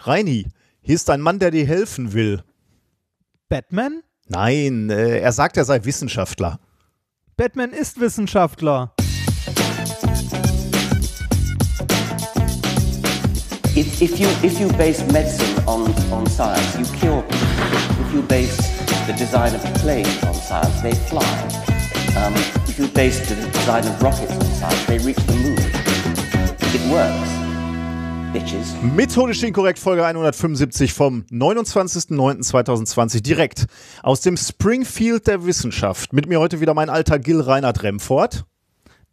Reini, hier ist ein Mann, der dir helfen will. Batman? Nein, äh, er sagt, er sei Wissenschaftler. Batman ist Wissenschaftler. If, if, you, if you base medicine on, on science, you cure people. If you base the design of planes on science, they fly. Um, if you base the design of rockets on science, they reach the moon. It works. Bitches. Methodisch inkorrekt, Folge 175 vom 29.09.2020, direkt aus dem Springfield der Wissenschaft. Mit mir heute wieder mein alter Gil Reinhard Remfort.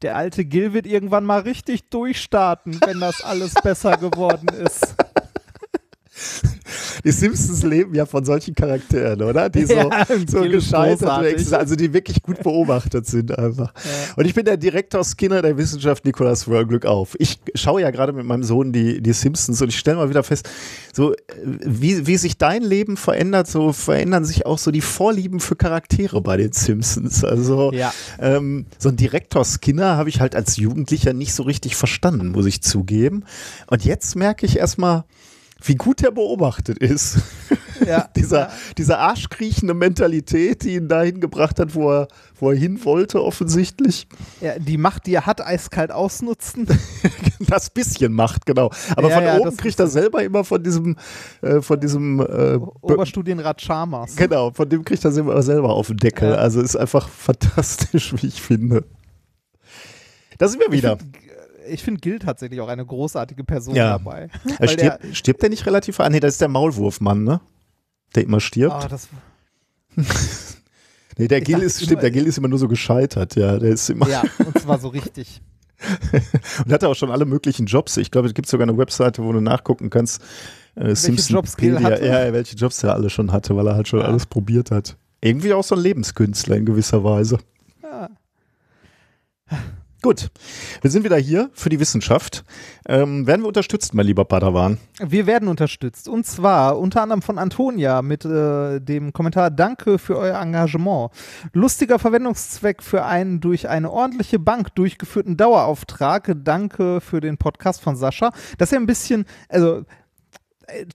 Der alte Gil wird irgendwann mal richtig durchstarten, wenn das alles besser geworden ist. Die Simpsons leben ja von solchen Charakteren, oder? Die so, Ja, so gescheitert also die wirklich gut beobachtet sind einfach. Und ich bin der Direktor Skinner der Wissenschaft Nikolaus Wörglück auf. Ich schaue ja gerade mit meinem Sohn die, die Simpsons und ich stelle mal wieder fest, so äh, wie, wie sich dein Leben verändert, so verändern sich auch so die Vorlieben für Charaktere bei den Simpsons. Also Ja. ähm, so ein Direktor Skinner habe ich halt als Jugendlicher nicht so richtig verstanden, muss ich zugeben. Und jetzt merke ich erstmal, wie gut er beobachtet ist. Ja. dieser, diese arschkriechende Mentalität, die ihn dahin gebracht hat, wo er, wo er hin wollte, offensichtlich. Ja, die Macht, die er hat, eiskalt ausnutzen. Das bisschen Macht, genau. Aber Ja, von ja, oben kriegt er selber immer von diesem, äh, von diesem, äh, Be- Oberstudienrat Chalmers. genau, von dem kriegt er selber, selber auf den Deckel. Ja. Also ist einfach fantastisch, wie ich finde. Da sind wir wieder. Ich finde Gil tatsächlich auch eine großartige Person Ja. dabei. Er stirbt, stirbt der nicht relativ? Ah, nee, das ist der Maulwurfmann, ne? Der immer stirbt. Oh, nee, der ich Gil ist, stimmt, immer- der Gil ist immer nur so gescheitert, ja. Der ist immer, ja, und zwar so richtig. und hat auch schon alle möglichen Jobs. Ich glaube, es gibt sogar eine Webseite, wo du nachgucken kannst. Äh, Jobs Gil Simpsonpedia. hatte? Ja, welche Jobs er alle schon hatte, weil er halt schon Ja. alles probiert hat. Irgendwie auch so ein Lebenskünstler in gewisser Weise. Ja. Gut, wir sind wieder hier für die Wissenschaft. Ähm, werden wir unterstützt, mein lieber Padawan? Wir werden unterstützt. Und zwar unter anderem von Antonia mit äh, dem Kommentar Danke für euer Engagement. Lustiger Verwendungszweck für einen durch eine ordentliche Bank durchgeführten Dauerauftrag. Danke für den Podcast von Sascha. Das ist ja ein bisschen, also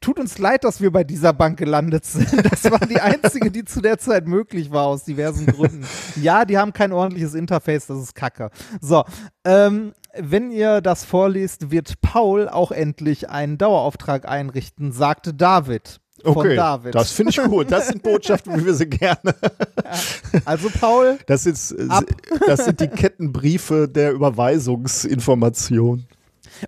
tut uns leid, dass wir bei dieser Bank gelandet sind. Das war die einzige, die zu der Zeit möglich war, aus diversen Gründen. Ja, die haben kein ordentliches Interface, das ist kacke. So, ähm, wenn ihr das vorliest, wird Paul auch endlich einen Dauerauftrag einrichten, sagte David. Von Okay, David. das finde ich gut. Das sind Botschaften, wie wir sie gerne. also Paul, Das, ist, äh, das sind die Kettenbriefe der Überweisungsinformation.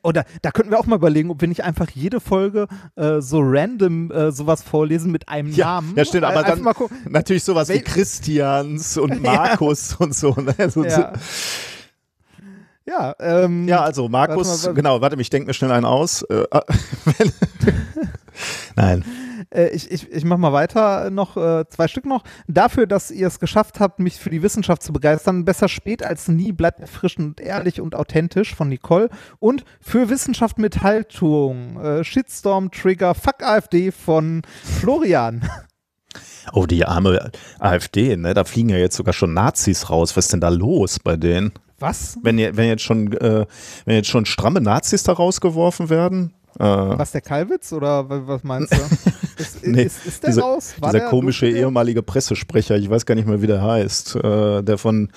Oder da könnten wir auch mal überlegen, ob wir nicht einfach jede Folge äh, so random äh, sowas vorlesen mit einem Ja, Namen. ja stimmt, aber Einfach dann natürlich sowas wie Christians und Markus und so. Ne? so Ja. Ja, ähm, Ja, also Markus, Warte mal, warte- genau, warte, ich denke mir schnell einen aus. Äh, ah, Nein. Äh, ich, ich, ich mach mal weiter, äh, noch äh, zwei Stück noch. Dafür, dass ihr es geschafft habt, mich für die Wissenschaft zu begeistern, besser spät als nie, bleibt erfrischend, ehrlich und authentisch von Nicole. Und für Wissenschaft mit Haltung, äh, Shitstorm Trigger, Fuck AfD von Florian. Oh, die arme AfD, ne? Da fliegen ja jetzt sogar schon Nazis raus. Was ist denn da los bei denen? Was? Wenn, wenn jetzt schon, äh, wenn jetzt schon stramme Nazis da rausgeworfen werden? Äh, Was, der Kalwitz oder wa- was meinst du? Ist, Nee, ist, ist der dieser, raus? War dieser der komische lustig? ehemalige Pressesprecher, ich weiß gar nicht mehr, wie der heißt, äh, der von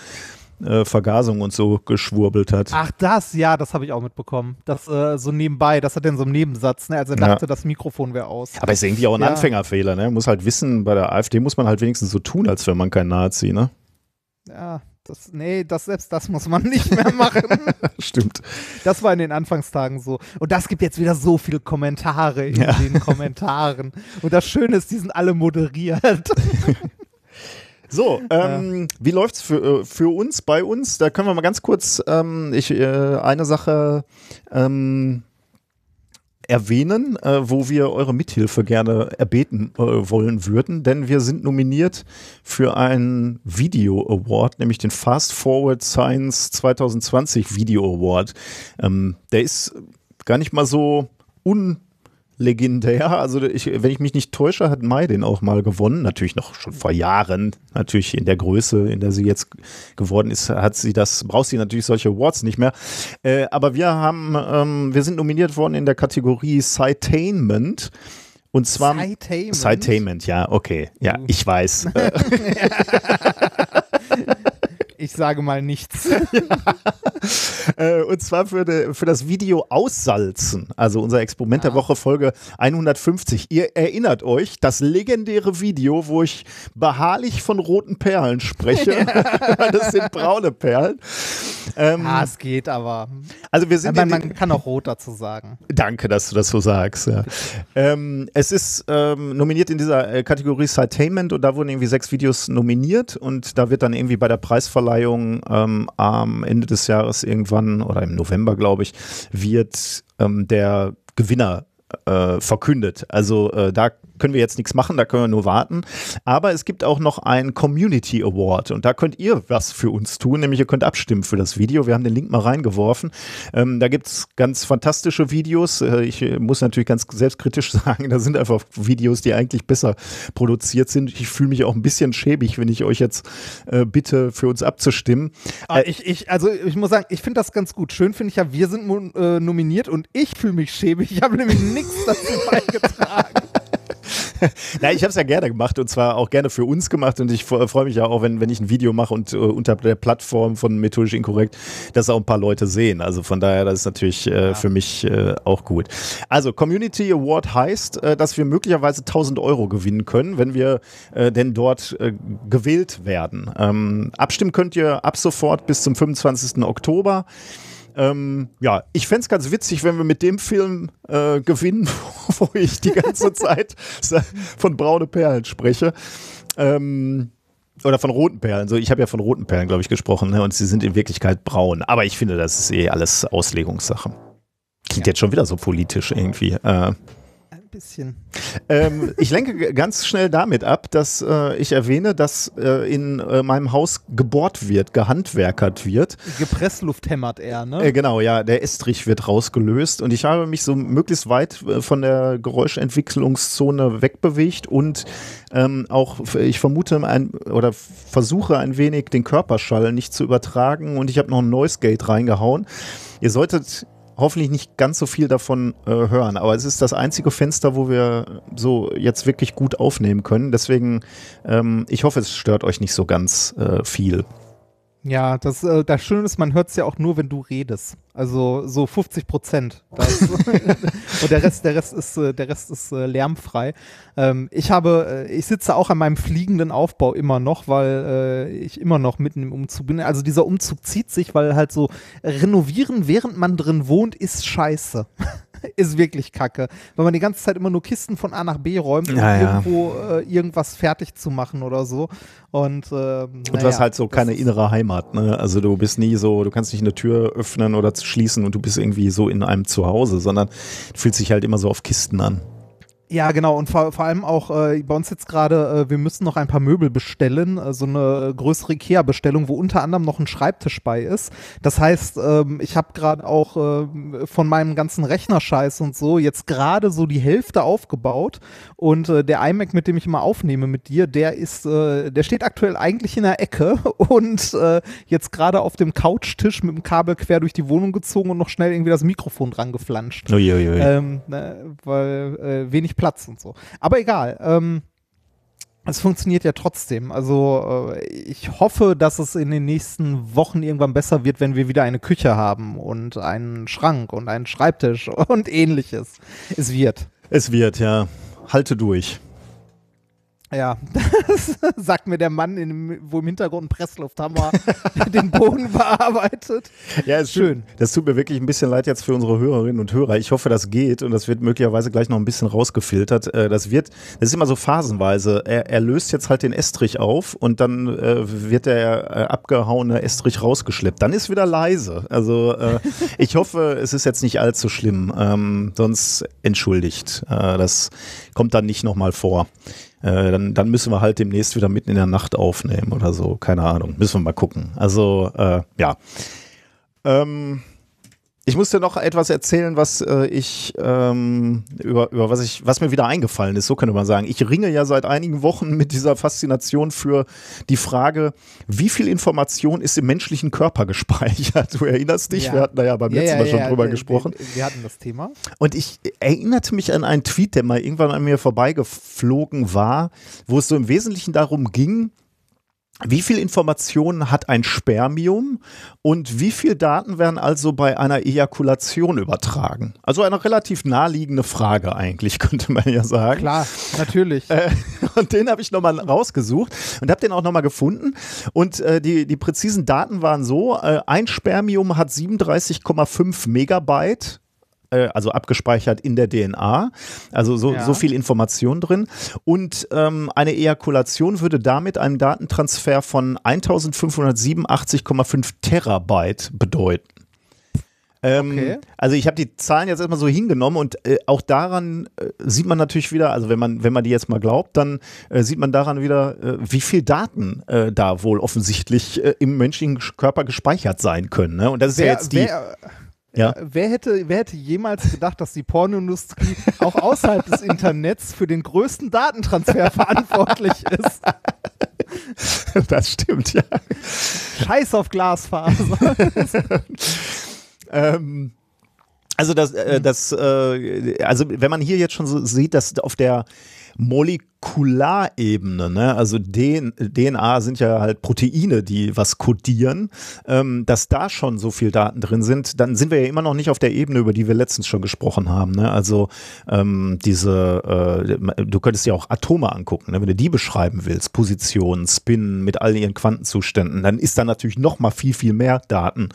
äh, Vergasung und so geschwurbelt hat. Ach, das, ja, das habe ich auch mitbekommen. Das äh, so nebenbei, das hat er in so einem Nebensatz, ne? als er Ja. dachte, das Mikrofon wäre aus. Aber ist irgendwie auch ein Ja. Anfängerfehler, ne? Muss halt wissen, bei der AfD muss man halt wenigstens so tun, als wäre man kein Nazi, ne? Ja, das, nee, das, selbst das muss man nicht mehr machen. Stimmt. Das war in den Anfangstagen so. Und das gibt jetzt wieder so viele Kommentare in Ja. den Kommentaren. Und das Schöne ist, die sind alle moderiert. So, ähm, wie läuft's für, äh, für uns, bei uns? Da können wir mal ganz kurz ähm, ich, äh, eine Sache ähm, erwähnen, äh, wo wir eure Mithilfe gerne erbeten äh, wollen würden, denn wir sind nominiert für einen Video Award, nämlich den Fast Forward Science 2020 Video Award. Ähm, der ist gar nicht mal so un legendär. Also ich, wenn ich mich nicht täusche, hat Mai den auch mal gewonnen. Natürlich noch schon vor Jahren. Natürlich in der Größe, in der sie jetzt geworden ist, hat sie das, braucht sie natürlich solche Awards nicht mehr. Äh, aber wir haben, ähm, wir sind nominiert worden in der Kategorie Citainment. Und zwar Citainment? Citainment, ja, okay. Ja, ich weiß. Ich sage mal nichts. Äh, und zwar für, de, für das Video Aussalzen, also unser Experiment der Woche Folge 150. Ihr erinnert euch, das legendäre Video, wo ich beharrlich von roten Perlen spreche. das sind braune Perlen. Ähm, ah, es geht aber. also wir sind Aber man kann auch rot dazu sagen. Danke, dass du das so sagst. Ja. Ähm, es ist ähm, nominiert in dieser äh, Kategorie Citainment und da wurden irgendwie sechs Videos nominiert und da wird dann irgendwie bei der Preisverleihung ähm, am Ende des Jahres irgendwann oder im November, glaube ich, wird ähm, der Gewinner äh, verkündet. Also äh, da können wir jetzt nichts machen, da können wir nur warten. Aber es gibt auch noch einen Community Award und da könnt ihr was für uns tun, nämlich ihr könnt abstimmen für das Video. Wir haben den Link mal reingeworfen. Ähm, da gibt es ganz fantastische Videos. Äh, ich äh, muss natürlich ganz selbstkritisch sagen, da sind einfach Videos, die eigentlich besser produziert sind. Ich fühle mich auch ein bisschen schäbig, wenn ich euch jetzt äh, bitte, für uns abzustimmen. Ah, ich, ich, also ich muss sagen, ich finde das ganz gut. Schön finde ich ja, wir sind äh, nominiert und ich fühle mich schäbig. Ich habe nämlich nichts dazu beigetragen. Na, ich habe es ja gerne gemacht und zwar auch gerne für uns gemacht und ich fre- freue mich ja auch, wenn, wenn ich ein Video mache und äh, unter der Plattform von Methodisch Inkorrekt, dass auch ein paar Leute sehen. Also von daher, das ist natürlich äh, für mich äh, auch gut. Also Community Award heißt, äh, dass wir möglicherweise 1000 Euro gewinnen können, wenn wir äh, denn dort äh, gewählt werden. Ähm, abstimmen könnt ihr ab sofort bis zum 25. Oktober. Ähm, ja, ich fänd's ganz witzig, wenn wir mit dem Film äh, gewinnen, wo ich die ganze Zeit von braune Perlen spreche. Ähm, oder von roten Perlen. So, ich habe ja von roten Perlen, glaube ich, gesprochen, ne? und sie sind in Wirklichkeit braun. Aber ich finde, das ist eh alles Auslegungssache. Klingt jetzt schon wieder so politisch irgendwie. Äh, bisschen. ähm, ich lenke ganz schnell damit ab, dass äh, ich erwähne, dass äh, in äh, meinem Haus gebohrt wird, gehandwerkert wird. Gepressluft hämmert er, ne? Äh, genau, ja, der Estrich wird rausgelöst und ich habe mich so möglichst weit äh, von der Geräuschentwicklungszone wegbewegt und ähm, auch, ich vermute ein, oder versuche ein wenig den Körperschall nicht zu übertragen und ich habe noch ein Noise Gate reingehauen. Ihr solltet hoffentlich nicht ganz so viel davon äh, hören, aber es ist das einzige Fenster, wo wir so jetzt wirklich gut aufnehmen können. Deswegen, ähm, ich hoffe, es stört euch nicht so ganz äh, viel. Ja, das, äh, das Schöne ist, man hört es ja auch nur, wenn du redest. Also so 50 Prozent. Und der Rest, der Rest ist, äh, der Rest ist äh, lärmfrei. Ähm, ich habe, äh, ich sitze auch an meinem fliegenden Aufbau immer noch, weil äh, ich immer noch mitten im Umzug bin. Also dieser Umzug zieht sich, weil halt so renovieren, während man drin wohnt, ist scheiße. ist wirklich kacke. Weil man die ganze Zeit immer nur Kisten von A nach B räumt, um Ja, ja. irgendwo äh, irgendwas fertig zu machen oder so. Und, ähm, Und du hast halt so keine innere Heimat, ne? Also du bist nie so, du kannst nicht eine Tür öffnen oder schließen und du bist irgendwie so in einem Zuhause, sondern du fühlst dich halt immer so auf Kisten an. Ja, genau. Und vor, vor allem auch äh, bei uns jetzt gerade, äh, wir müssen noch ein paar Möbel bestellen, äh, so eine größere Ikea-Bestellung, wo unter anderem noch ein Schreibtisch bei ist. Das heißt, ähm, ich habe gerade auch äh, von meinem ganzen Rechnerscheiß und so jetzt gerade so die Hälfte aufgebaut. Und äh, der iMac, mit dem ich immer aufnehme mit dir, der ist, äh, der steht aktuell eigentlich in der Ecke und äh, jetzt gerade auf dem Couchtisch mit dem Kabel quer durch die Wohnung gezogen und noch schnell irgendwie das Mikrofon dran geflanscht. Uiuiui. Ähm, ne, weil äh, wenig Platz und so. Aber egal. Ähm, es funktioniert ja trotzdem. Also äh, ich hoffe, dass es in den nächsten Wochen irgendwann besser wird, wenn wir wieder eine Küche haben und einen Schrank und einen Schreibtisch und ähnliches. Es wird. Es wird, ja. Halte durch. Ja, das sagt mir der Mann, in wo im Hintergrund ein Presslufthammer den Boden bearbeitet. Ja, ist Schön. Das tut mir wirklich ein bisschen leid jetzt für unsere Hörerinnen und Hörer. Ich hoffe, das geht und das wird möglicherweise gleich noch ein bisschen rausgefiltert. Äh, Das wird, das ist immer so phasenweise. Er, er löst jetzt halt den Estrich auf und dann äh, wird der äh, abgehauene Estrich rausgeschleppt. Dann ist wieder leise. Also äh, ich hoffe, es ist jetzt nicht allzu schlimm. Ähm, sonst entschuldigt. Äh, das kommt dann nicht nochmal vor. Äh, dann, dann müssen wir halt demnächst wieder mitten in der Nacht aufnehmen oder so. Keine Ahnung. Müssen wir mal gucken. Also, äh, ja. Ähm, ich muss dir noch etwas erzählen, was äh, ich ähm, über, über was ich, was mir wieder eingefallen ist, so könnte man sagen. Ich ringe ja seit einigen Wochen mit dieser Faszination für die Frage, wie viel Information ist im menschlichen Körper gespeichert? Du erinnerst dich, Ja. wir hatten da ja beim Ja, letzten Mal schon drüber gesprochen. Wir, wir hatten das Thema. Und ich erinnerte mich an einen Tweet, der mal irgendwann an mir vorbeigeflogen war, wo es so im Wesentlichen darum ging, wie viel Informationen hat ein Spermium und wie viel Daten werden also bei einer Ejakulation übertragen? Also eine relativ naheliegende Frage eigentlich, könnte man ja sagen. Klar, natürlich. Äh, und den habe ich nochmal rausgesucht und habe den auch nochmal gefunden. Und äh, die, die präzisen Daten waren so, äh, ein Spermium hat 37,5 Megabyte. Äh, Also abgespeichert in der DNA, also so, Ja. so viel Information drin. Und ähm, eine Ejakulation würde damit einen Datentransfer von 1587,5 Terabyte bedeuten. Ähm, Okay. Also ich habe die Zahlen jetzt erstmal so hingenommen und äh, auch daran äh, sieht man natürlich wieder, also wenn man, wenn man die jetzt mal glaubt, dann äh, sieht man daran wieder, äh, wie viel Daten äh, da wohl offensichtlich im menschlichen Körper gespeichert sein können. Ne? Und das ist ja wer, jetzt die. wer, Ja. äh, wer, hätte, wer hätte jemals gedacht, dass die Pornoindustrie auch außerhalb des Internets für den größten Datentransfer verantwortlich ist? das stimmt, ja. Scheiß auf Glasfaser. Ähm, also das, äh, das äh, also wenn man hier jetzt schon so sieht, dass auf der Molekularebene, ne, also DNA sind ja halt Proteine, die was kodieren, ähm, dass da schon so viel Daten drin sind, dann sind wir ja immer noch nicht auf der Ebene, über die wir letztens schon gesprochen haben. Ne? Also ähm, diese, äh, du könntest dir auch Atome angucken, ne? wenn du die beschreiben willst, Positionen, Spin mit all ihren Quantenzuständen, dann ist da natürlich noch mal viel, viel mehr Daten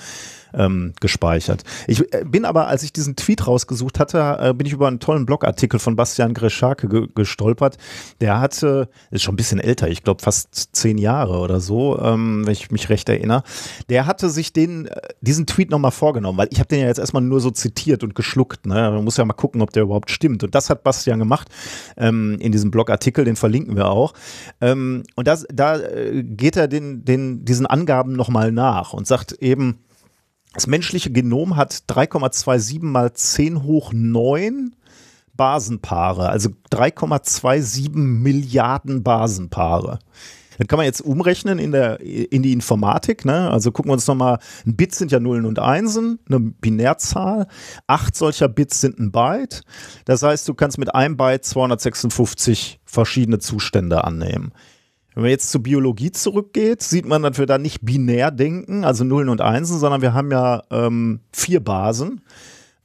ähm, gespeichert. Ich äh, bin aber, als ich diesen Tweet rausgesucht hatte, äh, bin ich über einen tollen Blogartikel von Bastian Greschake ge gestolpert. Der hatte, ist schon ein bisschen älter, ich glaube fast zehn Jahre oder so, ähm, wenn ich mich recht erinnere. Der hatte sich den, äh, diesen Tweet nochmal vorgenommen, weil ich habe den ja jetzt erstmal nur so zitiert und geschluckt. Ne? Man muss ja mal gucken, ob der überhaupt stimmt. Und das hat Bastian gemacht ähm, in diesem Blogartikel, den verlinken wir auch. Ähm, und das, da äh, geht er den, den, diesen Angaben nochmal nach und sagt eben, das menschliche Genom hat 3,27 mal 10 hoch 9 Basenpaare, also 3,27 Milliarden Basenpaare. Das kann man jetzt umrechnen in, der, in die Informatik. Ne? Also gucken wir uns nochmal, ein Bit sind ja Nullen und Einsen, eine Binärzahl. Acht solcher Bits sind ein Byte. Das heißt, du kannst mit einem Byte 256 verschiedene Zustände annehmen. Wenn man jetzt zur Biologie zurückgeht, sieht man, dass wir da nicht binär denken, also Nullen und Einsen, sondern wir haben ja ähm, vier Basen.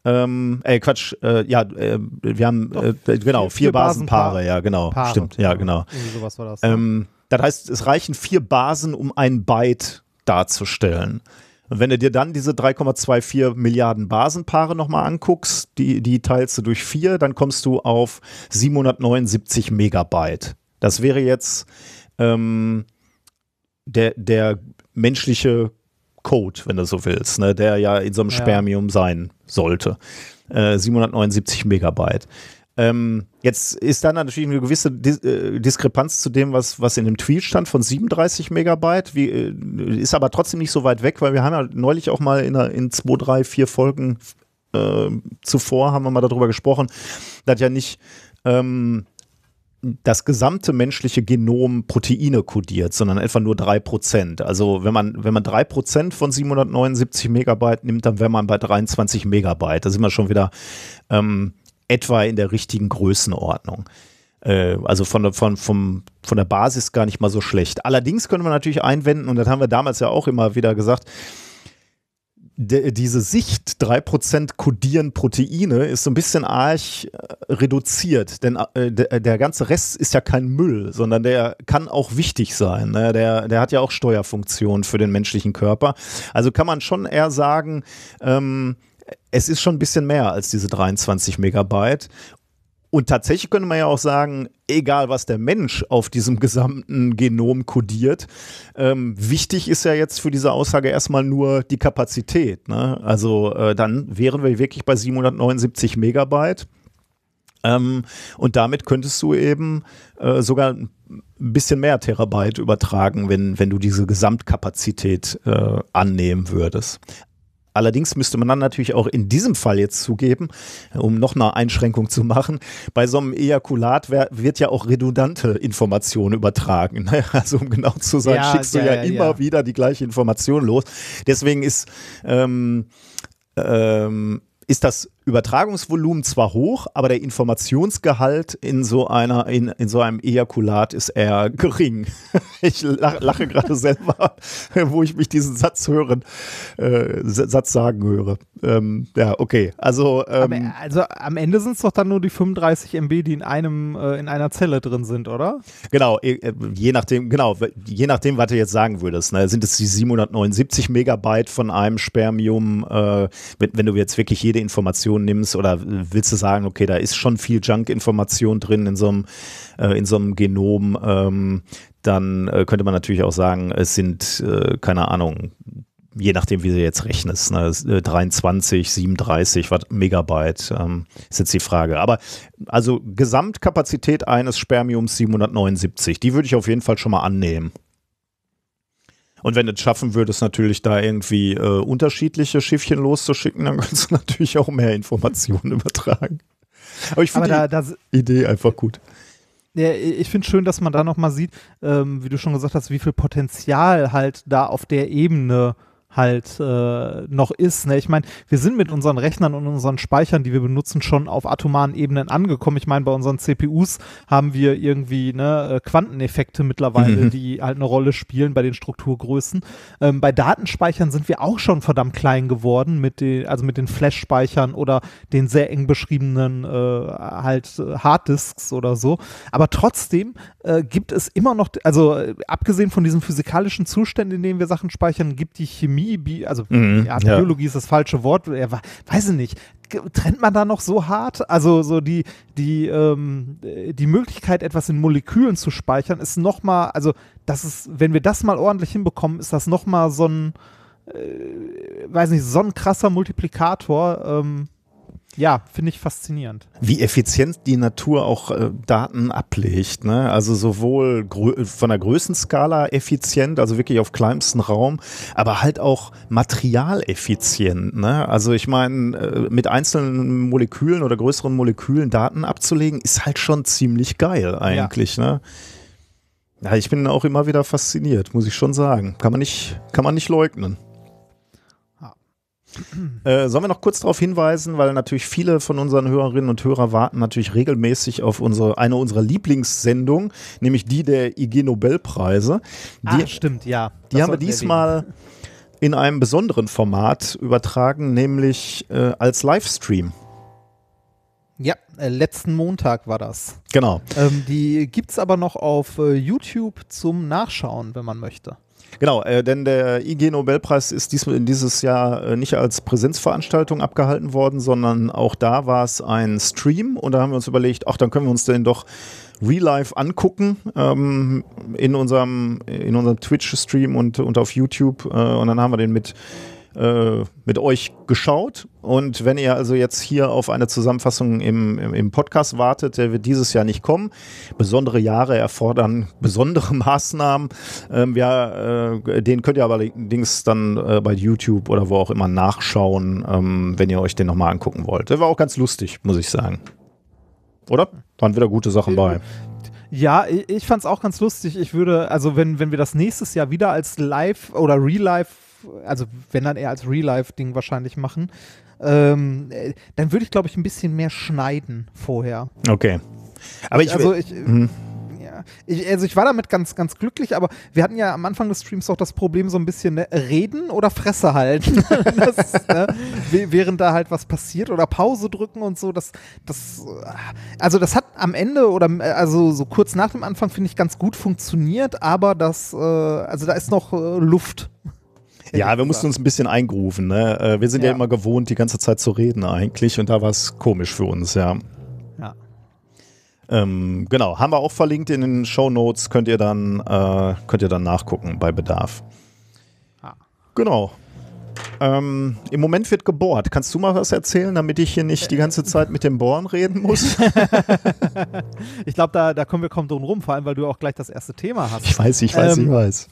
Ähm, äh, Quatsch, äh, ja, äh, wir haben, äh, genau, vier- vier, Basenpaare, Basenpaare. ja, genau, Paare. stimmt, ja, genau. Irgendwie sowas war das. Ähm, das heißt, es reichen vier Basen, um ein Byte darzustellen. Und wenn du dir dann diese 3,24 Milliarden Basenpaare nochmal anguckst, die, die teilst du durch vier, dann kommst du auf 779 Megabyte. Das wäre jetzt ähm, der, der menschliche Code, wenn du so willst, ne, der ja in so einem Ja. Spermium sein sollte. Äh, 779 Megabyte. Ähm, jetzt ist da natürlich eine gewisse Dis äh, Diskrepanz zu dem, was, was in dem Tweet stand von 37 Megabyte. Wie, äh, ist aber trotzdem nicht so weit weg, weil wir haben ja neulich auch mal in, in zwei, drei, vier Folgen äh, zuvor haben wir mal darüber gesprochen, dass ja nicht ähm, das gesamte menschliche Genom Proteine kodiert, sondern etwa nur 3%. Also wenn man, wenn man 3% von 779 Megabyte nimmt, dann wäre man bei 23 Megabyte. Da sind wir schon wieder ähm, etwa in der richtigen Größenordnung. Äh, also von, von, vom, von der Basis gar nicht mal so schlecht. Allerdings können wir natürlich einwenden, und das haben wir damals ja auch immer wieder gesagt, diese Sicht, 3% kodieren Proteine, ist so ein bisschen arg äh, reduziert, denn äh, der, der ganze Rest ist ja kein Müll, sondern der kann auch wichtig sein. Ne? Der, der hat ja auch Steuerfunktionen für den menschlichen Körper. Also kann man schon eher sagen, ähm, es ist schon ein bisschen mehr als diese 23 Megabyte. Und tatsächlich könnte man ja auch sagen, egal was der Mensch auf diesem gesamten Genom kodiert, ähm, wichtig ist ja jetzt für diese Aussage erstmal nur die Kapazität. Ne? Also äh, dann wären wir wirklich bei 779 Megabyte. Ähm, und damit könntest du eben äh, sogar ein bisschen mehr Terabyte übertragen, wenn, wenn du diese Gesamtkapazität äh, annehmen würdest. Allerdings müsste man dann natürlich auch in diesem Fall jetzt zugeben, um noch eine Einschränkung zu machen, bei so einem Ejakulat wird ja auch redundante Information übertragen. ne? Also um genau zu sein, Ja, schickst du ja, ja, ja, immer ja. wieder die gleiche Information los. Deswegen ist ähm, ähm, ist das Übertragungsvolumen zwar hoch, aber der Informationsgehalt in so einer, in, in so einem Ejakulat ist eher gering. Ich lach, lache gerade selber, wo ich mich diesen Satz hören, äh, Satz sagen höre. Ähm, ja, okay. Also, ähm, also am Ende sind es doch dann nur die 35 MB, die in einem äh, in einer Zelle drin sind, oder? genau, äh, je nachdem, genau, je nachdem, was du jetzt sagen würdest, ne, sind es die 779 Megabyte von einem Spermium, äh, wenn, wenn du jetzt wirklich jede Information nimmst oder willst du sagen, okay, da ist schon viel Junk-Information drin in so einem, äh, in so einem Genom, ähm, dann äh, könnte man natürlich auch sagen, es sind, äh, keine Ahnung, je nachdem, wie du jetzt rechnest, ne, es, äh, 23, 37 Watt Megabyte ähm, ist jetzt die Frage. Aber also Gesamtkapazität eines Spermiums 779, die würde ich auf jeden Fall schon mal annehmen. Und wenn du es schaffen würdest, natürlich da irgendwie äh, unterschiedliche Schiffchen loszuschicken, dann kannst du natürlich auch mehr Informationen übertragen. Aber ich finde da, da, die Idee einfach gut. Ja, ich finde schön, dass man da nochmal sieht, ähm, wie du schon gesagt hast, wie viel Potenzial halt da auf der Ebene halt äh, noch ist. Ne? Ich meine, wir sind mit unseren Rechnern und unseren Speichern, die wir benutzen, schon auf atomaren Ebenen angekommen. Ich meine, bei unseren CPUs haben wir irgendwie ne, äh, Quanteneffekte mittlerweile, Mhm. die halt eine Rolle spielen bei den Strukturgrößen. Ähm, bei Datenspeichern sind wir auch schon verdammt klein geworden, mit den, also mit den Flash-Speichern oder den sehr eng beschriebenen äh, halt äh, Harddisks oder so. Aber trotzdem äh, gibt es immer noch, also äh, abgesehen von diesen physikalischen Zuständen, in denen wir Sachen speichern, gibt die Chemie, Bi also Mhm, ja, ja. Biologie ist das falsche Wort, wa- weiß ich nicht. Trennt man da noch so hart? Also so die, die, ähm, äh, die Möglichkeit, etwas in Molekülen zu speichern, ist nochmal, also das ist, wenn wir das mal ordentlich hinbekommen, ist das nochmal so ein, äh, weiß nicht, so ein krasser Multiplikator. Ähm, ja, finde ich faszinierend. wie effizient die Natur auch äh, Daten ablegt. Ne? Also sowohl von der Größenskala effizient, also wirklich auf kleinstem Raum, aber halt auch materialeffizient. Ne? Also ich meine, äh, mit einzelnen Molekülen oder größeren Molekülen Daten abzulegen, ist halt schon ziemlich geil eigentlich. Ne? Ja, ich bin auch immer wieder fasziniert, muss ich schon sagen. Kann man nicht, kann man nicht leugnen. Äh, sollen wir noch kurz darauf hinweisen, weil natürlich viele von unseren Hörerinnen und Hörern warten natürlich regelmäßig auf unsere, eine unserer Lieblingssendungen, nämlich die der IG Nobelpreise. Die, ah, stimmt, ja. die haben wir erwähnen. diesmal in einem besonderen Format übertragen, nämlich äh, als Livestream. Ja, äh, letzten Montag war das. Genau. Ähm, die gibt es aber noch auf äh, YouTube zum Nachschauen, wenn man möchte. Genau, äh, denn der IG Nobelpreis ist dies, dieses Jahr äh, nicht als Präsenzveranstaltung abgehalten worden, sondern auch da war es ein Stream. Und da haben wir uns überlegt, ach, dann können wir uns den doch real life angucken ähm, in unserem, in unserem Twitch-Stream und, und auf YouTube. Äh, und dann haben wir den mit äh, mit euch geschaut. Und wenn ihr also jetzt hier auf eine Zusammenfassung im, im, im Podcast wartet, der wird dieses Jahr nicht kommen. Besondere Jahre erfordern besondere Maßnahmen. Ähm, ja, äh, den könnt ihr aber allerdings dann äh, bei YouTube oder wo auch immer nachschauen, ähm, wenn ihr euch den nochmal angucken wollt. Der war auch ganz lustig, muss ich sagen. Oder? Waren wieder gute Sachen bei. Ja, ich, fand es auch ganz lustig. Ich würde, also wenn, wenn wir das nächstes Jahr wieder als Live oder Real Life, also wenn dann eher als Real Life Ding wahrscheinlich machen, ähm, äh, dann würde ich glaube ich ein bisschen mehr schneiden vorher. Okay. Aber ich, also ich, Mhm. ja, ich, also ich war damit ganz, ganz glücklich, aber wir hatten ja am Anfang des Streams auch das Problem so ein bisschen ne, reden oder Fresse halten, das, ne, während da halt was passiert oder Pause drücken und so. Das, das, äh, also das hat am Ende oder äh, also so kurz nach dem Anfang finde ich ganz gut funktioniert, aber das, äh, also da ist noch äh, Luft. Ja, wir mussten uns ein bisschen eingrufen. Ne? Äh, Wir sind ja. Ja. immer gewohnt, die ganze Zeit zu reden eigentlich und da war es komisch für uns, ja. Ja. Ähm, genau, haben wir auch verlinkt in den Show Notes, könnt ihr dann, äh, könnt ihr dann nachgucken bei Bedarf. Ah. Genau. Ähm, Im Moment wird gebohrt. Kannst du mal was erzählen, damit ich hier nicht die ganze Zeit mit dem Bohren reden muss? Ich glaube, da, da kommen wir kaum drum rum, vor allem, weil du auch gleich das erste Thhast. Ich weiß, ich weiß, Ähm, ich weiß.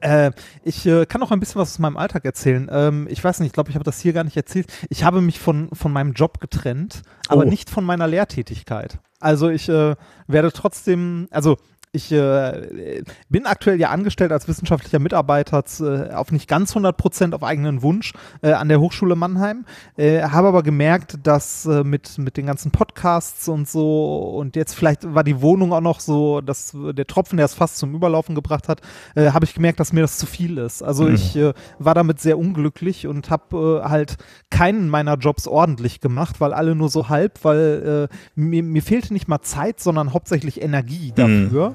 Äh, ich äh, kann noch ein bisschen was aus meinem Alltag erzählen. Ähm, ich weiß nicht, ich glaube, ich habe das hier gar nicht erzählt. Ich habe mich von, von meinem Job getrennt, aber Oh. nicht von meiner Lehrtätigkeit. Also ich äh, werde trotzdem, also ich äh, bin aktuell ja angestellt als wissenschaftlicher Mitarbeiter äh, auf nicht ganz 100 Prozent auf eigenen Wunsch äh, an der Hochschule Mannheim, äh, habe aber gemerkt, dass äh, mit, mit den ganzen Podcasts und so und jetzt vielleicht war die Wohnung auch noch so, dass der Tropfen, der es fast zum Überlaufen gebracht hat, äh, habe ich gemerkt, dass mir das zu viel ist. Also ich äh, war damit sehr unglücklich und habe halt keinen meiner Jobs ordentlich gemacht, weil alle nur so halb, weil mir, mir fehlte nicht mal Zeit, sondern hauptsächlich Energie dafür.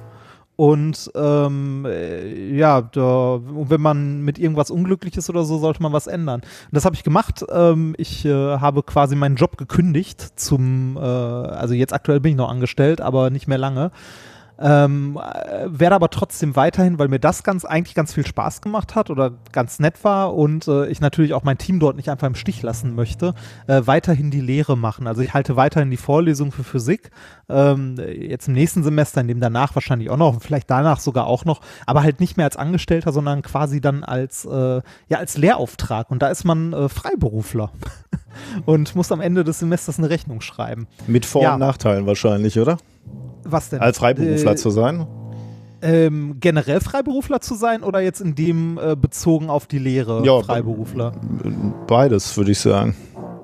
Und ähm, äh, ja, da, wenn man mit irgendwas unglücklich ist oder so, sollte man was ändern. Und das habe ich gemacht. Ähm, ich äh, habe quasi meinen Job gekündigt zum, äh, also jetzt aktuell bin ich noch angestellt, aber nicht mehr lange. Ähm, äh, werde aber trotzdem weiterhin, weil mir das ganz eigentlich ganz viel Spaß gemacht hat oder ganz nett war und äh, ich natürlich auch mein Team dort nicht einfach im Stich lassen möchte, äh, weiterhin die Lehre machen. Also ich halte weiterhin die Vorlesung für Physik, ähm, jetzt im nächsten Semester, in dem danach wahrscheinlich auch noch, vielleicht danach sogar auch noch, aber halt nicht mehr als Angestellter, sondern quasi dann als, äh, ja, als Lehrauftrag und da ist man äh, Freiberufler und muss am Ende des Semesters eine Rechnung schreiben. Mit Vor- Ja. und Nachteilen wahrscheinlich, oder? Was denn? Als Freiberufler Äh, zu sein. ähm, generell Freiberufler zu sein oder jetzt in dem äh, bezogen auf die Lehre Ja, Freiberufler? Beides, würde ich sagen.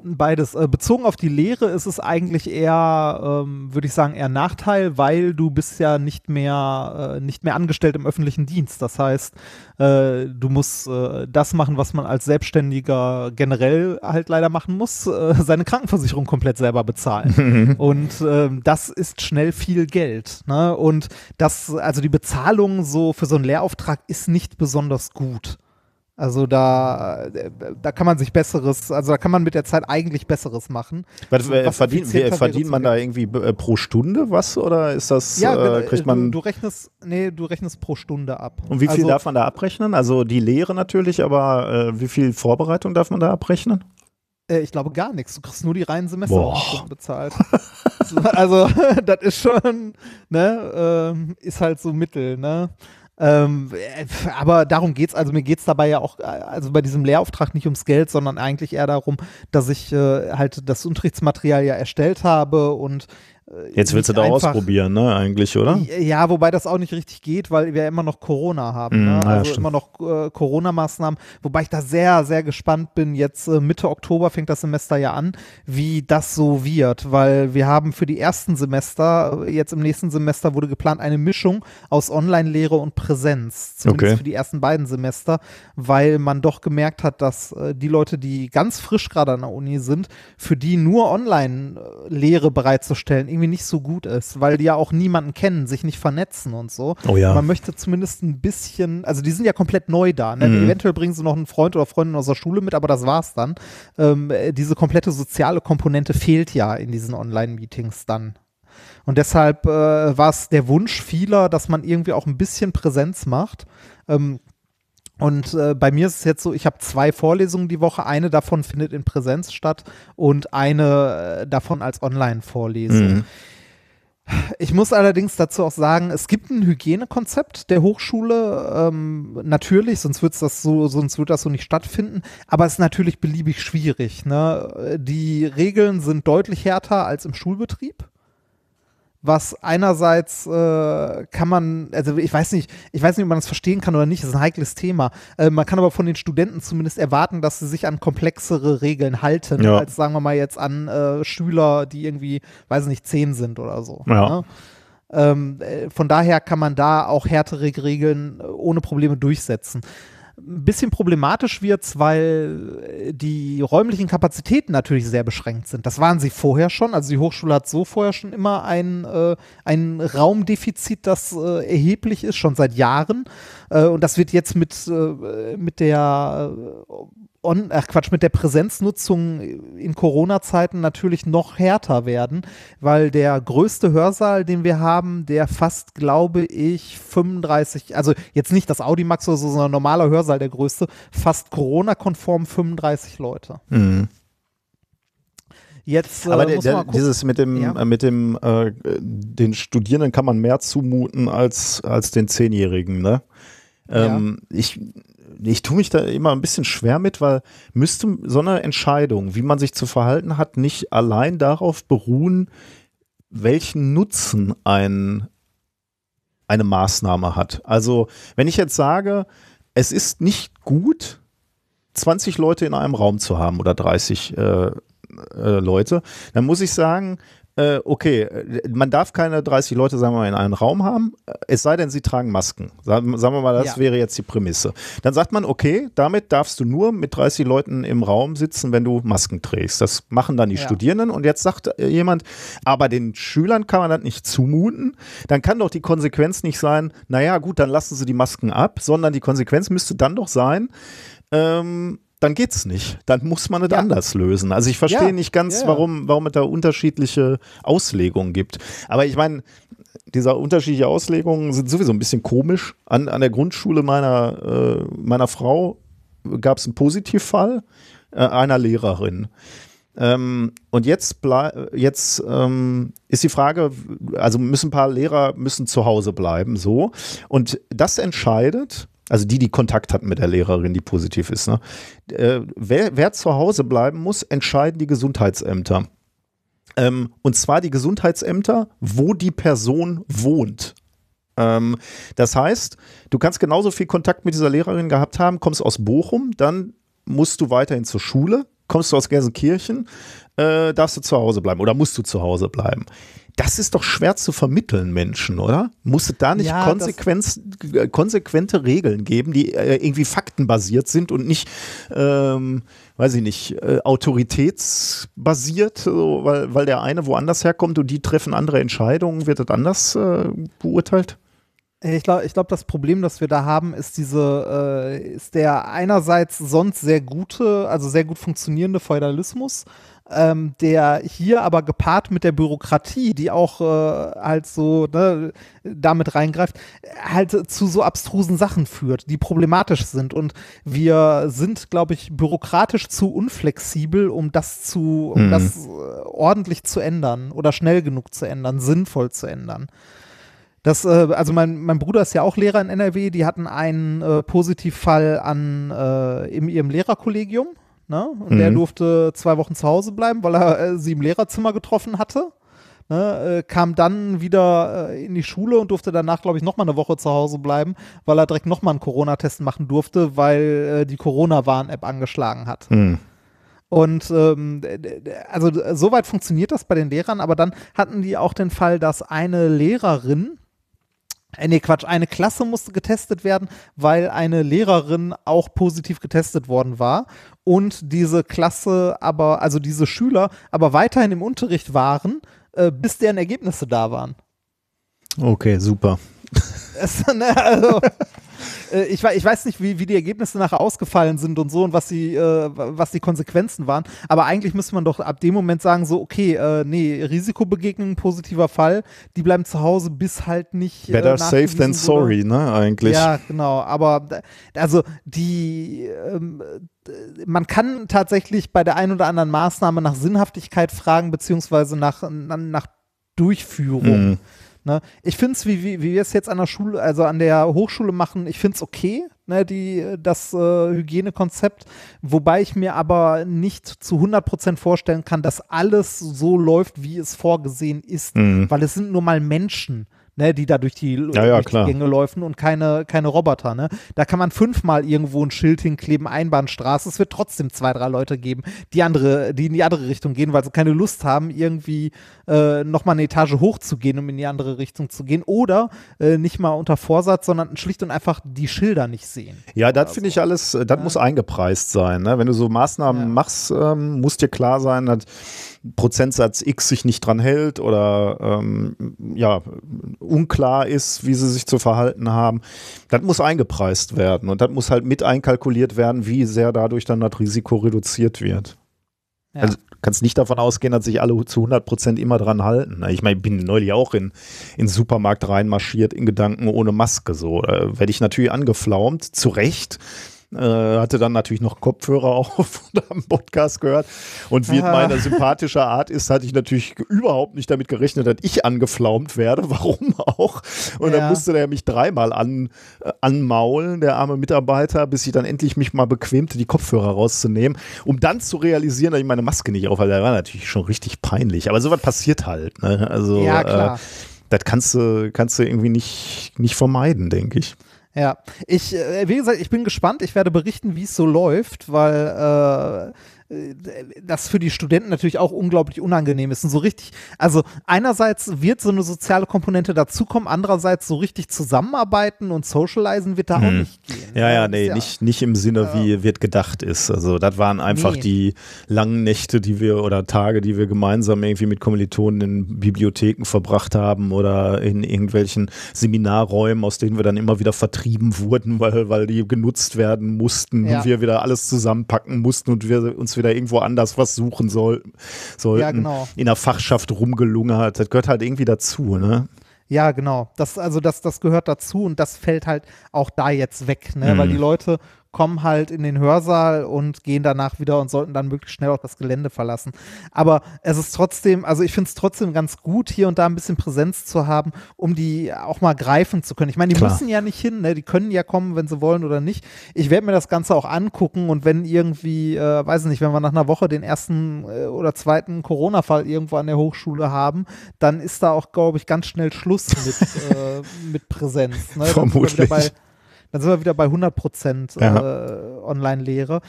Beides. Äh, bezogen auf die Lehre ist es eigentlich eher, ähm, würde ich sagen, eher Nachteil, weil du bist ja nicht mehr, äh, nicht mehr angestellt im öffentlichen Dienst. Das heißt, äh, du musst äh, das machen, was man als Selbstständiger generell halt leider machen muss, äh, seine Krankenversicherung komplett selber bezahlen. Und ähm, das ist schnell viel Geld. Ne? Und das, also die Bezahlung so für so einen Lehrauftrag ist nicht besonders gut. Also da, da kann man sich besseres, also da kann man mit der Zeit eigentlich besseres machen. Was, äh, was verdient, verdient man da irgendwie äh, pro Stunde was oder ist das, Ja, äh, genau, kriegt man. du, du rechnest, nee, du rechnest pro Stunde ab. und wie viel also, darf man da abrechnen? Also die Lehre natürlich, aber äh, wie viel Vorbereitung darf man da abrechnen? Äh, ich glaube gar nichts. Du kriegst nur die reinen. Semesterstunden bezahlt. also, das ist schon, ne, ähm, ist halt so Mittel, ne. Ähm, äh, aber darum geht's, also mir geht's dabei ja auch, äh, also bei diesem Lehrauftrag nicht ums Geld, sondern eigentlich eher darum, dass ich äh, halt das Unterrichtsmaterial ja erstellt habe und Jetzt willst du da einfach- ausprobieren, ne, eigentlich, oder? Ja, wobei das auch nicht richtig geht, weil wir ja immer noch Corona haben. Mm, Ne? ja, Also stimmt. immer noch äh, Corona-Maßnahmen. Wobei ich da sehr, sehr gespannt bin. Jetzt äh, Mitte Oktober fängt das Semester ja an, wie das so wird. Weil wir haben für die ersten Semester, äh, jetzt im nächsten Semester wurde geplant eine Mischung aus Online-Lehre und Präsenz. Zumindest Okay. für die ersten beiden Semester, weil man doch gemerkt hat, dass äh, die Leute, die ganz frisch gerade an der Uni sind, für die nur Online-Lehre bereitzustellen, irgendwie nicht so gut ist, weil die ja auch niemanden kennen, sich nicht vernetzen und so. Oh ja. Man möchte zumindest ein bisschen, also die sind ja komplett neu da. Ne? Mhm. Eventuell bringen sie noch einen Freund oder Freundin aus der Schule mit, aber das war's dann. Ähm, äh, diese komplette soziale Komponente fehlt ja in diesen Online-Meetings dann. Und deshalb äh, war es der Wunsch vieler, dass man irgendwie auch ein bisschen Präsenz macht. Ähm, und äh, bei mir ist es jetzt so, ich habe zwei Vorlesungen die Woche. Eine davon findet in Präsenz statt und eine äh, davon als Online-Vorlesung. Mhm. Ich muss allerdings dazu auch sagen, es gibt ein Hygienekonzept der Hochschule, ähm, natürlich, sonst wird das so, sonst wird das so nicht stattfinden, aber es ist natürlich beliebig schwierig. Ne? Die Regeln sind deutlich härter als im Schulbetrieb. Was einerseits äh, kann man, also ich weiß nicht, ich weiß nicht, ob man das verstehen kann oder nicht, das ist ein heikles Thema. Äh, man kann aber von den Studenten zumindest erwarten, dass sie sich an komplexere Regeln halten, Ja. als sagen wir mal jetzt an äh, Schüler, die irgendwie, weiß nicht, zehn sind oder so. Ja. Ne? Ähm, äh, von daher kann man da auch härtere Regeln ohne Probleme durchsetzen. Ein bisschen problematisch wird's, weil die räumlichen Kapazitäten natürlich sehr beschränkt sind. Das waren sie vorher schon. Also die Hochschule hat so vorher schon immer ein, äh, ein Raumdefizit, das äh, erheblich ist, schon seit Jahren. Äh, und das wird jetzt mit, äh, mit der On, ach Quatsch, mit der Präsenznutzung in Corona-Zeiten natürlich noch härter werden, weil der größte Hörsaal, den wir haben, der fasst, glaube ich, 35, also jetzt nicht das Audimax oder so, sondern ein normaler Hörsaal, der größte, fast Corona-konform 35 Leute. Mhm. Jetzt äh, Aber man der, dieses mit dem, Ja. äh, mit dem, äh, den Studierenden kann man mehr zumuten als, als den Zehnjährigen, ne? Ähm, Ich, ich tue mich da immer ein bisschen schwer mit, weil müsste so eine Entscheidung, wie man sich zu verhalten hat, nicht allein darauf beruhen, welchen Nutzen ein, eine Maßnahme hat. Also wenn ich jetzt sage, es ist nicht gut, 20 Leute in einem Raum zu haben oder 30 äh, äh, Leute, dann muss ich sagen, äh, okay, äh, man darf keine 30 Leute, sagen wir mal, in einem Raum haben, äh, es sei denn, sie tragen Masken. Sagen, sagen wir mal, das Ja. wäre jetzt die Prämisse. Dann sagt man, okay, damit darfst du nur mit 30 Leuten im Raum sitzen, wenn du Masken trägst. Das machen dann die Ja. Studierenden und jetzt sagt äh, jemand, aber den Schülern kann man das nicht zumuten. Dann kann doch die Konsequenz nicht sein, naja, gut, dann lassen sie die Masken ab, sondern die Konsequenz müsste dann doch sein, ähm, dann geht's nicht. Dann muss man es Ja. anders lösen. Also ich verstehe Ja. nicht ganz, Ja, warum, warum es da unterschiedliche Auslegungen gibt. Aber ich meine, diese unterschiedliche Auslegungen sind sowieso ein bisschen komisch. An, an der Grundschule meiner, äh, meiner Frau gab es einen Positivfall äh, einer Lehrerin. Ähm, und jetzt, jetzt ähm, ist die Frage, also müssen ein paar Lehrer müssen zu Hause bleiben, so. Und das entscheidet, also die, die Kontakt hatten mit der Lehrerin, die positiv ist, ne? äh, wer, wer zu Hause bleiben muss, entscheiden die Gesundheitsämter. Ähm, und zwar die Gesundheitsämter, wo die Person wohnt. Ähm, das heißt, du kannst genauso viel Kontakt mit dieser Lehrerin gehabt haben, kommst aus Bochum, dann musst du weiterhin zur Schule, kommst du aus Gelsenkirchen, äh, darfst du zu Hause bleiben oder musst du zu Hause bleiben. Das ist doch schwer zu vermitteln, Menschen, oder? Muss es da nicht Ja, Konsequenz, äh, konsequente Regeln geben, die äh, irgendwie faktenbasiert sind und nicht, ähm, weiß ich nicht, äh, autoritätsbasiert, so, weil, weil der eine woanders herkommt und die treffen andere Entscheidungen, wird das anders äh, beurteilt? Ich glaube, ich glaub, das Problem, das wir da haben, ist diese, äh, ist der einerseits sonst sehr gute, also sehr gut funktionierende Feudalismus, ähm, der hier aber gepaart mit der Bürokratie, die auch äh, halt so ne, damit reingreift, halt zu so abstrusen Sachen führt, die problematisch sind. Und wir sind, glaube ich, bürokratisch zu unflexibel, um das zu, um Mhm. das äh, ordentlich zu ändern oder schnell genug zu ändern, sinnvoll zu ändern. Das, äh, also mein, mein Bruder ist ja auch Lehrer in NRW, die hatten einen äh, Positivfall an äh, in ihrem Lehrerkollegium. Ne? Und der Mhm. durfte zwei Wochen zu Hause bleiben, weil er äh, sie im Lehrerzimmer getroffen hatte. Ne? Äh, kam dann wieder äh, in die Schule und durfte danach, glaube ich, nochmal eine Woche zu Hause bleiben, weil er direkt nochmal einen Corona-Test machen durfte, weil die Corona-Warn-App angeschlagen hat. Hm. Und ähm, also soweit funktioniert das bei den Lehrern, aber dann hatten die auch den Fall, dass eine Lehrerin, äh, nee, Quatsch, eine Klasse musste getestet werden, weil eine Lehrerin auch positiv getestet worden war und diese Klasse aber, also diese Schüler aber weiterhin im Unterricht waren, äh, bis deren Ergebnisse da waren. Okay, super. Ne, also, äh, ich, ich weiß nicht, wie, wie die Ergebnisse nachher ausgefallen sind und so und was die, äh, was die Konsequenzen waren. Aber eigentlich müsste man doch ab dem Moment sagen, so, okay, äh, nee, Risikobegegnung, positiver Fall, die bleiben zu Hause, bis halt nicht. Better äh, safe than sorry, ne, eigentlich. Ja, genau. Aber also die, ähm, man kann tatsächlich bei der einen oder anderen Maßnahme nach Sinnhaftigkeit fragen, beziehungsweise nach, na- nach Durchführung. Mhm. Ne? Ich finde es, wie, wie, wie wir es jetzt an der Schule, also an der Hochschule machen, ich finde es okay, ne, die, das äh, Hygienekonzept, wobei ich mir aber nicht zu 100% vorstellen kann, dass alles so läuft, wie es vorgesehen ist, Mhm. weil es sind nur mal Menschen. Ne, die da durch die, Ja, ja, durch die Gänge laufen und keine, keine Roboter. Ne? Da kann man fünfmal irgendwo ein Schild hinkleben, Einbahnstraße. Es wird trotzdem zwei, drei Leute geben, die, andere, die in die andere Richtung gehen, weil sie keine Lust haben, irgendwie äh, nochmal eine Etage hochzugehen, um in die andere Richtung zu gehen. Oder äh, nicht mal unter Vorsatz, sondern schlicht und einfach die Schilder nicht sehen. Ja, das finde ich alles, äh, das muss eingepreist sein. Ne? Wenn du so Maßnahmen Ja. machst, ähm, muss dir klar sein, dass Prozentsatz X sich nicht dran hält oder ähm, ja, unklar ist, wie sie sich zu verhalten haben. Das muss eingepreist werden und das muss halt mit einkalkuliert werden, wie sehr dadurch dann das Risiko reduziert wird. Ja. Also du kannst nicht davon ausgehen, dass sich alle zu 100 Prozent immer dran halten. Ich meine, ich bin neulich auch in, in den Supermarkt reinmarschiert in Gedanken ohne Maske. So, da werde ich natürlich angeflaumt, zu Recht. Äh, hatte dann natürlich noch Kopfhörer auf und am Podcast gehört. Und wie Ah. meine sympathische Art ist, hatte ich natürlich überhaupt nicht damit gerechnet, dass ich angeflaumt werde. Warum auch? Und Ja. dann musste der mich dreimal an, äh, anmaulen, der arme Mitarbeiter, bis ich dann endlich mich mal bequemte, die Kopfhörer rauszunehmen, um dann zu realisieren, dass ich meine Maske nicht auf hatte. Das war natürlich schon richtig peinlich. Aber sowas passiert halt. Ne? Also, Ja, klar. Äh, das kannst du, kannst du irgendwie nicht, nicht vermeiden, denke ich. Ja, ich, äh, wie gesagt, ich bin gespannt. Ich werde berichten, wie es so läuft, weil äh, das für die Studenten natürlich auch unglaublich unangenehm ist. Und so richtig, also einerseits wird so eine soziale Komponente dazukommen, andererseits so richtig zusammenarbeiten und socialisen wird da auch nicht gehen. Hm. Ja, ja, Das nee, ist nicht, nicht im Sinne, wie wird gedacht ist. Also das waren einfach Nee. die langen Nächte, die wir oder Tage, die wir gemeinsam irgendwie mit Kommilitonen in Bibliotheken verbracht haben oder in irgendwelchen Seminarräumen, aus denen wir dann immer wieder vertrieben wurden, weil, weil die genutzt werden mussten Ja. und wir wieder alles zusammenpacken mussten und wir uns wieder irgendwo anders was suchen sollten. sollten. Ja, genau. In der Fachschaft rumgelungert. Das gehört halt irgendwie dazu, ne? Ja, genau. Das, also das, das gehört dazu und das fällt halt auch da jetzt weg, ne? weil Mhm. die Leute kommen halt in den Hörsaal und gehen danach wieder und sollten dann möglichst schnell auch das Gelände verlassen. Aber es ist trotzdem, also ich finde es trotzdem ganz gut, hier und da ein bisschen Präsenz zu haben, um die auch mal greifen zu können. Ich meine, die Klar. müssen ja nicht hin, ne? die können ja kommen, wenn sie wollen oder nicht. Ich werde mir das Ganze auch angucken und wenn irgendwie, äh, weiß nicht, wenn wir nach einer Woche den ersten äh, oder zweiten Corona-Fall irgendwo an der Hochschule haben, dann ist da auch, glaube ich, ganz schnell Schluss mit, äh, mit Präsenz. Ne? Vermutlich. Dann sind wir wieder bei 100 Prozent äh, Online-Lehre.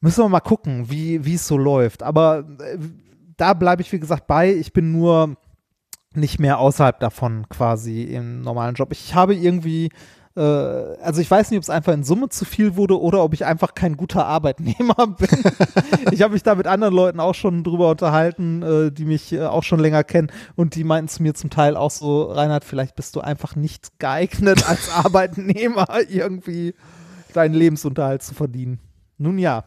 Müssen wir mal gucken, wie wie es so läuft. Aber äh, da bleibe ich, wie gesagt, bei. Ich bin nur nicht mehr außerhalb davon quasi im normalen Job. Ich habe irgendwie, äh, also ich weiß nicht, ob es einfach in Summe zu viel wurde oder ob ich einfach kein guter Arbeitnehmer bin. ich habe mich da mit anderen Leuten auch schon drüber unterhalten, äh, die mich äh, auch schon länger kennen und die meinten zu mir zum Teil auch so, Reinhard, vielleicht bist du einfach nicht geeignet als Arbeitnehmer irgendwie deinen Lebensunterhalt zu verdienen. Nun ja.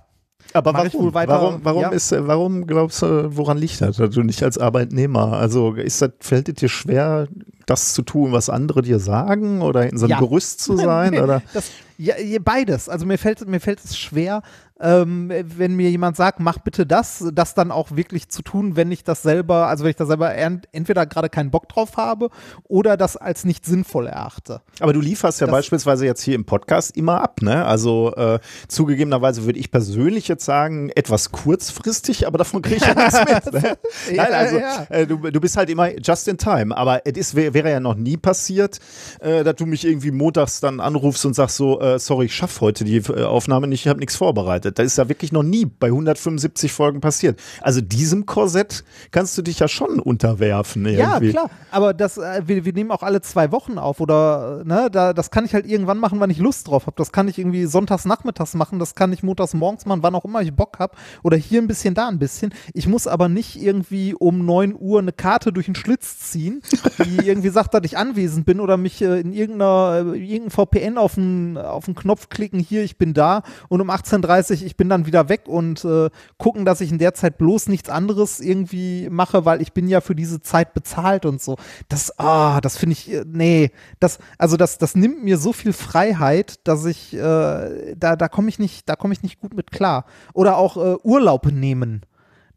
Aber Mach warum? weiter- warum, warum, ja. ist, warum glaubst du, woran liegt das, du nicht als Arbeitnehmer? Also ist das, fällt es dir schwer, das zu tun, was andere dir sagen oder in so einem Ja. Gerüst zu sein? Oder? Das, ja, beides. Also mir fällt, mir fällt es schwer, ähm, wenn mir jemand sagt, mach bitte das, das dann auch wirklich zu tun, wenn ich das selber, also wenn ich da selber ent- entweder gerade keinen Bock drauf habe oder das als nicht sinnvoll erachte. Aber du lieferst ja Das- beispielsweise jetzt hier im Podcast immer ab, ne? Also äh, zugegebenerweise würde ich persönlich jetzt sagen, etwas kurzfristig, aber davon kriege ich ja nichts mit. Ne? Ja, Nein, also ja. Äh, du, du bist halt immer just in time. Aber es wär, wäre ja noch nie passiert, äh, dass du mich irgendwie montags dann anrufst und sagst so, äh, sorry, ich schaffe heute die äh, Aufnahme nicht, ich habe nichts vorbereitet. Das ist ja wirklich noch nie bei 175 Folgen passiert. Also diesem Korsett kannst du dich ja schon unterwerfen. Ja, Irgendwie. klar, aber das, äh, wir, wir nehmen auch alle zwei Wochen auf oder, äh, ne, da, das kann ich halt irgendwann machen, wann ich Lust drauf habe. Das kann ich irgendwie sonntags nachmittags machen, das kann ich montags morgens machen, wann auch immer ich Bock habe oder hier ein bisschen, da ein bisschen. Ich muss aber nicht irgendwie um 9 Uhr eine Karte durch den Schlitz ziehen, die irgendwie sagt, dass ich anwesend bin oder mich äh, in irgendeiner, äh, irgendein VPN auf den, auf den Knopf klicken, hier, ich bin da und um 18.30 Uhr, ich bin dann wieder weg und äh, gucken, dass ich in der Zeit bloß nichts anderes irgendwie mache, weil ich bin ja für diese Zeit bezahlt und so. Das, ah, das finde ich, äh, nee, das, also das, das nimmt mir so viel Freiheit, dass ich, äh, da, da komme ich nicht, da komme ich nicht gut mit klar. Oder auch äh, Urlaub nehmen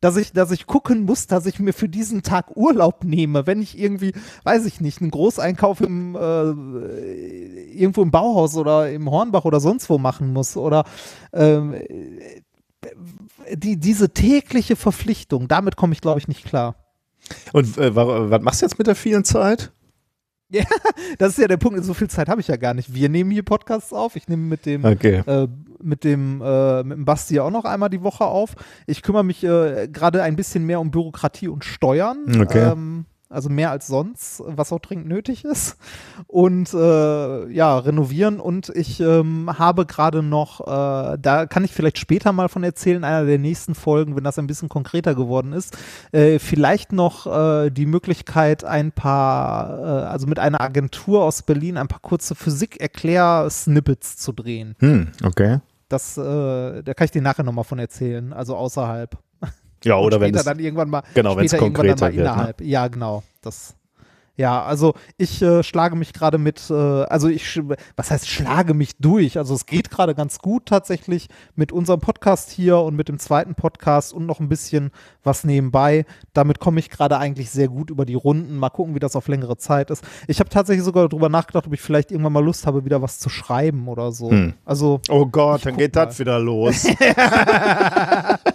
dass ich, dass ich gucken muss, dass ich mir für diesen Tag Urlaub nehme, wenn ich irgendwie, weiß ich nicht, einen Großeinkauf im äh, irgendwo im Bauhaus oder im Hornbach oder sonst wo machen muss oder ähm, die, diese tägliche Verpflichtung, damit komme ich, glaube ich, nicht klar. Und äh, wa- was machst du jetzt mit der vielen Zeit? Das ist ja der Punkt, so viel Zeit habe ich ja gar nicht. Wir nehmen hier Podcasts auf, ich nehme mit dem Okay. äh, mit dem äh, mit dem Basti auch noch einmal die Woche auf. Ich kümmere mich äh, gerade ein bisschen mehr um Bürokratie und Steuern. Okay. Ähm, also mehr als sonst, was auch dringend nötig ist. Und äh, ja, renovieren. Und ich ähm, habe gerade noch, äh, da kann ich vielleicht später mal von erzählen, einer der nächsten Folgen, wenn das ein bisschen konkreter geworden ist, äh, vielleicht noch äh, die Möglichkeit, ein paar, äh, also mit einer Agentur aus Berlin, ein paar kurze Physik-Erklär-Snippets zu drehen. Hm, okay. Das, äh, da kann ich dir nachher nochmal von erzählen, also außerhalb. Ja, oder wenn es dann irgendwann mal, genau, wenn es konkreter mal wird. Ne? innerhalb. Ja, genau. Das, Ja, also ich äh, schlage mich gerade mit, äh, also ich, was heißt schlage mich durch? Also es geht gerade ganz gut tatsächlich mit unserem Podcast hier und mit dem zweiten Podcast und noch ein bisschen was nebenbei. Damit komme ich gerade eigentlich sehr gut über die Runden. Mal gucken, wie das auf längere Zeit ist. Ich habe tatsächlich sogar darüber nachgedacht, ob ich vielleicht irgendwann mal Lust habe, wieder was zu schreiben oder so. Hm. Also Oh Gott, dann geht das wieder los.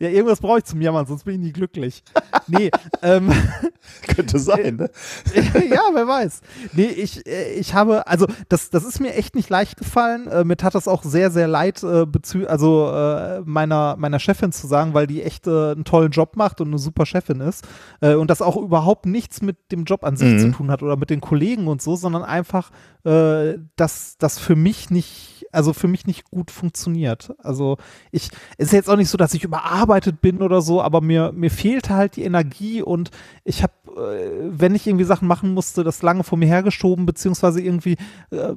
ja, irgendwas brauche ich zum Jammern, sonst bin ich nie glücklich. Nee, ähm, Könnte sein, ne? ja, wer weiß. Nee, ich, äh, ich habe, also das, das ist mir echt nicht leicht gefallen. Äh, mir tat das auch sehr, sehr leid, äh, also äh, meiner, meiner Chefin zu sagen, weil die echt äh, einen tollen Job macht und eine super Chefin ist. Äh, und das auch überhaupt nichts mit dem Job an sich Mhm. zu tun hat oder mit den Kollegen und so, sondern einfach, äh, dass das für mich nicht, also für mich nicht gut funktioniert. Also ich, es ist jetzt auch nicht so, dass ich überarbeitet bin oder so, aber mir, mir fehlte halt die Energie und ich habe, äh, wenn ich irgendwie Sachen machen musste, das lange vor mir hergeschoben, beziehungsweise irgendwie äh,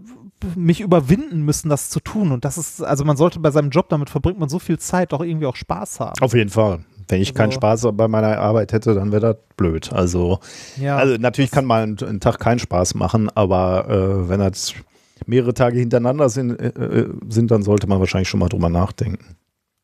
mich überwinden müssen, das zu tun. Und das ist, also man sollte bei seinem Job, damit verbringt man so viel Zeit, doch irgendwie auch Spaß haben. Auf jeden Fall. Wenn ich keinen Also- Spaß bei meiner Arbeit hätte, dann wäre das blöd. Also, Ja. also natürlich kann mal ein, ein Tag keinen Spaß machen, aber äh, wenn das mehrere Tage hintereinander sind, äh, äh, sind, dann sollte man wahrscheinlich schon mal drüber nachdenken.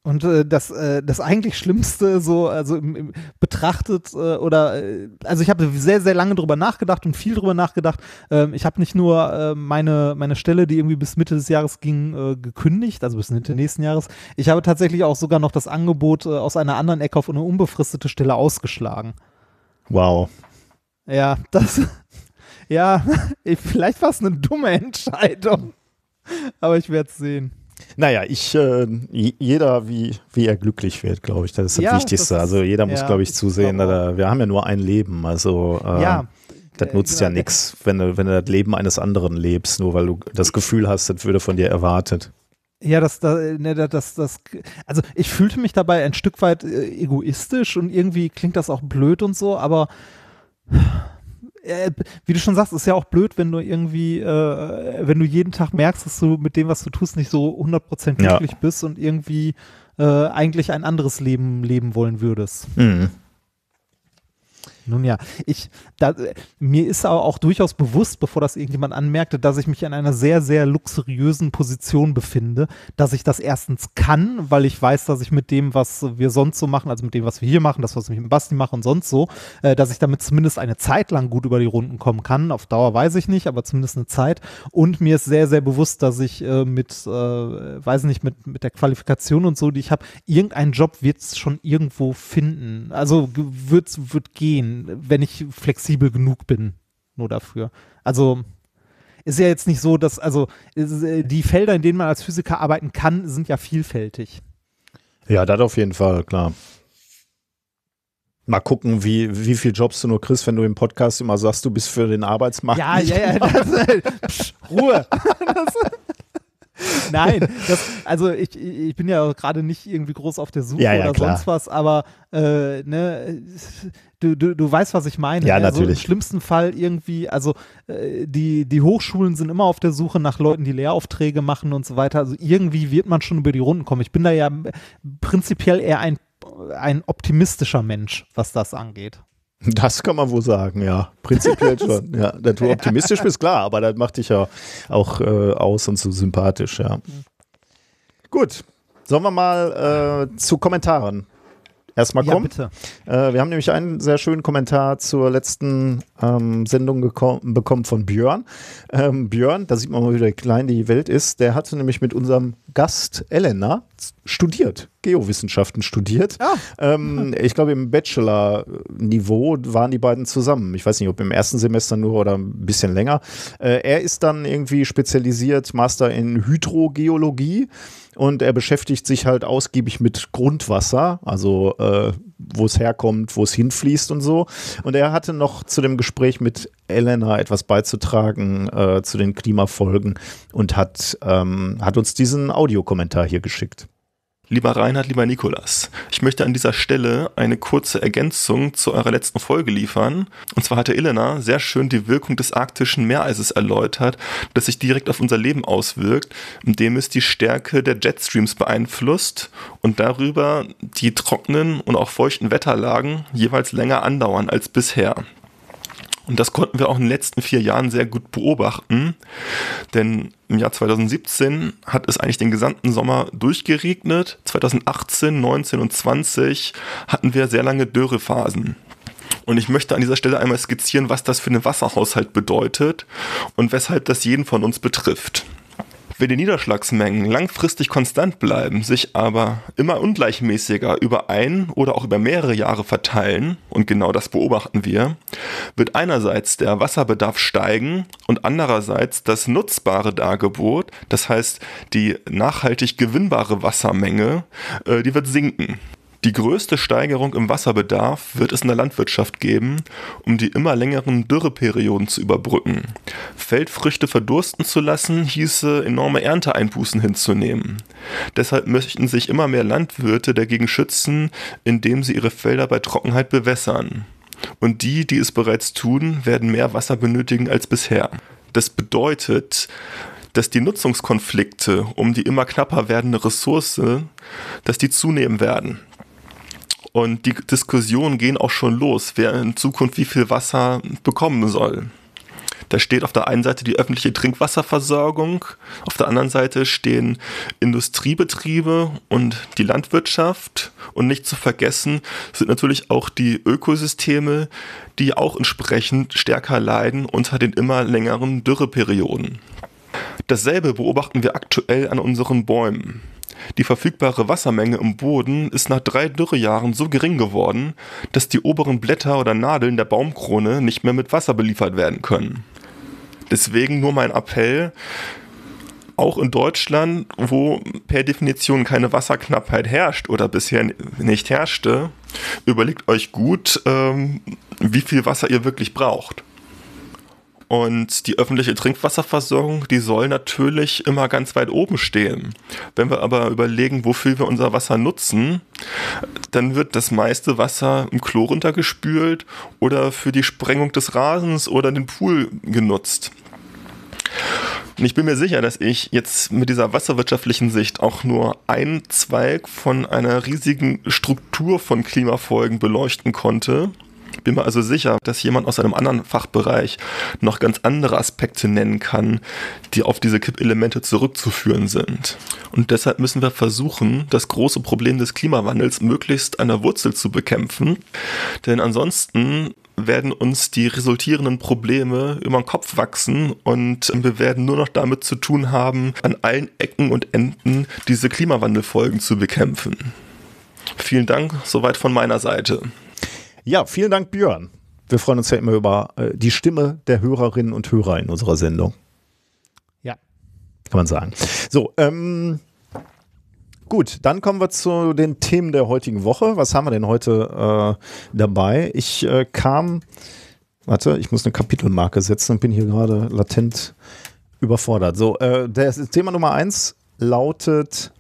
Und äh, das, äh, das eigentlich Schlimmste, so, also im, im betrachtet, äh, oder, äh, also ich habe sehr, sehr lange drüber nachgedacht und viel drüber nachgedacht. Ähm, ich habe nicht nur äh, meine, meine Stelle, die irgendwie bis Mitte des Jahres ging, äh, gekündigt, also bis Mitte nächsten Jahres. Ich habe tatsächlich auch sogar noch das Angebot aus einer anderen Ecke auf eine unbefristete Stelle ausgeschlagen. Wow. Ja, das, ja, ich, vielleicht war es eine dumme Entscheidung. Aber ich werde es sehen. Naja, ich, äh, jeder, wie, wie er glücklich wird, glaube ich, das ist das Ja, Wichtigste. das ist- also jeder muss, ja, glaube ich, zusehen, er, wir haben ja nur ein Leben, also äh, ja. das äh, nutzt genau, ja nichts, wenn du, wenn du das Leben eines anderen lebst, nur weil du das Gefühl hast, das würde von dir erwartet. Ja, das, da- ne, da- das, das, also ich fühlte mich dabei ein Stück weit äh, egoistisch und irgendwie klingt das auch blöd und so, aber äh, wie du schon sagst, ist ja auch blöd, wenn du irgendwie, äh, wenn du jeden Tag merkst, dass du mit dem, was du tust, nicht so 100% Ja. glücklich bist und irgendwie äh, eigentlich ein anderes Leben leben wollen würdest. Mhm. Nun ja, ich, da, mir ist aber auch durchaus bewusst, bevor das irgendjemand anmerkte, dass ich mich in einer sehr, sehr luxuriösen Position befinde, dass ich das erstens kann, weil ich weiß, dass ich mit dem, was wir sonst so machen, also mit dem, was wir hier machen, das, was ich mit Basti mache und sonst so, äh, dass ich damit zumindest eine Zeit lang gut über die Runden kommen kann. Auf Dauer weiß ich nicht, aber zumindest eine Zeit. Und mir ist sehr, sehr bewusst, dass ich äh, mit, äh, weiß nicht, mit, mit der Qualifikation und so, die ich habe, irgendeinen Job wird es schon irgendwo finden. Also wird wird gehen, wenn ich flexibel genug bin, nur dafür. Also ist ja jetzt nicht so, dass, also äh, die Felder, in denen man als Physiker arbeiten kann, sind ja vielfältig. Ja, das auf jeden Fall, klar. Mal gucken, wie, wie viel Jobs du nur kriegst, wenn du im Podcast immer sagst, du bist für den Arbeitsmarkt. Ja, ja, ja. Das, äh, psch, Ruhe. das, nein, das, also ich, ich bin ja gerade nicht irgendwie groß auf der Suche Ja, ja, oder klar. sonst was, aber äh, ne, du, du, du weißt, was ich meine. Ja, ne? Also Im schlimmsten Fall irgendwie, also äh, die, die Hochschulen sind immer auf der Suche nach Leuten, die Lehraufträge machen und so weiter. Also irgendwie wird man schon über die Runden kommen. Ich bin da ja prinzipiell eher ein, ein optimistischer Mensch, was das angeht. Das kann man wohl sagen, ja. Prinzipiell schon. Ja, dass du optimistisch bist, klar, aber das macht dich ja auch äh, aus und so sympathisch, ja. Gut, sollen wir mal äh, zu Kommentaren erstmal Ja, kommen? bitte. Äh, wir haben nämlich einen sehr schönen Kommentar zur letzten ähm, Sendung bekommen von Björn. Ähm, Björn, da sieht man mal, wie klein die Welt ist, der hatte nämlich mit unserem Gast Elena studiert, Geowissenschaften studiert. Ah. Ähm, ich glaube, im Bachelor-Niveau waren die beiden zusammen. Ich weiß nicht, ob im ersten Semester nur oder ein bisschen länger. Äh, er ist dann irgendwie spezialisiert, Master in Hydrogeologie und er beschäftigt sich halt ausgiebig mit Grundwasser, also äh, wo es herkommt, wo es hinfließt und so. Und er hatte noch zu dem Gespräch mit Elena etwas beizutragen äh, zu den Klimafolgen und hat, ähm, hat uns diesen Audiokommentar hier geschickt. Lieber Reinhard, lieber Nikolas, ich möchte an dieser Stelle eine kurze Ergänzung zu eurer letzten Folge liefern. Und zwar hatte Elena sehr schön die Wirkung des arktischen Meereises erläutert, das sich direkt auf unser Leben auswirkt, indem es die Stärke der Jetstreams beeinflusst und darüber die trockenen und auch feuchten Wetterlagen jeweils länger andauern als bisher. Und das konnten wir auch in den letzten vier Jahren sehr gut beobachten. Denn im Jahr 2017 hat es eigentlich den gesamten Sommer durchgeregnet. 2018, 19 und 20 hatten wir sehr lange Dürrephasen. Und ich möchte an dieser Stelle einmal skizzieren, was das für einen Wasserhaushalt bedeutet und weshalb das jeden von uns betrifft. Wenn die Niederschlagsmengen langfristig konstant bleiben, sich aber immer ungleichmäßiger über ein oder auch über mehrere Jahre verteilen, und genau das beobachten wir, wird einerseits der Wasserbedarf steigen und andererseits das nutzbare Dargebot, das heißt die nachhaltig gewinnbare Wassermenge, äh, die wird sinken. Die größte Steigerung im Wasserbedarf wird es in der Landwirtschaft geben, um die immer längeren Dürreperioden zu überbrücken. Feldfrüchte verdursten zu lassen, hieße enorme Ernteeinbußen hinzunehmen. Deshalb möchten sich immer mehr Landwirte dagegen schützen, indem sie ihre Felder bei Trockenheit bewässern. Und die, die es bereits tun, werden mehr Wasser benötigen als bisher. Das bedeutet, dass die Nutzungskonflikte um die immer knapper werdende Ressource, dass die zunehmen werden. Und die Diskussionen gehen auch schon los, wer in Zukunft wie viel Wasser bekommen soll. Da steht auf der einen Seite die öffentliche Trinkwasserversorgung, auf der anderen Seite stehen Industriebetriebe und die Landwirtschaft. Und nicht zu vergessen sind natürlich auch die Ökosysteme, die auch entsprechend stärker leiden unter den immer längeren Dürreperioden. Dasselbe beobachten wir aktuell an unseren Bäumen. Die verfügbare Wassermenge im Boden ist nach drei Dürrejahren so gering geworden, dass die oberen Blätter oder Nadeln der Baumkrone nicht mehr mit Wasser beliefert werden können. Deswegen nur mein Appell, auch in Deutschland, wo per Definition keine Wasserknappheit herrscht oder bisher nicht herrschte, überlegt euch gut, ähm, wie viel Wasser ihr wirklich braucht. Und die öffentliche Trinkwasserversorgung, die soll natürlich immer ganz weit oben stehen. Wenn wir aber überlegen, wofür wir unser Wasser nutzen, dann wird das meiste Wasser im Klo runtergespült oder für die Sprengung des Rasens oder den Pool genutzt. Und ich bin mir sicher, dass ich jetzt mit dieser wasserwirtschaftlichen Sicht auch nur einen Zweig von einer riesigen Struktur von Klimafolgen beleuchten konnte bin mir also sicher, dass jemand aus einem anderen Fachbereich noch ganz andere Aspekte nennen kann, die auf diese Kippelemente zurückzuführen sind. Und deshalb müssen wir versuchen, das große Problem des Klimawandels möglichst an der Wurzel zu bekämpfen. Denn ansonsten werden uns die resultierenden Probleme über den Kopf wachsen und wir werden nur noch damit zu tun haben, an allen Ecken und Enden diese Klimawandelfolgen zu bekämpfen. Vielen Dank, soweit von meiner Seite. Ja, vielen Dank, Björn. Wir freuen uns ja immer über äh, die Stimme der Hörerinnen und Hörer in unserer Sendung. Ja. Kann man sagen. So, ähm, Gut, dann kommen wir zu den Themen der heutigen Woche. Was haben wir denn heute äh, dabei? Ich äh, kam, warte, ich muss eine Kapitelmarke setzen und bin hier gerade latent überfordert. So, äh, das Thema Nummer eins lautet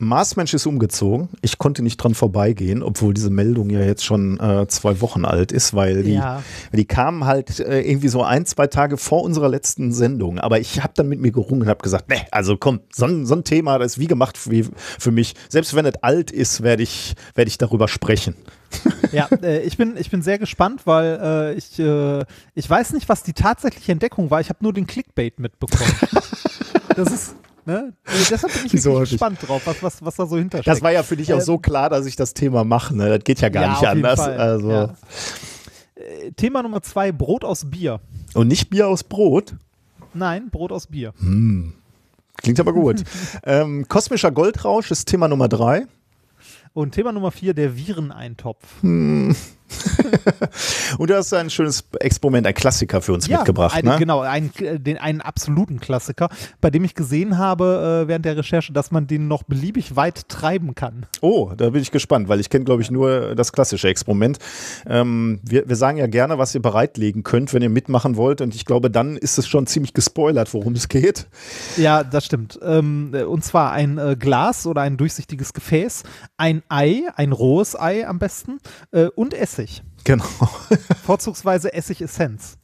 Marsmensch ist umgezogen. Ich konnte nicht dran vorbeigehen, obwohl diese Meldung ja jetzt schon äh, zwei Wochen alt ist, weil die, ja. die kamen halt äh, irgendwie so ein, zwei Tage vor unserer letzten Sendung. Aber ich habe dann mit mir gerungen und habe gesagt, ne, also komm, so ein, so ein Thema, das ist wie gemacht für, für mich. Selbst wenn es alt ist, werde ich, werd ich darüber sprechen. ja, äh, ich, bin, ich bin sehr gespannt, weil äh, ich, äh, ich weiß nicht, was die tatsächliche Entdeckung war. Ich habe nur den Clickbait mitbekommen. das ist Ne? Deshalb bin ich so gespannt drauf, was, was, was da so hintersteckt. Das war ja für dich auch so ähm, klar, dass ich das Thema mache. Ne? Das geht ja gar ja, nicht anders. Also. Ja. Äh, Thema Nummer zwei: Brot aus Bier. Und nicht Bier aus Brot? Nein, Brot aus Bier. Hm. Klingt aber gut. ähm, kosmischer Goldrausch ist Thema Nummer drei. Und Thema Nummer vier: der Vireneintopf. Hm. und du hast ein schönes Experiment, ein Klassiker für uns ja, mitgebracht. Ein, ne? Genau, ein, den, einen absoluten Klassiker, bei dem ich gesehen habe äh, während der Recherche, dass man den noch beliebig weit treiben kann. Oh, da bin ich gespannt, weil ich kenne, glaube ich, nur das klassische Experiment. Ähm, wir, wir sagen ja gerne, was ihr bereitlegen könnt, wenn ihr mitmachen wollt. Und ich glaube, dann ist es schon ziemlich gespoilert, worum es geht. Ja, das stimmt. Ähm, und zwar ein äh, Glas oder ein durchsichtiges Gefäß, ein Ei, ein rohes Ei am besten äh, und Essig. Genau. Vorzugsweise Essigessenz.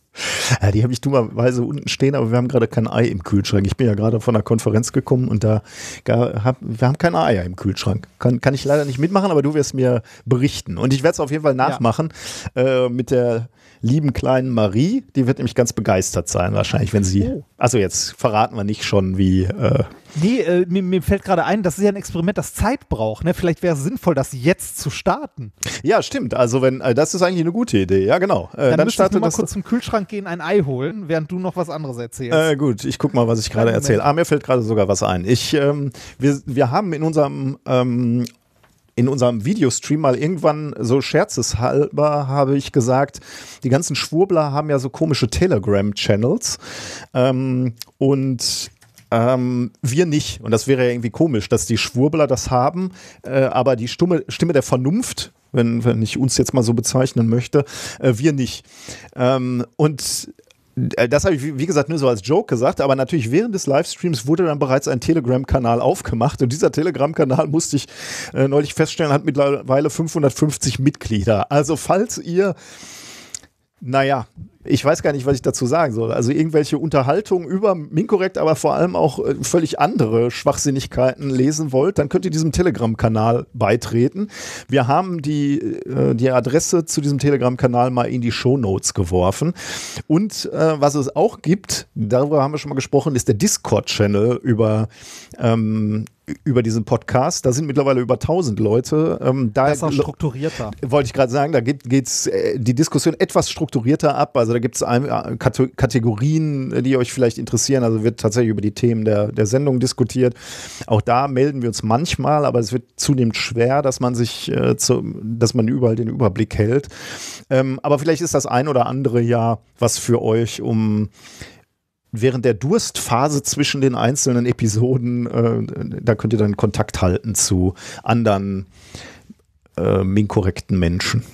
Ja, die habe ich dummerweise unten stehen, aber wir haben gerade kein Ei im Kühlschrank. Ich bin ja gerade von einer Konferenz gekommen und da hab, wir haben keine Eier im Kühlschrank. Kann, kann ich leider nicht mitmachen, aber du wirst mir berichten. Und ich werde es auf jeden Fall nachmachen ja. äh, mit der lieben kleinen Marie. Die wird nämlich ganz begeistert sein, wahrscheinlich, wenn sie. Oh. Also jetzt verraten wir nicht schon, wie. Äh, nee, äh, mir, mir, fällt gerade ein, das ist ja ein Experiment, das Zeit braucht. Ne? Vielleicht wäre es sinnvoll, das jetzt zu starten. Ja, stimmt. Also wenn, äh, das ist eigentlich eine gute Idee. Ja, genau. Äh, dann dann starte ich mal kurz zum Kühlschrank gehen, ein Ei holen, während du noch was anderes erzählst. Äh, gut, ich guck mal, was ich gerade erzähle. Ah, mir fällt gerade sogar was ein. Ich, ähm, wir, wir haben in unserem ähm, in unserem Videostream mal irgendwann so scherzeshalber habe ich gesagt, die ganzen Schwurbler haben ja so komische Telegram-Channels ähm, und ähm, wir nicht. Und das wäre ja irgendwie komisch, dass die Schwurbler das haben, äh, aber die Stimme, Stimme der Vernunft, wenn, wenn ich uns jetzt mal so bezeichnen möchte, äh, wir nicht. Ähm, und das habe ich, wie gesagt, nur so als Joke gesagt, aber natürlich während des Livestreams wurde dann bereits ein Telegram-Kanal aufgemacht und dieser Telegram-Kanal, musste ich äh, neulich feststellen, hat mittlerweile 550 Mitglieder. Also falls ihr naja, ich weiß gar nicht, was ich dazu sagen soll. Also irgendwelche Unterhaltungen über Minkorrekt, aber vor allem auch äh, völlig andere Schwachsinnigkeiten lesen wollt, dann könnt ihr diesem Telegram-Kanal beitreten. Wir haben die, äh, die Adresse zu diesem Telegram-Kanal mal in die Show Notes geworfen. Und äh, was es auch gibt, darüber haben wir schon mal gesprochen, ist der Discord-Channel über, ähm, über diesen Podcast. Da sind mittlerweile über 1000 Leute. Ähm, da das ist auch strukturierter. Wollte ich gerade sagen, da geht es äh, die Diskussion etwas strukturierter ab. Also da gibt es äh, Kategorien, die euch vielleicht interessieren. Also wird tatsächlich über die Themen der, der Sendung diskutiert. Auch da melden wir uns manchmal, aber es wird zunehmend schwer, dass man sich, äh, zu, dass man überall den Überblick hält. Ähm, aber vielleicht ist das ein oder andere ja was für euch, um während der Durstphase zwischen den einzelnen Episoden, äh, da könnt ihr dann Kontakt halten zu anderen äh, minkorrekten Menschen.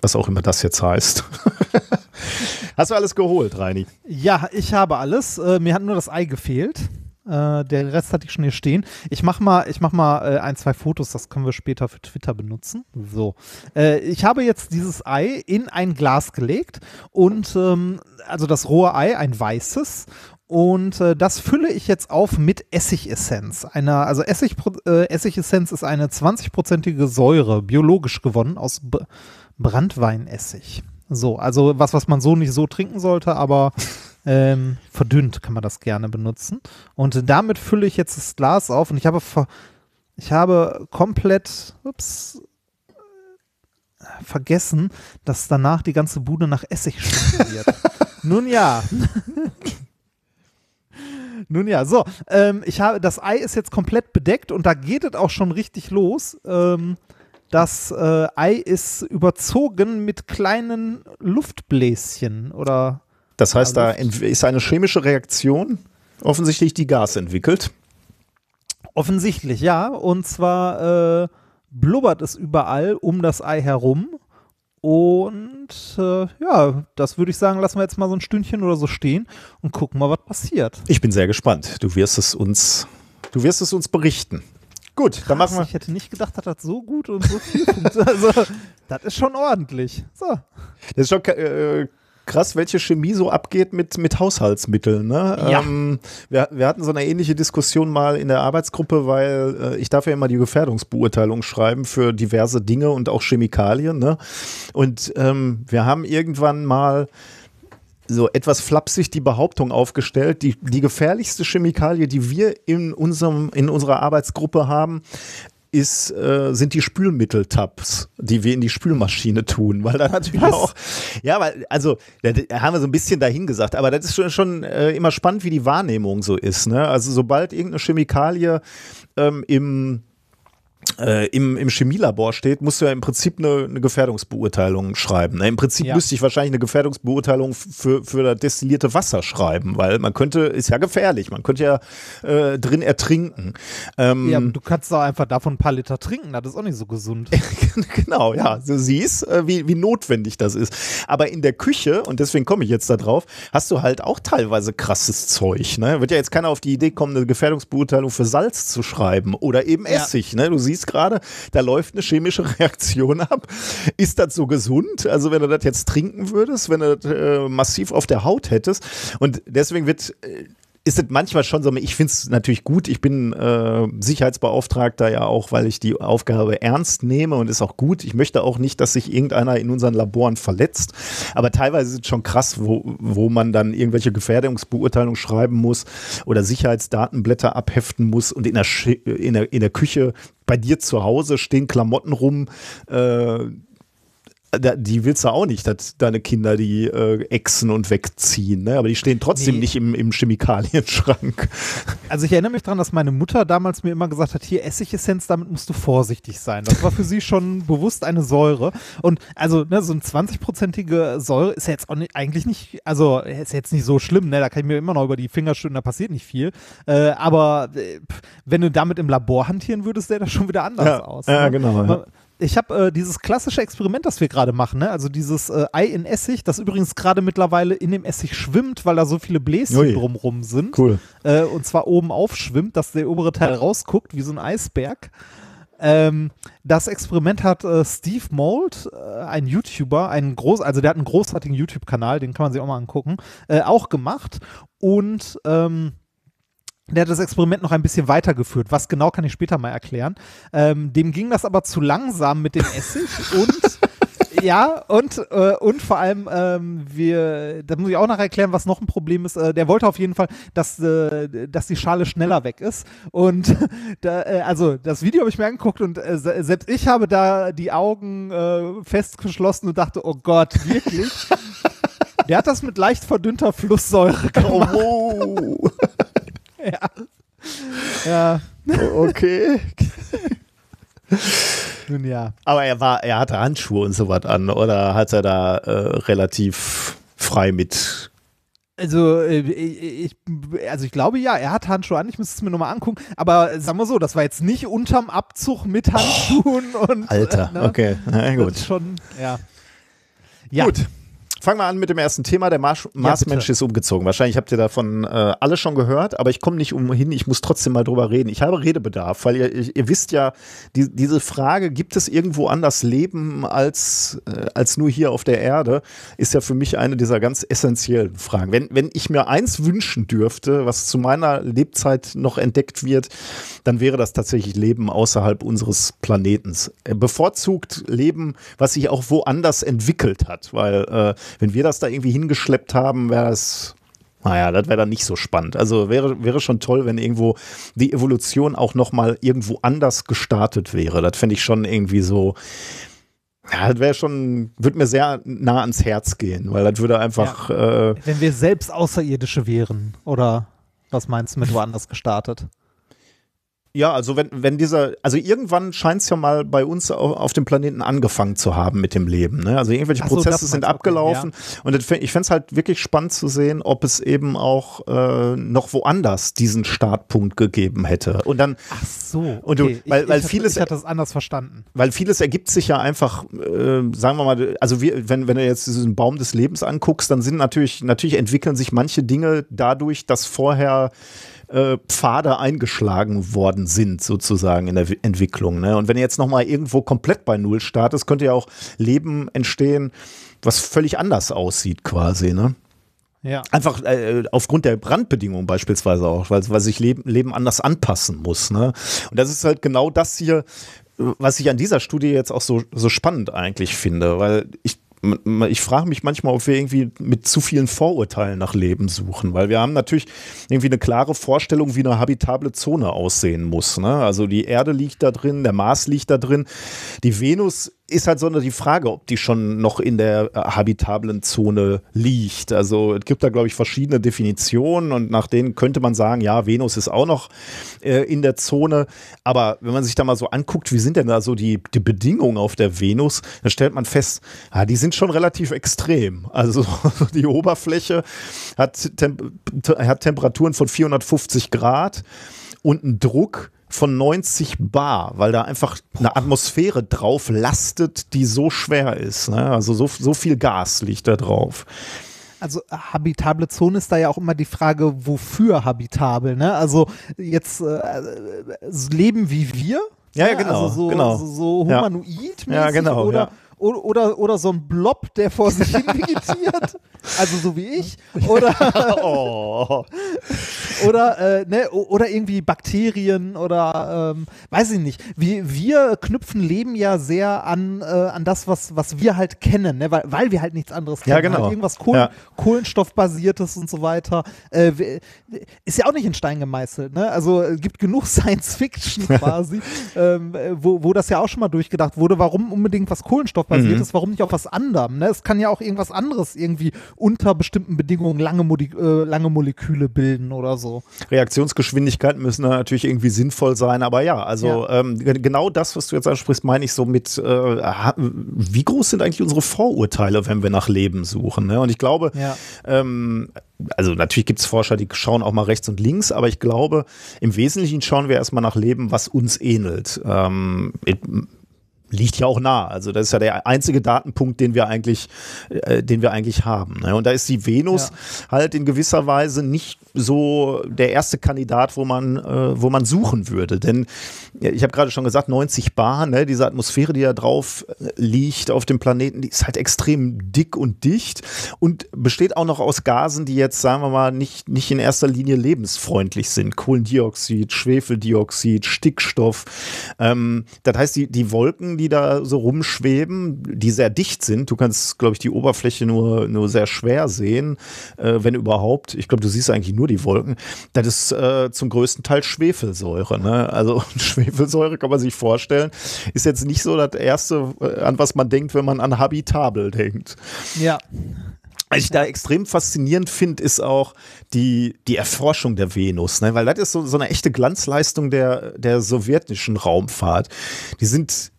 Was auch immer das jetzt heißt. Hast du alles geholt, Reini? Ja, ich habe alles. Äh, mir hat nur das Ei gefehlt. Äh, der Rest hatte ich schon hier stehen. Ich mach mal, mach mal äh, ein, zwei Fotos, das können wir später für Twitter benutzen. So. Ich habe jetzt dieses Ei in ein Glas gelegt und ähm, also das rohe Ei, ein weißes. Und äh, das fülle ich jetzt auf mit Essigessenz. Eine, also Essig, äh, Essigessenz ist eine 20-prozentige Säure, biologisch gewonnen aus B Brandweinessig. So, also was, was man so nicht so trinken sollte, aber ähm, verdünnt kann man das gerne benutzen. Und damit fülle ich jetzt das Glas auf und ich habe, ich habe komplett, ups, vergessen, dass danach die ganze Bude nach Essig schmecken wird. Nun ja. Nun ja, so, ähm, ich habe, das Ei ist jetzt komplett bedeckt und da geht es auch schon richtig los. Ähm, das äh, Ei ist überzogen mit kleinen Luftbläschen oder das heißt, da ist eine chemische Reaktion, offensichtlich die Gas entwickelt. Offensichtlich, ja. Und zwar äh, blubbert es überall um das Ei herum. Und äh, ja, das würde ich sagen, lassen wir jetzt mal so ein Stündchen oder so stehen und gucken mal, was passiert. Ich bin sehr gespannt. Du wirst es uns, du wirst es uns berichten. Gut, Krass, dann machen wir. Ich hätte nicht gedacht, dass das so gut und so viel funktioniert. Also, das ist schon ordentlich. So. Das ist schon äh, krass, welche Chemie so abgeht mit, mit Haushaltsmitteln. Ne? Ja. Ähm, wir, wir hatten so eine ähnliche Diskussion mal in der Arbeitsgruppe, weil äh, ich darf ja immer die Gefährdungsbeurteilung schreiben für diverse Dinge und auch Chemikalien. Ne? Und ähm, wir haben irgendwann mal so etwas flapsig die Behauptung aufgestellt, die, die gefährlichste Chemikalie, die wir in, unserem, in unserer Arbeitsgruppe haben, ist, äh, sind die Spülmitteltabs, die wir in die Spülmaschine tun, weil da natürlich Was? auch, ja, weil, also, da, da haben wir so ein bisschen dahin gesagt, aber das ist schon, schon äh, immer spannend, wie die Wahrnehmung so ist, ne? Also, sobald irgendeine Chemikalie ähm, im äh, im, im Chemielabor steht, musst du ja im Prinzip eine, eine Gefährdungsbeurteilung schreiben. Ne? Im Prinzip ja. müsste ich wahrscheinlich eine Gefährdungsbeurteilung für, für das destillierte Wasser schreiben, weil man könnte, ist ja gefährlich, man könnte ja äh, drin ertrinken. Ähm, ja, du kannst doch einfach davon ein paar Liter trinken, das ist auch nicht so gesund. genau, ja, du siehst, äh, wie, wie notwendig das ist. Aber in der Küche, und deswegen komme ich jetzt da drauf, hast du halt auch teilweise krasses Zeug. Ne? Wird ja jetzt keiner auf die Idee kommen, eine Gefährdungsbeurteilung für Salz zu schreiben oder eben Essig. Ja. Ne? Du siehst siehst gerade, da läuft eine chemische Reaktion ab. Ist das so gesund? Also wenn du das jetzt trinken würdest, wenn du das äh, massiv auf der Haut hättest. Und deswegen wird äh, ist es manchmal schon so, ich finde es natürlich gut, ich bin äh, Sicherheitsbeauftragter ja auch, weil ich die Aufgabe ernst nehme und ist auch gut. Ich möchte auch nicht, dass sich irgendeiner in unseren Laboren verletzt, aber teilweise ist es schon krass, wo, wo man dann irgendwelche Gefährdungsbeurteilungen schreiben muss oder Sicherheitsdatenblätter abheften muss und in der, in der, in der Küche bei dir zu Hause stehen Klamotten rum, äh, die willst du auch nicht, dass deine Kinder die äh, exen und wegziehen, ne? aber die stehen trotzdem nee. nicht im, im Chemikalienschrank. Also ich erinnere mich daran, dass meine Mutter damals mir immer gesagt hat, hier Essigessenz, damit musst du vorsichtig sein. Das war für sie schon bewusst eine Säure. Und also ne, so eine 20-prozentige Säure ist ja jetzt auch nicht, eigentlich nicht, also ist jetzt nicht so schlimm, ne? da kann ich mir immer noch über die Finger schütteln, da passiert nicht viel. Äh, aber äh, wenn du damit im Labor hantieren würdest, sähe das schon wieder anders ja, aus. Ne? Ja, genau. Ja ich habe äh, dieses klassische Experiment, das wir gerade machen, ne? also dieses äh, Ei in Essig, das übrigens gerade mittlerweile in dem Essig schwimmt, weil da so viele Bläschen Ui. drumrum sind. Cool. Äh, und zwar oben aufschwimmt, dass der obere Teil rausguckt, wie so ein Eisberg. Ähm, das Experiment hat äh, Steve Mold, äh, ein YouTuber, ein groß, also der hat einen großartigen YouTube-Kanal, den kann man sich auch mal angucken, äh, auch gemacht. Und ähm, der hat das Experiment noch ein bisschen weitergeführt. Was genau kann ich später mal erklären. Ähm, dem ging das aber zu langsam mit dem Essig und ja, und, äh, und vor allem, ähm, wir, da muss ich auch noch erklären, was noch ein Problem ist. Äh, der wollte auf jeden Fall, dass, äh, dass die Schale schneller weg ist. Und da, äh, also das Video habe ich mir angeguckt und äh, selbst ich habe da die Augen äh, festgeschlossen und dachte, oh Gott, wirklich? der hat das mit leicht verdünnter Flusssäure gemacht. Oh. ja. Ja. Okay. Nun ja. Aber er war, er hatte Handschuhe und sowas an, oder hat er da äh, relativ frei mit also äh, ich, also ich glaube ja, er hat Handschuhe an, ich müsste es mir nochmal angucken, aber sagen wir so, das war jetzt nicht unterm Abzug mit Handschuhen oh, und Alter, äh, ne? okay, na gut. Schon, ja. ja. Gut, Fangen wir an mit dem ersten Thema. Der Mars Marsmensch ja, ist umgezogen. Wahrscheinlich habt ihr davon äh, alle schon gehört, aber ich komme nicht umhin. Ich muss trotzdem mal drüber reden. Ich habe Redebedarf, weil ihr, ihr wisst ja, die, diese Frage, gibt es irgendwo anders Leben als, äh, als nur hier auf der Erde, ist ja für mich eine dieser ganz essentiellen Fragen. Wenn, wenn ich mir eins wünschen dürfte, was zu meiner Lebzeit noch entdeckt wird, dann wäre das tatsächlich Leben außerhalb unseres Planetens. Bevorzugt Leben, was sich auch woanders entwickelt hat, weil äh, wenn wir das da irgendwie hingeschleppt haben, wäre das naja, das wäre dann nicht so spannend. Also wäre, wäre schon toll, wenn irgendwo die Evolution auch nochmal irgendwo anders gestartet wäre. Das fände ich schon irgendwie so. Ja, das wäre schon, würde mir sehr nah ans Herz gehen, weil das würde einfach. Ja. Äh, wenn wir selbst Außerirdische wären, oder was meinst du mit woanders gestartet? Ja, also wenn, wenn dieser, also irgendwann scheint es ja mal bei uns auf, auf, dem Planeten angefangen zu haben mit dem Leben. Ne? Also irgendwelche so, Prozesse sind abgelaufen okay, ja. und ich fände es halt wirklich spannend zu sehen, ob es eben auch äh, noch woanders diesen Startpunkt gegeben hätte. Und dann. Ach so. Und du, weil, ich, weil ich vieles. ich hatte das anders verstanden. Weil vieles ergibt sich ja einfach, äh, sagen wir mal, also wir, wenn, wenn du jetzt diesen Baum des Lebens anguckst, dann sind natürlich, natürlich entwickeln sich manche Dinge dadurch, dass vorher äh, Pfade eingeschlagen worden sind, sozusagen in der Entwicklung. Ne? Und wenn ihr jetzt nochmal irgendwo komplett bei Null startet, könnte ja auch Leben entstehen, was völlig anders aussieht, quasi. Ne? Ja. Einfach äh, aufgrund der Brandbedingungen beispielsweise auch, weil, weil sich Leben, Leben anders anpassen muss. Ne? Und das ist halt genau das hier, was ich an dieser Studie jetzt auch so, so spannend eigentlich finde, weil ich ich frage mich manchmal, ob wir irgendwie mit zu vielen Vorurteilen nach Leben suchen, weil wir haben natürlich irgendwie eine klare Vorstellung, wie eine habitable Zone aussehen muss. Ne? Also die Erde liegt da drin, der Mars liegt da drin, die Venus ist halt so die Frage, ob die schon noch in der äh, habitablen Zone liegt. Also es gibt da, glaube ich, verschiedene Definitionen und nach denen könnte man sagen, ja, Venus ist auch noch äh, in der Zone. Aber wenn man sich da mal so anguckt, wie sind denn da so die, die Bedingungen auf der Venus, dann stellt man fest, ja, die sind schon relativ extrem. Also die Oberfläche hat, Tem hat Temperaturen von 450 Grad und einen Druck von 90 Bar, weil da einfach eine Atmosphäre drauf lastet, die so schwer ist. Ne? Also so, so viel Gas liegt da drauf. Also habitable Zone ist da ja auch immer die Frage, wofür habitabel. Ne? Also jetzt äh, leben wie wir, Ja, ja, ne? genau, Also so, genau. so, so Ja. humanoid Ja, genau, oder, ja. Oder, oder, oder so ein Blob, der vor sich hin vegetiert. also so wie ich. Oder, Oh. oder, äh, ne, oder irgendwie Bakterien oder ähm, weiß ich nicht. Wir, wir knüpfen Leben ja sehr an, äh, an das, was, was wir halt kennen, ne? weil, weil wir halt nichts anderes kennen. Ja, genau. Halt irgendwas Kohlen, Ja. Kohlenstoffbasiertes und so weiter. Äh, ist ja auch nicht in Stein gemeißelt. Ne? Also es gibt genug Science Fiction quasi, ähm, äh, wo, wo das ja auch schon mal durchgedacht wurde. Warum unbedingt was Kohlenstoffbasiertes? Mhm. Warum nicht auf was anderem? Ne? Es kann ja auch irgendwas anderes irgendwie unter bestimmten Bedingungen lange, Modi äh, lange Moleküle bilden oder so. Reaktionsgeschwindigkeiten müssen natürlich irgendwie sinnvoll sein, aber ja, also Ähm, ge- genau das, was du jetzt ansprichst, meine ich so mit, äh, wie groß sind eigentlich unsere Vorurteile, wenn wir nach Leben suchen? Ne? Und ich glaube, Ja. ähm, also natürlich gibt es Forscher, die schauen auch mal rechts und links, aber ich glaube, im Wesentlichen schauen wir erstmal nach Leben, was uns ähnelt. Ähm, liegt ja auch nah. Also das ist ja der einzige Datenpunkt, den wir eigentlich, äh, den wir eigentlich haben. Ne? Und da ist die Venus halt in gewisser Weise nicht so der erste Kandidat, wo man, äh, wo man suchen würde. Denn ja, ich habe gerade schon gesagt, 90 Bar, ne? diese Atmosphäre, die da drauf äh, liegt auf dem Planeten, die ist halt extrem dick und dicht und besteht auch noch aus Gasen, die jetzt, sagen wir mal, nicht, nicht in erster Linie lebensfreundlich sind. Kohlendioxid, Schwefeldioxid, Stickstoff. Ähm, das heißt, die, die Wolken, die da so rumschweben, die sehr dicht sind, du kannst, glaube ich, die Oberfläche nur, nur sehr schwer sehen, äh, wenn überhaupt. Ich glaube, du siehst eigentlich nur die Wolken. Das ist äh, zum größten Teil Schwefelsäure. Ne? Also Schwefelsäure kann man sich vorstellen, ist jetzt nicht so das Erste, äh, an was man denkt, wenn man an Habitabel denkt. Ja. Was ich da extrem faszinierend finde, ist auch die, die Erforschung der Venus, ne? weil das ist so, so eine echte Glanzleistung der, der sowjetischen Raumfahrt. Die sind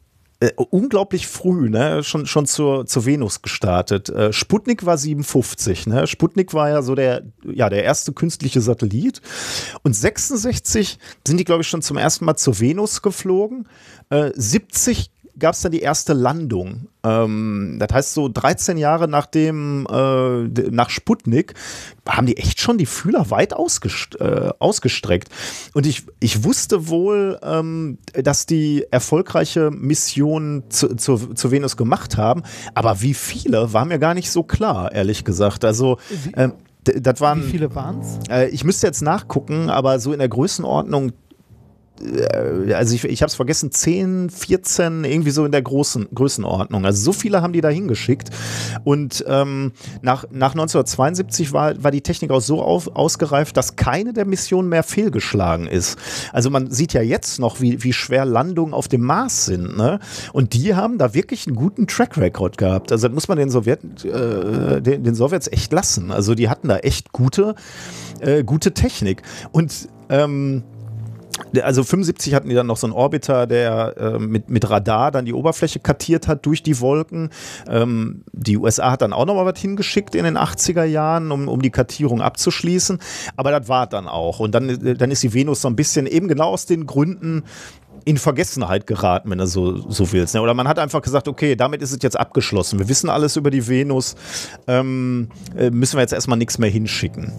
äh, unglaublich früh, ne, schon, schon zur, zur Venus gestartet. Äh, Sputnik war 57, ne? Sputnik war ja so der, ja, der erste künstliche Satellit. Und 66 sind die, glaube ich, schon zum ersten Mal zur Venus geflogen. Äh, 70 gab es dann die erste Landung. Ähm, das heißt, so 13 Jahre nach dem, äh, nach Sputnik, haben die echt schon die Fühler weit ausgest äh, ausgestreckt. Und ich, ich wusste wohl, ähm, dass die erfolgreiche Mission zu, zu, zur Venus gemacht haben, aber wie viele, war mir gar nicht so klar, ehrlich gesagt. Also, ähm, das waren. Wie viele waren es? Äh, ich müsste jetzt nachgucken, aber so in der Größenordnung, also ich, ich habe es vergessen, 10, 14, irgendwie so in der großen Größenordnung. Also so viele haben die da hingeschickt. Und ähm, nach, nach 1972 war, war die Technik auch so auf, ausgereift, dass keine der Missionen mehr fehlgeschlagen ist. Also man sieht ja jetzt noch, wie, wie schwer Landungen auf dem Mars sind. Ne? Und die haben da wirklich einen guten Track Record gehabt. Also das muss man den, Sowjet, äh, den, den Sowjets echt lassen. Also die hatten da echt gute, äh, gute Technik. Und ähm, also 75 hatten die dann noch so einen Orbiter, der äh, mit, mit Radar dann die Oberfläche kartiert hat durch die Wolken. Ähm, die USA hat dann auch noch mal was hingeschickt in den 80er Jahren, um, um die Kartierung abzuschließen. Aber das war dann auch. Und dann, äh, dann ist die Venus so ein bisschen eben genau aus den Gründen in Vergessenheit geraten, wenn du so, so willst. Ne? Oder man hat einfach gesagt, okay, damit ist es jetzt abgeschlossen. Wir wissen alles über die Venus, ähm, äh, müssen wir jetzt erstmal nichts mehr hinschicken.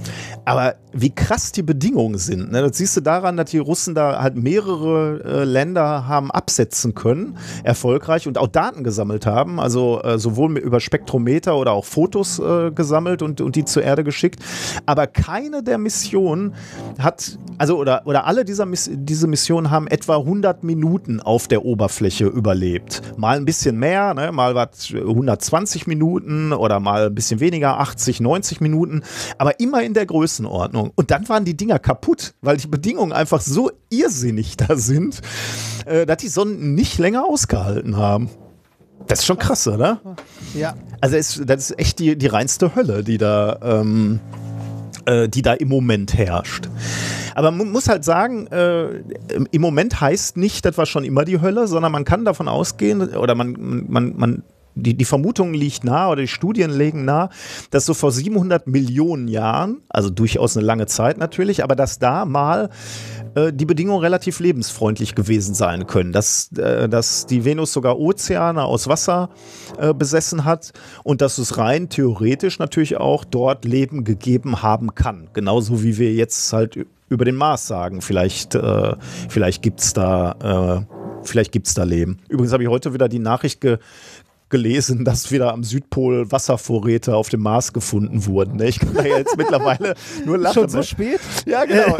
Aber wie krass die Bedingungen sind, ne? das siehst du daran, dass die Russen da halt mehrere äh, Länder haben absetzen können, erfolgreich und auch Daten gesammelt haben, also äh, sowohl über Spektrometer oder auch Fotos äh, gesammelt und, und die zur Erde geschickt. Aber keine der Missionen hat, also oder, oder alle dieser Miss diese Missionen haben etwa 100 Minuten auf der Oberfläche überlebt. Mal ein bisschen mehr, ne? mal was 120 Minuten oder mal ein bisschen weniger, 80, 90 Minuten, aber immer in der Größenordnung. Und dann waren die Dinger kaputt, weil die Bedingungen einfach so irrsinnig da sind, äh, dass die Sonden nicht länger ausgehalten haben. Das ist schon krass, oder? Ja. Also es, das ist echt die, die reinste Hölle, die da, ähm, äh, die da im Moment herrscht. Aber man muss halt sagen, äh, im Moment heißt nicht, das war schon immer die Hölle, sondern man kann davon ausgehen, oder man, man, man die, die Vermutung liegt nahe oder die Studien legen nahe, dass so vor 700 Millionen Jahren, also durchaus eine lange Zeit natürlich, aber dass da mal äh, die Bedingungen relativ lebensfreundlich gewesen sein können. Dass, äh, dass die Venus sogar Ozeane aus Wasser äh, besessen hat und dass es rein theoretisch natürlich auch dort Leben gegeben haben kann. Genauso wie wir jetzt halt über den Mars sagen. Vielleicht, äh, vielleicht gibt es da vielleicht gibt es da Leben. Übrigens habe ich heute wieder die Nachricht ge gelesen, dass wieder am Südpol Wasservorräte auf dem Mars gefunden wurden. Ne? Ich kann da jetzt mittlerweile nur lachen. Schon so ne? spät? Ja, genau.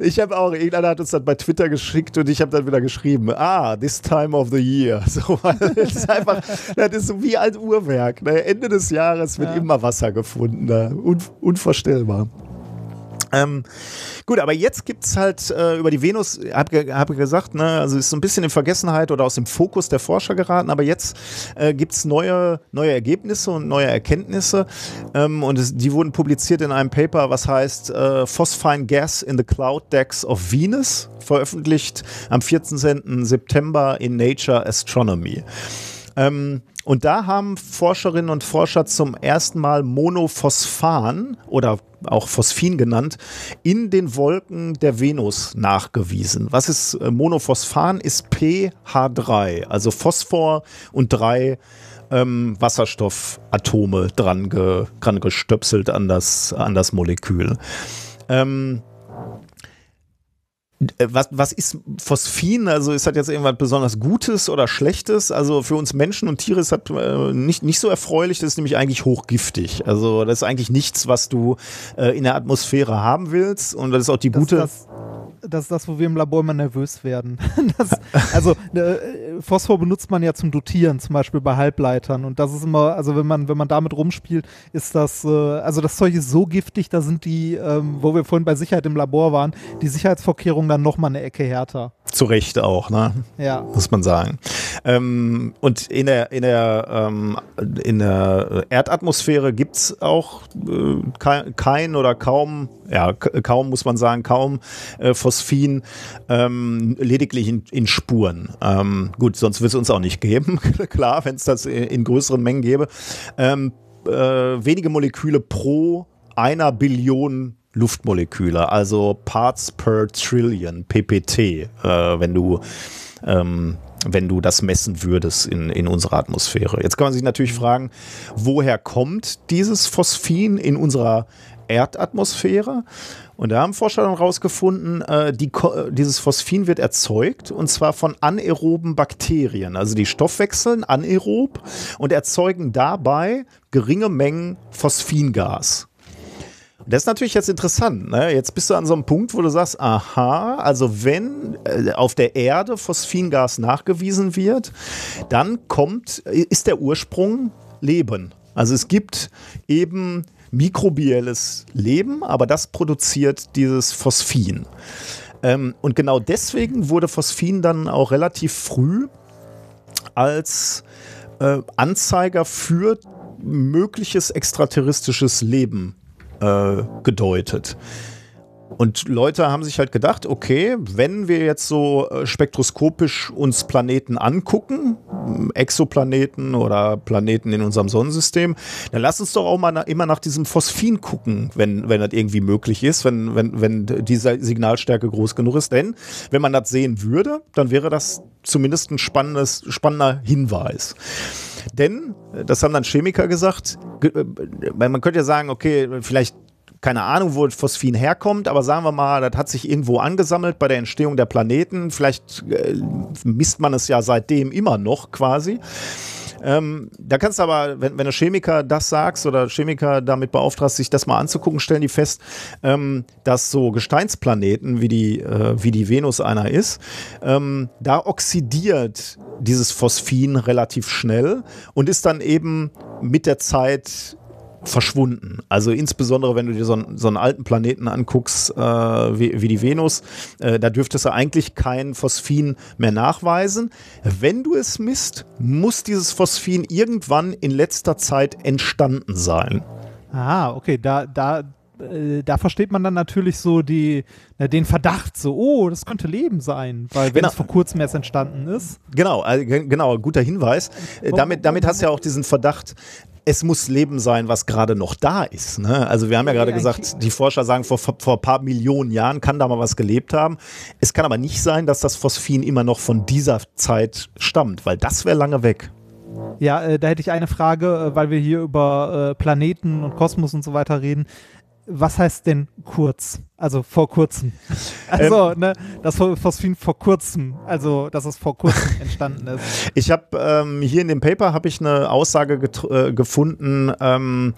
Ich habe auch, irgendeiner hat uns dann bei Twitter geschickt und ich habe dann wieder geschrieben, ah, this time of the year. So, das ist einfach, das ist so wie ein Uhrwerk. Ne? Ende des Jahres wird Ja. immer Wasser gefunden. Ne? Un unvorstellbar. Ähm, gut, aber jetzt gibt's halt äh, über die Venus, hab, ge hab gesagt, ne, also ist so ein bisschen in Vergessenheit oder aus dem Fokus der Forscher geraten, aber jetzt äh, gibt's neue, neue Ergebnisse und neue Erkenntnisse ähm, und es, die wurden publiziert in einem Paper, was heißt äh, Phosphine Gas in the Cloud Decks of Venus, veröffentlicht am 14. September in Nature Astronomy. Ähm, und da haben Forscherinnen und Forscher zum ersten Mal Monophosphan oder auch Phosphin genannt, in den Wolken der Venus nachgewiesen. Was ist äh, Monophosphan? Ist pH3, also Phosphor und drei ähm, Wasserstoffatome dran, ge, dran gestöpselt an das, an das Molekül. Ähm, äh, was, was ist Phosphin? Also ist das jetzt irgendwas besonders Gutes oder Schlechtes? Also für uns Menschen und Tiere ist das äh, nicht, nicht so erfreulich, das ist nämlich eigentlich hochgiftig. Also das ist eigentlich nichts, was du äh, in der Atmosphäre haben willst und das ist auch die Das, gute... das, das ist das, wo wir im Labor immer nervös werden. Das, also äh, Phosphor benutzt man ja zum Dotieren, zum Beispiel bei Halbleitern. Und das ist immer, also wenn man, wenn man damit rumspielt, ist das, äh, also das Zeug ist so giftig, da sind die, ähm, wo wir vorhin bei Sicherheit im Labor waren, die Sicherheitsvorkehrungen dann nochmal eine Ecke härter. zu Recht auch, ne? Ja. muss man sagen. Ähm, und in der, in der, ähm, in der Erdatmosphäre gibt es auch äh, kein, kein oder kaum, ja, kaum muss man sagen, kaum äh, Phosphin, ähm, lediglich in, in Spuren. Ähm, gut, sonst wird es uns auch nicht geben, klar, wenn es das in, in größeren Mengen gäbe. Ähm, äh, wenige Moleküle pro einer Billion Luftmoleküle, also Parts per Trillion, PPT, äh, wenn du ähm, wenn du das messen würdest in, in unserer Atmosphäre. Jetzt kann man sich natürlich fragen, woher kommt dieses Phosphin in unserer Erdatmosphäre? Und da haben Forscher dann rausgefunden, äh, die, dieses Phosphin wird erzeugt und zwar von anaeroben Bakterien. Also die stoffwechseln anaerob und erzeugen dabei geringe Mengen Phosphingas. Das ist natürlich jetzt interessant. Ne? Jetzt bist du an so einem Punkt, wo du sagst, aha, also wenn äh, auf der Erde Phosphingas nachgewiesen wird, dann kommt, ist der Ursprung Leben. Also es gibt eben mikrobielles Leben, aber das produziert dieses Phosphin. Ähm, und genau deswegen wurde Phosphin dann auch relativ früh als äh, Anzeiger für mögliches extraterrestrisches Leben äh, gedeutet. Und Leute haben sich halt gedacht, okay, wenn wir jetzt so äh, spektroskopisch uns Planeten angucken, Exoplaneten oder Planeten in unserem Sonnensystem, dann lass uns doch auch mal na, immer nach diesem Phosphin gucken, wenn, wenn das irgendwie möglich ist, wenn, wenn, wenn diese Signalstärke groß genug ist. Denn wenn man das sehen würde, dann wäre das zumindest ein spannendes, spannender Hinweis. Denn, äh, das haben dann Chemiker gesagt, ge- äh, man könnte ja sagen, okay, vielleicht keine Ahnung, wo Phosphin herkommt, aber sagen wir mal, das hat sich irgendwo angesammelt bei der Entstehung der Planeten. Vielleicht äh, misst man es ja seitdem immer noch quasi. Ähm, da kannst du aber, wenn, wenn du Chemiker das sagst oder Chemiker damit beauftragst, sich das mal anzugucken, stellen die fest, ähm, dass so Gesteinsplaneten, wie die, äh, wie die Venus einer ist, ähm, da oxidiert dieses Phosphin relativ schnell und ist dann eben mit der Zeit verschwunden. Also insbesondere, wenn du dir so einen, so einen alten Planeten anguckst, äh, wie, wie die Venus, äh, da dürftest du eigentlich kein Phosphin mehr nachweisen. Wenn du es misst, muss dieses Phosphin irgendwann in letzter Zeit entstanden sein. Ah, okay, da, da, äh, da versteht man dann natürlich so die, den Verdacht, so, oh, das könnte Leben sein, weil wenn Genau. es vor kurzem erst entstanden ist. Genau, ge- genau, guter Hinweis. Äh, damit, damit hast du ja auch diesen Verdacht, es muss Leben sein, was gerade noch da ist. Ne? Also wir haben ja gerade gesagt, die Forscher sagen, vor, vor ein paar Millionen Jahren kann da mal was gelebt haben. Es kann aber nicht sein, dass das Phosphin immer noch von dieser Zeit stammt, weil das wäre lange weg. Ja, äh, da hätte ich eine Frage, äh, weil wir hier über äh, Planeten und Kosmos und so weiter reden. Was heißt denn kurz? Also vor kurzem. Also, Ähm. ne, das Phosphin vor kurzem, also dass es vor kurzem entstanden ist. Ich habe ähm, hier in dem Paper habe ich eine Aussage äh, gefunden, ähm,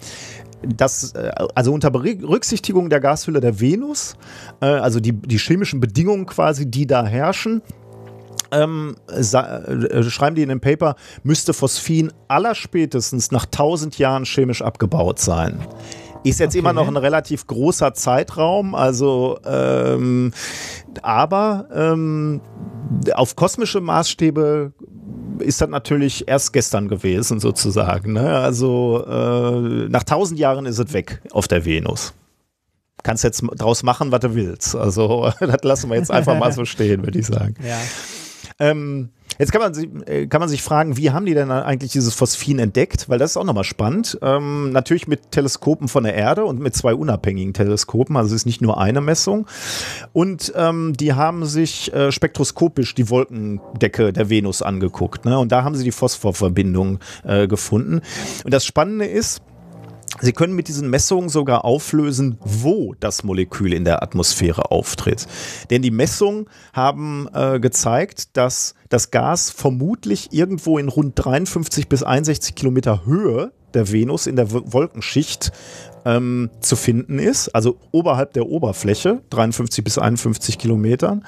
dass äh, also unter Berücksichtigung der Gashülle der Venus, äh, also die, die chemischen Bedingungen quasi, die da herrschen, ähm, sa- äh, schreiben die in dem Paper, müsste Phosphin allerspätestens nach 1000 Jahren chemisch abgebaut sein. Ist jetzt Okay. immer noch ein relativ großer Zeitraum, also ähm, aber ähm, auf kosmische Maßstäbe ist das natürlich erst gestern gewesen, sozusagen. Ne? Also äh, nach 1000 Jahren ist es weg auf der Venus. Kannst jetzt draus machen, was du willst. Also das lassen wir jetzt einfach mal so stehen, würde ich sagen. Ja. Ähm, jetzt kann man, sich, äh, kann man sich fragen, wie haben die denn eigentlich dieses Phosphin entdeckt? Weil das ist auch nochmal spannend. Ähm, natürlich mit Teleskopen von der Erde und mit zwei unabhängigen Teleskopen, also es ist nicht nur eine Messung. Und ähm, die haben sich äh, spektroskopisch die Wolkendecke der Venus angeguckt. Ne? Und da haben sie die Phosphorverbindung äh, gefunden. Und das Spannende ist, Sie können mit diesen Messungen sogar auflösen, wo das Molekül in der Atmosphäre auftritt. Denn die Messungen haben äh, gezeigt, dass das Gas vermutlich irgendwo in rund 53 bis 61 Kilometer Höhe der Venus in der Wolkenschicht ähm, zu finden ist, also oberhalb der Oberfläche, 53 bis 51 Kilometern.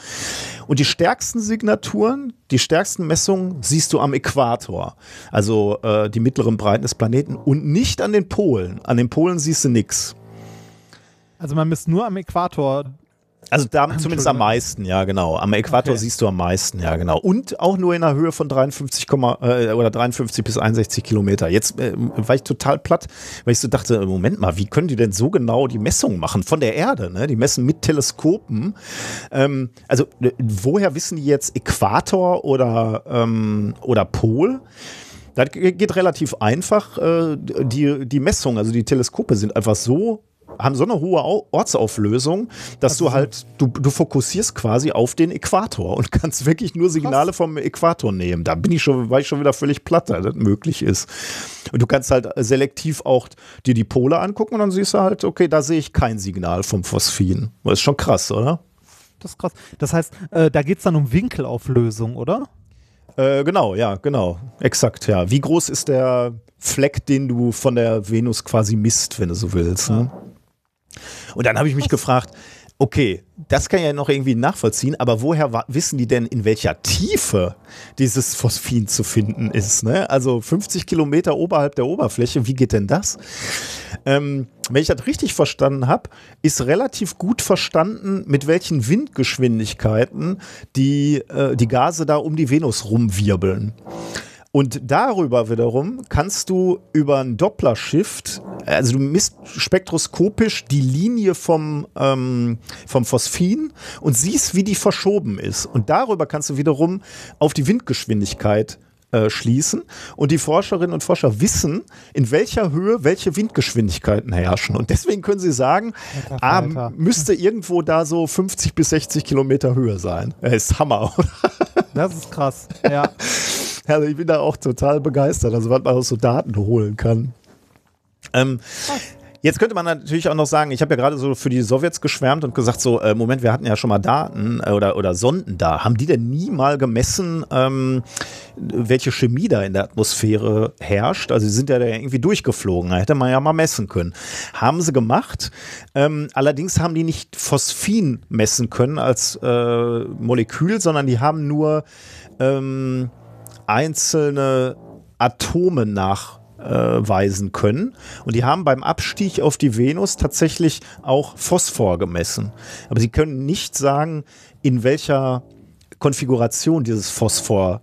Und die stärksten Signaturen, die stärksten Messungen siehst du am Äquator, also äh, die mittleren Breiten des Planeten und nicht an den Polen. An den Polen siehst du nichts. Also man misst nur am Äquator. Also da zumindest am meisten, ja genau. Am Äquator Okay. siehst du am meisten, ja genau. Und auch nur in einer Höhe von 53, Komma- äh, oder 53 bis 61 Kilometer. Jetzt äh, war ich total platt, weil ich so dachte, Moment mal, wie können die denn so genau die Messungen machen von der Erde? Ne? Die messen mit Teleskopen. Ähm, also äh, woher wissen die jetzt Äquator oder, ähm, oder Pol? Das ge- geht relativ einfach. Äh, Die, die Messungen, also die Teleskope sind einfach so, haben so eine hohe Au- Ortsauflösung, dass Also du halt, du, du fokussierst quasi auf den Äquator und kannst wirklich nur Signale vom Äquator nehmen. Da bin ich schon, war ich schon wieder völlig platt, dass das möglich ist. Und du kannst halt selektiv auch dir die Pole angucken und dann siehst du halt, okay, da sehe ich kein Signal vom Phosphin. Das ist schon krass, oder? Das ist krass. Das heißt, äh, da geht es dann um Winkelauflösung, oder? Äh, genau, ja, genau. Exakt, ja. Wie groß ist der Fleck, den du von der Venus quasi misst, wenn du so willst? Ne? Und dann habe ich mich gefragt, okay, das kann ich ja noch irgendwie nachvollziehen, aber woher wissen die denn, in welcher Tiefe dieses Phosphin zu finden ist? Ne? Also 50 Kilometer oberhalb der Oberfläche, wie geht denn das? Ähm, wenn ich das richtig verstanden habe, ist relativ gut verstanden, mit welchen Windgeschwindigkeiten die, äh, die Gase da um die Venus rumwirbeln. Und darüber wiederum kannst du über ein Doppler-Shift, also du misst spektroskopisch die Linie vom, ähm, vom Phosphin und siehst, wie die verschoben ist. Und darüber kannst du wiederum auf die Windgeschwindigkeit äh, schließen. Und die Forscherinnen und Forscher wissen, in welcher Höhe welche Windgeschwindigkeiten herrschen. Und deswegen können sie sagen, Alter ah, müsste irgendwo da so 50 bis 60 Kilometer Höhe sein. Das ist Hammer, oder? Das ist krass. Ja. Also ich bin da auch total begeistert, also was man aus so Daten holen kann. Ähm, jetzt könnte man natürlich auch noch sagen, ich habe ja gerade so für die Sowjets geschwärmt und gesagt, so, äh, Moment, wir hatten ja schon mal Daten äh, oder, oder Sonden da. Haben die denn nie mal gemessen, ähm, welche Chemie da in der Atmosphäre herrscht? Also sie sind ja da irgendwie durchgeflogen, da hätte man ja mal messen können. Haben sie gemacht. Ähm, allerdings haben die nicht Phosphin messen können als äh, Molekül, sondern die haben nur ähm, einzelne Atome nachweisen können. Und die haben beim Abstieg auf die Venus tatsächlich auch Phosphor gemessen. Aber sie können nicht sagen, in welcher Konfiguration dieses Phosphor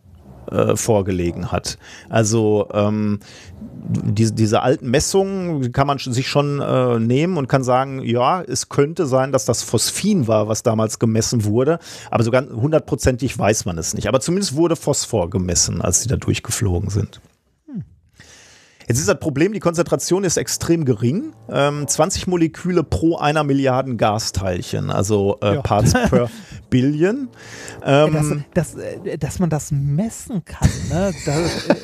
äh, vorgelegen hat. Also ähm, diese, diese alten Messungen kann man sich schon äh, nehmen und kann sagen, ja, es könnte sein, dass das Phosphin war, was damals gemessen wurde, aber so ganz hundertprozentig weiß man es nicht. Aber zumindest wurde Phosphor gemessen, als die da durchgeflogen sind. Jetzt ist das Problem, die Konzentration ist extrem gering. Ähm, 20 Moleküle pro einer Milliarden Gasteilchen, also äh, Ja. Parts per Billion. Dass, Ähm, dass, äh, dass man das messen kann, ne? Das, äh,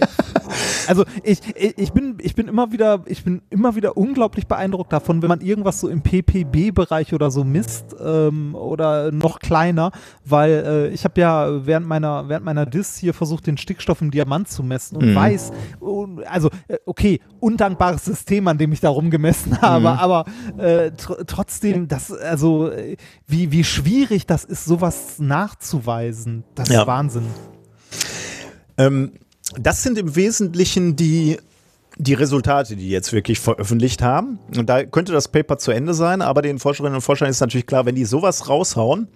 Also ich, ich, bin, ich bin immer wieder, ich bin immer wieder unglaublich beeindruckt davon, wenn man irgendwas so im PPB-Bereich oder so misst ähm, oder noch kleiner, weil äh, ich habe ja während meiner, während meiner Dis hier versucht, den Stickstoff im Diamant zu messen und mhm. weiß, also äh, okay, undankbares System, an dem ich darum gemessen habe, mhm. aber äh, tr trotzdem, das, also äh, wie, wie schwierig das ist, sowas nachzuweisen, das ja. ist Wahnsinn. Ähm, das sind im Wesentlichen die die Resultate, die jetzt wirklich veröffentlicht haben. Und da könnte das Paper zu Ende sein, aber den Forscherinnen und Forschern ist natürlich klar, wenn die sowas raushauen,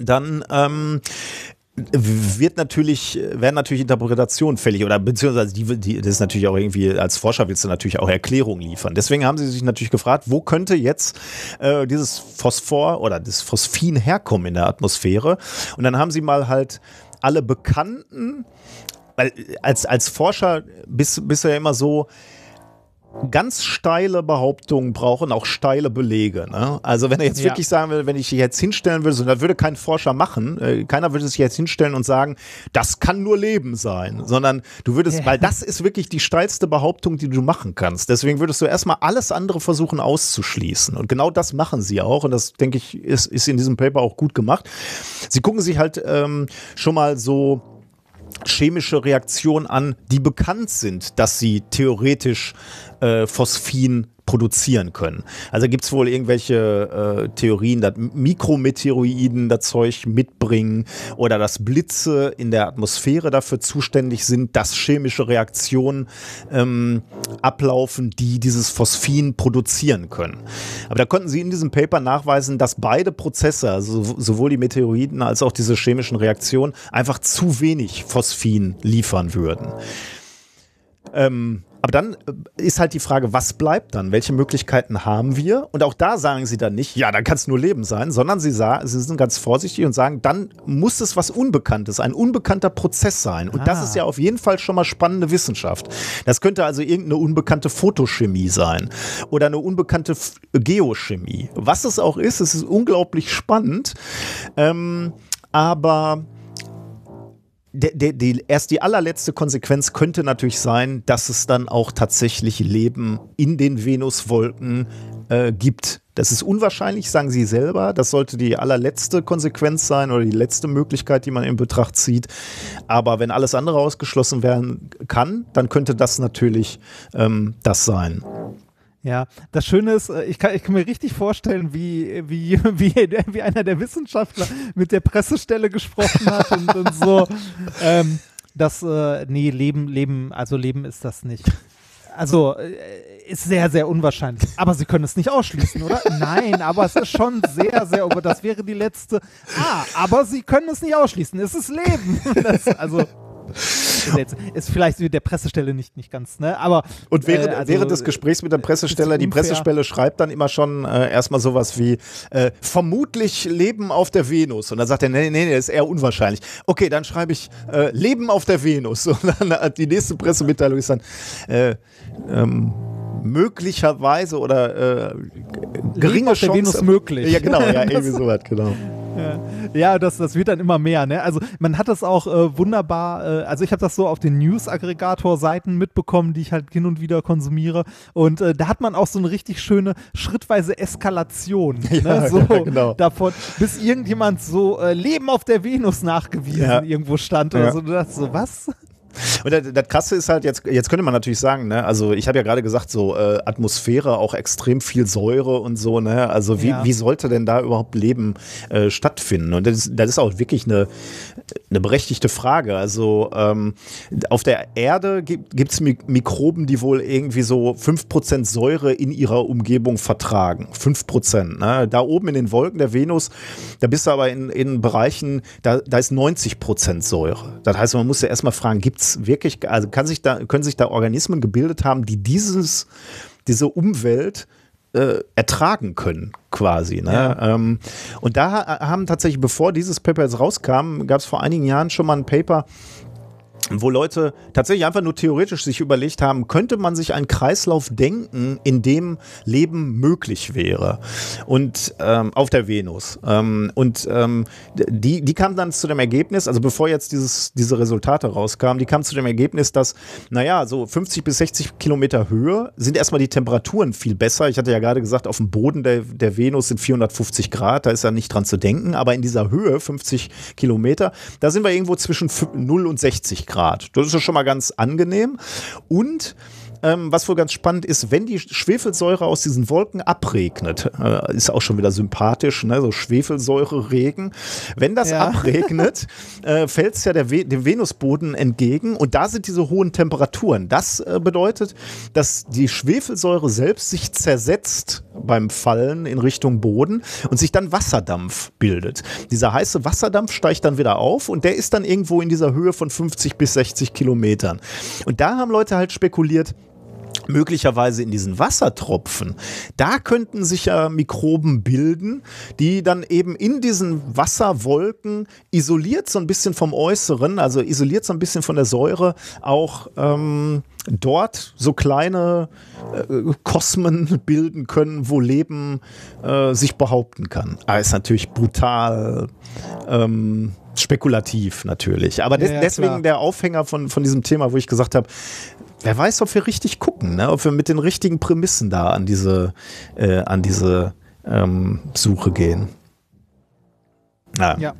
dann ähm, wird natürlich, werden natürlich Interpretationen fällig oder beziehungsweise die, die, das ist natürlich auch irgendwie, als Forscher willst du natürlich auch Erklärungen liefern. Deswegen haben sie sich natürlich gefragt, wo könnte jetzt äh, dieses Phosphor oder das Phosphin herkommen in der Atmosphäre? Und dann haben sie mal halt alle bekannten weil als, als Forscher bist, bist du ja immer so, ganz steile Behauptungen brauchen auch steile Belege. Ne? Also wenn er jetzt ja. wirklich sagen will, wenn ich dich jetzt hinstellen würde, so, das würde kein Forscher machen, äh, keiner würde sich jetzt hinstellen und sagen, das kann nur Leben sein, sondern du würdest, ja. weil das ist wirklich die steilste Behauptung, die du machen kannst. Deswegen würdest du erstmal alles andere versuchen auszuschließen. Und genau das machen sie auch. Und das, denke ich, ist, ist in diesem Paper auch gut gemacht. Sie gucken sich halt ähm, schon mal so chemische Reaktionen an, die bekannt sind, dass sie theoretisch äh, Phosphin produzieren können. Also gibt es wohl irgendwelche äh, Theorien, dass Mikrometeoroiden das Zeug mitbringen oder dass Blitze in der Atmosphäre dafür zuständig sind, dass chemische Reaktionen ähm, ablaufen, die dieses Phosphin produzieren können. Aber da konnten sie in diesem Paper nachweisen, dass beide Prozesse, also sowohl die Meteoroiden als auch diese chemischen Reaktionen, einfach zu wenig Phosphin liefern würden. Ähm, aber dann äh, ist halt die Frage, was bleibt dann? Welche Möglichkeiten haben wir? Und auch da sagen sie dann nicht, ja, dann kann es nur Leben sein, sondern sie, sie sind ganz vorsichtig und sagen, dann muss es was Unbekanntes, ein unbekannter Prozess sein. Und ah. das ist ja auf jeden Fall schon mal spannende Wissenschaft. Das könnte also irgendeine unbekannte Photochemie sein oder eine unbekannte Geochemie. Was es auch ist, es ist unglaublich spannend. Ähm, aber der, der, die, erst die allerletzte Konsequenz könnte natürlich sein, dass es dann auch tatsächlich Leben in den Venuswolken äh, gibt. Das ist unwahrscheinlich, sagen Sie selber. Das sollte die allerletzte Konsequenz sein oder die letzte Möglichkeit, die man in Betracht zieht. Aber wenn alles andere ausgeschlossen werden kann, dann könnte das natürlich ähm, das sein. Ja, das Schöne ist, äh, ich kann, ich kann mir richtig vorstellen, wie, wie, wie, wie einer der Wissenschaftler mit der Pressestelle gesprochen hat und, und so. Ähm, das, äh, nee, Leben, Leben, also Leben ist das nicht. Also äh, ist sehr, sehr unwahrscheinlich. Aber Sie können es nicht ausschließen, oder? Nein, aber es ist schon sehr, sehr, das wäre die letzte. Ah, aber Sie können es nicht ausschließen. Es ist Leben. Das, also ist vielleicht der Pressestelle nicht, nicht ganz, ne? Aber. Und während, äh, also, während des Gesprächs mit der Pressestelle, die Pressestelle schreibt dann immer schon äh, erstmal sowas wie äh, vermutlich Leben auf der Venus. Und dann sagt er, nee, nee, nee, das ist eher unwahrscheinlich. Okay, dann schreibe ich äh, Leben auf der Venus. Und dann äh, die nächste Pressemitteilung ist dann äh, ähm, möglicherweise oder äh, geringe Chance. Venus möglich. Ja, genau, ja, irgendwie sowas, genau. Ja, das, das wird dann immer mehr. Ne? Also man hat das auch äh, wunderbar, äh, also ich habe das so auf den News-Aggregator-Seiten mitbekommen, die ich halt hin und wieder konsumiere. Und äh, da hat man auch so eine richtig schöne schrittweise Eskalation. Ja, ne? so ja, genau. davon, bis irgendjemand so äh, Leben auf der Venus nachgewiesen ja. irgendwo stand oder so. Du dachtest so, was? Und das, das, Krasse ist halt, jetzt, jetzt könnte man natürlich sagen, ne, also ich habe ja gerade gesagt, so äh, Atmosphäre, auch extrem viel Säure und so, ne? Also wie, ja. wie sollte denn da überhaupt Leben äh, stattfinden? Und das, das ist auch wirklich eine, eine berechtigte Frage. Also ähm, auf der Erde gibt es Mikroben, die wohl irgendwie so 5% Säure in ihrer Umgebung vertragen. 5%. Ne? Da oben in den Wolken der Venus, da bist du aber in, in Bereichen, da, da ist 90% Säure. Das heißt, man muss ja erstmal fragen, gibt es wirklich, also kann sich da, können sich da Organismen gebildet haben, die dieses, diese Umwelt äh, ertragen können, quasi. Ne? Ja. Ähm, und da haben tatsächlich, bevor dieses Paper jetzt rauskam, gab es vor einigen Jahren schon mal ein Paper, wo Leute tatsächlich einfach nur theoretisch sich überlegt haben, könnte man sich einen Kreislauf denken, in dem Leben möglich wäre und ähm, auf der Venus. Ähm, und ähm, die, die kam dann zu dem Ergebnis, also bevor jetzt dieses, diese Resultate rauskamen, die kam zu dem Ergebnis, dass, naja, so 50 bis 60 Kilometer Höhe sind erstmal die Temperaturen viel besser. Ich hatte ja gerade gesagt, auf dem Boden der, der Venus sind 450 Grad, da ist ja nicht dran zu denken, aber in dieser Höhe, 50 Kilometer, da sind wir irgendwo zwischen 0 und 60 Grad. Das ist schon mal ganz angenehm. Und ähm, was wohl ganz spannend ist, wenn die Schwefelsäure aus diesen Wolken abregnet, äh, ist auch schon wieder sympathisch, ne? so Schwefelsäure-Regen. Wenn das ja. abregnet, äh, fällt es ja der We dem Venusboden entgegen und da sind diese hohen Temperaturen. Das äh, bedeutet, dass die Schwefelsäure selbst sich zersetzt beim Fallen in Richtung Boden und sich dann Wasserdampf bildet. Dieser heiße Wasserdampf steigt dann wieder auf und der ist dann irgendwo in dieser Höhe von 50 bis 60 Kilometern. Und da haben Leute halt spekuliert, möglicherweise in diesen Wassertropfen, da könnten sich ja Mikroben bilden, die dann eben in diesen Wasserwolken isoliert so ein bisschen vom Äußeren, also isoliert so ein bisschen von der Säure, auch ähm, dort so kleine äh, Kosmen bilden können, wo Leben äh, sich behaupten kann. Aber ist natürlich brutal. Ähm, spekulativ natürlich. Aber des, ja, ja, deswegen der Aufhänger von, von diesem Thema, wo ich gesagt habe, wer weiß, ob wir richtig gucken, ne? ob wir mit den richtigen Prämissen da an diese, äh, an diese ähm, Suche gehen. Ja. ja.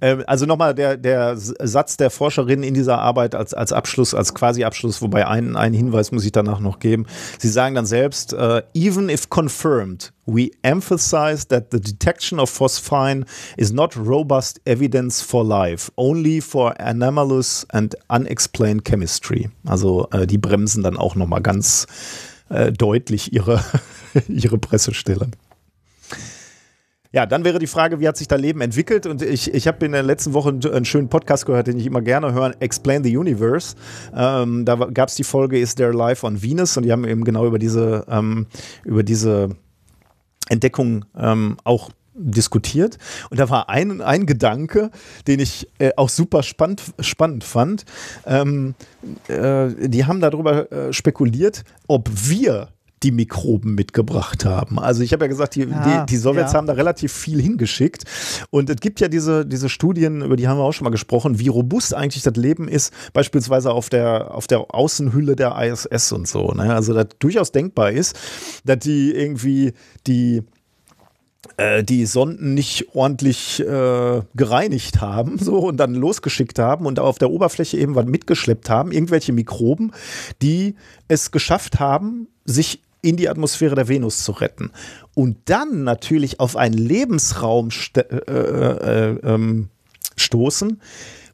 Ähm, also nochmal der, der Satz der Forscherin in dieser Arbeit als, als Abschluss, als quasi Abschluss, wobei einen, einen Hinweis muss ich danach noch geben. Sie sagen dann selbst, uh, even if confirmed, we emphasize that the detection of phosphine is not robust evidence for life, only for anomalous and unexplained chemistry. Also äh, die bremsen dann auch nochmal ganz äh, deutlich ihre, ihre Pressestelle. Ja, dann wäre die Frage, wie hat sich dein Leben entwickelt? Und ich, ich habe in der letzten Woche einen schönen Podcast gehört, den ich immer gerne höre, Explain the Universe. Ähm, da gab es die Folge Is There Life on Venus? Und die haben eben genau über diese, ähm, über diese Entdeckung ähm, auch diskutiert. Und da war ein, ein Gedanke, den ich äh, auch super spannend, spannend fand. Ähm, äh, die haben darüber äh, spekuliert, ob wir die Mikroben mitgebracht haben. Also ich habe ja gesagt, die, ah, die, die Sowjets ja. haben da relativ viel hingeschickt. Und es gibt ja diese, diese Studien, über die haben wir auch schon mal gesprochen, wie robust eigentlich das Leben ist, beispielsweise auf der, auf der Außenhülle der ISS und so. Ne? Also das durchaus denkbar ist, dass die irgendwie die äh, die Sonden nicht ordentlich äh, gereinigt haben so und dann losgeschickt haben und auf der Oberfläche eben was mitgeschleppt haben, irgendwelche Mikroben, die es geschafft haben, sich in die Atmosphäre der Venus zu retten. Und dann natürlich auf einen Lebensraum äh, äh, ähm, stoßen,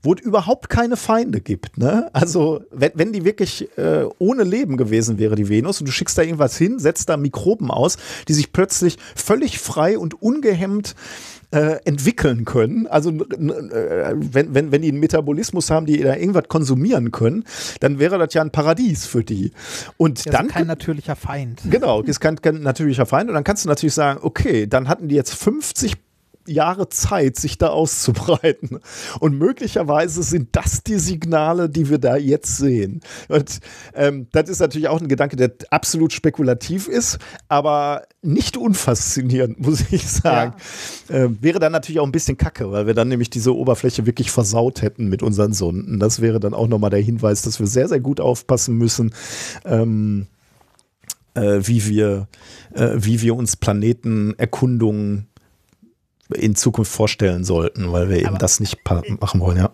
wo es überhaupt keine Feinde gibt. Ne? Also, wenn, wenn die wirklich äh, ohne Leben gewesen wäre, die Venus, und du schickst da irgendwas hin, setzt da Mikroben aus, die sich plötzlich völlig frei und ungehemmt äh, entwickeln können. Also äh, wenn, wenn, wenn die einen Metabolismus haben, die da irgendwas konsumieren können, dann wäre das ja ein Paradies für die. Und das dann ist kein natürlicher Feind. Genau, ist kein, kein natürlicher Feind. Und dann kannst du natürlich sagen, okay, dann hatten die jetzt 50 Jahre Zeit, sich da auszubreiten. Und möglicherweise sind das die Signale, die wir da jetzt sehen. Und ähm, das ist natürlich auch ein Gedanke, der absolut spekulativ ist, aber nicht unfaszinierend, muss ich sagen. Ja. Äh, wäre dann natürlich auch ein bisschen kacke, weil wir dann nämlich diese Oberfläche wirklich versaut hätten mit unseren Sonden. Das wäre dann auch nochmal der Hinweis, dass wir sehr, sehr gut aufpassen müssen. Ähm, äh, wie wir, äh, wie wir uns Planetenerkundungen in Zukunft vorstellen sollten, weil wir eben Aber das nicht machen wollen, ja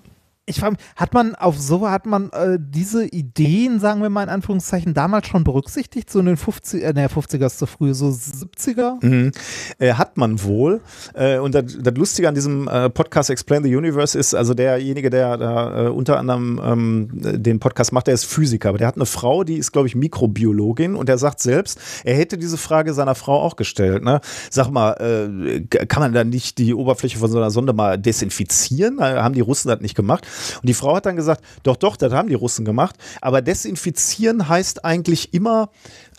ich frage mich, hat man auf so, hat man äh, diese Ideen, sagen wir mal in Anführungszeichen, damals schon berücksichtigt? So in den 50, äh, ne, 50er ist zu früh, so 70er? Mhm. Äh, hat man wohl. Äh, und das, das Lustige an diesem äh, Podcast Explain the Universe ist, also derjenige, der da äh, unter anderem ähm, den Podcast macht, der ist Physiker, aber der hat eine Frau, die ist, glaube ich, Mikrobiologin und der sagt selbst, er hätte diese Frage seiner Frau auch gestellt. Ne? Sag mal, äh, kann man da nicht die Oberfläche von so einer Sonde mal desinfizieren? Haben die Russen das nicht gemacht? Und die Frau hat dann gesagt, doch, doch, das haben die Russen gemacht. Aber desinfizieren heißt eigentlich immer,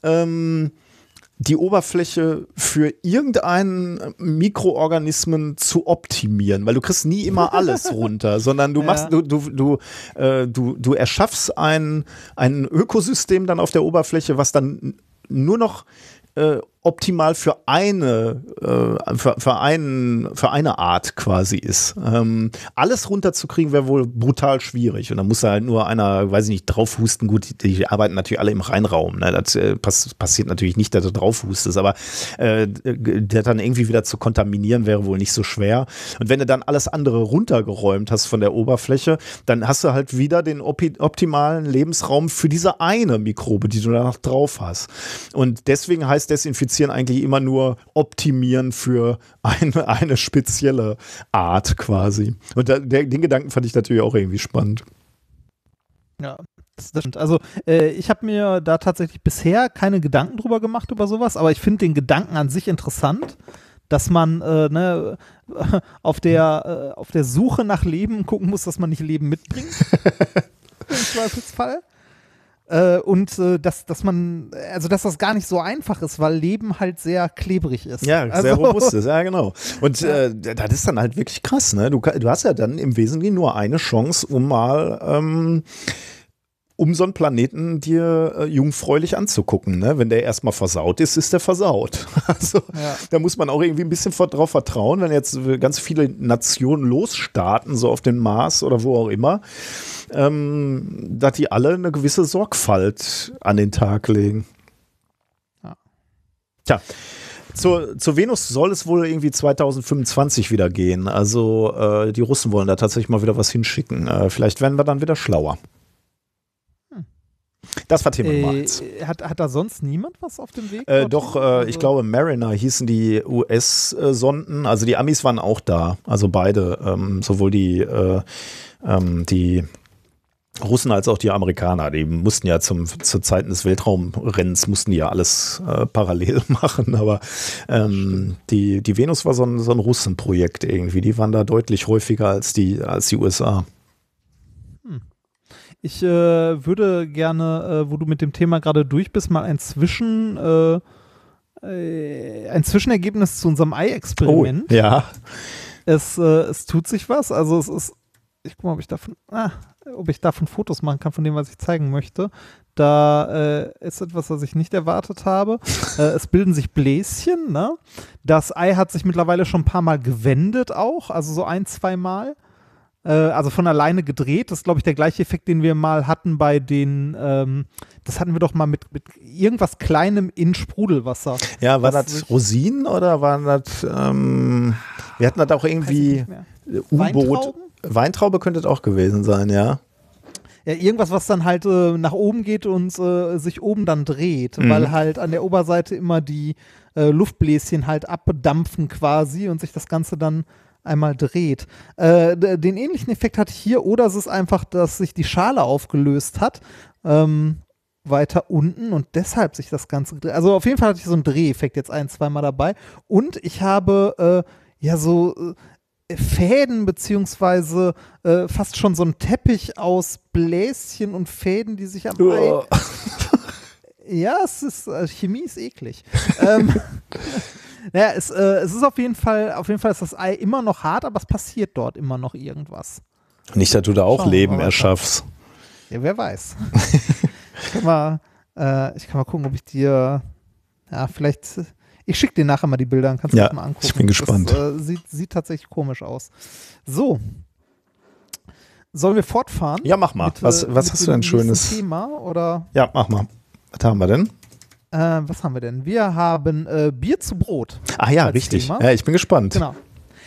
ähm, die Oberfläche für irgendeinen Mikroorganismen zu optimieren, weil du kriegst nie immer alles runter, sondern du machst, du, du, du, äh, du, du erschaffst ein, ein Ökosystem dann auf der Oberfläche, was dann nur noch äh, optimal für eine, äh, für, für, einen, für eine Art quasi ist. Ähm, alles runterzukriegen wäre wohl brutal schwierig. Und dann muss da halt nur einer, weiß ich nicht, draufhusten. Gut, die, die arbeiten natürlich alle im Reinraum. Ne? Das äh, pass, passiert natürlich nicht, dass du draufhustest, aber äh, der dann irgendwie wieder zu kontaminieren wäre wohl nicht so schwer. Und wenn du dann alles andere runtergeräumt hast von der Oberfläche, dann hast du halt wieder den optimalen Lebensraum für diese eine Mikrobe, die du da noch drauf hast. Und deswegen heißt Desinfizieren Desinfizieren eigentlich immer nur optimieren für eine, eine spezielle Art quasi. Und da, der, den Gedanken fand ich natürlich auch irgendwie spannend. Ja, das stimmt. Also äh, ich habe mir da tatsächlich bisher keine Gedanken drüber gemacht über sowas, aber ich finde den Gedanken an sich interessant, dass man äh, ne, auf, der, äh, auf der Suche nach Leben gucken muss, dass man nicht Leben mitbringt. Im Zweifelsfall. Äh, und äh, dass, dass man, also dass das gar nicht so einfach ist, weil Leben halt sehr klebrig ist. Ja, also, sehr robust ist, ja genau. Und ja. Äh, das ist dann halt wirklich krass, ne? Du, du hast ja dann im Wesentlichen nur eine Chance, um mal ähm, um so einen Planeten dir äh, jungfräulich anzugucken. Ne? Wenn der erstmal versaut ist, ist der versaut. Also ja. da muss man auch irgendwie ein bisschen drauf vertrauen, wenn jetzt ganz viele Nationen losstarten, so auf den Mars oder wo auch immer, ähm, dass die alle eine gewisse Sorgfalt an den Tag legen. Ja. Tja. Zur, zur Venus soll es wohl irgendwie 2025 wieder gehen. Also äh, die Russen wollen da tatsächlich mal wieder was hinschicken. Äh, vielleicht werden wir dann wieder schlauer. Das war Thema Nummer eins. Äh, hat, hat da sonst niemand was auf dem Weg? Äh, doch, äh, also ich glaube, Mariner hießen die US-Sonden. Also die Amis waren auch da. Also beide, ähm, sowohl die, äh, ähm, die Russen als auch die Amerikaner, die mussten ja zum, zu Zeiten des Weltraumrennens mussten ja alles äh, parallel machen, aber ähm, die, die Venus war so ein, so ein Russenprojekt irgendwie. Die waren da deutlich häufiger als die, als die USA. Ich äh, würde gerne, äh, wo du mit dem Thema gerade durch bist, mal ein Zwischen, äh, äh ein Zwischenergebnis zu unserem Ei-Experiment. Oh, ja. Es, äh, es tut sich was. Also es ist, ich guck mal, ob ich davon, ah, ob ich davon Fotos machen kann von dem, was ich zeigen möchte. Da äh, ist etwas, was ich nicht erwartet habe. äh, es bilden sich Bläschen. Ne? Das Ei hat sich mittlerweile schon ein paar Mal gewendet auch, also so ein, zwei Mal äh, also von alleine gedreht. Das ist, glaube ich, der gleiche Effekt, den wir mal hatten bei den, ähm, das hatten wir doch mal mit, mit irgendwas Kleinem in Sprudelwasser. Ja, war das, das Rosinen oder war das, ähm, wir hatten das auch irgendwie U-Boot. Weintraube könnte das auch gewesen sein, ja. Ja, irgendwas, was dann halt äh, nach oben geht und äh, sich oben dann dreht, mhm. weil halt an der Oberseite immer die äh, Luftbläschen halt abdampfen quasi und sich das Ganze dann einmal dreht. Äh, den ähnlichen Effekt hatte ich hier, oder es ist einfach, dass sich die Schale aufgelöst hat. Ähm, weiter unten und deshalb sich das Ganze. Also auf jeden Fall hatte ich so einen Dreheffekt jetzt ein, zweimal dabei. Und ich habe äh, ja so äh, Fäden beziehungsweise äh, fast schon so ein Teppich aus Bläschen und Fäden, die sich am Ei. ja, es ist äh, Chemie ist eklig. ähm, naja, es, äh, es ist auf jeden Fall, auf jeden Fall ist das Ei immer noch hart, aber es passiert dort immer noch irgendwas. Nicht, dass du da auch Schauen Leben erschaffst. Ja, wer weiß. ich, kann mal, äh, ich kann mal gucken, ob ich dir, ja, vielleicht, ich schicke dir nachher mal die Bilder, dann kannst du ja, das mal angucken. Ich bin gespannt. Das, äh, sieht, sieht tatsächlich komisch aus. So. Sollen wir fortfahren? Ja, mach mal. Mit, was äh, was hast du denn Schönes? Thema, oder? Ja, mach mal. Was haben wir denn? Äh, was haben wir denn? Wir haben äh, Bier zu Brot. Ach ja, richtig. Ja, ich bin gespannt. Genau.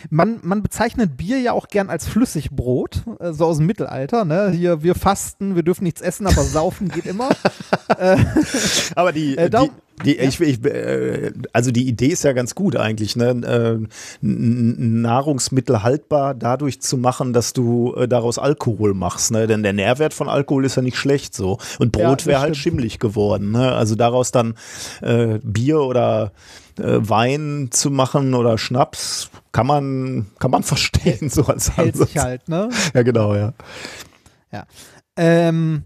Man, man bezeichnet Bier ja auch gern als Flüssigbrot, äh, so aus dem Mittelalter. Ne? Hier, wir fasten, wir dürfen nichts essen, aber saufen geht immer. Äh, aber die, äh, die, die, ja. ich, ich, äh, also die Idee ist ja ganz gut eigentlich, ne? Nahrungsmittel haltbar dadurch zu machen, dass du daraus Alkohol machst, ne? Denn der Nährwert von Alkohol ist ja nicht schlecht so. Und Brot ja, wäre halt schimmlig geworden, ne? Also daraus dann äh, Bier oder äh, Wein zu machen oder Schnaps, kann man, kann man verstehen, so als Hält Ansatz. sich halt, ne? Ja, genau, ja. Ja. Ähm,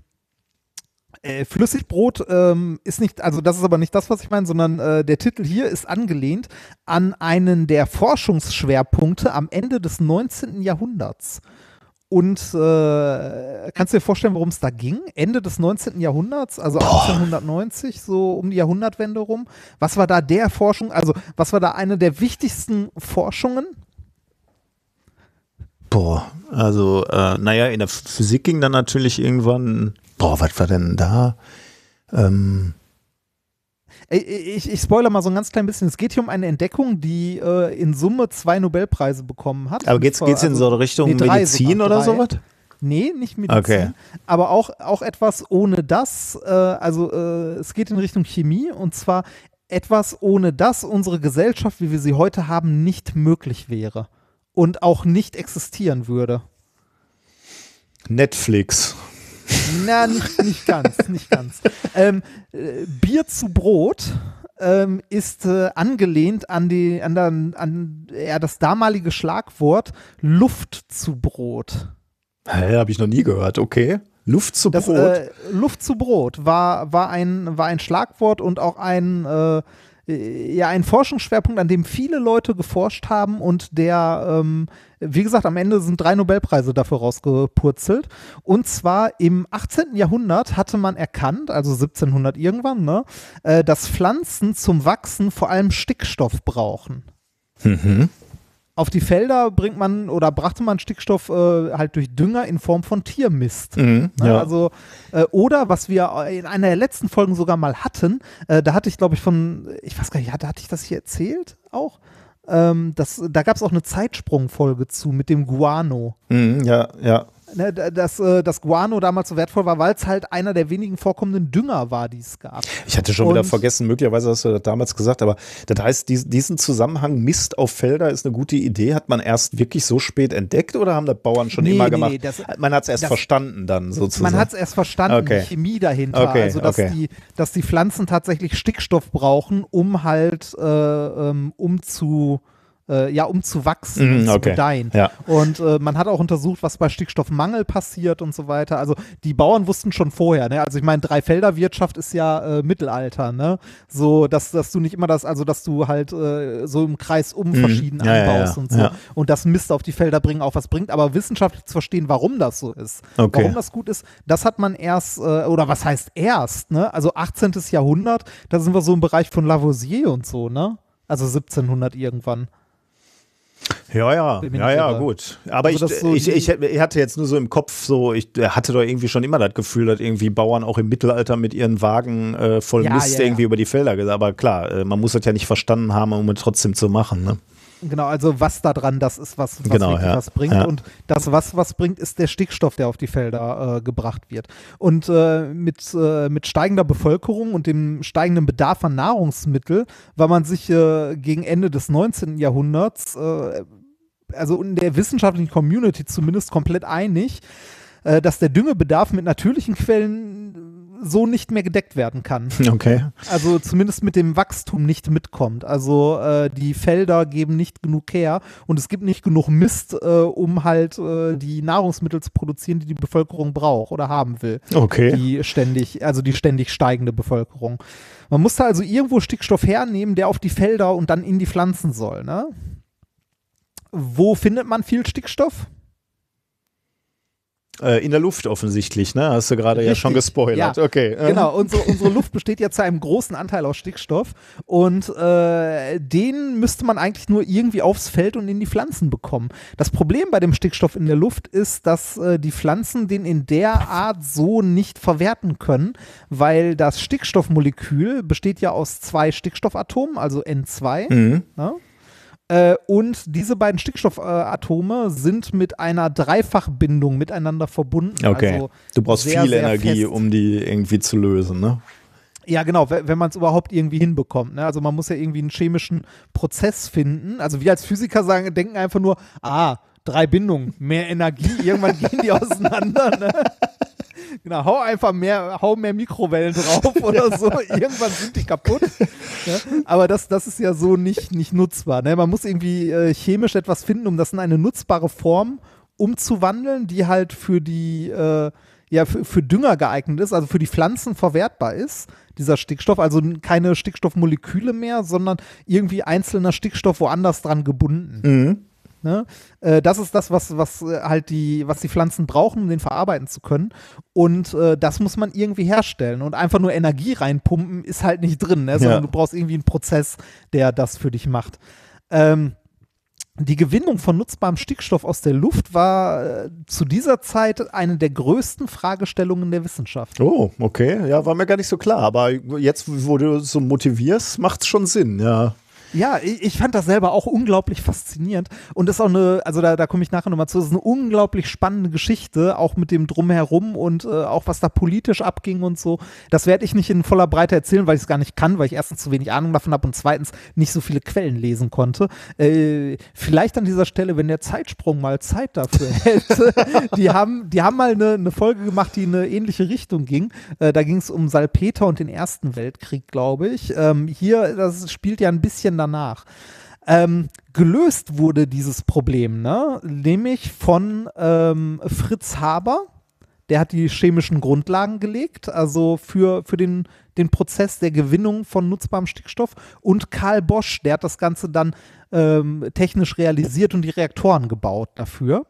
Äh, Flüssigbrot ähm, ist nicht, also das ist aber nicht das, was ich meine, sondern äh, der Titel hier ist angelehnt an einen der Forschungsschwerpunkte am Ende des 19. Jahrhunderts. Und äh, kannst du dir vorstellen, worum es da ging? Ende des 19. Jahrhunderts, also Boah. 1890, so um die Jahrhundertwende rum. Was war da der Forschung, also was war da eine der wichtigsten Forschungen? Boah, also, äh, naja, in der Physik ging dann natürlich irgendwann, boah, was war denn da? Ähm, ich, ich spoilere mal so ein ganz klein bisschen. Es geht hier um eine Entdeckung, die äh, in Summe zwei Nobelpreise bekommen hat. Aber geht es also, in so eine Richtung nee, Medizin oder sowas? Nee, nicht Medizin. Okay. Aber auch, auch etwas ohne das. Äh, also äh, es geht in Richtung Chemie und zwar etwas, ohne das unsere Gesellschaft, wie wir sie heute haben, nicht möglich wäre und auch nicht existieren würde. Netflix. Na, nicht, nicht ganz, nicht ganz. Ähm, äh, Bier zu Brot ähm, ist äh, angelehnt an, die, an, der, an ja, das damalige Schlagwort Luft zu Brot. Hä, habe ich noch nie gehört, okay. Luft zu das, Brot. Äh, Luft zu Brot war, war, ein, war ein Schlagwort und auch ein äh, ja ein Forschungsschwerpunkt, an dem viele Leute geforscht haben und der, ähm, wie gesagt, am Ende sind drei Nobelpreise dafür rausgepurzelt. Und zwar im 18. Jahrhundert hatte man erkannt, also 1700 irgendwann, ne, äh, dass Pflanzen zum Wachsen vor allem Stickstoff brauchen. Mhm auf die Felder bringt man oder brachte man Stickstoff äh, halt durch Dünger in Form von Tiermist. Mhm, ne? ja. Also äh, oder was wir in einer der letzten Folgen sogar mal hatten, äh, da hatte ich glaube ich von, ich weiß gar nicht, hatte, hatte ich das hier erzählt auch? Ähm, das, da gab es auch eine Zeitsprungfolge zu mit dem Guano. Mhm, ja, ja ne, dass äh, das Guano damals so wertvoll war, weil es halt einer der wenigen vorkommenden Dünger war, die es gab. Ich hatte schon und wieder vergessen, möglicherweise hast du das damals gesagt, aber das heißt, diesen Zusammenhang Mist auf Felder ist eine gute Idee. Hat man erst wirklich so spät entdeckt oder haben das Bauern schon nee, immer nee, gemacht? Das, man hat es erst das, verstanden dann sozusagen. Man hat es erst verstanden, okay. die Chemie dahinter. Okay, also, dass, okay. die, dass die Pflanzen tatsächlich Stickstoff brauchen, um halt, äh, ähm, um zu äh, ja, um zu wachsen, mm, zu gedeihen. Ja. Und äh, man hat auch untersucht, was bei Stickstoffmangel passiert und so weiter. Also die Bauern wussten schon vorher, ne? Also ich meine, Dreifelderwirtschaft ist ja äh, Mittelalter, ne? So, dass, dass du nicht immer das, also dass du halt äh, so im Kreis um mm, verschieden ja, anbaust ja, und so. Und das Mist auf die Felder bringen auch was bringt, aber wissenschaftlich zu verstehen, warum das so ist, okay. warum das gut ist, das hat man erst, äh, oder was heißt erst, ne? Also 18. Jahrhundert, da sind wir so im Bereich von Lavoisier und so, ne? Also 1700 irgendwann. Ja, ja, ja, ja, gut. Aber also ich, so ich, ich, ich, hatte jetzt nur so im Kopf so, ich hatte doch irgendwie schon immer das Gefühl, dass irgendwie Bauern auch im Mittelalter mit ihren Wagen äh, voll ja, Mist ja, irgendwie ja. über die Felder gesagt Aber klar, äh, man muss das ja nicht verstanden haben, um es trotzdem zu machen, ne? Genau, also was da dran das ist, was, was genau, ja. was bringt. Ja. Und das, was was bringt, ist der Stickstoff, der auf die Felder äh, gebracht wird. Und äh, mit, äh, mit steigender Bevölkerung und dem steigenden Bedarf an Nahrungsmittel war man sich äh, gegen Ende des 19. Jahrhunderts, äh, also in der wissenschaftlichen Community zumindest komplett einig, äh, dass der Düngebedarf mit natürlichen Quellen so nicht mehr gedeckt werden kann. Okay. Also zumindest mit dem Wachstum nicht mitkommt. Also äh, die Felder geben nicht genug her und es gibt nicht genug Mist, äh, um halt äh, die Nahrungsmittel zu produzieren, die die Bevölkerung braucht oder haben will. Okay. Die ständig, also die ständig steigende Bevölkerung. Man musste also irgendwo Stickstoff hernehmen, der auf die Felder und dann in die Pflanzen soll. Ne? Wo findet man viel Stickstoff? Äh, in der Luft offensichtlich, ne? Hast du gerade ja schon gespoilert. Ja, okay. Genau, unsere, unsere Luft besteht ja zu einem großen Anteil aus Stickstoff und äh, den müsste man eigentlich nur irgendwie aufs Feld und in die Pflanzen bekommen. Das Problem bei dem Stickstoff in der Luft ist, dass äh, die Pflanzen den in der Art so nicht verwerten können, weil das Stickstoffmolekül besteht ja aus zwei Stickstoffatomen, also N2. Mhm. Ne? Äh, und diese beiden Stickstoffatome sind mit einer Dreifachbindung miteinander verbunden. Okay. Also du brauchst sehr, viel sehr Energie, fest. um die irgendwie zu lösen, ne? Ja, genau, wenn man es überhaupt irgendwie hinbekommt. Ne? Also man muss ja irgendwie einen chemischen Prozess finden. Also wir als Physiker sagen, denken einfach nur, ah, drei Bindungen, mehr Energie, irgendwann gehen die auseinander. Ne? Genau, hau einfach mehr, hau mehr Mikrowellen drauf oder so. Irgendwann sind die kaputt. Ja? Aber das, das ist ja so nicht, nicht nutzbar. Ne? Man muss irgendwie äh, chemisch etwas finden, um das in eine nutzbare Form umzuwandeln, die halt für die, äh, ja für, für Dünger geeignet ist, also für die Pflanzen verwertbar ist, dieser Stickstoff, also keine Stickstoffmoleküle mehr, sondern irgendwie einzelner Stickstoff woanders dran gebunden. Mhm. Ne? Äh, das ist das, was, was äh, halt die, was die Pflanzen brauchen, um den verarbeiten zu können. Und äh, das muss man irgendwie herstellen. Und einfach nur Energie reinpumpen ist halt nicht drin, ne? sondern Ja. du brauchst irgendwie einen Prozess, der das für dich macht. Ähm, die Gewinnung von nutzbarem Stickstoff aus der Luft war äh, zu dieser Zeit eine der größten Fragestellungen der Wissenschaft. Oh, okay. Ja, war mir gar nicht so klar. Aber jetzt, wo du so motivierst, macht's schon Sinn, ja. Ja, ich, ich fand das selber auch unglaublich faszinierend und ist auch eine, also da, da komme ich nachher nochmal zu, ist eine unglaublich spannende Geschichte, auch mit dem Drumherum und äh, auch was da politisch abging und so. Das werde ich nicht in voller Breite erzählen, weil ich es gar nicht kann, weil ich erstens zu wenig Ahnung davon habe und zweitens nicht so viele Quellen lesen konnte. Äh, vielleicht an dieser Stelle, wenn der Zeitsprung mal Zeit dafür hätte, die haben, die haben mal eine, eine Folge gemacht, die in eine ähnliche Richtung ging. Äh, da ging es um Salpeter und den Ersten Weltkrieg, glaube ich. Ähm, hier, das spielt ja ein bisschen danach. Ähm, gelöst wurde dieses Problem, ne? nämlich von ähm, Fritz Haber. Der hat die chemischen Grundlagen gelegt, also für, für den, den Prozess der Gewinnung von nutzbarem Stickstoff. Und Karl Bosch, der hat das Ganze dann ähm, technisch realisiert und die Reaktoren gebaut dafür.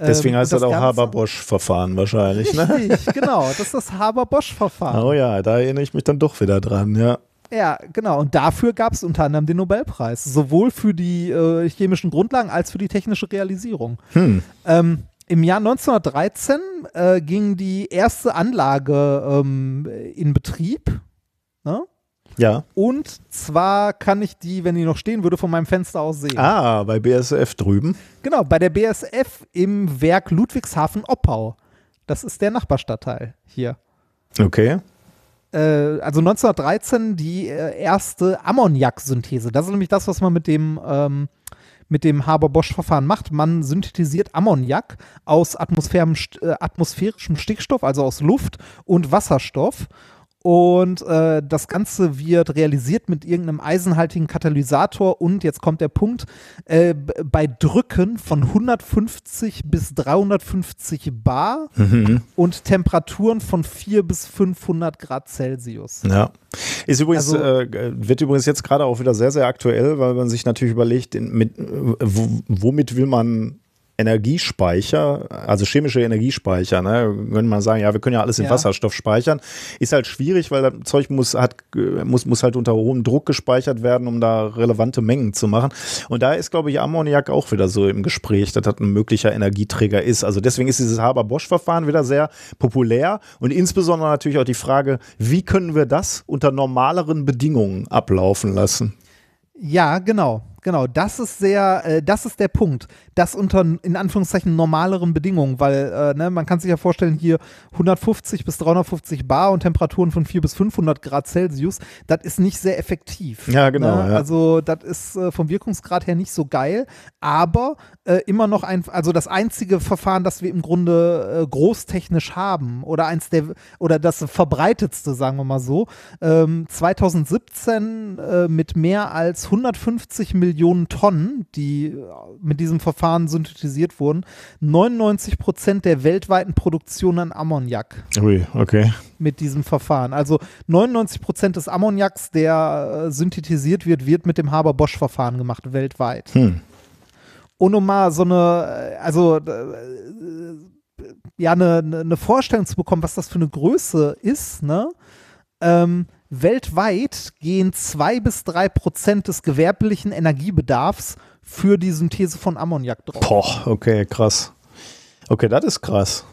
Deswegen Ähm, heißt und das auch Haber-Bosch-Verfahren wahrscheinlich, ne? Richtig, genau. Das ist das Haber-Bosch-Verfahren. Oh ja, da erinnere ich mich dann doch wieder dran, ja. Ja, genau. Und dafür gab es unter anderem den Nobelpreis. Sowohl für die äh, chemischen Grundlagen als für die technische Realisierung. Hm. Ähm, Im Jahr 1913 äh, ging die erste Anlage ähm, in Betrieb. Ne? Ja. Und zwar kann ich die, wenn die noch stehen würde, von meinem Fenster aus sehen. Ah, bei BSF drüben. Genau, bei der BSF im Werk Ludwigshafen-Oppau. Das ist der Nachbarstadtteil hier. Okay. Äh, also 1913 die äh, erste Ammoniak-Synthese. Das ist nämlich das, was man mit dem, ähm, mit dem Haber-Bosch-Verfahren macht. Man synthetisiert Ammoniak aus äh, atmosphärischem Stickstoff, also aus Luft und Wasserstoff. Und äh, das Ganze wird realisiert mit irgendeinem eisenhaltigen Katalysator und jetzt kommt der Punkt, äh, bei Drücken von 150 bis 350 Bar und Temperaturen von 4 bis 500 Grad Celsius. Ja. Ist übrigens, Also- äh, wird übrigens jetzt gerade auch wieder sehr, sehr aktuell, weil man sich natürlich überlegt, in, mit, wo, womit will man Energiespeicher, also chemische Energiespeicher, ne? Könnte man sagen, ja, wir können ja alles in Ja. Wasserstoff speichern. Ist halt schwierig, weil das Zeug muss, hat, muss, muss halt unter hohem Druck gespeichert werden, um da relevante Mengen zu machen. Und da ist, glaube ich, Ammoniak auch wieder so im Gespräch, dass das ein möglicher Energieträger ist. Also deswegen ist dieses Haber-Bosch-Verfahren wieder sehr populär und insbesondere natürlich auch die Frage, wie können wir das unter normaleren Bedingungen ablaufen lassen? Ja, genau, genau. Das ist sehr, äh, das ist der Punkt. Das unter in Anführungszeichen normaleren Bedingungen, weil äh, ne, man kann sich ja vorstellen, hier 150 bis 350 Bar und Temperaturen von 4 bis 500 Grad Celsius, das ist nicht sehr effektiv. Ja, genau, Ne? ja. Also das ist äh, vom Wirkungsgrad her nicht so geil, aber äh, immer noch ein, also das einzige Verfahren, das wir im Grunde äh, großtechnisch haben oder eins der oder das verbreitetste, sagen wir mal so, ähm, 2017 äh, mit mehr als 150 Millionen Tonnen, die äh, mit diesem Verfahren synthetisiert wurden, 99 Prozent der weltweiten Produktion an Ammoniak Ui, okay. mit diesem Verfahren. Also 99 Prozent des Ammoniaks, der äh, synthetisiert wird, wird mit dem Haber-Bosch-Verfahren gemacht, weltweit. Hm. Und um mal so eine, äh, also ja, eine, eine eine Vorstellung zu bekommen, was das für eine Größe ist, ne? Ähm, weltweit gehen zwei bis drei Prozent des gewerblichen Energiebedarfs für die Synthese von Ammoniak drauf. Boah, okay, krass. Okay, das ist krass.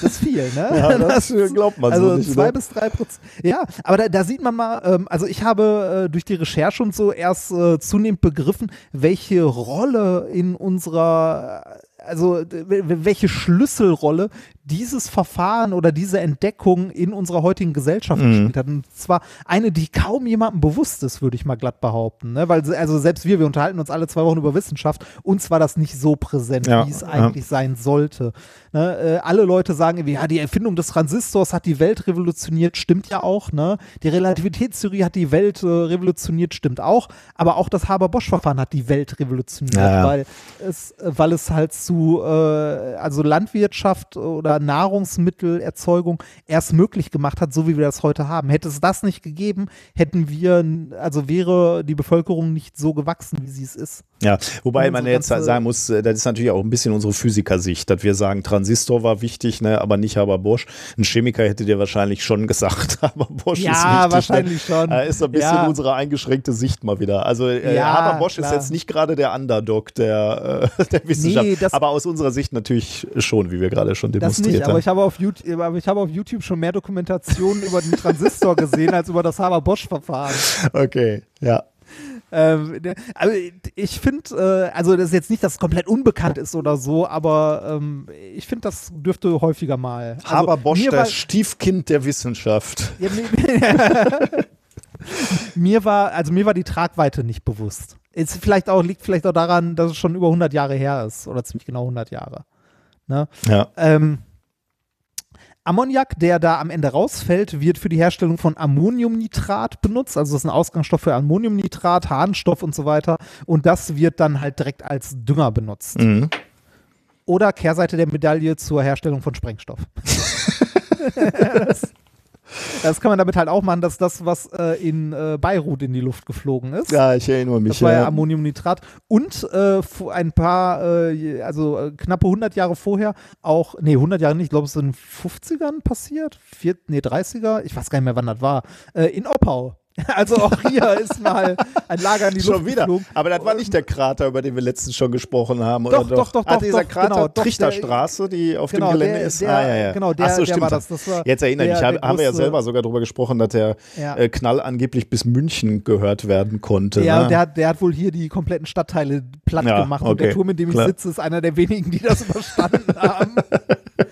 Das ist viel, ne? Ja, das glaubt man so also nicht, zwei ne? bis drei Prozent. Ja, aber da, da sieht man mal, ähm, also ich habe äh, durch die Recherche und so erst äh, zunehmend begriffen, welche Rolle in unserer, also welche Schlüsselrolle dieses Verfahren oder diese Entdeckung in unserer heutigen Gesellschaft Mhm. gespielt hat. Und zwar eine, die kaum jemandem bewusst ist, würde ich mal glatt behaupten. Ne? Weil also selbst wir, wir unterhalten uns alle zwei Wochen über Wissenschaft, uns war das nicht so präsent, Ja, wie es ja. eigentlich sein sollte. Ne? Äh, alle Leute sagen irgendwie, ja, die Erfindung des Transistors hat die Welt revolutioniert, stimmt ja auch. Ne? Die Relativitätstheorie hat die Welt äh, revolutioniert, stimmt auch. Aber auch das Haber-Bosch-Verfahren hat die Welt revolutioniert, Ja, ja. weil es, äh, weil es halt zu, äh, also Landwirtschaft oder Nahrungsmittelerzeugung erst möglich gemacht hat, so wie wir das heute haben. Hätte es das nicht gegeben, hätten wir, also wäre die Bevölkerung nicht so gewachsen, wie sie es ist. Ja, wobei man jetzt sagen muss, äh, das ist natürlich auch ein bisschen unsere Physikersicht, dass wir sagen, Transistor war wichtig, ne, aber nicht Haber Bosch. Ein Chemiker hätte dir wahrscheinlich schon gesagt, aber Bosch Ja, ist wichtig. wahrscheinlich ne? schon. Äh, ist ein bisschen Ja. unsere eingeschränkte Sicht mal wieder. Also äh, Ja, Haber Bosch ist klar. jetzt nicht gerade der Underdog der, äh, der Wissenschaft, Nee, das- aber aus unserer Sicht natürlich schon, wie wir gerade schon Das demonstriert nicht, aber haben. ich habe auf YouTube, aber ich habe auf YouTube schon mehr Dokumentationen über den Transistor gesehen als über das Haber-Bosch-Verfahren. Okay, ja. Ähm, ne, also ich finde, äh, also das ist jetzt nicht, dass es komplett unbekannt ist oder so, aber ähm, ich finde, das dürfte häufiger mal. Also, Haber Bosch, das Stiefkind der Wissenschaft. ja, mir, war, also mir war die Tragweite nicht bewusst. Ist vielleicht auch, liegt vielleicht auch daran, dass es schon über 100 Jahre her ist oder ziemlich genau 100 Jahre. Ne? Ja. Ähm, Ammoniak, der da am Ende rausfällt, wird für die Herstellung von Ammoniumnitrat benutzt. Also das ist ein Ausgangsstoff für Ammoniumnitrat, Harnstoff und so weiter. Und das wird dann halt direkt als Dünger benutzt. Mhm. Oder Kehrseite der Medaille zur Herstellung von Sprengstoff. das, kann man damit halt auch machen, dass das, was äh, in äh, Beirut in die Luft geflogen ist, Ja, ich erinnere mich. das war ja ja. Ammoniumnitrat. Und äh, ein paar, äh, also äh, knappe 100 Jahre vorher auch, nee, 100 Jahre nicht, ich glaube, es ist in den 50ern passiert, Vier, nee, 30er, ich weiß gar nicht mehr, wann das war, äh, in Oppau. Also auch hier ist mal ein Lager in die Schon Luft wieder. geflogen. Aber das war nicht der Krater, über den wir letztens schon gesprochen haben, oder Doch, doch, doch, Ah, doch, dieser doch, Krater genau, doch, Trichterstraße, die auf Genau, dem Gelände der- ist. der- ah, ja, ja. genau, der- Ach so, stimmt. das. Das war Jetzt erinnere ich mich, haben wir ja selber sogar darüber gesprochen, dass der Ja. äh, Knall angeblich bis München gehört werden konnte. Ja, ne? der hat, der hat wohl hier die kompletten Stadtteile platt Ja, gemacht. Und der okay, Turm, in dem ich klar. sitze, ist einer der wenigen, die das überstanden haben. ja.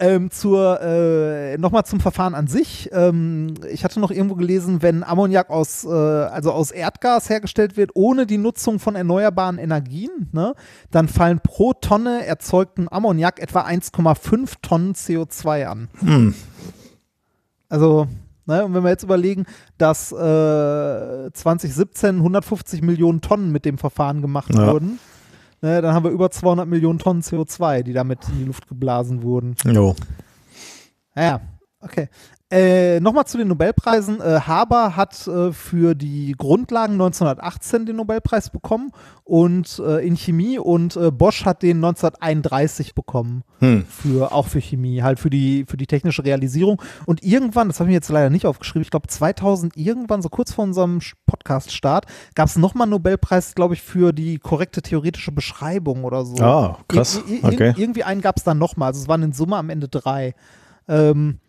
Ähm, zur, äh, nochmal zum Verfahren an sich. Ähm, ich hatte noch irgendwo gelesen, wenn Ammoniak aus, äh, also aus Erdgas hergestellt wird, ohne die Nutzung von erneuerbaren Energien, ne, dann fallen pro Tonne erzeugten Ammoniak etwa 1,5 Tonnen CO2 an. Hm. Also, ne, und wenn wir jetzt überlegen, dass äh, 2017 150 Millionen Tonnen mit dem Verfahren gemacht Ja. wurden, ne, dann haben wir über 200 Millionen Tonnen CO2, die damit in die Luft geblasen wurden. Jo. Naja, okay. Äh, Nochmal zu den Nobelpreisen. Äh, Haber hat äh, für die Grundlagen 1918 den Nobelpreis bekommen und äh, in Chemie und äh, Bosch hat den 1931 bekommen Hm. für auch für Chemie, halt für die für die technische Realisierung. Und irgendwann, das habe ich mir jetzt leider nicht aufgeschrieben, ich glaube 2000 irgendwann so kurz vor unserem Podcast-Start gab es nochmal einen Nobelpreis, glaube ich, für die korrekte theoretische Beschreibung oder so. Ah, krass. Ir- ir- Okay. Irgendwie einen gab es dann nochmal. Also es waren in Summe am Ende drei. Ähm,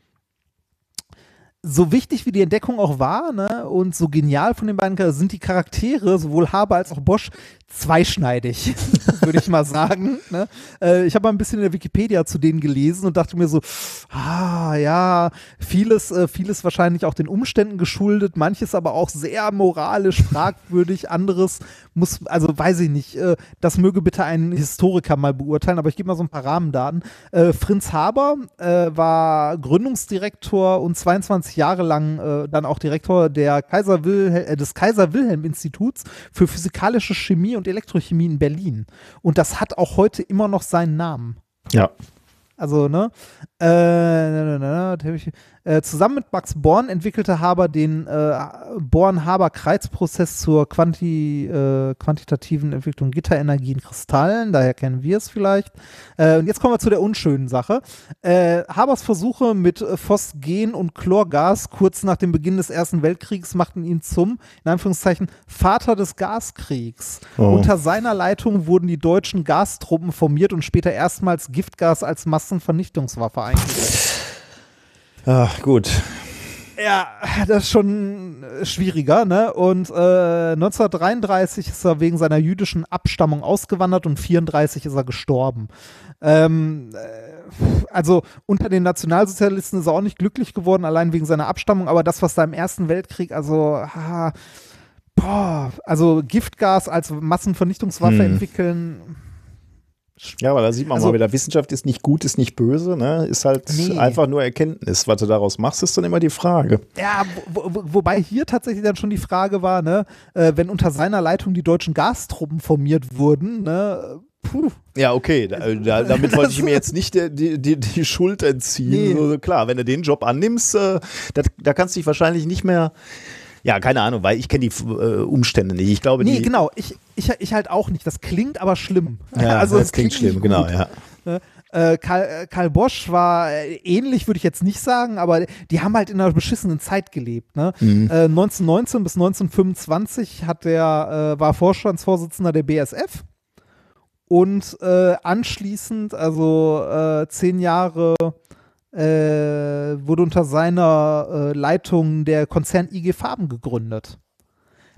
so wichtig wie die Entdeckung auch war, ne, und so genial von den beiden sind die Charaktere, sowohl Haber als auch Bosch, zweischneidig, würde ich mal sagen. Ne? Äh, ich habe mal ein bisschen in der Wikipedia zu denen gelesen und dachte mir so, ah ja, vieles, äh, vieles wahrscheinlich auch den Umständen geschuldet, manches aber auch sehr moralisch fragwürdig, anderes muss, also weiß ich nicht, äh, das möge bitte ein Historiker mal beurteilen, aber ich gebe mal so ein paar Rahmendaten. Äh, Fritz Haber äh, war Gründungsdirektor und 22 Jahre lang äh, dann auch Direktor der Kaiser Wilhel äh, des Kaiser Wilhelm Instituts für physikalische Chemie und Elektrochemie in Berlin. Und das hat auch heute immer noch seinen Namen. Ja. Also, ne? Äh, na, na, na, äh, zusammen mit Max Born entwickelte Haber den äh, Born-Haber-Kreuzprozess zur Quanti, äh, quantitativen Entwicklung Gitterenergie in Kristallen. Daher kennen wir es vielleicht. Äh, und jetzt kommen wir zu der unschönen Sache. Äh, Habers Versuche mit Phosgen und Chlorgas kurz nach dem Beginn des Ersten Weltkriegs machten ihn zum, in Anführungszeichen, Vater des Gaskriegs. Oh. Unter seiner Leitung wurden die deutschen Gastruppen formiert und später erstmals Giftgas als Massenvernichtungswaffe eingesetzt. Ah, gut. Ja, das ist schon schwieriger, ne? Und äh, 1933 ist er wegen seiner jüdischen Abstammung ausgewandert und 34 ist er gestorben. Ähm, äh, also unter den Nationalsozialisten ist er auch nicht glücklich geworden, allein wegen seiner Abstammung, aber das, was da im Ersten Weltkrieg, also haha, boah, also Giftgas als Massenvernichtungswaffe Hm. entwickeln, Ja, aber da sieht man Also- mal wieder, Wissenschaft ist nicht gut, ist nicht böse, ne? Ist halt Nee. einfach nur Erkenntnis. Was du daraus machst, ist dann immer die Frage. Ja, wo, wo, wobei hier tatsächlich dann schon die Frage war, ne, äh, wenn unter seiner Leitung die deutschen Gastruppen formiert wurden, ne, Puh. Ja, okay, da, da, damit wollte ich mir jetzt nicht die, die, die, Schuld entziehen. Nee. So, klar, wenn du den Job annimmst, äh, da, da kannst du dich wahrscheinlich nicht mehr. Ja, keine Ahnung, weil ich kenne die äh, Umstände nicht. Ich glaube, Nee, genau. Ich, ich, ich halt auch nicht. Das klingt aber schlimm. Ja, also das es klingt schlimm, nicht genau, ja. Ne? Äh, Karl, äh, Karl Bosch war äh, ähnlich, würde ich jetzt nicht sagen, aber die haben halt in einer beschissenen Zeit gelebt. Ne? Mhm. Äh, 1919 bis 1925 hat der, äh, war Vorstandsvorsitzender der BSF und äh, anschließend, also zehn Jahre, äh, wurde unter seiner äh, Leitung der Konzern IG Farben gegründet.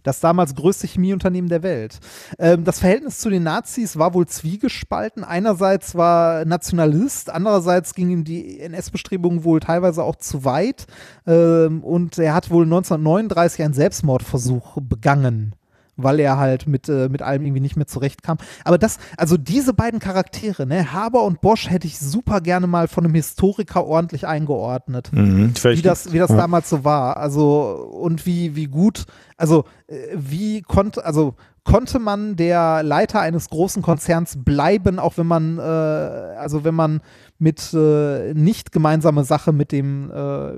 Das damals größte Chemieunternehmen der Welt. Ähm, das Verhältnis zu den Nazis war wohl zwiegespalten. Einerseits war Nationalist, andererseits gingen die NS-Bestrebungen wohl teilweise auch zu weit. Ähm, und er hat wohl 1939 einen Selbstmordversuch begangen weil er halt mit, äh, mit allem irgendwie nicht mehr zurechtkam. Aber das, also diese beiden Charaktere, ne, Haber und Bosch, hätte ich super gerne mal von einem Historiker ordentlich eingeordnet Mhm, wie das, wie das ja. damals so war. Also und wie, wie gut, also äh, wie konnte, also konnte man der Leiter eines großen Konzerns bleiben, auch wenn man, äh, also wenn man mit äh, nicht gemeinsame Sache mit dem, äh,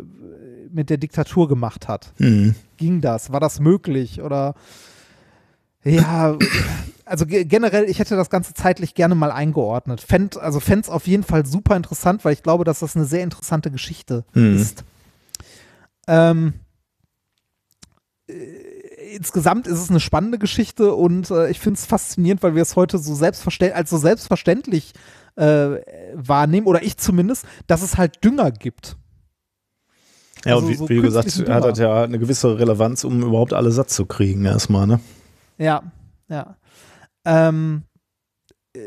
mit der Diktatur gemacht hat. Mhm. Ging das? War das möglich? Oder ja, also ge- generell, ich hätte das Ganze zeitlich gerne mal eingeordnet. Fänd, also fände es auf jeden Fall super interessant, weil ich glaube, dass das eine sehr interessante Geschichte Mhm. ist. Ähm, äh, insgesamt ist es eine spannende Geschichte und äh, ich finde es faszinierend, weil wir es heute so selbstverständlich, als so selbstverständlich äh, wahrnehmen, oder ich zumindest, dass es halt Dünger gibt. Ja, Also und wie, so wie gesagt, künstlichen hat Dünger. das ja eine gewisse Relevanz, um überhaupt alle satt zu kriegen, erstmal, ne? Ja, ja. Ähm, äh,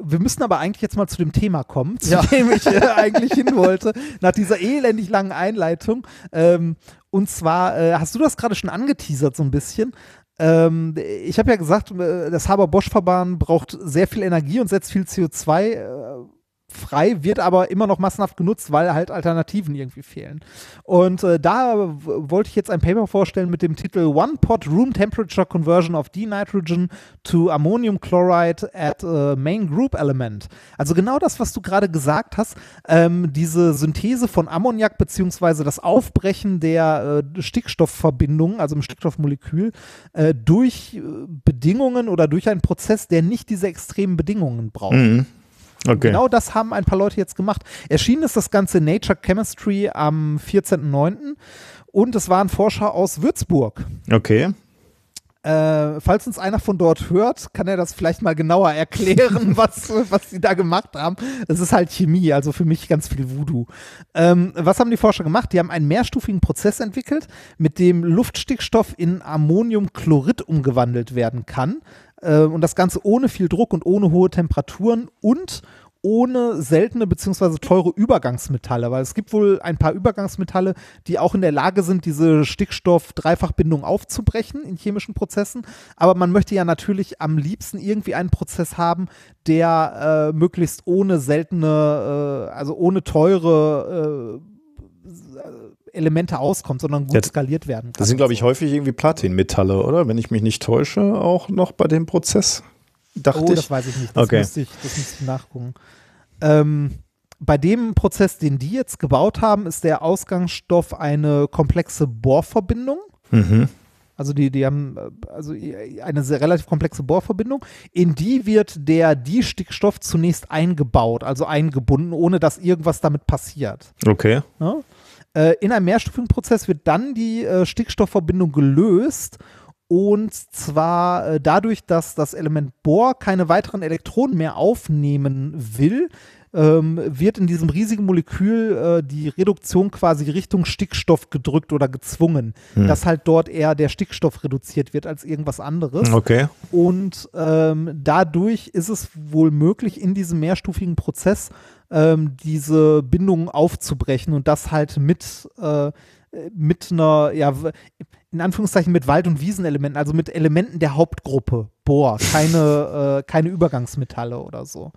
wir müssen aber eigentlich jetzt mal zu dem Thema kommen, zu dem ich äh, eigentlich hin wollte, nach dieser elendig langen Einleitung. Ähm, und zwar, äh, hast du das gerade schon angeteasert so ein bisschen? Ähm, ich habe ja gesagt, äh, das Haber-Bosch-Verfahren braucht sehr viel Energie und setzt viel CO2 äh, frei, wird aber immer noch massenhaft genutzt, weil halt Alternativen irgendwie fehlen. Und äh, da wollte ich jetzt ein Paper vorstellen mit dem Titel One Pot Room Temperature Conversion of Denitrogen to Ammonium Chloride at a Main Group Element. Also genau das, was du gerade gesagt hast, ähm, diese Synthese von Ammoniak beziehungsweise das Aufbrechen der äh, Stickstoffverbindungen, also im Stickstoffmolekül, äh, durch äh, Bedingungen oder durch einen Prozess, der nicht diese extremen Bedingungen braucht. Mhm. Okay. Genau das haben ein paar Leute jetzt gemacht. Erschienen ist das Ganze in Nature Chemistry am 14.09. Und es waren Forscher aus Würzburg. Okay. Äh, falls uns einer von dort hört, kann er das vielleicht mal genauer erklären, was, was sie da gemacht haben. Es ist halt Chemie, also für mich ganz viel Voodoo. Ähm, was haben die Forscher gemacht? Die haben einen mehrstufigen Prozess entwickelt, mit dem Luftstickstoff in Ammoniumchlorid umgewandelt werden kann. Äh, und das Ganze ohne viel Druck und ohne hohe Temperaturen und ohne seltene bzw. teure Übergangsmetalle, weil es gibt wohl ein paar Übergangsmetalle, die auch in der Lage sind, diese Stickstoff-Dreifachbindung aufzubrechen in chemischen Prozessen. Aber man möchte ja natürlich am liebsten irgendwie einen Prozess haben, der äh, möglichst ohne seltene, äh, also ohne teure äh, Elemente auskommt, sondern gut Ja, skaliert werden kann. Das sind, glaube ich, so. häufig irgendwie Platinmetalle, oder? Wenn ich mich nicht täusche, auch noch bei dem Prozess. Dachte Oh, ich. das weiß ich nicht. Das, Okay. müsste, ich, das müsste ich nachgucken. Ähm, bei dem Prozess, den die jetzt gebaut haben, ist der Ausgangsstoff eine komplexe Bohrverbindung. Mhm. Also die, die haben äh, also eine sehr relativ komplexe Bohrverbindung. In die wird der Distickstoff zunächst eingebaut, also eingebunden, ohne dass irgendwas damit passiert. Okay. Ja? Äh, in einem mehrstufigen Prozess wird dann die äh, Stickstoffverbindung gelöst und zwar äh, dadurch, dass das Element Bohr keine weiteren Elektronen mehr aufnehmen will, ähm, wird in diesem riesigen Molekül äh, die Reduktion quasi Richtung Stickstoff gedrückt oder gezwungen, dass halt dort eher der Stickstoff reduziert wird als irgendwas anderes. Okay. Und ähm, dadurch ist es wohl möglich, in diesem mehrstufigen Prozess ähm, diese Bindungen aufzubrechen und das halt mit, äh, mit einer, ja, in Anführungszeichen mit Wald- und Wiesenelementen, also mit Elementen der Hauptgruppe Bohr, keine, äh, keine Übergangsmetalle oder so.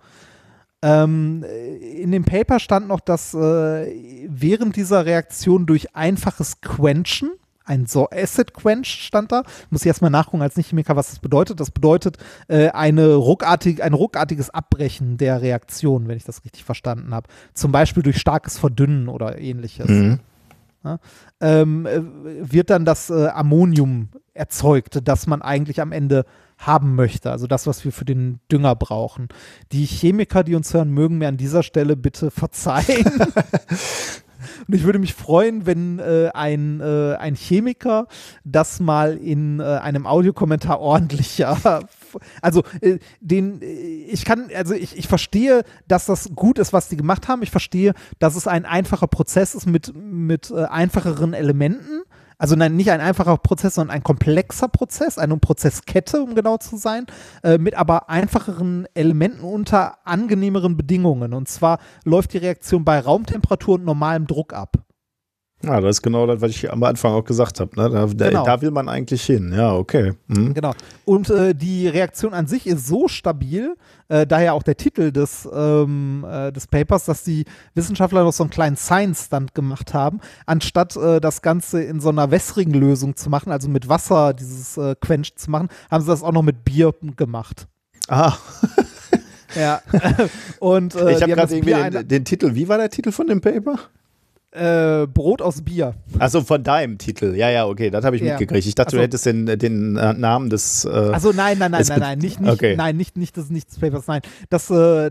Ähm, in dem Paper stand noch, dass äh, während dieser Reaktion durch einfaches Quenchen, ein so Acid Quench stand da. Muss ich erstmal nachgucken als Nicht-Chemiker, was das bedeutet. Das bedeutet äh, eine ruckartig, ein ruckartiges Abbrechen der Reaktion, wenn ich das richtig verstanden habe. Zum Beispiel durch starkes Verdünnen oder ähnliches. Mhm. Ja, ähm, äh, wird dann das äh, Ammonium erzeugt, das man eigentlich am Ende haben möchte. Also das, was wir für den Dünger brauchen. Die Chemiker, die uns hören, mögen mir an dieser Stelle bitte verzeihen. Und ich würde mich freuen, wenn äh, ein, äh, ein Chemiker das mal in äh, einem Audiokommentar ordentlicher. Also äh, den, äh, ich kann, also ich, ich verstehe, dass das gut ist, was die gemacht haben. Ich verstehe, dass es ein einfacher Prozess ist mit, mit äh, einfacheren Elementen. Also nein, nicht ein einfacher Prozess, sondern ein komplexer Prozess, eine Prozesskette, um genau zu sein, äh, mit aber einfacheren Elementen unter angenehmeren Bedingungen. Und zwar läuft die Reaktion bei Raumtemperatur und normalem Druck ab. Ja, das ist genau das, was ich am Anfang auch gesagt habe. Ne? Da, Genau. da will man eigentlich hin. Ja, okay. Mhm. Genau. Und äh, die Reaktion an sich ist so stabil, äh, daher auch der Titel des, ähm, äh, des Papers, dass die Wissenschaftler noch so einen kleinen Science-Stand gemacht haben, anstatt äh, das Ganze in so einer wässrigen Lösung zu machen, also mit Wasser dieses äh, Quench zu machen, haben sie das auch noch mit Bier gemacht. Ah, Ja. Und äh, ich habe gerade irgendwie den, den Titel. Wie war der Titel von dem Paper? Äh, Brot aus Bier. Also von deinem Titel. Ja, ja, okay, das habe ich Ja. mitgekriegt. Ich dachte, Also- du hättest den, den äh, Namen des. Äh, Also nein, nein, nein, nein, nein, nicht, nicht, Okay. nein, nicht, nicht das, nicht des Papers, nein. Das, äh,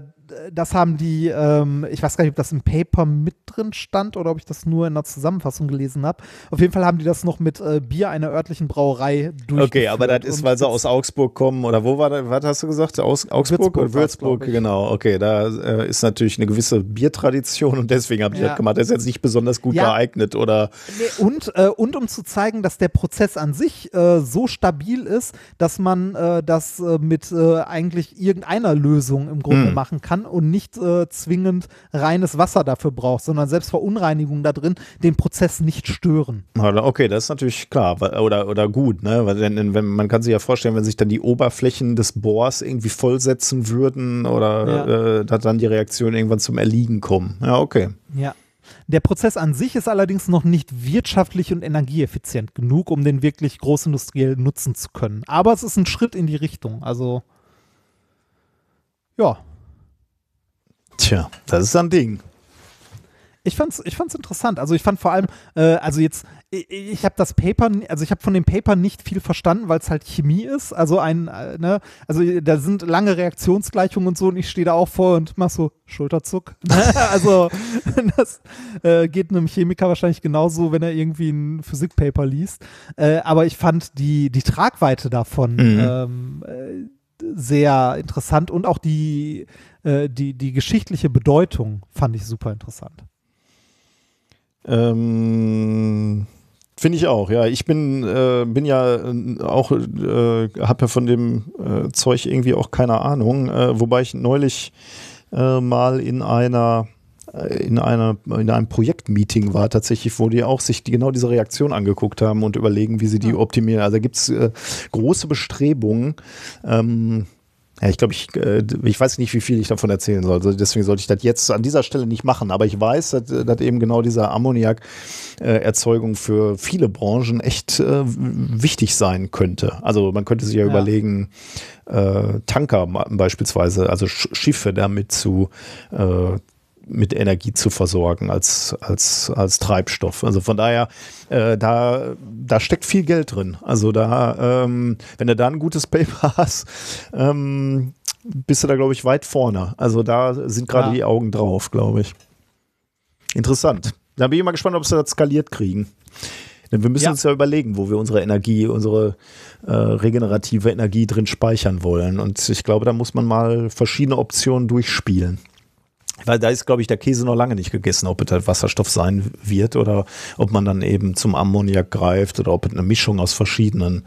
das haben die, ähm, ich weiß gar nicht, ob das im Paper mit drin stand oder ob ich das nur in der Zusammenfassung gelesen habe. Auf jeden Fall haben die das noch mit äh, Bier einer örtlichen Brauerei durchgeführt. okay, aber das ist, weil sie aus Augsburg kommen oder wo war das? Was hast du gesagt? Aus Augsburg Würzburg oder Würzburg? Genau, okay, da äh, ist natürlich eine gewisse Biertradition und deswegen habe ich Ja. das gemacht. Das ist jetzt nicht besonders gut Ja. geeignet oder. Nee, und, äh, und um zu zeigen, dass der Prozess an sich äh, so stabil ist, dass man äh, das äh, mit eigentlich irgendeiner Lösung im Grunde Hm. machen kann und nicht äh, zwingend reines Wasser dafür braucht, sondern selbst Verunreinigungen da drin den Prozess nicht stören. Okay, das ist natürlich klar oder, oder gut, ne? Weil wenn, wenn, man kann sich ja vorstellen, wenn sich dann die Oberflächen des Bohrs irgendwie vollsetzen würden oder Ja. äh, dann die Reaktionen irgendwann zum Erliegen kommen. Ja, okay. Ja. Der Prozess an sich ist allerdings noch nicht wirtschaftlich und energieeffizient genug, um den wirklich großindustriell nutzen zu können. Aber es ist ein Schritt in die Richtung. Also, ja, Tja, das ist ein Ding. ich fand's, ich fand's interessant. Also ich fand vor allem, äh, also jetzt, ich, ich habe das Paper, also ich habe von dem Paper nicht viel verstanden, weil es halt Chemie ist. Also ein, äh, ne, also da sind lange Reaktionsgleichungen und so und ich stehe da auch vor und mach so Schulterzuck. also das äh, geht einem Chemiker wahrscheinlich genauso, wenn er irgendwie ein Physikpaper liest. Äh, aber ich fand die, die Tragweite davon Mhm. ähm, äh, sehr interessant und auch die, äh, die, die geschichtliche Bedeutung fand ich super interessant. Ähm, Finde ich auch, ja. Ich bin, äh, bin ja äh, auch, äh, habe ja von dem äh, Zeug irgendwie auch keine Ahnung, äh, wobei ich neulich mal in einer in, einer, in einem Projektmeeting war tatsächlich, wo die auch sich die, genau diese Reaktion angeguckt haben und überlegen, wie sie die optimieren. Also da gibt es äh, große Bestrebungen, ähm, ja, ich glaube, ich, äh, ich weiß nicht, wie viel ich davon erzählen soll. Also deswegen sollte ich das jetzt an dieser Stelle nicht machen. Aber ich weiß, dass, dass eben genau diese Ammoniak-Erzeugung für viele Branchen echt äh, wichtig sein könnte. Also man könnte sich ja, Ja. überlegen, äh, Tanker beispielsweise, also Sch Schiffe damit zu äh, mit Energie zu versorgen als, als, als Treibstoff. Also von daher, äh, da, da steckt viel Geld drin. Also da, ähm, wenn du da ein gutes Paper hast, ähm, bist du da, glaube ich, weit vorne. Also da sind gerade Ja. die Augen drauf, glaube ich. Interessant. Da bin ich mal gespannt, ob sie das skaliert kriegen. Denn wir müssen Ja. uns ja überlegen, wo wir unsere Energie, unsere äh, regenerative Energie drin speichern wollen. Und ich glaube, da muss man mal verschiedene Optionen durchspielen. Weil da ist, glaube ich, der Käse noch lange nicht gegessen, ob es halt Wasserstoff sein wird oder ob man dann eben zum Ammoniak greift oder ob es eine Mischung aus verschiedenen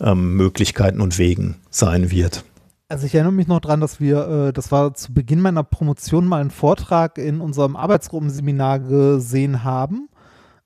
ähm, Möglichkeiten und Wegen sein wird. Also ich erinnere mich noch dran, dass wir, äh, das war zu Beginn meiner Promotion mal einen Vortrag in unserem Arbeitsgruppenseminar gesehen haben.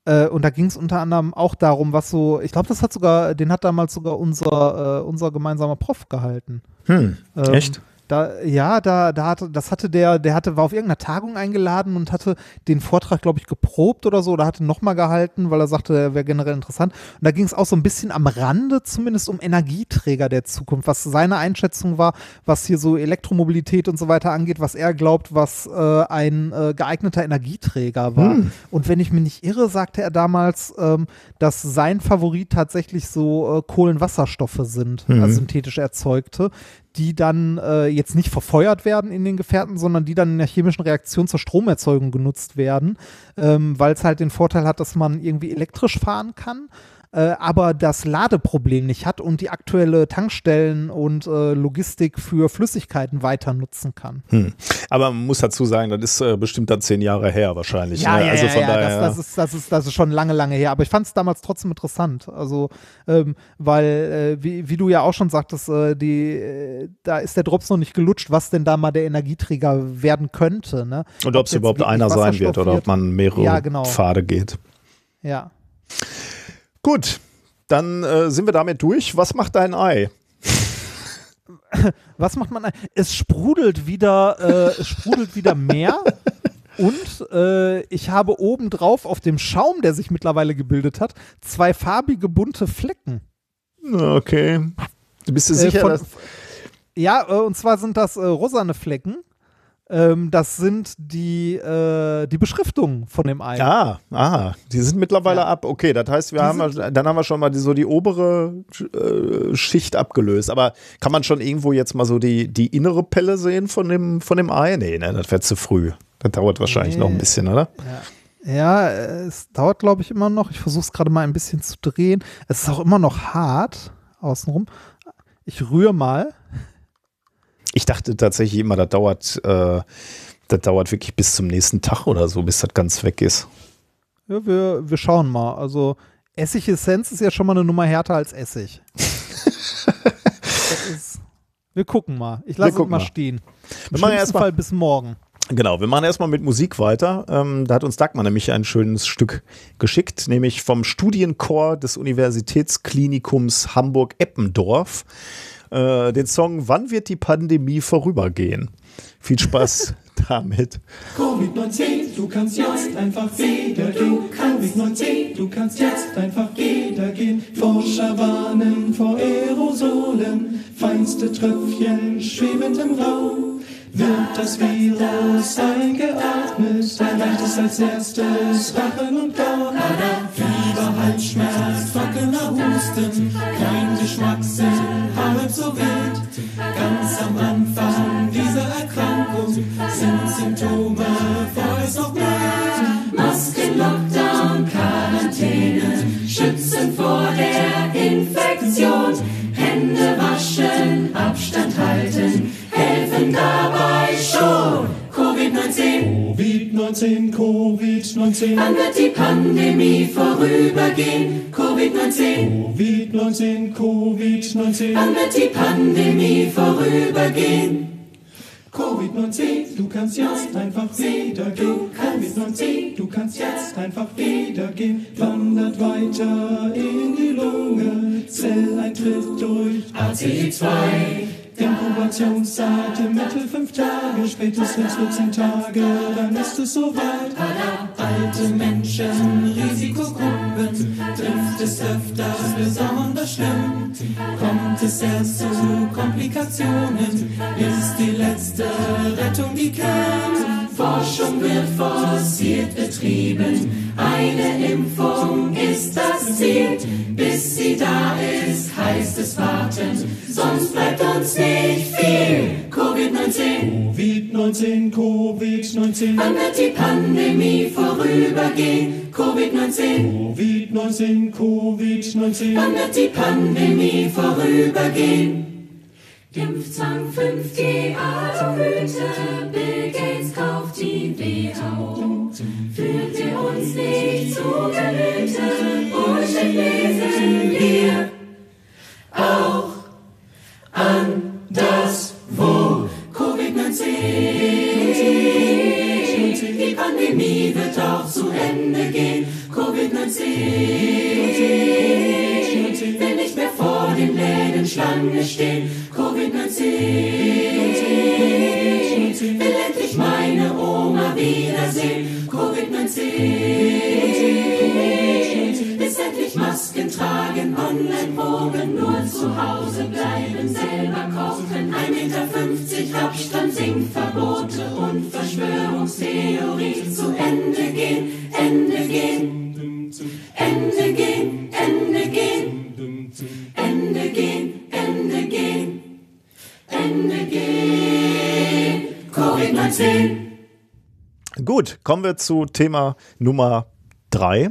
Äh, und da ging es unter anderem auch darum, was so, ich glaube, das hat sogar, den hat damals sogar unser, äh, unser gemeinsamer Prof gehalten. Hm, Ähm, echt? Da, ja, da, da hatte, das hatte der, der hatte, war auf irgendeiner Tagung eingeladen und hatte den Vortrag, glaube ich, geprobt oder so, oder hatte nochmal gehalten, weil er sagte, er wäre generell interessant. Und da ging es auch so ein bisschen am Rande zumindest um Energieträger der Zukunft, was seine Einschätzung war, was hier so Elektromobilität und so weiter angeht, was er glaubt, was äh, ein äh, geeigneter Energieträger war. Hm. Und wenn ich mich nicht irre, sagte er damals, ähm, dass sein Favorit tatsächlich so äh, Kohlenwasserstoffe sind, Mhm. also synthetisch erzeugte, die dann äh, jetzt nicht verfeuert werden in den Gefährten, sondern die dann in der chemischen Reaktion zur Stromerzeugung genutzt werden, ähm, weil es halt den Vorteil hat, dass man irgendwie elektrisch fahren kann. Äh, aber das Ladeproblem nicht hat und die aktuelle Tankstellen und äh, Logistik für Flüssigkeiten weiter nutzen kann. Hm. Aber man muss dazu sagen, das ist äh, bestimmt dann zehn Jahre her wahrscheinlich. ne? also von daher. das, das, ist, das, ist, das ist schon lange, lange her. Aber ich fand es damals trotzdem interessant. Also, ähm, weil, äh, wie, wie du ja auch schon sagtest, äh, die, äh, da ist der Drops noch nicht gelutscht, was denn da mal der Energieträger werden könnte. Ne? und ob es überhaupt einer sein wird oder ob man mehrere Ja, genau. Pfade geht. Ja. Gut, dann äh, sind wir damit durch. Was macht dein Ei? Was macht man? Es sprudelt wieder, äh, es sprudelt wieder mehr. Und äh, ich habe obendrauf auf dem Schaum, der sich mittlerweile gebildet hat, zwei farbige bunte Flecken. Okay. Du bist dir Äh, sicher, von- dass. Ja, äh, und zwar sind das äh, rosane Flecken. Ähm, das sind die, äh, die Beschriftungen von dem Ei. Ah, ah, die sind mittlerweile Ja. ab. Okay, das heißt, wir Die haben, dann haben wir schon mal die, so die obere äh, Schicht abgelöst. Aber kann man schon irgendwo jetzt mal so die, die innere Pelle sehen von dem, von dem Ei? Nee, ne, das wäre zu früh. Das dauert wahrscheinlich Nee. noch ein bisschen, oder? Ja, äh, es dauert, glaube ich, immer noch. Ich versuche es gerade mal ein bisschen zu drehen. Es ist auch immer noch hart außenrum. Ich rühre mal. Ich dachte tatsächlich immer, das dauert, äh, das dauert wirklich bis zum nächsten Tag oder so, bis das ganz weg ist. Ja, wir, wir schauen mal. Also Essigessenz ist ja schon mal eine Nummer härter als Essig. ist, wir gucken mal. Ich lasse es mal stehen. Wir Im machen schlimmsten Fall bis morgen. Genau, wir machen erstmal mit Musik weiter. Ähm, da hat uns Dagmar nämlich ein schönes Stück geschickt, nämlich vom Studienchor des Universitätsklinikums Hamburg-Eppendorf. Äh, den Song Wann wird die Pandemie vorübergehen? Viel Spaß damit. Covid-19, du kannst jetzt einfach wieder gehen. Covid-19, du kannst jetzt einfach wieder gehen. Forscher warnen vor Aerosolen, feinste Tröpfchen schwebend im Raum. Wird das Virus eingeatmet, erreicht es als erstes Rachen und Gaum. Fieber, Halsschmerz, trockener Husten, kein Geschmackssinn, halb so wild. Ganz am Anfang dieser Erkrankung sind Symptome vorerst noch mild. Masken, Lockdown, Quarantäne schützen vor der Infektion. Hände waschen, Abstand halten, helfen dabei schon. Covid-19, Covid-19, Covid-19. Wann wird die Pandemie vorübergehen? Covid-19, Covid-19, Covid-19. Wann wird die Pandemie vorübergehen? Covid-19, du kannst jetzt einfach wieder gehen. Covid-19, du kannst jetzt einfach wieder gehen. Wandert weiter in die Lunge, Zelleintritt durch ACE2. Inkubationszeit im Mittel fünf Tage, spätestens 14 Tage, dann ist es soweit. Alte Menschen, Risikogruppen, trifft es öfters besonders schlimm. Kommt es erst zu Komplikationen, ist die letzte Rettung die Kern. Forschung wird forciert betrieben, eine Impfung ist das Ziel. Bis sie da ist, heißt es warten, sonst bleibt uns nicht viel. Covid-19, Covid-19, Covid-19. Wann wird die Pandemie vorübergehen? Covid-19, Covid-19, Covid-19. Wann wird die Pandemie vorübergehen? Impfzwang 5G Aluhüte, Bill Gates kauft die WHO. Führt ihr uns nicht zu Gemüte, Bullshit lesen wir auch anderswo. Covid-19, will nicht mehr vor den Läden Schlange stehen. Covid-19. Will endlich meine Oma wiedersehen. Covid-19. Bis endlich Masken tragen, online proben, nur zu Hause bleiben, selber kochen. 1,50 Meter Abstand, Singverbote und Verschwörungstheorien zu Ende gehen, Ende gehen. Ende gehen, Ende gehen, Ende gehen, Ende gehen, Ende gehen. Covid-19. Gut, kommen wir zu Thema Nummer drei.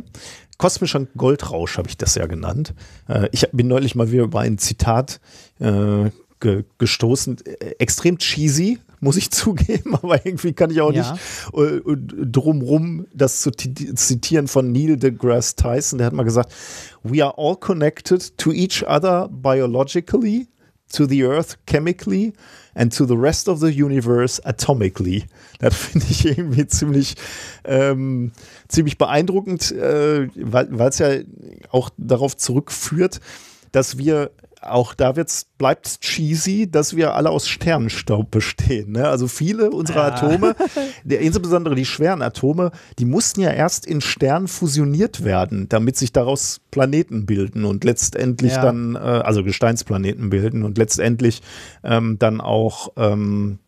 Kosmischer Goldrausch habe ich das ja genannt. Äh, ich bin neulich mal wieder über ein Zitat äh, ge gestoßen. Äh, extrem cheesy, muss ich zugeben, aber irgendwie kann ich auch Ja. nicht äh, drumrum das zu ti- zitieren von Neil deGrasse Tyson. Der hat mal gesagt, we are all connected to each other biologically, to the earth chemically and to the rest of the universe atomically. Das finde ich irgendwie ziemlich, ähm, ziemlich beeindruckend, äh, weil es ja auch darauf zurückführt, dass wir auch da wird's, bleibt cheesy, dass wir alle aus Sternenstaub bestehen. Ne? Also viele unserer Atome, der, insbesondere die schweren Atome, die mussten ja erst in Sternen fusioniert werden, damit sich daraus Planeten bilden und letztendlich Ja. dann, äh, also Gesteinsplaneten bilden und letztendlich ähm, dann auch ähm,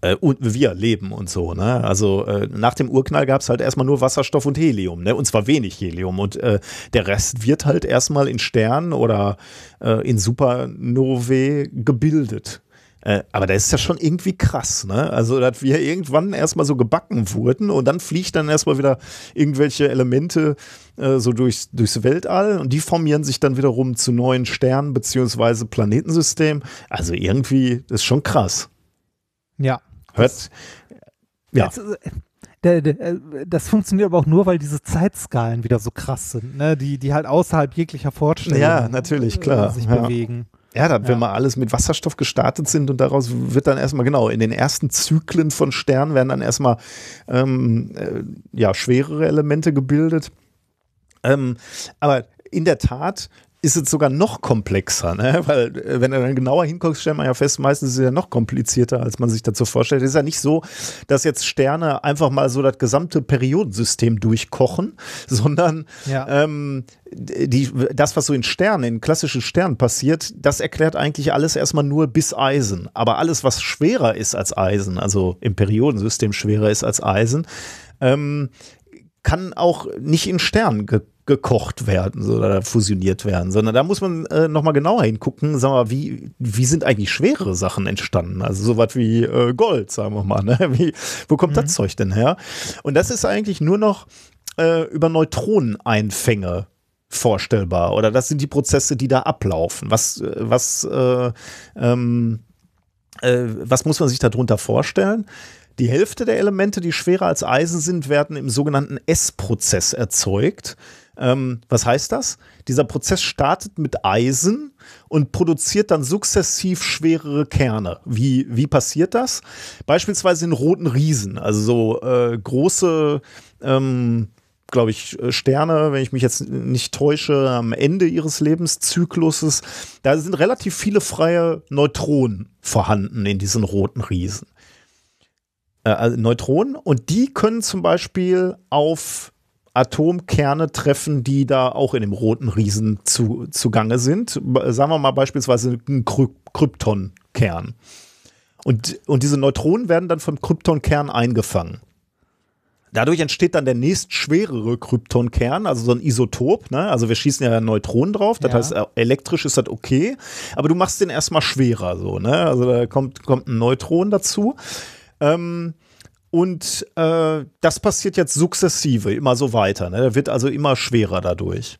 äh, und wir leben und so. Ne? Also äh, nach dem Urknall gab es halt erstmal nur Wasserstoff und Helium, ne? und zwar wenig Helium. Und äh, der Rest wird halt erstmal in Sternen oder äh, in Supernovae gebildet. Äh, aber das ist ja schon irgendwie krass, ne? Also, dass wir irgendwann erstmal so gebacken wurden und dann fliegt dann erstmal wieder irgendwelche Elemente äh, so durchs, durchs Weltall und die formieren sich dann wiederum zu neuen Sternen beziehungsweise Planetensystemen. Also irgendwie, das ist schon krass. Ja. Hört, ja. Das, äh, der, der, äh, das funktioniert aber auch nur, weil diese Zeitskalen wieder so krass sind, ne? die, die halt außerhalb jeglicher Vorstellungen Ja, natürlich, klar. äh, sich Ja. bewegen. Ja, wir Ja. mal alles mit Wasserstoff gestartet sind und daraus wird dann erstmal, genau, in den ersten Zyklen von Sternen werden dann erstmal ähm, äh, ja, schwerere Elemente gebildet. Ähm, aber in der Tat ist es sogar noch komplexer, ne? weil äh, wenn du dann genauer hinguckst, stellt man ja fest, meistens ist es ja noch komplizierter, als man sich dazu vorstellt. Es ist ja nicht so, dass jetzt Sterne einfach mal so das gesamte Periodensystem durchkochen, sondern Ja. ähm, die, das, was so in Sternen, in klassischen Sternen passiert, das erklärt eigentlich alles erstmal nur bis Eisen. Aber alles, was schwerer ist als Eisen, also im Periodensystem schwerer ist als Eisen, ähm, kann auch nicht in Sternen ge gekocht werden so, oder fusioniert werden, sondern da muss man äh, nochmal genauer hingucken, sagen wir, wie, wie sind eigentlich schwerere Sachen entstanden? Also sowas wie äh, Gold, sagen wir mal. Ne? Wie, wo kommt das Zeug denn her? Und das ist eigentlich nur noch äh, über Neutroneneinfänge vorstellbar oder das sind die Prozesse, die da ablaufen. Was, äh, was, äh, ähm, äh, was muss man sich darunter vorstellen? Die Hälfte der Elemente, die schwerer als Eisen sind, werden im sogenannten S-Prozess erzeugt. Ähm, was heißt das? Dieser Prozess startet mit Eisen und produziert dann sukzessiv schwerere Kerne. Wie, wie passiert das? Beispielsweise in roten Riesen, also so äh, große ähm, glaube ich, Sterne, wenn ich mich jetzt nicht täusche, am Ende ihres Lebenszykluses. Da sind relativ viele freie Neutronen vorhanden in diesen roten Riesen. Äh, also Neutronen und die können zum Beispiel auf Atomkerne treffen, die da auch in dem roten Riesen zu, zugange sind. Sagen wir mal beispielsweise ein Kry Kryptonkern. Und, und diese Neutronen werden dann vom Kryptonkern eingefangen. Dadurch entsteht dann der nächstschwerere Kryptonkern, also so ein Isotop. Ne? Also wir schießen ja Neutronen drauf, das Ja. heißt, äh, elektrisch ist das okay, aber du machst den erstmal schwerer. So, ne? Also da kommt, kommt ein Neutron dazu. Ähm, und äh, das passiert jetzt sukzessive, immer so weiter. Ne? Der wird also immer schwerer dadurch.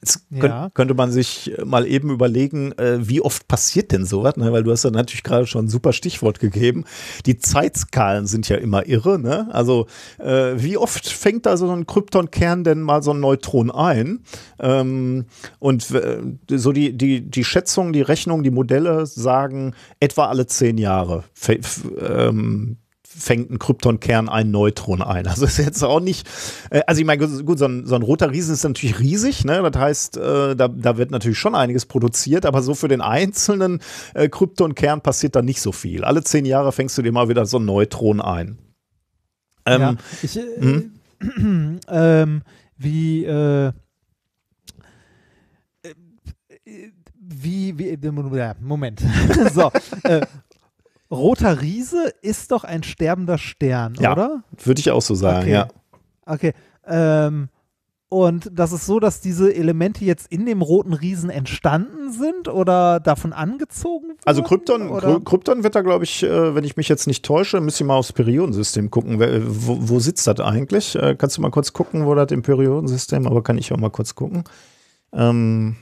Jetzt Ja. könnte man sich mal eben überlegen, äh, wie oft passiert denn sowas? Ne? Weil du hast ja natürlich gerade schon ein super Stichwort gegeben. Die Zeitskalen sind ja immer irre. Ne? Also äh, wie oft fängt da so ein Kryptonkern denn mal so ein Neutron ein? Ähm, und äh, so die, die, die Schätzungen, die Rechnungen, die Modelle sagen etwa alle zehn Jahre ähm, fängt ein Kryptonkern ein Neutron ein. Also ist jetzt auch nicht, äh, also ich meine, gut, so ein, so ein roter Riesen ist natürlich riesig, ne? Das heißt, äh, da, da wird natürlich schon einiges produziert, aber so für den einzelnen äh, Kryptonkern passiert da nicht so viel. Alle zehn Jahre fängst du dir mal wieder so ein Neutron ein. Ähm, ja, ich, äh, ähm, wie, äh, wie, wie, Moment. so, äh, Roter Riese ist doch ein sterbender Stern, ja, oder? Würde ich auch so sagen, okay. ja. Okay. Ähm, und das ist so, dass diese Elemente jetzt in dem roten Riesen entstanden sind oder davon angezogen wurden? Also Krypton, oder? Krypton wird da, glaube ich, äh, wenn ich mich jetzt nicht täusche, müsste ich mal aufs Periodensystem gucken. Wo, wo sitzt das eigentlich? Äh, kannst du mal kurz gucken, wo das im Periodensystem, aber kann ich auch mal kurz gucken. Ähm,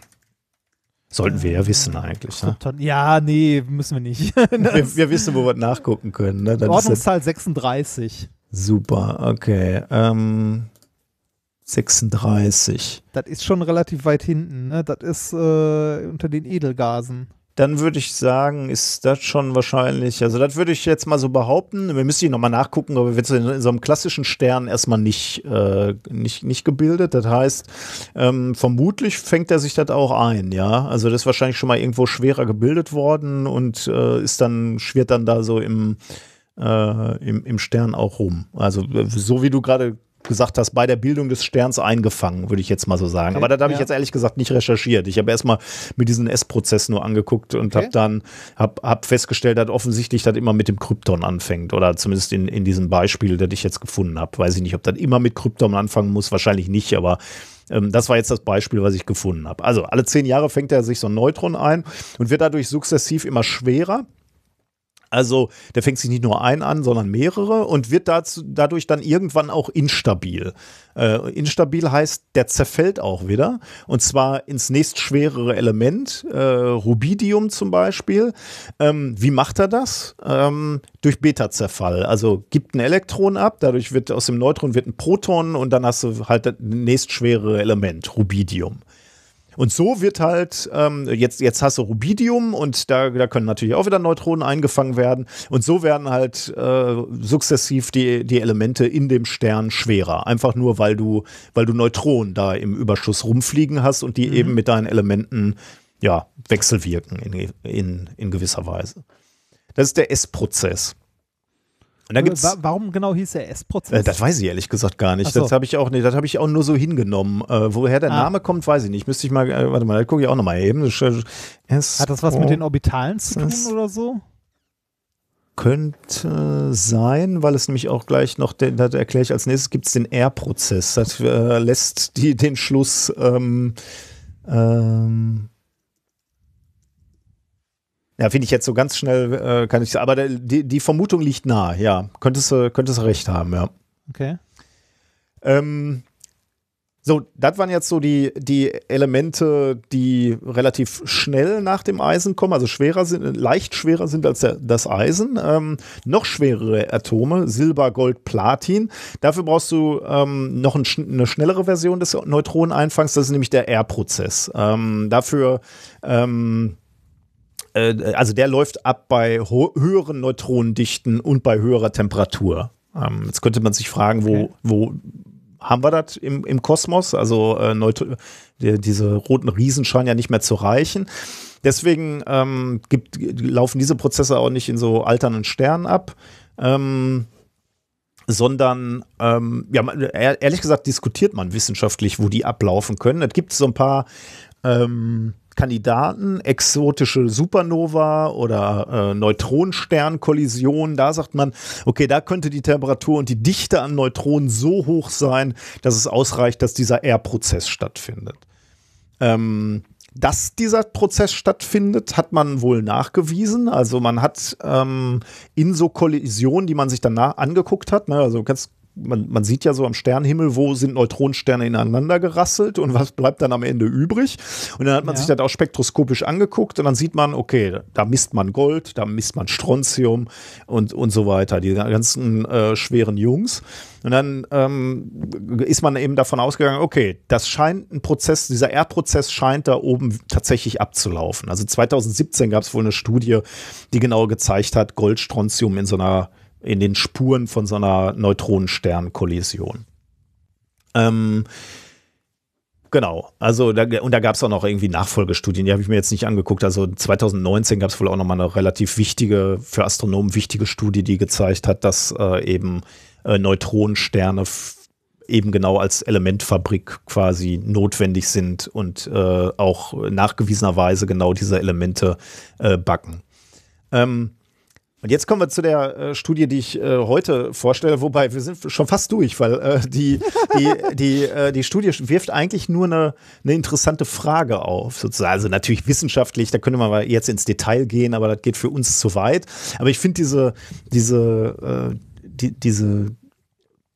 Sollten wir ja wissen eigentlich. Ne? Ja, nee, müssen wir nicht. wir, wir, wissen, wo wir nachgucken können. Ne? Ordnungszahl 36. Super, okay. Ähm, 36. Das ist schon relativ weit hinten. Ne? Das ist äh, unter den Edelgasen dann würde ich sagen, ist das schon wahrscheinlich, also das würde ich jetzt mal so behaupten. Wir müssen hier nochmal nachgucken, aber wird in, in so einem klassischen Stern erstmal nicht, äh, nicht, nicht gebildet. Das heißt, ähm, vermutlich fängt er sich das auch ein, ja. Also das ist wahrscheinlich schon mal irgendwo schwerer gebildet worden und äh, ist dann, schwirrt dann da so im, äh, im, im Stern auch rum. Also so wie du gerade gesagt hast, bei der Bildung des Sterns eingefangen, würde ich jetzt mal so sagen. Okay, Aber da habe ja. ich jetzt ehrlich gesagt nicht recherchiert. Ich habe erstmal mit diesem S-Prozess nur angeguckt und okay. habe dann hab, hab festgestellt, dass offensichtlich das immer mit dem Krypton anfängt. Oder zumindest in, in diesem Beispiel, das ich jetzt gefunden habe. Weiß ich nicht, ob das immer mit Krypton anfangen muss. Wahrscheinlich nicht, aber ähm, das war jetzt das Beispiel, was ich gefunden habe. Also alle zehn Jahre fängt er sich so ein Neutron ein und wird dadurch sukzessiv immer schwerer. Also der fängt sich nicht nur ein an, sondern mehrere und wird dazu, dadurch dann irgendwann auch instabil. Äh, instabil heißt, der zerfällt auch wieder und zwar ins nächstschwerere Element, äh, Rubidium zum Beispiel. Ähm, wie macht er das? Ähm, durch Beta-Zerfall. Also gibt ein Elektron ab, dadurch wird aus dem Neutron wird ein Proton und dann hast du halt das nächstschwerere Element, Rubidium. Und so wird halt, ähm, jetzt, jetzt hast du Rubidium und da, da können natürlich auch wieder Neutronen eingefangen werden. Und so werden halt äh, sukzessiv die, die Elemente in dem Stern schwerer. Einfach nur, weil du, weil du Neutronen da im Überschuss rumfliegen hast und die mhm. eben mit deinen Elementen ja, wechselwirken in, in, in gewisser Weise. Das ist der S-Prozess. Und dann gibt's, Warum genau hieß der S-Prozess? Äh, das weiß ich ehrlich gesagt gar nicht. So. Das habe ich auch nee, das habe ich auch nur so hingenommen. Äh, woher der ah. Name kommt, weiß ich nicht. Müsste ich mal, äh, warte mal, da gucke ich auch nochmal eben. Hat das was mit den Orbitalen zu tun oder so? Könnte sein, weil es nämlich auch gleich noch, den, das erkläre ich als nächstes, gibt es den R-Prozess. Das äh, lässt die, den Schluss ähm, ähm, ja, finde ich jetzt so ganz schnell, äh, kann ich sagen. Aber die, die Vermutung liegt nahe, ja. Könntest du könntest recht haben, ja. Okay. Ähm, so, das waren jetzt so die, die Elemente, die relativ schnell nach dem Eisen kommen, also schwerer sind, leicht schwerer sind als der, das Eisen. Ähm, noch schwerere Atome, Silber, Gold, Platin. Dafür brauchst du ähm, noch ein, eine schnellere Version des Neutroneneinfangs, das ist nämlich der R-Prozess. Ähm, dafür ähm, äh, also der läuft ab bei höheren Neutronendichten und bei höherer Temperatur. Ähm, jetzt könnte man sich fragen, wo, okay. wo haben wir das im, im Kosmos? Also äh, die, diese roten Riesen scheinen ja nicht mehr zu reichen. Deswegen ähm, gibt, laufen diese Prozesse auch nicht in so alternden Sternen ab. Ähm, sondern ähm, ja, ehrlich gesagt diskutiert man wissenschaftlich, wo die ablaufen können. Es gibt so ein paar ähm, Kandidaten, exotische Supernova oder äh, Neutronensternkollisionen, da sagt man, okay, da könnte die Temperatur und die Dichte an Neutronen so hoch sein, dass es ausreicht, dass dieser R-Prozess stattfindet. Ähm, dass dieser Prozess stattfindet, hat man wohl nachgewiesen. Also man hat ähm, in so Kollisionen, die man sich danach angeguckt hat, ne, also ganz man, man sieht ja so am Sternenhimmel, wo sind Neutronensterne ineinander gerasselt und was bleibt dann am Ende übrig. Und dann hat man ja. sich das auch spektroskopisch angeguckt und dann sieht man, okay, da misst man Gold, da misst man Strontium und, und so weiter, die ganzen äh, schweren Jungs. Und dann ähm, ist man eben davon ausgegangen, okay, das scheint ein Prozess, dieser Erdprozess scheint da oben tatsächlich abzulaufen. Also 2017 gab es wohl eine Studie, die genau gezeigt hat, Gold, Strontium in so einer in den Spuren von so einer Neutronensternkollision. Ähm, Genau, also da, und da gab es auch noch irgendwie Nachfolgestudien, die habe ich mir jetzt nicht angeguckt. Also 2019 gab es wohl auch noch mal eine relativ wichtige, für Astronomen wichtige Studie, die gezeigt hat, dass äh, eben äh, Neutronensterne eben genau als Elementfabrik quasi notwendig sind und äh, auch nachgewiesenerweise genau diese Elemente äh, backen. Ähm, und jetzt kommen wir zu der äh, Studie, die ich äh, heute vorstelle, wobei wir sind schon fast durch, weil äh, die, die, die, äh, die Studie wirft eigentlich nur eine, eine interessante Frage auf, sozusagen. Also natürlich wissenschaftlich, da könnte man jetzt ins Detail gehen, aber das geht für uns zu weit. Aber ich finde diese, diese, äh, die, diese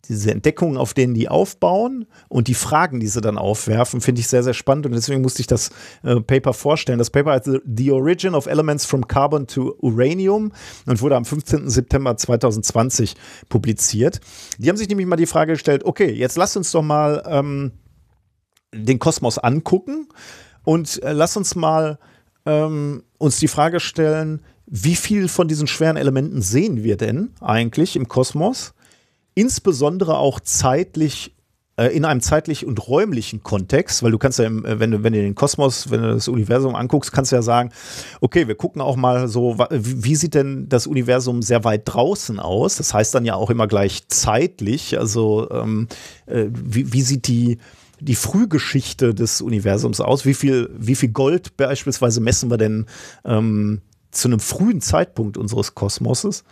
diese Entdeckungen, auf denen die aufbauen und die Fragen, die sie dann aufwerfen, finde ich sehr, sehr spannend und deswegen musste ich das äh, Paper vorstellen. Das Paper heißt The Origin of Elements from Carbon to Uranium und wurde am 15. September 2020 publiziert. Die haben sich nämlich mal die Frage gestellt, okay, jetzt lass uns doch mal ähm, den Kosmos angucken und äh, lass uns mal ähm, uns die Frage stellen, wie viel von diesen schweren Elementen sehen wir denn eigentlich im Kosmos? Insbesondere auch zeitlich äh, in einem zeitlich und räumlichen Kontext, weil du kannst ja, äh, wenn du, wenn du den Kosmos, wenn du das Universum anguckst, kannst du ja sagen, okay, wir gucken auch mal so, wie sieht denn das Universum sehr weit draußen aus? Das heißt dann ja auch immer gleich zeitlich, also ähm, äh, wie, wie sieht die die Frühgeschichte des Universums aus? Wie viel, wie viel Gold beispielsweise messen wir denn ähm, zu einem frühen Zeitpunkt unseres Kosmoses?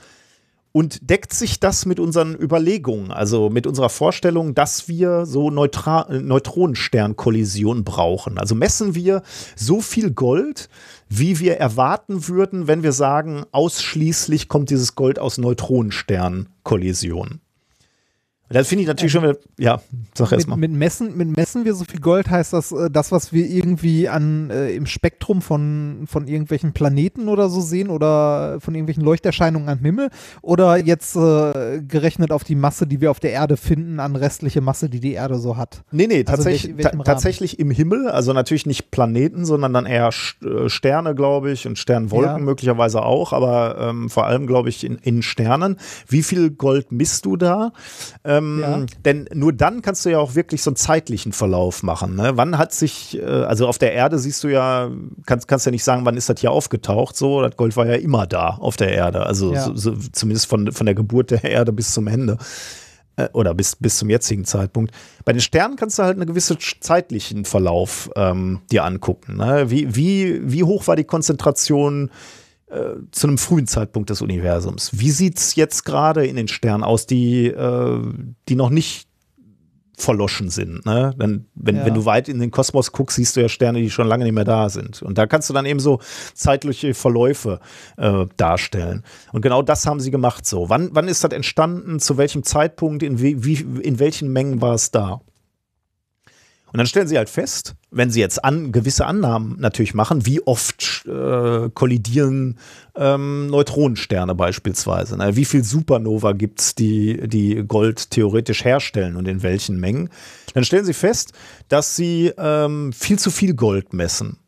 Und deckt sich das mit unseren Überlegungen, also mit unserer Vorstellung, dass wir so Neutra Neutronensternkollision brauchen? Also messen wir so viel Gold, wie wir erwarten würden, wenn wir sagen, ausschließlich kommt dieses Gold aus Neutronensternkollisionen? Das finde ich natürlich schon wieder, ja, sag erst mal. Mit, mit, Messen, mit Messen wir so viel Gold heißt das, äh, das, was wir irgendwie an äh, im Spektrum von, von irgendwelchen Planeten oder so sehen oder von irgendwelchen Leuchterscheinungen am Himmel oder jetzt äh, gerechnet auf die Masse, die wir auf der Erde finden, an restliche Masse, die die Erde so hat. Nee, nee, also tatsächlich, welch, tatsächlich im Himmel, also natürlich nicht Planeten, sondern dann eher äh, Sterne, glaube ich, und Sternwolken ja. möglicherweise auch, aber ähm, vor allem, glaube ich, in, in Sternen. Wie viel Gold misst du da? Ähm, ähm, ja. Denn nur dann kannst du ja auch wirklich so einen zeitlichen Verlauf machen. Ne? Wann hat sich, äh, also auf der Erde siehst du ja, kannst, kannst ja nicht sagen, wann ist das hier aufgetaucht. So, das Gold war ja immer da auf der Erde. Also ja. so, so, zumindest von, von der Geburt der Erde bis zum Ende. Äh, oder bis, bis zum jetzigen Zeitpunkt. Bei den Sternen kannst du halt einen gewissen zeitlichen Verlauf ähm, dir angucken. Ne? Wie, wie, wie hoch war die Konzentration? Äh, zu einem frühen Zeitpunkt des Universums. Wie sieht es jetzt gerade in den Sternen aus, die, äh, die noch nicht verloschen sind. Ne? Wenn, wenn, ja. wenn du weit in den Kosmos guckst, siehst du ja Sterne, die schon lange nicht mehr da sind. Und da kannst du dann eben so zeitliche Verläufe äh, darstellen. Und genau das haben sie gemacht so. Wann, wann ist das entstanden? Zu welchem Zeitpunkt? In, wie, in welchen Mengen war es da? Und dann stellen sie halt fest, wenn sie jetzt an, gewisse Annahmen natürlich machen, wie oft äh, kollidieren ähm, Neutronensterne beispielsweise. Ne? Wie viel Supernova gibt es, die, die Gold theoretisch herstellen und in welchen Mengen? Dann stellen sie fest, dass sie ähm, viel zu viel Gold messen.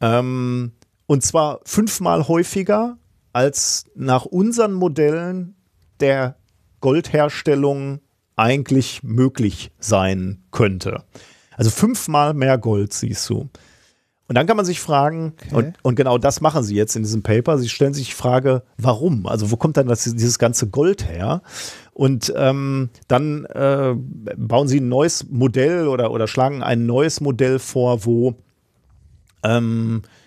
Ähm, und zwar fünfmal häufiger als nach unseren Modellen der Goldherstellung eigentlich möglich sein könnte. Also fünfmal mehr Gold siehst du. Und dann kann man sich fragen, okay. und, und, genau das machen sie jetzt in diesem Paper, sie stellen sich die Frage, warum? Also wo kommt dann das, dieses ganze Gold her? Und ähm, dann äh, bauen sie ein neues Modell oder, oder schlagen ein neues Modell vor, wo ähm, äh,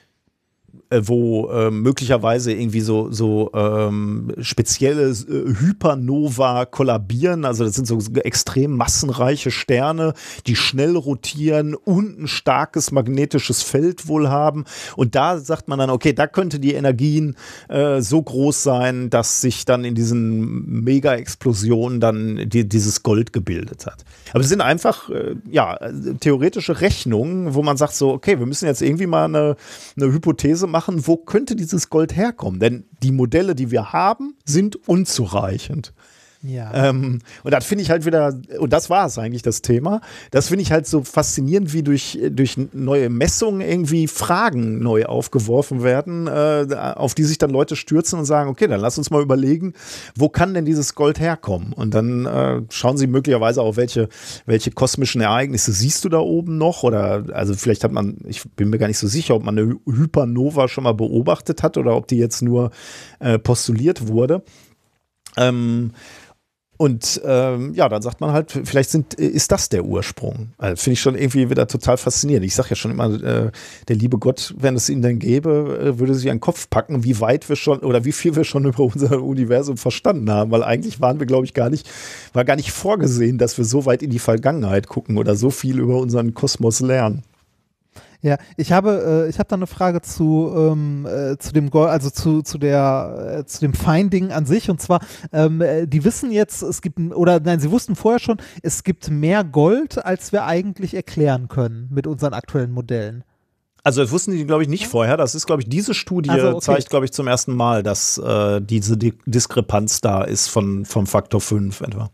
wo äh, möglicherweise irgendwie so, so ähm, spezielle äh, Hypernova kollabieren. Also das sind so extrem massenreiche Sterne, die schnell rotieren und ein starkes magnetisches Feld wohl haben. Und da sagt man dann, okay, da könnte die Energien äh, so groß sein, dass sich dann in diesen Mega-Explosionen dann die, dieses Gold gebildet hat. Aber es sind einfach, äh, ja, theoretische Rechnungen, wo man sagt so, okay, wir müssen jetzt irgendwie mal eine, eine Hypothese machen, machen, wo könnte dieses Gold herkommen? Denn die Modelle, die wir haben, sind unzureichend. Ja. Ähm, und das finde ich halt wieder, und das war es eigentlich, das Thema. Das finde ich halt so faszinierend, wie durch, durch neue Messungen irgendwie Fragen neu aufgeworfen werden, äh, auf die sich dann Leute stürzen und sagen, okay, dann lass uns mal überlegen, wo kann denn dieses Gold herkommen? Und dann äh, schauen sie möglicherweise auch, welche, welche kosmischen Ereignisse siehst du da oben noch? Oder also vielleicht hat man, ich bin mir gar nicht so sicher, ob man eine Hypernova schon mal beobachtet hat oder ob die jetzt nur äh, postuliert wurde. Ähm, und ähm, ja, dann sagt man halt, vielleicht sind, ist das der Ursprung. Also, Finde ich schon irgendwie wieder total faszinierend. Ich sage ja schon immer, äh, der liebe Gott, wenn es ihn denn gäbe, äh, würde sich den Kopf packen, wie weit wir schon oder wie viel wir schon über unser Universum verstanden haben. Weil eigentlich waren wir, glaube ich, gar nicht, war gar nicht vorgesehen, dass wir so weit in die Vergangenheit gucken oder so viel über unseren Kosmos lernen. Ja, ich habe, äh, ich habe da eine Frage zu, ähm, äh, zu dem Gold, also zu, zu der, äh, zu dem Finding an sich. Und zwar, ähm, äh, die wissen jetzt, es gibt, oder nein, sie wussten vorher schon, es gibt mehr Gold, als wir eigentlich erklären können mit unseren aktuellen Modellen. Also das wussten die, glaube ich, nicht vorher. Das ist, glaube ich, diese Studie Also, okay. zeigt, glaube ich, zum ersten Mal, dass äh, diese Di Diskrepanz da ist von, vom Faktor 5 etwa.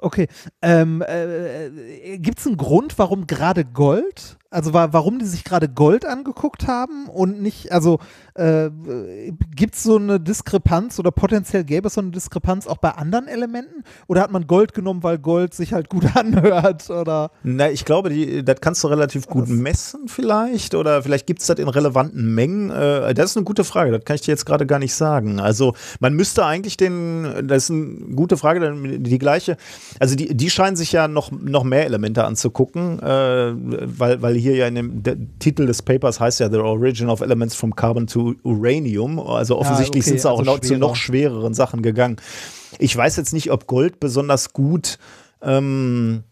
Okay, ähm, äh, gibt es einen Grund, warum gerade Gold? Also wa warum die sich gerade Gold angeguckt haben und nicht, also äh, gibt es so eine Diskrepanz oder potenziell gäbe es so eine Diskrepanz auch bei anderen Elementen? Oder hat man Gold genommen, weil Gold sich halt gut anhört? Oder? Na, ich glaube, die, das kannst du relativ gut messen vielleicht oder vielleicht gibt es das in relevanten Mengen. Äh, das ist eine gute Frage, das kann ich dir jetzt gerade gar nicht sagen. Also man müsste eigentlich den, das ist eine gute Frage, die gleiche, also die, die scheinen sich ja noch, noch mehr Elemente anzugucken, äh, weil, weil hier ja in dem Titel des Papers heißt ja The Origin of Elements from Carbon to Uranium. Also offensichtlich okay, sind sie auch also noch, zu noch schwereren Sachen gegangen. Ich weiß jetzt nicht, ob Gold besonders gut ähm,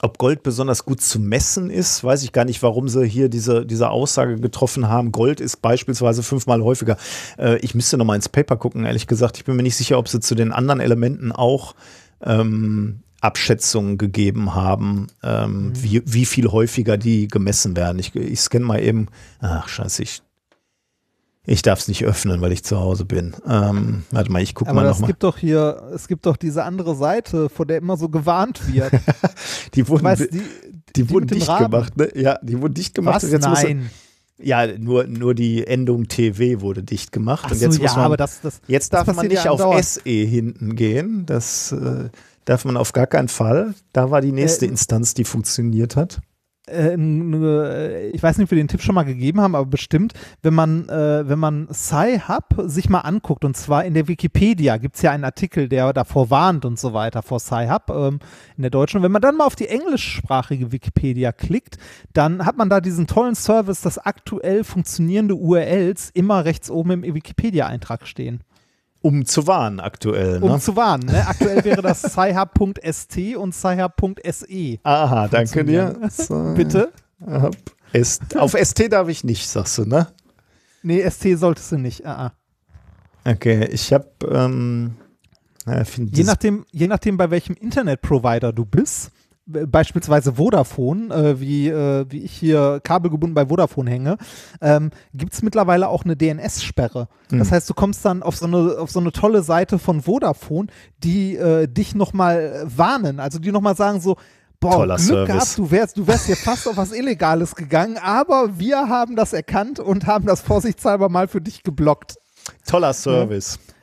ob Gold besonders gut zu messen ist, weiß ich gar nicht, warum sie hier diese, diese Aussage getroffen haben. Gold ist beispielsweise fünfmal häufiger. Äh, ich müsste noch mal ins Paper gucken, ehrlich gesagt. Ich bin mir nicht sicher, ob sie zu den anderen Elementen auch ähm, Abschätzungen gegeben haben, ähm, wie, wie viel häufiger die gemessen werden. Ich, ich scanne mal eben. Ach, scheiße, ich, ich darf es nicht öffnen, weil ich zu Hause bin. Ähm, warte mal, ich gucke mal es noch mal. gibt doch hier, es gibt doch diese andere Seite, vor der immer so gewarnt wird. Die wurden, weißt, die, die, wurden mit dem dicht Raben. gemacht, ne? Ja, die wurden dicht gemacht. Was? Nein. Ja, nur, nur die Endung TW wurde dicht gemacht. Ach und so, jetzt ja, muss man, aber das, das, jetzt das darf man nicht ja auf. SE hinten gehen. Das äh, darf man auf gar keinen Fall. Da war die nächste Äh, Instanz, die funktioniert hat. Äh, äh, ich weiß nicht, ob wir den Tipp schon mal gegeben haben, aber bestimmt, wenn man, äh, wenn man Sci-Hub sich mal anguckt, und zwar in der Wikipedia gibt es ja einen Artikel, der davor warnt und so weiter, vor Sci-Hub ähm, in der deutschen. Wenn man dann mal auf die englischsprachige Wikipedia klickt, dann hat man da diesen tollen Service, dass aktuell funktionierende URLs immer rechts oben im Wikipedia-Eintrag stehen. Um zu warnen aktuell. Um Ne? zu warnen. Ne? Aktuell wäre das sci-hub.st und sci-hub.se. Aha, danke dir. Bitte? Auf ST darf ich nicht, sagst du, ne? Nee, ST solltest du nicht. Ah, ah. Okay, ich habe ähm, ja, ich find Je nachdem, je nachdem, bei welchem Internetprovider du bist, beispielsweise Vodafone, äh, wie, äh, wie ich hier kabelgebunden bei Vodafone hänge, ähm, gibt es mittlerweile auch eine DNS-Sperre. Hm. Das heißt, du kommst dann auf so eine, auf so eine tolle Seite von Vodafone, die äh, dich nochmal warnen, also die nochmal sagen so, Boah, Toller Glück Service. gehabt, du wärst, du wärst hier fast auf was Illegales gegangen, aber wir haben das erkannt und haben das vorsichtshalber mal für dich geblockt. toller Service. Ja,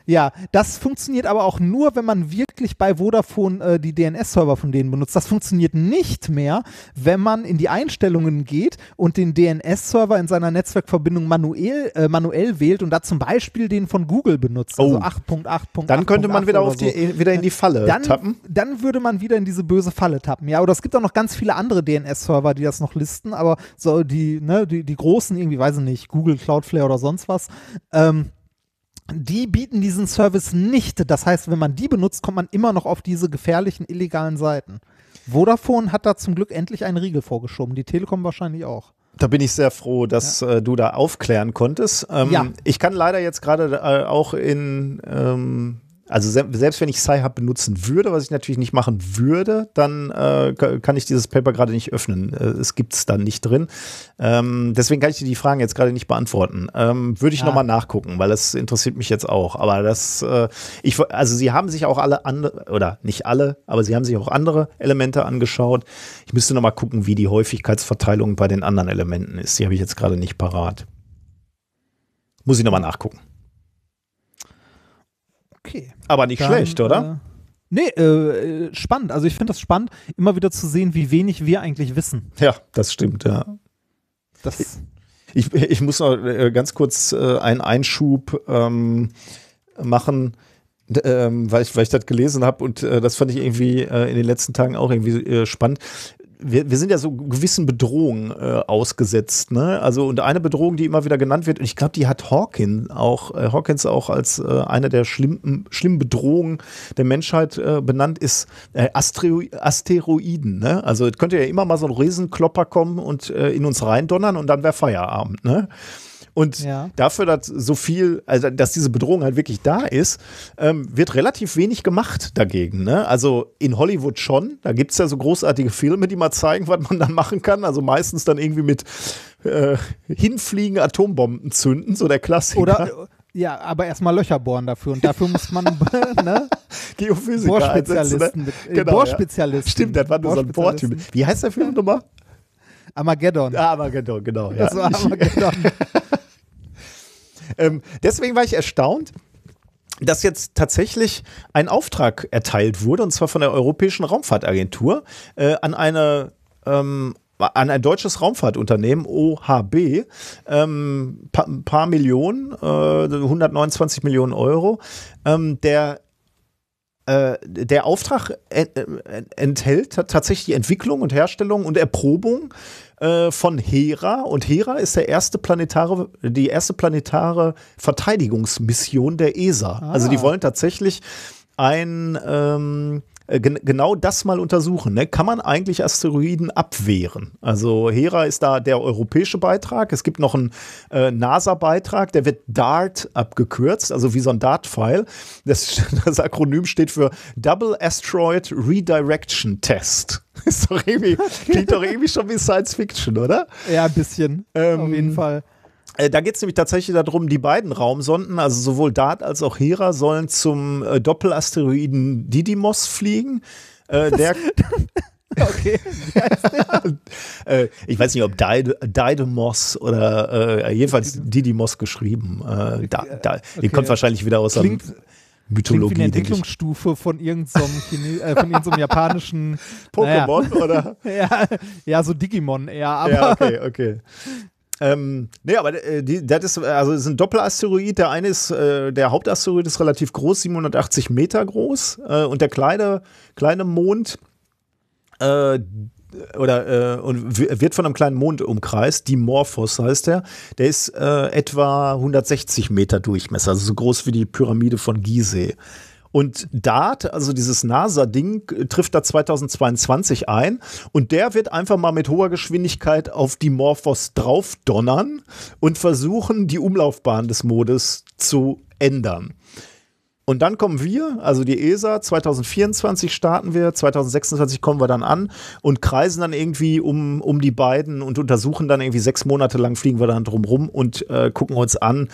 das funktioniert aber auch nur, wenn man wirklich bei Vodafone äh, die DNS-Server von denen benutzt. Das funktioniert nicht mehr, wenn man in die Einstellungen geht und den DNS-Server in seiner Netzwerkverbindung manuell, äh, manuell wählt und da zum Beispiel den von Google benutzt. Also Oh. 8.8.8. Dann könnte man wieder, auf die, wieder in die Falle dann, tappen. dann würde man wieder in diese böse Falle tappen. Ja, oder es gibt auch noch ganz viele andere DNS-Server, die das noch listen, aber so die, ne, die, die großen, irgendwie, weiß ich nicht, Google, Cloudflare oder sonst was, ähm, die bieten diesen Service nicht. Das heißt, wenn man die benutzt, kommt man immer noch auf diese gefährlichen illegalen Seiten. Vodafone hat da zum Glück endlich einen Riegel vorgeschoben. Die Telekom wahrscheinlich auch. Da bin ich sehr froh, dass äh, du da aufklären konntest. Ähm, Ja. Ich kann leider jetzt gerade äh, auch in, ähm, also se selbst wenn ich Sci-Hub benutzen würde, was ich natürlich nicht machen würde, dann äh, kann ich dieses Paper gerade nicht öffnen. Äh, es gibt es dann nicht drin. Ähm, deswegen kann ich dir die Fragen jetzt gerade nicht beantworten. Ähm, würde ich Ah. nochmal nachgucken, weil das interessiert mich jetzt auch. Aber das, äh, ich, also sie haben sich auch alle andere, oder nicht alle, aber sie haben sich auch andere Elemente angeschaut. Ich müsste nochmal gucken, wie die Häufigkeitsverteilung bei den anderen Elementen ist. Die habe ich jetzt gerade nicht parat. Muss ich nochmal nachgucken. Okay. Aber nicht Dann, schlecht, oder? Äh, nee, äh, äh, spannend. Also ich finde das spannend, immer wieder zu sehen, wie wenig wir eigentlich wissen. Ja, das stimmt, ja. Das, Ich, ich muss noch äh, ganz kurz äh, einen Einschub ähm, machen, ähm, weil ich, weil ich das gelesen habe und äh, das fand ich irgendwie äh, in den letzten Tagen auch irgendwie äh, spannend. Wir, wir sind ja so gewissen Bedrohungen äh, ausgesetzt, ne? Also und eine Bedrohung, die immer wieder genannt wird, und ich glaube, die hat Hawkins auch, äh, Hawkins auch als äh, eine der schlimmen, schlimmen Bedrohungen der Menschheit äh, benannt, ist äh, Astero Asteroiden, ne? Also es könnte ja immer mal so ein Riesenklopper kommen und äh, in uns reindonnern und dann wäre Feierabend, ne? Und Ja. dafür, dass so viel, also dass diese Bedrohung halt wirklich da ist, ähm, wird relativ wenig gemacht dagegen. Ne? Also in Hollywood schon. Da gibt es ja so großartige Filme, die mal zeigen, was man dann machen kann. Also meistens dann irgendwie mit äh, hinfliegen, Atombomben zünden, so der Klassiker. oder, ja, aber erstmal Löcher bohren dafür. Und dafür muss man ne, Geophysiker. Bohrspezialisten Ne? mit, äh, Genau, Bohrspezialisten. Ja. Stimmt, das war nur so ein Bohrtyp. Wie heißt der Film nochmal? Armageddon. Ah, Armageddon, genau. Ja. Das war Armageddon. Ähm, deswegen war ich erstaunt, dass jetzt tatsächlich ein Auftrag erteilt wurde, und zwar von der Europäischen Raumfahrtagentur, äh, an eine ähm, an ein deutsches Raumfahrtunternehmen, OHB, ähm, pa ein paar Millionen, äh, 129 Millionen Euro, ähm, der äh, der Auftrag en- äh, enthält ta- tatsächlich die Entwicklung und Herstellung und Erprobung äh, von Hera. Und Hera ist der erste planetare, die erste planetare Verteidigungsmission der ESA. Also die wollen tatsächlich ein ähm, äh, gen genau das mal untersuchen. Ne? Kann man eigentlich Asteroiden abwehren? Also Hera ist da der europäische Beitrag. Es gibt noch einen äh, NASA-Beitrag, der wird DART abgekürzt, also wie so ein DART-File. Das, das Akronym steht für Double Asteroid Redirection Test. Ist doch irgendwie, klingt doch irgendwie schon wie Science Fiction, oder? Ja, ein bisschen. Ähm, auf jeden Fall. Äh, Da geht es nämlich tatsächlich darum, die beiden Raumsonden, also sowohl DART als auch Hera, sollen zum äh, Doppelasteroiden Didymos fliegen. Äh, der, Okay. äh, ich weiß nicht, ob Did- Didymos oder äh, jedenfalls Didymos geschrieben. Äh, da, da, Die Okay. kommt wahrscheinlich wieder aus der Klingt, klingt Mythologie, wie eine. Entwicklungsstufe von irgendeinem äh, von irgendeinem japanischen Pokémon oder? Naja, ja, ja, so Digimon eher, aber Ja, okay, okay. Ähm, nee, aber äh, das ist, also ist ein Doppelasteroid. Der eine ist, äh, der Hauptasteroid ist relativ groß, 780 Meter groß. Äh, und der kleine, kleine Mond, äh, oder äh, und wird von einem kleinen Mond umkreist, Dimorphos heißt der. Der ist äh, etwa 160 Meter Durchmesser, also so groß wie die Pyramide von Gizeh. Und DART, also dieses NASA-Ding, trifft da 2022 ein und der wird einfach mal mit hoher Geschwindigkeit auf Dimorphos draufdonnern und versuchen, die Umlaufbahn des Mondes zu ändern. Und dann kommen wir, also die ESA, 2024 starten wir, 2026 kommen wir dann an und kreisen dann irgendwie um, um die beiden und untersuchen dann irgendwie sechs Monate lang, fliegen wir dann drumrum und äh, gucken uns an,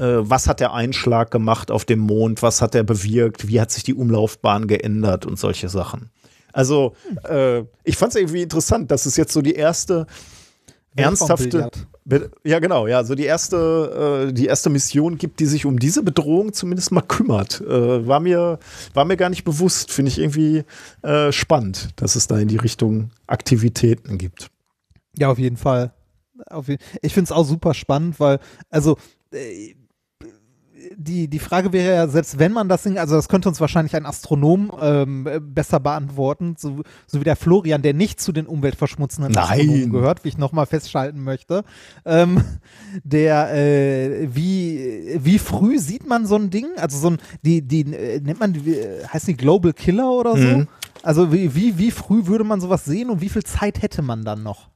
was hat der Einschlag gemacht auf dem Mond, was hat er bewirkt, wie hat sich die Umlaufbahn geändert und solche Sachen. Also äh, ich fand es irgendwie interessant, dass es jetzt so die erste ernsthafte, ja genau, ja, so die erste, äh, die erste Mission gibt, die sich um diese Bedrohung zumindest mal kümmert. Äh, war mir, war mir gar nicht bewusst. Finde ich irgendwie äh, spannend, dass es da in die Richtung Aktivitäten gibt. Ja, auf jeden Fall. Auf je ich finde es auch super spannend, weil, also, äh, die, die Frage wäre ja, selbst wenn man das Ding, also das könnte uns wahrscheinlich ein Astronom ähm, äh, besser beantworten, so, so wie der Florian, der nicht zu den umweltverschmutzenden Nein. Astronomen gehört, wie ich nochmal festschalten möchte. Ähm, der, äh, wie, wie früh sieht man so ein Ding? Also so ein, die, die, äh, nennt man, die, äh, heißt die Global Killer oder so? Mhm. Also wie, wie, wie früh würde man sowas sehen und wie viel Zeit hätte man dann noch?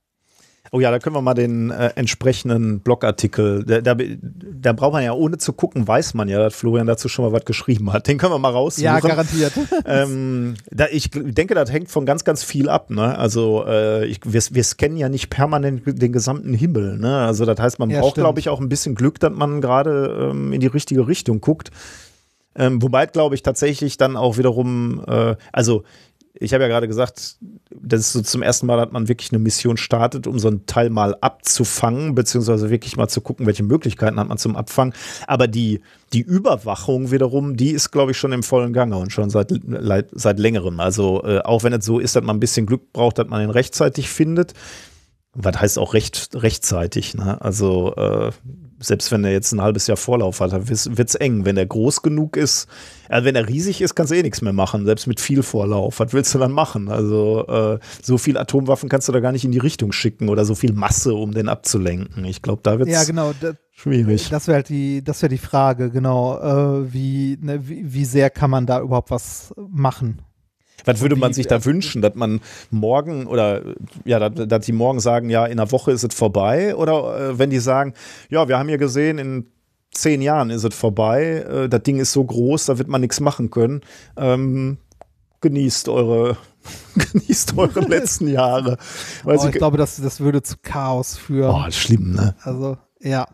Oh ja, da können wir mal den äh, entsprechenden Blogartikel, da, da, da braucht man ja, ohne zu gucken, weiß man ja, dass Florian dazu schon mal was geschrieben hat. Den können wir mal raussuchen. Ja, garantiert. ähm, da, ich denke, das hängt von ganz, ganz viel ab. Ne? Also äh, ich, wir, wir scannen ja nicht permanent den gesamten Himmel. Ne? Also das heißt, man Ja, braucht, glaube ich, auch ein bisschen Glück, dass man gerade ähm, in die richtige Richtung guckt. Ähm, wobei, glaube ich, tatsächlich dann auch wiederum, äh, also ich habe ja gerade gesagt, das ist so zum ersten Mal, dass man wirklich eine Mission startet, um so ein Teil mal abzufangen, beziehungsweise wirklich mal zu gucken, welche Möglichkeiten hat man zum Abfangen. Aber die, die Überwachung wiederum, die ist, glaube ich, schon im vollen Gange und schon seit, seit längerem. Also äh, auch wenn es so ist, dass man ein bisschen Glück braucht, dass man ihn rechtzeitig findet. Was heißt auch recht, rechtzeitig, ne? Also äh, selbst wenn er jetzt ein halbes Jahr Vorlauf hat, wird es eng. Wenn er groß genug ist, also wenn er riesig ist, kannst du eh nichts mehr machen, selbst mit viel Vorlauf. Was willst du dann machen? Also äh, so viel Atomwaffen kannst du da gar nicht in die Richtung schicken oder so viel Masse, um den abzulenken. Ich glaube, da wird es Ja, genau. Da, schwierig. das wäre halt die, das wäre die Frage, genau. Äh, wie, ne, wie, wie sehr kann man da überhaupt was machen? Was würde man sich da wünschen, dass man morgen oder ja, dass, die morgen sagen, ja, in einer Woche ist es vorbei? Oder äh, wenn die sagen, ja, wir haben ja gesehen, in zehn Jahren ist es vorbei, äh, das Ding ist so groß, da wird man nichts machen können. Ähm, genießt eure, genießt eure letzten Jahre. Oh, sie, ich glaube, das, das würde zu Chaos führen. oh, schlimm, ne? Also, ja.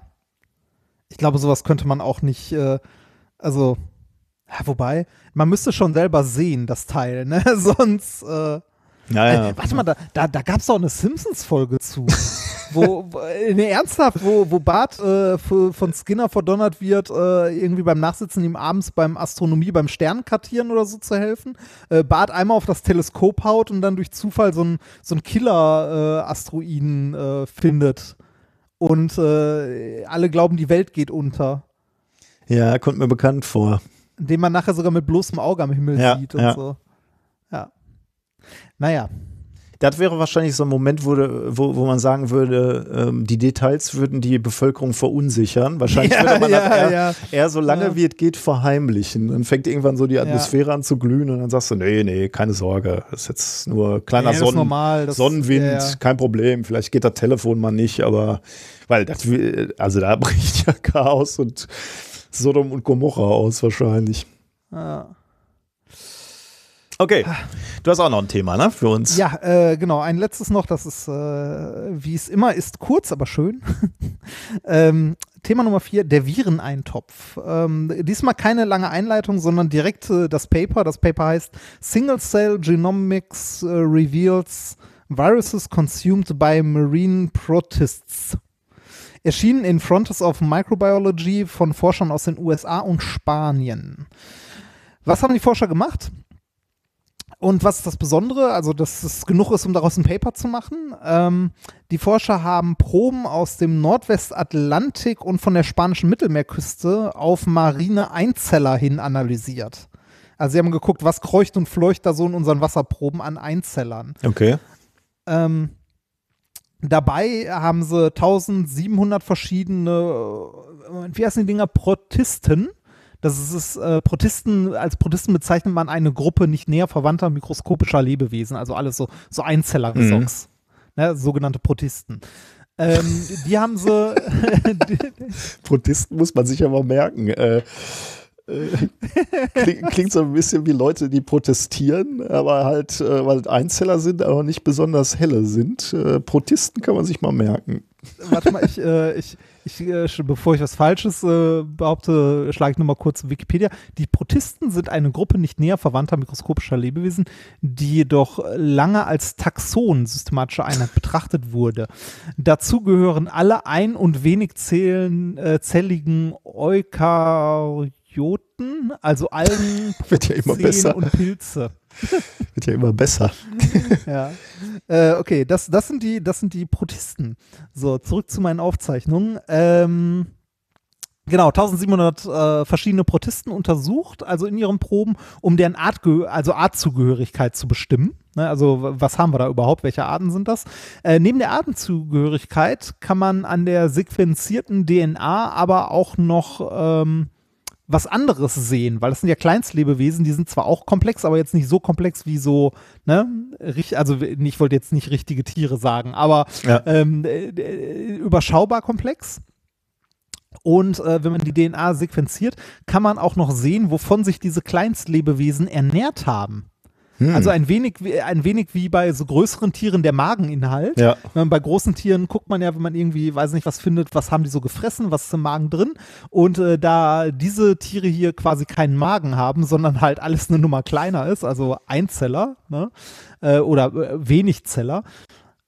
Ich glaube, sowas könnte man auch nicht, äh, also, ja, wobei, man müsste schon selber sehen, das Teil, ne? Sonst, äh, Ja, ja. Äh, warte mal, da, da, da gab es doch eine Simpsons-Folge zu. wo, ne, ernsthaft, wo, wo Bart äh, von Skinner verdonnert wird, äh, irgendwie beim Nachsitzen ihm abends beim Astronomie, beim Sternkartieren oder so zu helfen. Äh, Bart einmal auf das Teleskop haut und dann durch Zufall so ein, so ein Killer-Asteroiden äh, findet. Und äh, alle glauben, die Welt geht unter. ja, kommt mir bekannt vor. Den man nachher sogar mit bloßem Auge am Himmel Ja, sieht und ja. so. Ja. Naja. Das wäre wahrscheinlich so ein Moment, wo, wo, wo man sagen würde, ähm, die Details würden die Bevölkerung verunsichern. Wahrscheinlich Ja, würde man ja, das eher, ja. eher so lange wie es geht verheimlichen. Dann fängt irgendwann so die Atmosphäre an zu glühen und dann sagst du, nee, nee, keine Sorge. Das ist jetzt nur kleiner Sonnen normal, das- Sonnenwind, kein Problem. Vielleicht geht das Telefon mal nicht, aber weil das, will- also da bricht ja Chaos und Sodom und Gomorra aus wahrscheinlich. Ja. Okay, du hast auch noch ein Thema, ne, für uns. Ja, äh, genau. Ein letztes noch, das ist, äh, wie es immer ist, kurz, aber schön. ähm, Thema Nummer vier, der Vireneintopf. Ähm, diesmal keine lange Einleitung, sondern direkt äh, das Paper. Das Paper heißt Single Cell Genomics äh, Reveals Viruses Consumed by Marine Protists. Erschienen in Frontiers of Microbiology von Forschern aus den USA und Spanien. Was haben die Forscher gemacht? Und was ist das Besondere? Also, dass es genug ist, um daraus ein Paper zu machen. Ähm, die Forscher haben Proben aus dem Nordwestatlantik und von der spanischen Mittelmeerküste auf marine Einzeller hin analysiert. Also, sie haben geguckt, was kreucht und fleucht da so in unseren Wasserproben an Einzellern. Okay. Ähm, dabei haben sie 1700 verschiedene, äh, wie heißen die Dinger, Protisten. Das ist äh, Protisten, als Protisten bezeichnet man eine Gruppe nicht näher verwandter mikroskopischer Lebewesen, also alles so, so Einzeller-Resocks, ne, sogenannte Protisten. Ähm, die haben sie, Protisten muss man sich aber merken. Äh, klingt, klingt so ein bisschen wie Leute, die protestieren, aber halt, äh, weil Einzeller sind, aber nicht besonders helle sind. Äh, Protisten kann man sich mal merken. warte mal, ich, äh, ich, ich äh, bevor ich was Falsches äh, behaupte, schlage ich nochmal kurz Wikipedia. Die Protisten sind eine Gruppe nicht näher verwandter mikroskopischer Lebewesen, die jedoch lange als Taxon systematische Einheit betrachtet wurde. Dazu gehören alle ein- und wenig zählen, äh, zelligen Eukaryoten, also Algen, Wird ja immer besser. und Pilze. Wird ja immer besser. Ja. Äh, okay, das, das, sind die, das sind die Protisten. So, zurück zu meinen Aufzeichnungen. Ähm, genau, 1700 äh, verschiedene Protisten untersucht, also in ihren Proben, um deren Artgehö also Artzugehörigkeit zu bestimmen. Ne, also, was haben wir da überhaupt? Welche Arten sind das? Äh, neben der Artenzugehörigkeit kann man an der sequenzierten DNA aber auch noch ähm, was anderes sehen, weil das sind ja Kleinstlebewesen, die sind zwar auch komplex, aber jetzt nicht so komplex wie so, ne, also ich wollte jetzt nicht richtige Tiere sagen, aber Ja. ähm, äh, äh, überschaubar komplex. Und äh, wenn man die DNA sequenziert, kann man auch noch sehen, wovon sich diese Kleinstlebewesen ernährt haben. Hm. Also ein wenig, wie- ein wenig wie bei so größeren Tieren der Mageninhalt. Ja. Bei großen Tieren guckt man ja, wenn man irgendwie, weiß nicht, was findet, was haben die so gefressen, was ist im Magen drin. Und äh, da diese Tiere hier quasi keinen Magen haben, sondern halt alles eine Nummer kleiner ist, also Einzeller ne? äh, oder äh, Wenigzeller,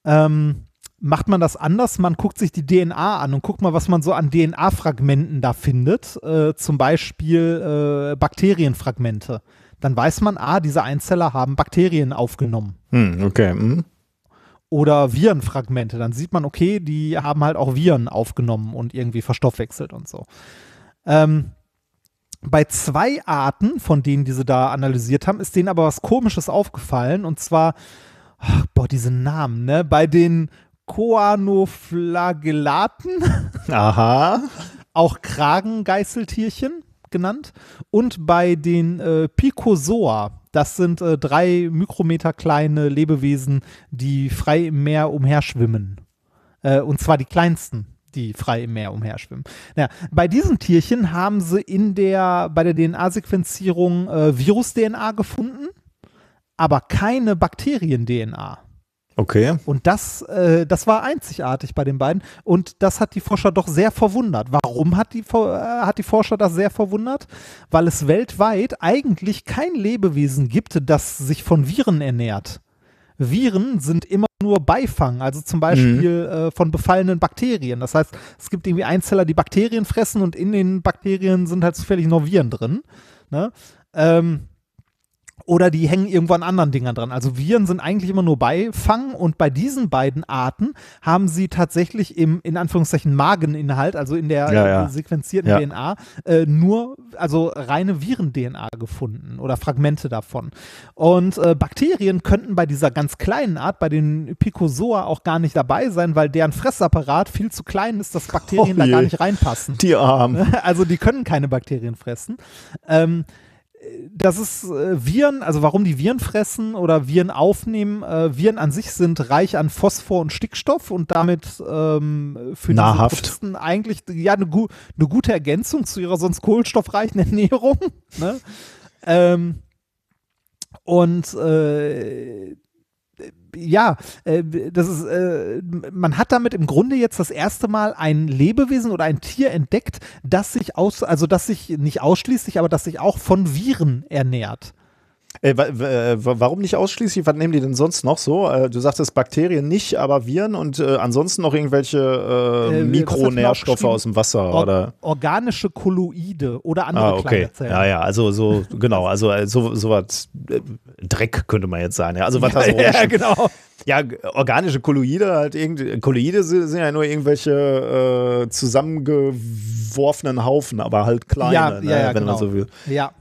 ähm, macht man das anders. Man guckt sich die DNA an und guckt mal, was man so an DNA-Fragmenten da findet. Äh, zum Beispiel äh, Bakterienfragmente. Dann weiß man, ah, diese Einzeller haben Bakterien aufgenommen Hm, okay. Hm. oder Virenfragmente. Dann sieht man, okay, die haben halt auch Viren aufgenommen und irgendwie verstoffwechselt und so. Ähm, bei zwei Arten, von denen diese da analysiert haben, ist denen aber was Komisches aufgefallen und zwar, ach, boah, diese Namen, ne? Bei den Koanoflagellaten, Aha. auch Kragengeißeltierchen genannt, und bei den äh, Picozoa. Das sind äh, drei Mikrometer kleine Lebewesen, die frei im Meer umherschwimmen. Äh, und zwar die kleinsten, die frei im Meer umherschwimmen. Naja, bei diesen Tierchen haben sie in der, bei der DNA-Sequenzierung äh, Virus-DNA gefunden, aber keine Bakterien-DNA. Okay. Und das, äh, das war einzigartig bei den beiden. Und das hat die Forscher doch sehr verwundert. Warum hat die, äh, hat die Forscher das sehr verwundert? Weil es weltweit eigentlich kein Lebewesen gibt, das sich von Viren ernährt. Viren sind immer nur Beifang, also zum Beispiel äh, von befallenen Bakterien. Das heißt, es gibt irgendwie Einzeller, die Bakterien fressen und in den Bakterien sind halt zufällig noch Viren drin. Ne? Ähm, oder die hängen irgendwo an anderen Dingern dran. Also Viren sind eigentlich immer nur Beifang und bei diesen beiden Arten haben sie tatsächlich im, in Anführungszeichen, Mageninhalt, also in der Ja, ja. äh, sequenzierten Ja. DNA, äh, nur, also reine Viren-DNA gefunden oder Fragmente davon. Und äh, Bakterien könnten bei dieser ganz kleinen Art, bei den Picozoa auch gar nicht dabei sein, weil deren Fressapparat viel zu klein ist, dass Bakterien Oh da gar nicht reinpassen. Die Armen. Also die können keine Bakterien fressen. Ähm, das ist äh, Viren, also warum die Viren fressen oder Viren aufnehmen. Äh, Viren an sich sind reich an Phosphor und Stickstoff und damit ähm, für Nahrhaft. diese Protisten eigentlich ja eine, gu eine gute Ergänzung zu ihrer sonst kohlenstoffreichen Ernährung. ne? ähm, und äh, ja, äh, das ist, äh, man hat damit im Grunde jetzt das erste Mal ein Lebewesen oder ein Tier entdeckt, das sich aus, also das sich nicht ausschließlich, aber das sich auch von Viren ernährt. Äh, äh, wa- warum nicht ausschließlich? Was nehmen die denn sonst noch so? Äh, du sagtest Bakterien nicht, aber Viren und äh, ansonsten noch irgendwelche äh, Äh, Mikronährstoffe aus dem Wasser Or oder? organische Kolloide oder andere Ah, okay. kleine Zellen. Ja, ja, also so, genau, also äh, so, so was Dreck könnte man jetzt sagen. Ja. Also was da so ja, genau. Ja, organische Kolloide, halt irgend, Kolloide sind, sind ja nur irgendwelche zusammengeworfenen Haufen, aber halt kleine, Ja, ne, ja, ja, wenn genau. man so will. Ja,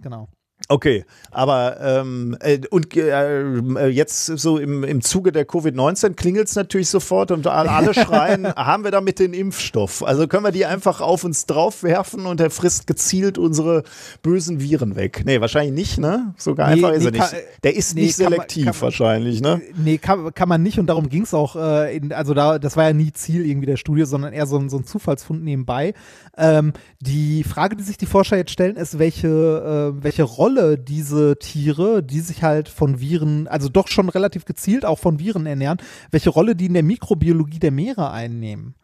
genau. Okay, aber ähm, äh, und äh, jetzt so im, im Zuge der Covid-19 klingelt es natürlich sofort und alle schreien, haben wir damit den Impfstoff? Also können wir die einfach auf uns draufwerfen und er frisst gezielt unsere bösen Viren weg? Nee, wahrscheinlich nicht, ne? Sogar Nee, einfach ist nee, er nicht. Der ist nee, nicht man- selektiv kann man- wahrscheinlich, ne? Nee, kann, kann man nicht und darum ging es auch, äh, in, also da, das war ja nie Ziel irgendwie der Studie, sondern eher so ein, so ein Zufallsfund nebenbei. Ähm, die Frage, die sich die Forscher jetzt stellen, ist, welche, äh, welche Rolle diese Tiere, die sich halt von Viren, also doch schon relativ gezielt auch von Viren ernähren, welche Rolle die in der Mikrobiologie der Meere einnehmen.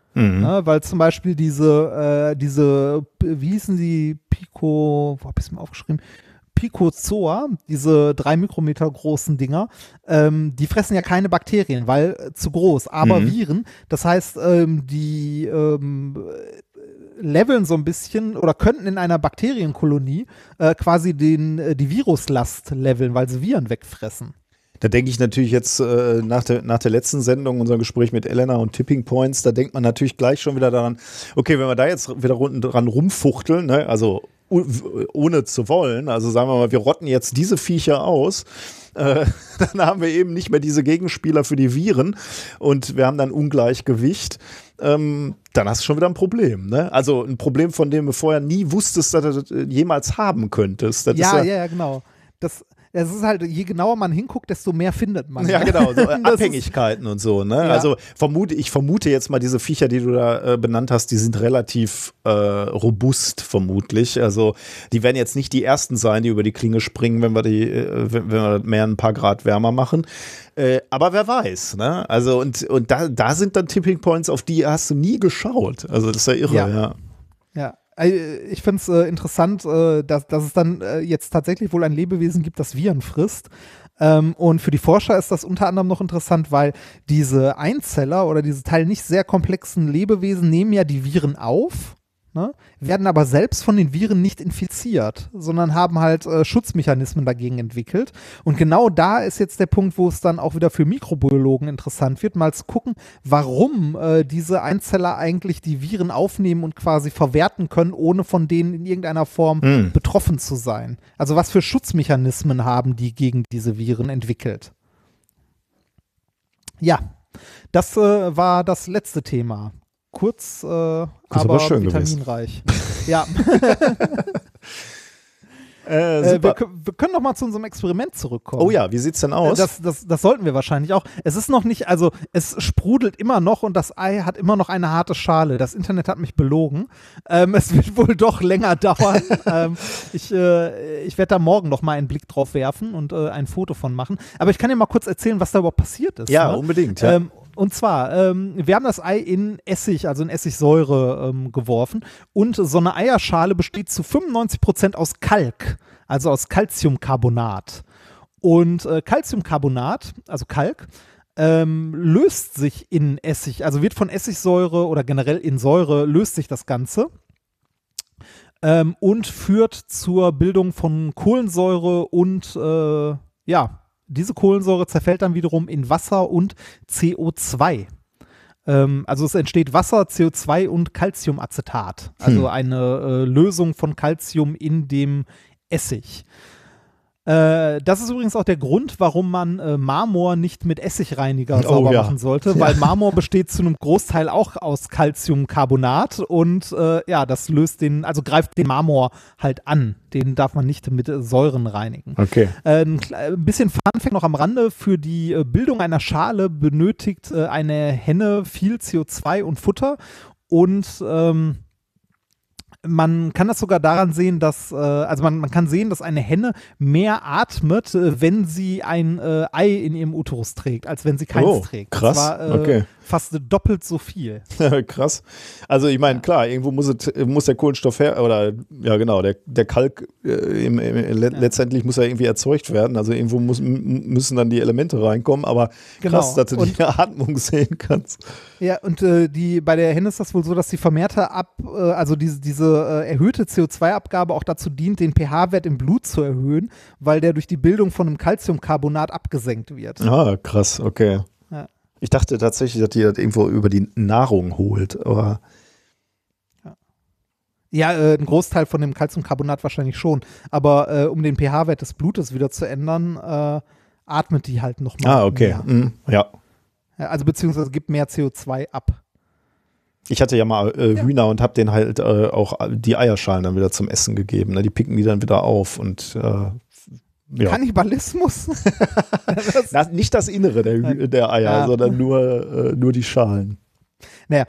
Ne, weil zum Beispiel diese, äh, diese, wie hießen sie, Pico, wo hab ich es mir aufgeschrieben? Picozoa, diese drei Mikrometer großen Dinger, ähm, die fressen ja keine Bakterien, weil äh, zu groß, aber Mhm. Viren. Das heißt, ähm, die ähm, leveln so ein bisschen oder könnten in einer Bakterienkolonie äh, quasi den, äh, die Viruslast leveln, weil sie Viren wegfressen. Da denke ich natürlich jetzt äh, nach, der, nach der letzten Sendung, unser Gespräch mit Elena und Tipping Points, da denkt man natürlich gleich schon wieder daran, okay, wenn wir da jetzt wieder rund, dran rumfuchteln, ne, also ohne zu wollen, also sagen wir mal, wir rotten jetzt diese Viecher aus, äh, dann haben wir eben nicht mehr diese Gegenspieler für die Viren und wir haben dann Ungleichgewicht. Ähm, dann hast du schon wieder ein Problem. Ne? Also ein Problem, von dem du vorher nie wusstest, dass du das jemals haben könntest. Das Ja, ja, ja, genau. Das, es ist halt, je genauer man hinguckt, desto mehr findet man. Ja, genau, so äh, Abhängigkeiten und so. Ne? Ja. Also vermute, ich vermute jetzt mal, diese Viecher, die du da äh, benannt hast, die sind relativ äh, robust, vermutlich. Also die werden jetzt nicht die ersten sein, die über die Klinge springen, wenn wir die, äh, wenn, wenn wir mehr ein paar Grad wärmer machen. Äh, aber wer weiß, ne? Also und, und da, da sind dann Tipping Points, auf die hast du nie geschaut. Also das ist ja irre, Ja. ja. Äh, ich finde es äh, interessant, äh, dass, dass es dann äh, jetzt tatsächlich wohl ein Lebewesen gibt, das Viren frisst. Ähm, und für die Forscher ist das unter anderem noch interessant, weil diese Einzeller oder diese Teil nicht sehr komplexen Lebewesen nehmen ja die Viren auf. Ne, werden aber selbst von den Viren nicht infiziert, sondern haben halt äh, Schutzmechanismen dagegen entwickelt. Und genau da ist jetzt der Punkt, wo es dann auch wieder für Mikrobiologen interessant wird, mal zu gucken, warum äh, diese Einzeller eigentlich die Viren aufnehmen und quasi verwerten können, ohne von denen in irgendeiner Form Hm. betroffen zu sein. Also was für Schutzmechanismen haben die gegen diese Viren entwickelt? Ja, das äh, war das letzte Thema. Kurz, äh, aber, aber schön gewesen. vitaminreich. ja, Äh, äh, wir, wir können noch mal zu unserem Experiment zurückkommen. oh ja, wie sieht's denn aus? Das, das, das sollten wir wahrscheinlich auch. Es ist noch nicht, also es sprudelt immer noch und das Ei hat immer noch eine harte Schale. Das Internet hat mich belogen. Ähm, es wird wohl doch länger dauern. ähm, ich äh, ich werde da morgen noch mal einen Blick drauf werfen und äh, ein Foto von machen. Aber ich kann dir mal kurz erzählen, was da überhaupt passiert ist. ja, ne? unbedingt. Ja. Ähm, und zwar, ähm, wir haben das Ei in Essig, also in Essigsäure ähm, geworfen und so eine Eierschale besteht zu 95% aus Kalk, also aus Calciumcarbonat. Und äh, Calciumcarbonat, also Kalk, ähm, löst sich in Essig, also wird von Essigsäure oder generell in Säure löst sich das Ganze ähm, und führt zur Bildung von Kohlensäure und äh, ja, diese Kohlensäure zerfällt dann wiederum in Wasser und CO2. Ähm, also es entsteht Wasser, CO2 und Calciumacetat, also eine äh, Lösung von Calcium in dem Essig. Äh, das ist übrigens auch der Grund, warum man äh, Marmor nicht mit Essigreiniger Oh, sauber ja. machen sollte, weil Marmor besteht zu einem Großteil auch aus Calciumcarbonat und äh, ja, das löst den, also greift den Marmor halt an. Den darf man nicht mit äh, Säuren reinigen. okay. Äh, ein kle- ein bisschen Funfact noch am Rande. Für die äh, Bildung einer Schale benötigt äh, eine Henne viel CO2 und Futter. Und ähm, man kann das sogar daran sehen, dass, äh, also man, man kann sehen, dass eine Henne mehr atmet, äh, wenn sie ein äh, Ei in ihrem Uterus trägt, als wenn sie keins Oh, trägt. krass. War äh, Okay. Fast doppelt so viel. Krass. Also ich meine, klar, irgendwo muss, es, muss der Kohlenstoff her, oder ja genau, der, der Kalk äh, im, im, le letztendlich muss ja irgendwie erzeugt werden. Also irgendwo muss, müssen dann die Elemente reinkommen, aber krass, Genau. dass du Und- die Atmung sehen kannst. Ja, und äh, die, bei der Henne ist das wohl so, dass die vermehrte Ab, äh, also diese, diese äh, erhöhte CO2-Abgabe auch dazu dient, den pH-Wert im Blut zu erhöhen, weil der durch die Bildung von einem Calciumcarbonat abgesenkt wird. Ah, krass, okay. Ja. Ich dachte tatsächlich, dass die das irgendwo über die Nahrung holt, aber Ja, äh, ein Großteil von dem Calciumcarbonat wahrscheinlich schon, aber äh, um den pH-Wert des Blutes wieder zu ändern, äh, atmet die halt nochmal. ah, okay. Mehr. Mhm, ja. Ja, also beziehungsweise gibt mehr CO2 ab. Ich hatte ja mal äh, Hühner und habe denen halt äh, auch die Eierschalen dann wieder zum Essen gegeben. Ne? Die picken die dann wieder auf und äh, ja. Kannibalismus? das, Na, nicht das Innere der, der Eier, Ja. sondern nur, äh, nur die Schalen. Naja,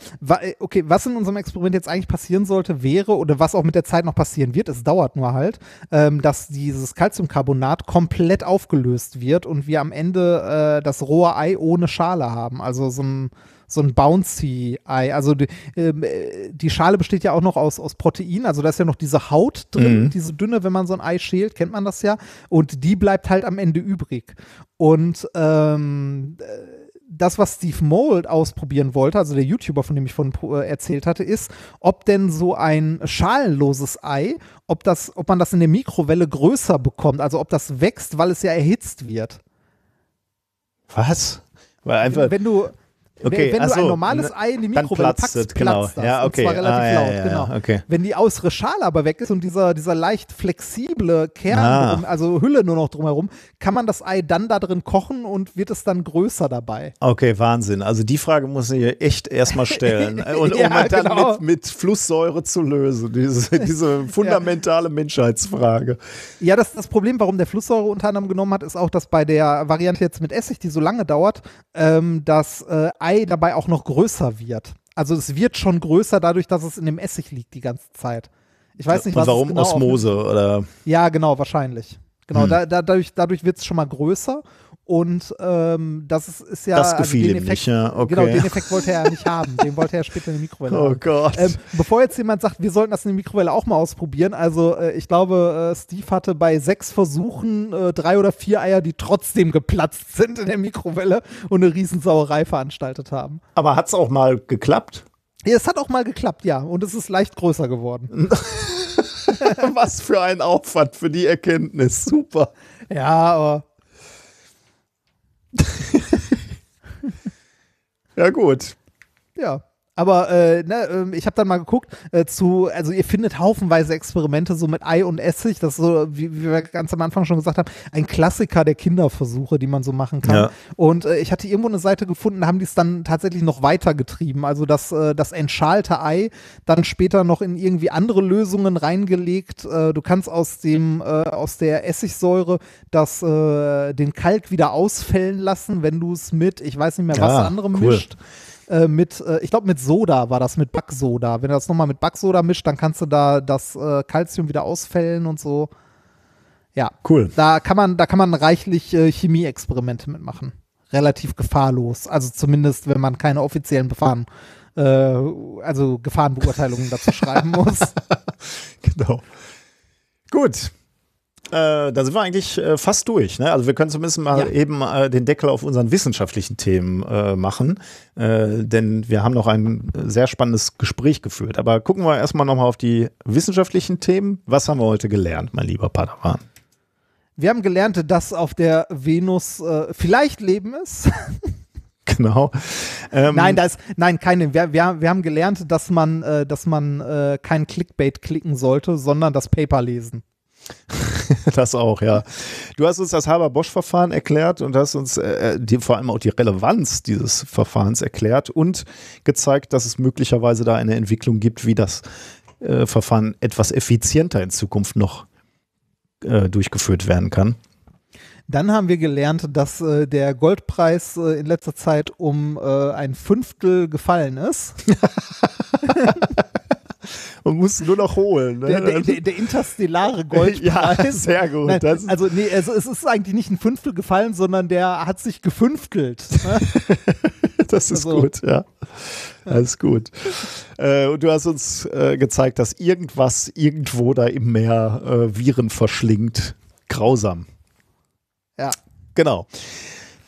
okay, was in unserem Experiment jetzt eigentlich passieren sollte, wäre, oder was auch mit der Zeit noch passieren wird, es dauert nur halt, ähm, dass dieses Calciumcarbonat komplett aufgelöst wird und wir am Ende äh, das rohe Ei ohne Schale haben. Also so ein, so ein Bouncy-Ei. Also die, ähm, äh, die Schale besteht ja auch noch aus, aus Protein, also da ist ja noch diese Haut drin, Mhm. diese dünne, wenn man so ein Ei schält, kennt man das ja. Und die bleibt halt am Ende übrig. Und ähm, das, was Steve Mold ausprobieren wollte, also der YouTuber, von dem ich von äh, erzählt hatte, ist, ob denn so ein schalenloses Ei, ob das, ob man das in der Mikrowelle größer bekommt, also ob das wächst, weil es ja erhitzt wird. Was? Weil einfach, Wenn du, Okay, wenn ach du ein normales Ei in die Mikrowelle packst, es, genau. platzt das. Ja, okay. Und zwar relativ Ah, laut, ja, genau. ja, okay. Wenn die äußere Schale aber weg ist und dieser, dieser leicht flexible Kern, Ah. drum, also Hülle nur noch drumherum, kann man das Ei dann da drin kochen und wird es dann größer dabei. Okay, Wahnsinn. Also die Frage muss ich echt erstmal stellen. Und Ja, um dann genau. mit, mit Flusssäure zu lösen. Diese, diese fundamentale Menschheitsfrage. Ja, das, das Problem, warum der Flusssäure unter anderem genommen hat, ist auch, dass bei der Variante jetzt mit Essig, die so lange dauert, ähm, das äh, Ei dabei auch noch größer wird. Also es wird schon größer dadurch, dass es in dem Essig liegt die ganze Zeit. Ich weiß nicht, was warum genau Osmose oder Ja, genau, wahrscheinlich. Genau, Hm. da, da, dadurch, dadurch wird es schon mal größer und ähm, das ist, ist ja. das gefiel den ihm Effekt, nicht. Ja, okay. Genau, den Effekt wollte er ja nicht haben. Den wollte er später in die Mikrowelle oh haben. Gott. Ähm, bevor jetzt jemand sagt, wir sollten das in der Mikrowelle auch mal ausprobieren, also äh, ich glaube, äh, Steve hatte bei sechs Versuchen äh, drei oder vier Eier, die trotzdem geplatzt sind in der Mikrowelle und eine Riesensauerei veranstaltet haben. Aber hat es auch mal geklappt? Ja, es hat auch mal geklappt, ja, und es ist leicht größer geworden. Was für ein Aufwand für die Erkenntnis. Super. Ja, aber Ja, gut. Ja. Aber äh, ne, ähm, ich habe dann mal geguckt äh, zu, also ihr findet haufenweise Experimente so mit Ei und Essig, das ist so, wie, wie wir ganz am Anfang schon gesagt haben, ein Klassiker der Kinderversuche, die man so machen kann. Ja. Und äh, ich hatte irgendwo eine Seite gefunden, da haben die es dann tatsächlich noch weitergetrieben. Also das, äh, das entschalte Ei dann später noch in irgendwie andere Lösungen reingelegt. Äh, du kannst aus dem, äh, aus der Essigsäure das, äh, den Kalk wieder ausfällen lassen, wenn du es mit, ich weiß nicht mehr was Ah, anderem cool. mischt äh, mit, äh, ich glaube mit Soda war das, mit Backsoda. Wenn du das nochmal mit Backsoda mischt, dann kannst du da das äh, Calcium wieder ausfällen und so. Ja, Cool. da kann man, da kann man reichlich äh, Chemieexperimente mitmachen. Relativ gefahrlos. Also zumindest, wenn man keine offiziellen Befahren, äh, also Gefahrenbeurteilungen dazu schreiben muss. Genau. Gut. Äh, da sind wir eigentlich äh, fast durch. Ne? Also wir können zumindest mal Ja. eben äh, den Deckel auf unseren wissenschaftlichen Themen äh, machen, äh, denn wir haben noch ein sehr spannendes Gespräch geführt. Aber gucken wir erstmal nochmal auf die wissenschaftlichen Themen. Was haben wir heute gelernt, mein lieber Padawan? Wir haben gelernt, dass auf der Venus äh, vielleicht Leben ist. Genau. Ähm, Nein, da ist, nein, keine. Wir, wir, wir haben gelernt, dass man, äh, dass man äh, kein Clickbait klicken sollte, sondern das Paper lesen. Das auch, ja. Du hast uns das Haber-Bosch-Verfahren erklärt und hast uns äh, die, vor allem auch die Relevanz dieses Verfahrens erklärt und gezeigt, dass es möglicherweise da eine Entwicklung gibt, wie das äh, Verfahren etwas effizienter in Zukunft noch äh, durchgeführt werden kann. Dann haben wir gelernt, dass äh, der Goldpreis äh, in letzter Zeit um äh, ein Fünftel gefallen ist. Man muss nur noch holen. Ne? Der, der, der, der interstellare ja, Goldpreis. sehr gut. Nein, also nee, also es ist eigentlich nicht ein Fünftel gefallen, sondern der hat sich gefünftelt. Ne? Das ist Also- gut, ja. Alles gut. Äh, und du hast uns äh, gezeigt, dass irgendwas irgendwo da im Meer äh, Viren verschlingt. Grausam. Ja. Genau.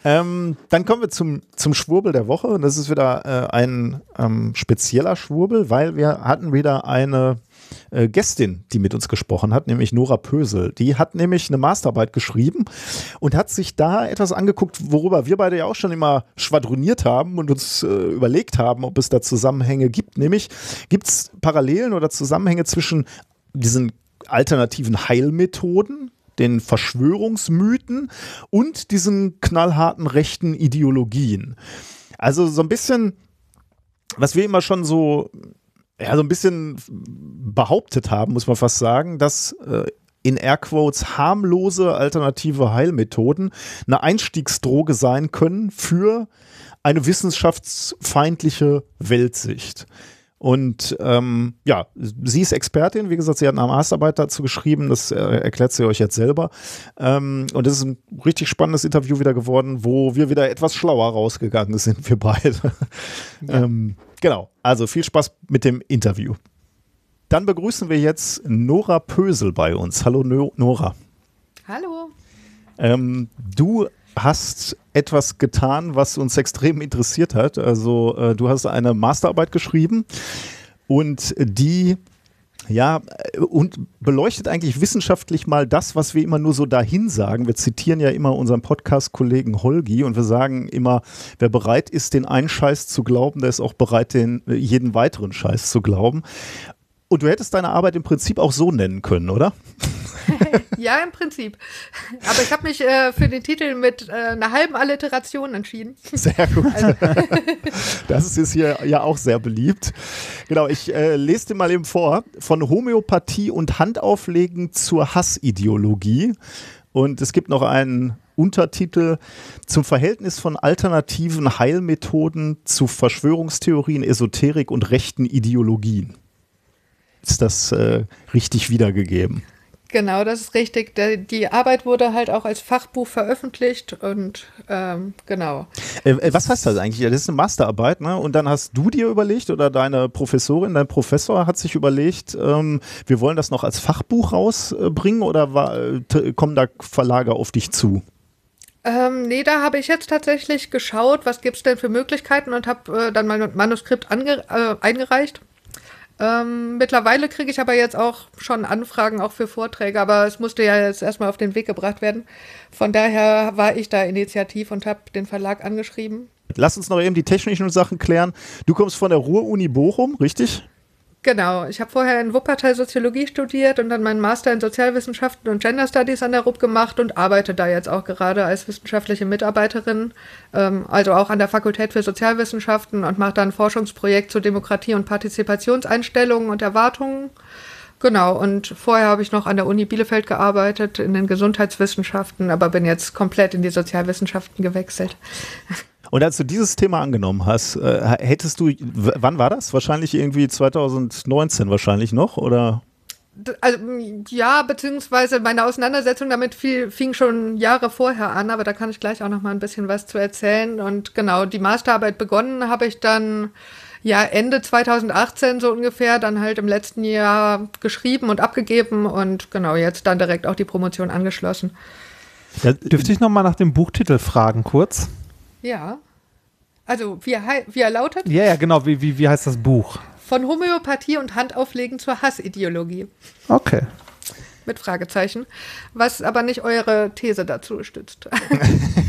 Ähm, dann kommen wir zum, zum Schwurbel der Woche. Und das ist wieder äh, ein ähm, spezieller Schwurbel, weil wir hatten wieder eine äh, Gästin, die mit uns gesprochen hat, nämlich Nora Pösel. Die hat nämlich eine Masterarbeit geschrieben und hat sich da etwas angeguckt, worüber wir beide ja auch schon immer schwadroniert haben und uns äh, überlegt haben, ob es da Zusammenhänge gibt. Nämlich gibt es Parallelen oder Zusammenhänge zwischen diesen alternativen Heilmethoden, den Verschwörungsmythen und diesen knallharten rechten Ideologien. Also so ein bisschen, was wir immer schon so, ja, so ein bisschen behauptet haben, muss man fast sagen, dass äh, in Airquotes harmlose alternative Heilmethoden eine Einstiegsdroge sein können für eine wissenschaftsfeindliche Weltsicht. Und ähm, ja, sie ist Expertin, wie gesagt, sie hat eine Masterarbeit dazu geschrieben, das äh, erklärt sie euch jetzt selber. Ähm, und es ist ein richtig spannendes Interview wieder geworden, wo wir wieder etwas schlauer rausgegangen sind, wir beide. ähm, genau, also viel Spaß mit dem Interview. Dann begrüßen wir jetzt Nora Pösel bei uns. Hallo No- Nora. Hallo. Ähm, du hast etwas getan, was uns extrem interessiert hat. Also äh, du hast eine Masterarbeit geschrieben und die Ja, und beleuchtet eigentlich wissenschaftlich mal das, was wir immer nur so dahin sagen. Wir zitieren ja immer unseren Podcast-Kollegen Holgi und wir sagen immer, wer bereit ist, den einen Scheiß zu glauben, der ist auch bereit, den jeden weiteren Scheiß zu glauben. Und du hättest deine Arbeit im Prinzip auch so nennen können, oder? ja, im Prinzip. Aber ich habe mich äh, für den Titel mit äh, einer halben Alliteration entschieden. Sehr gut. Also. Das ist hier ja auch sehr beliebt. Genau, ich äh, lese dir mal eben vor. Von Homöopathie und Handauflegen zur Hassideologie. Und es gibt noch einen Untertitel zum Verhältnis von alternativen Heilmethoden zu Verschwörungstheorien, Esoterik und rechten Ideologien. Ist das äh, richtig wiedergegeben? Genau, das ist richtig. Die Arbeit wurde halt auch als Fachbuch veröffentlicht und ähm, genau. Äh, äh, was heißt das eigentlich? Das ist eine Masterarbeit, ne? Und dann hast du dir überlegt oder deine Professorin, dein Professor hat sich überlegt, ähm, wir wollen das noch als Fachbuch rausbringen oder war, kommen da Verlage auf dich zu? Ähm, nee, da habe ich jetzt tatsächlich geschaut, was gibt es denn für Möglichkeiten und habe äh, dann mein Manuskript äh, eingereicht. Ähm, mittlerweile kriege ich aber jetzt auch schon Anfragen auch für Vorträge, aber es musste ja jetzt erstmal auf den Weg gebracht werden. Von daher war ich da initiativ und habe den Verlag angeschrieben. Lass uns noch eben die technischen Sachen klären. Du kommst von der Ruhr-Uni Bochum, richtig? Genau, ich habe vorher in Wuppertal Soziologie studiert und dann meinen Master in Sozialwissenschaften und Gender Studies an der RUB gemacht und arbeite da jetzt auch gerade als wissenschaftliche Mitarbeiterin, ähm, also auch an der Fakultät für Sozialwissenschaften und mache dann ein Forschungsprojekt zu Demokratie und Partizipationseinstellungen und Erwartungen. Genau, und vorher habe ich noch an der Uni Bielefeld gearbeitet in den Gesundheitswissenschaften, aber bin jetzt komplett in die Sozialwissenschaften gewechselt. Und als du dieses Thema angenommen hast, äh, hättest du, wann war das? Wahrscheinlich irgendwie 2019 wahrscheinlich noch, oder? Also, ja, beziehungsweise meine Auseinandersetzung damit viel, fing schon Jahre vorher an, aber da kann ich gleich auch noch mal ein bisschen was zu erzählen. Und genau, die Masterarbeit begonnen habe ich dann ja Ende 2018 so ungefähr, dann halt im letzten Jahr geschrieben und abgegeben und genau jetzt dann direkt auch die Promotion angeschlossen. Ja, dürfte ich noch mal nach dem Buchtitel fragen kurz? Ja. Also, wie er, wie er lautet? Ja, ja, genau. Wie, wie, wie heißt das Buch? Von Homöopathie und Handauflegen zur Hassideologie. Okay mit Fragezeichen, was aber nicht eure These dazu stützt.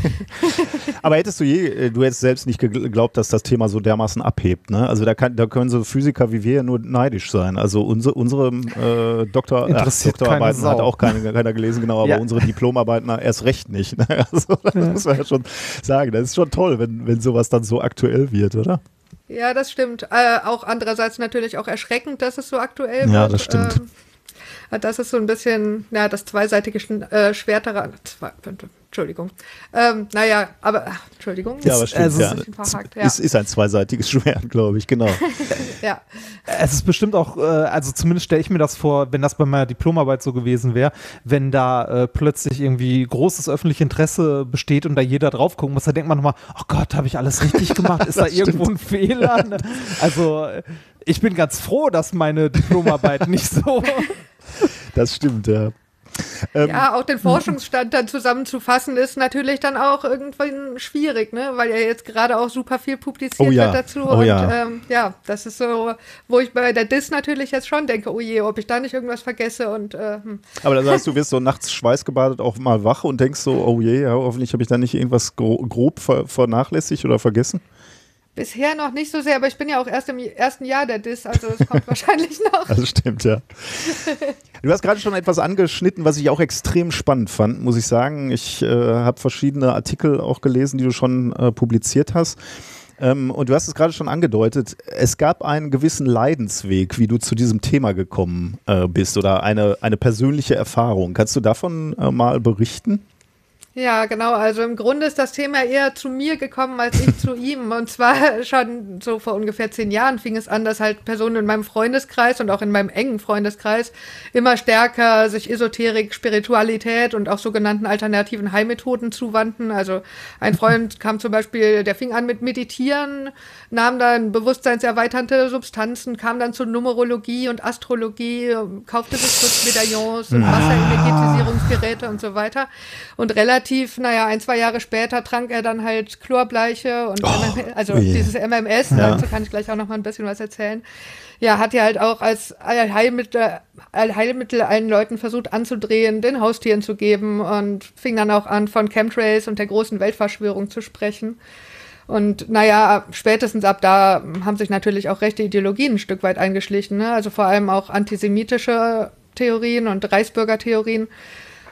aber hättest du je, äh, du hättest selbst nicht geglaubt, dass das Thema so dermaßen abhebt, ne? Also da, kann, da können so Physiker wie wir ja nur neidisch sein. Also unsere, unsere äh, Doktor, ach, Doktorarbeiten hat auch keine, keiner gelesen, genau, aber ja. unsere Diplomarbeiten erst recht nicht. Ne? Also das ja. muss man ja schon sagen. Das ist schon toll, wenn, wenn sowas dann so aktuell wird, oder? Ja, das stimmt. Äh, auch andererseits natürlich auch erschreckend, dass es so aktuell wird. Ja, das stimmt. Ähm, das ist so ein bisschen, ja, das zweiseitige äh, Schwert daran. Zwei, Entschuldigung. Ähm, naja, aber, ach, Entschuldigung. Ja, aber stimmt, also, ja. Ist, ja. Ist, ist ein zweiseitiges Schwert, glaube ich, genau. ja. Es ist bestimmt auch, äh, also zumindest stelle ich mir das vor, wenn das bei meiner Diplomarbeit so gewesen wäre, wenn da äh, plötzlich irgendwie großes öffentliches Interesse besteht und da jeder drauf gucken muss, da denkt man nochmal, oh Gott, habe ich alles richtig gemacht? Ist da irgendwo ein Fehler? Also, ich bin ganz froh, dass meine Diplomarbeit nicht so das stimmt, ja. Ähm, ja, auch den Forschungsstand dann zusammenzufassen, ist natürlich dann auch irgendwann schwierig, ne? weil ja jetzt gerade auch super viel publiziert oh ja. wird dazu. Oh und ja. Ähm, ja, das ist so, wo ich bei der DIS natürlich jetzt schon denke, oh je, ob ich da nicht irgendwas vergesse. Und, äh, hm. Aber das heißt, du wirst so nachts schweißgebadet auch mal wach und denkst so, oh je, ja, hoffentlich habe ich da nicht irgendwas grob vernachlässigt oder vergessen? Bisher noch nicht so sehr, aber ich bin ja auch erst im ersten Jahr der Diss, also es kommt wahrscheinlich noch. Das stimmt, ja. Du hast gerade schon etwas angeschnitten, was ich auch extrem spannend fand, muss ich sagen. Ich äh, habe verschiedene Artikel auch gelesen, die du schon äh, publiziert hast. Ähm, und du hast es gerade schon angedeutet, es gab einen gewissen Leidensweg, wie du zu diesem Thema gekommen äh, bist oder eine, eine persönliche Erfahrung. Kannst du davon äh, mal berichten? Ja, genau. Also im Grunde ist das Thema eher zu mir gekommen als ich zu ihm. Und zwar schon so vor ungefähr zehn Jahren fing es an, dass halt Personen in meinem Freundeskreis und auch in meinem engen Freundeskreis immer stärker sich Esoterik, Spiritualität und auch sogenannten alternativen Heilmethoden zuwandten. Also ein Freund kam zum Beispiel, der fing an mit Meditieren, nahm dann bewusstseinserweiternde Substanzen, kam dann zur Numerologie und Astrologie, kaufte sich Schutzmedaillons und Wasserenergetisierungsgeräte und so weiter. Und relativ relativ, naja, ein, zwei Jahre später trank er dann halt Chlorbleiche und MMS, also oh je. dieses MMS, Ja. dazu kann ich gleich auch noch mal ein bisschen was erzählen. Ja, hat ja halt auch als Allheilmittel, Allheilmittel allen Leuten versucht anzudrehen, den Haustieren zu geben und fing dann auch an, von Chemtrails und der großen Weltverschwörung zu sprechen. Und naja, spätestens ab da haben sich natürlich auch rechte Ideologien ein Stück weit eingeschlichen. Ne? Also vor allem auch antisemitische Theorien und Reichsbürgertheorien.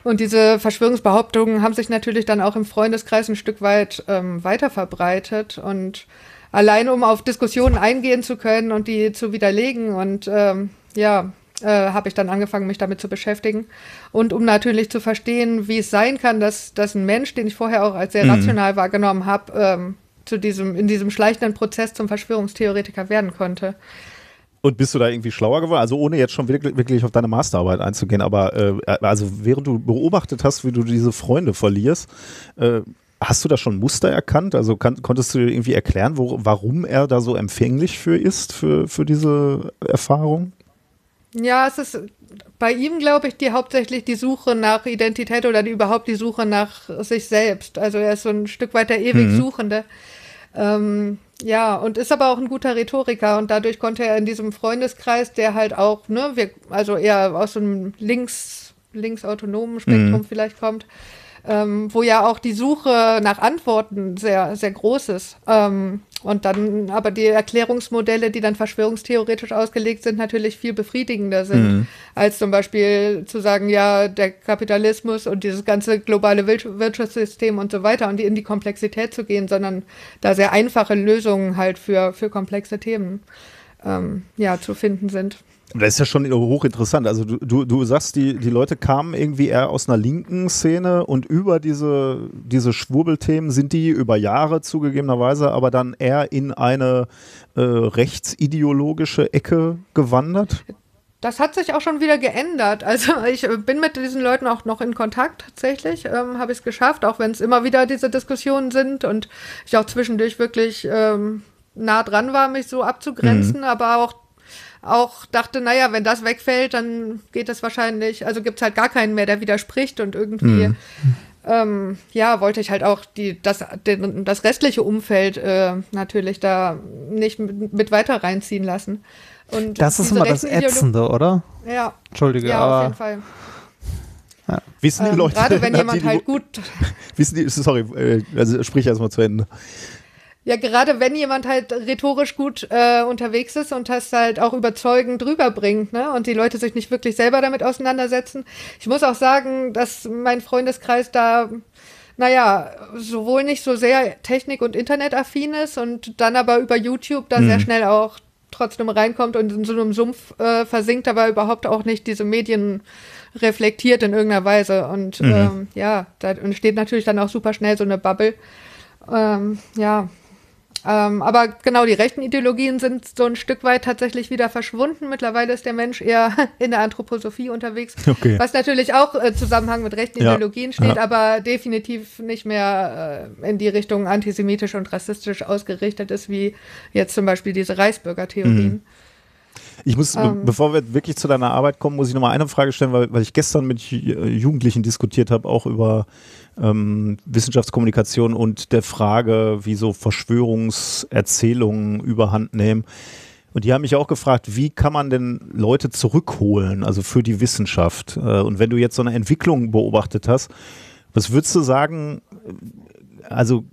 Und diese Verschwörungsbehauptungen haben sich natürlich dann auch im Freundeskreis ein Stück weit ähm, weiter verbreitet. Und allein um auf Diskussionen eingehen zu können und die zu widerlegen und ähm, ja, äh, habe ich dann angefangen, mich damit zu beschäftigen. Und um natürlich zu verstehen, wie es sein kann, dass, dass ein Mensch, den ich vorher auch als sehr rational wahrgenommen habe, ähm, zu diesem, in diesem schleichenden Prozess zum Verschwörungstheoretiker werden konnte. Und bist du da irgendwie schlauer geworden? Also ohne jetzt schon wirklich, wirklich auf deine Masterarbeit einzugehen, aber äh, also während du beobachtet hast, wie du diese Freunde verlierst, äh, hast du da schon Muster erkannt? Also kann, konntest du dir irgendwie erklären, wo, warum er da so empfänglich für ist, für, für diese Erfahrung? Ja, es ist bei ihm, glaube ich, die hauptsächlich die Suche nach Identität oder die, überhaupt die Suche nach sich selbst. Also er ist so ein Stück weit der ewig Suchende. Ähm, ja, und ist aber auch ein guter Rhetoriker und dadurch konnte er in diesem Freundeskreis, der halt auch, ne, wir, also eher aus so einem links, linksautonomen Spektrum vielleicht kommt, ähm, wo ja auch die Suche nach Antworten sehr, sehr groß ist. Ähm, und dann aber die Erklärungsmodelle, die dann verschwörungstheoretisch ausgelegt sind, natürlich viel befriedigender sind, als zum Beispiel zu sagen, ja, der Kapitalismus und dieses ganze globale Wir- Wirtschaftssystem und so weiter und die, in die Komplexität zu gehen, sondern da sehr einfache Lösungen halt für, für komplexe Themen ähm, ja, zu finden sind. Das ist ja schon hochinteressant. Also du, du, du sagst, die, die Leute kamen irgendwie eher aus einer linken Szene und über diese, diese Schwurbelthemen sind die über Jahre zugegebenerweise aber dann eher in eine äh, rechtsideologische Ecke gewandert. Das hat sich auch schon wieder geändert. Also ich äh, bin mit diesen Leuten auch noch in Kontakt tatsächlich, ähm, habe ich es geschafft, auch wenn es immer wieder diese Diskussionen sind und ich auch zwischendurch wirklich ähm, nah dran war, mich so abzugrenzen, aber auch auch dachte, naja, wenn das wegfällt, dann geht es wahrscheinlich, also gibt es halt gar keinen mehr, der widerspricht und irgendwie, ähm, ja, wollte ich halt auch die, das, den, das restliche Umfeld äh, natürlich da nicht mit, mit weiter reinziehen lassen. Und Das ist immer das Ätzende, oder? Ja, Entschuldige, ja, auf aber jeden Fall. Wissen die Ähm, Leute, gerade wenn jemand die, halt gut, Wissen die, sorry, äh, also sprich erstmal zu Ende. Ja, gerade wenn jemand halt rhetorisch gut äh, unterwegs ist und das halt auch überzeugend rüberbringt, ne, und die Leute sich nicht wirklich selber damit auseinandersetzen. Ich muss auch sagen, dass mein Freundeskreis da, naja, sowohl nicht so sehr Technik- und Internetaffin ist und dann aber über YouTube da sehr schnell auch trotzdem reinkommt und in so einem Sumpf äh, versinkt, aber überhaupt auch nicht diese Medien reflektiert in irgendeiner Weise. Und ähm, ja, da entsteht natürlich dann auch super schnell so eine Bubble. Ähm, ja. Ähm, aber genau, die rechten Ideologien sind so ein Stück weit tatsächlich wieder verschwunden. Mittlerweile ist der Mensch eher in der Anthroposophie unterwegs, Okay. was natürlich auch äh, Zusammenhang mit rechten Ja. Ideologien steht, Ja. aber definitiv nicht mehr äh, in die Richtung antisemitisch und rassistisch ausgerichtet ist, wie jetzt zum Beispiel diese Reichsbürgertheorien. Ich muss, Ähm. bevor wir wirklich zu deiner Arbeit kommen, muss ich nochmal eine Frage stellen, weil, weil ich gestern mit Ju- Jugendlichen diskutiert habe, auch über ähm, Wissenschaftskommunikation und der Frage, wie so Verschwörungserzählungen überhand nehmen. Und die haben mich auch gefragt, wie kann man denn Leute zurückholen, also für die Wissenschaft? Äh, Und wenn du jetzt so eine Entwicklung beobachtet hast, was würdest du sagen, also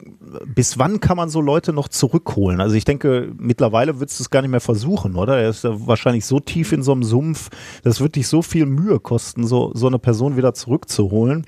bis wann kann man so Leute noch zurückholen? Also ich denke, mittlerweile würdest du es gar nicht mehr versuchen, oder? Er ist ja wahrscheinlich so tief in so einem Sumpf, das wird dich so viel Mühe kosten, so, so eine Person wieder zurückzuholen.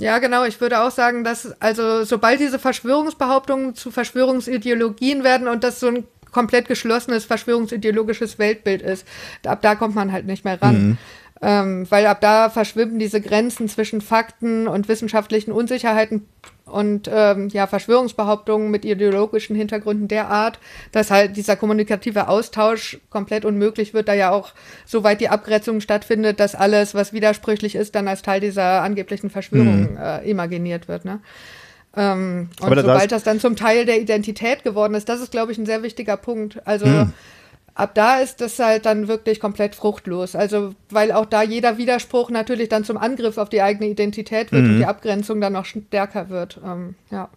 Ja, genau. Ich würde auch sagen, dass also sobald diese Verschwörungsbehauptungen zu Verschwörungsideologien werden und das so ein komplett geschlossenes verschwörungsideologisches Weltbild ist, ab da kommt man halt nicht mehr ran. Ähm, weil ab da verschwimmen diese Grenzen zwischen Fakten und wissenschaftlichen Unsicherheiten und ähm, ja, Verschwörungsbehauptungen mit ideologischen Hintergründen der Art, dass halt dieser kommunikative Austausch komplett unmöglich wird, da ja auch soweit die Abgrenzung stattfindet, dass alles, was widersprüchlich ist, dann als Teil dieser angeblichen Verschwörung äh, imaginiert wird. Ne? Ähm, und sobald das- das dann zum Teil der Identität geworden ist, das ist, glaube ich, ein sehr wichtiger Punkt. Also ab da ist das halt dann wirklich komplett fruchtlos. Also, weil auch da jeder Widerspruch natürlich dann zum Angriff auf die eigene Identität wird und die Abgrenzung dann noch stärker wird. Ähm, ja.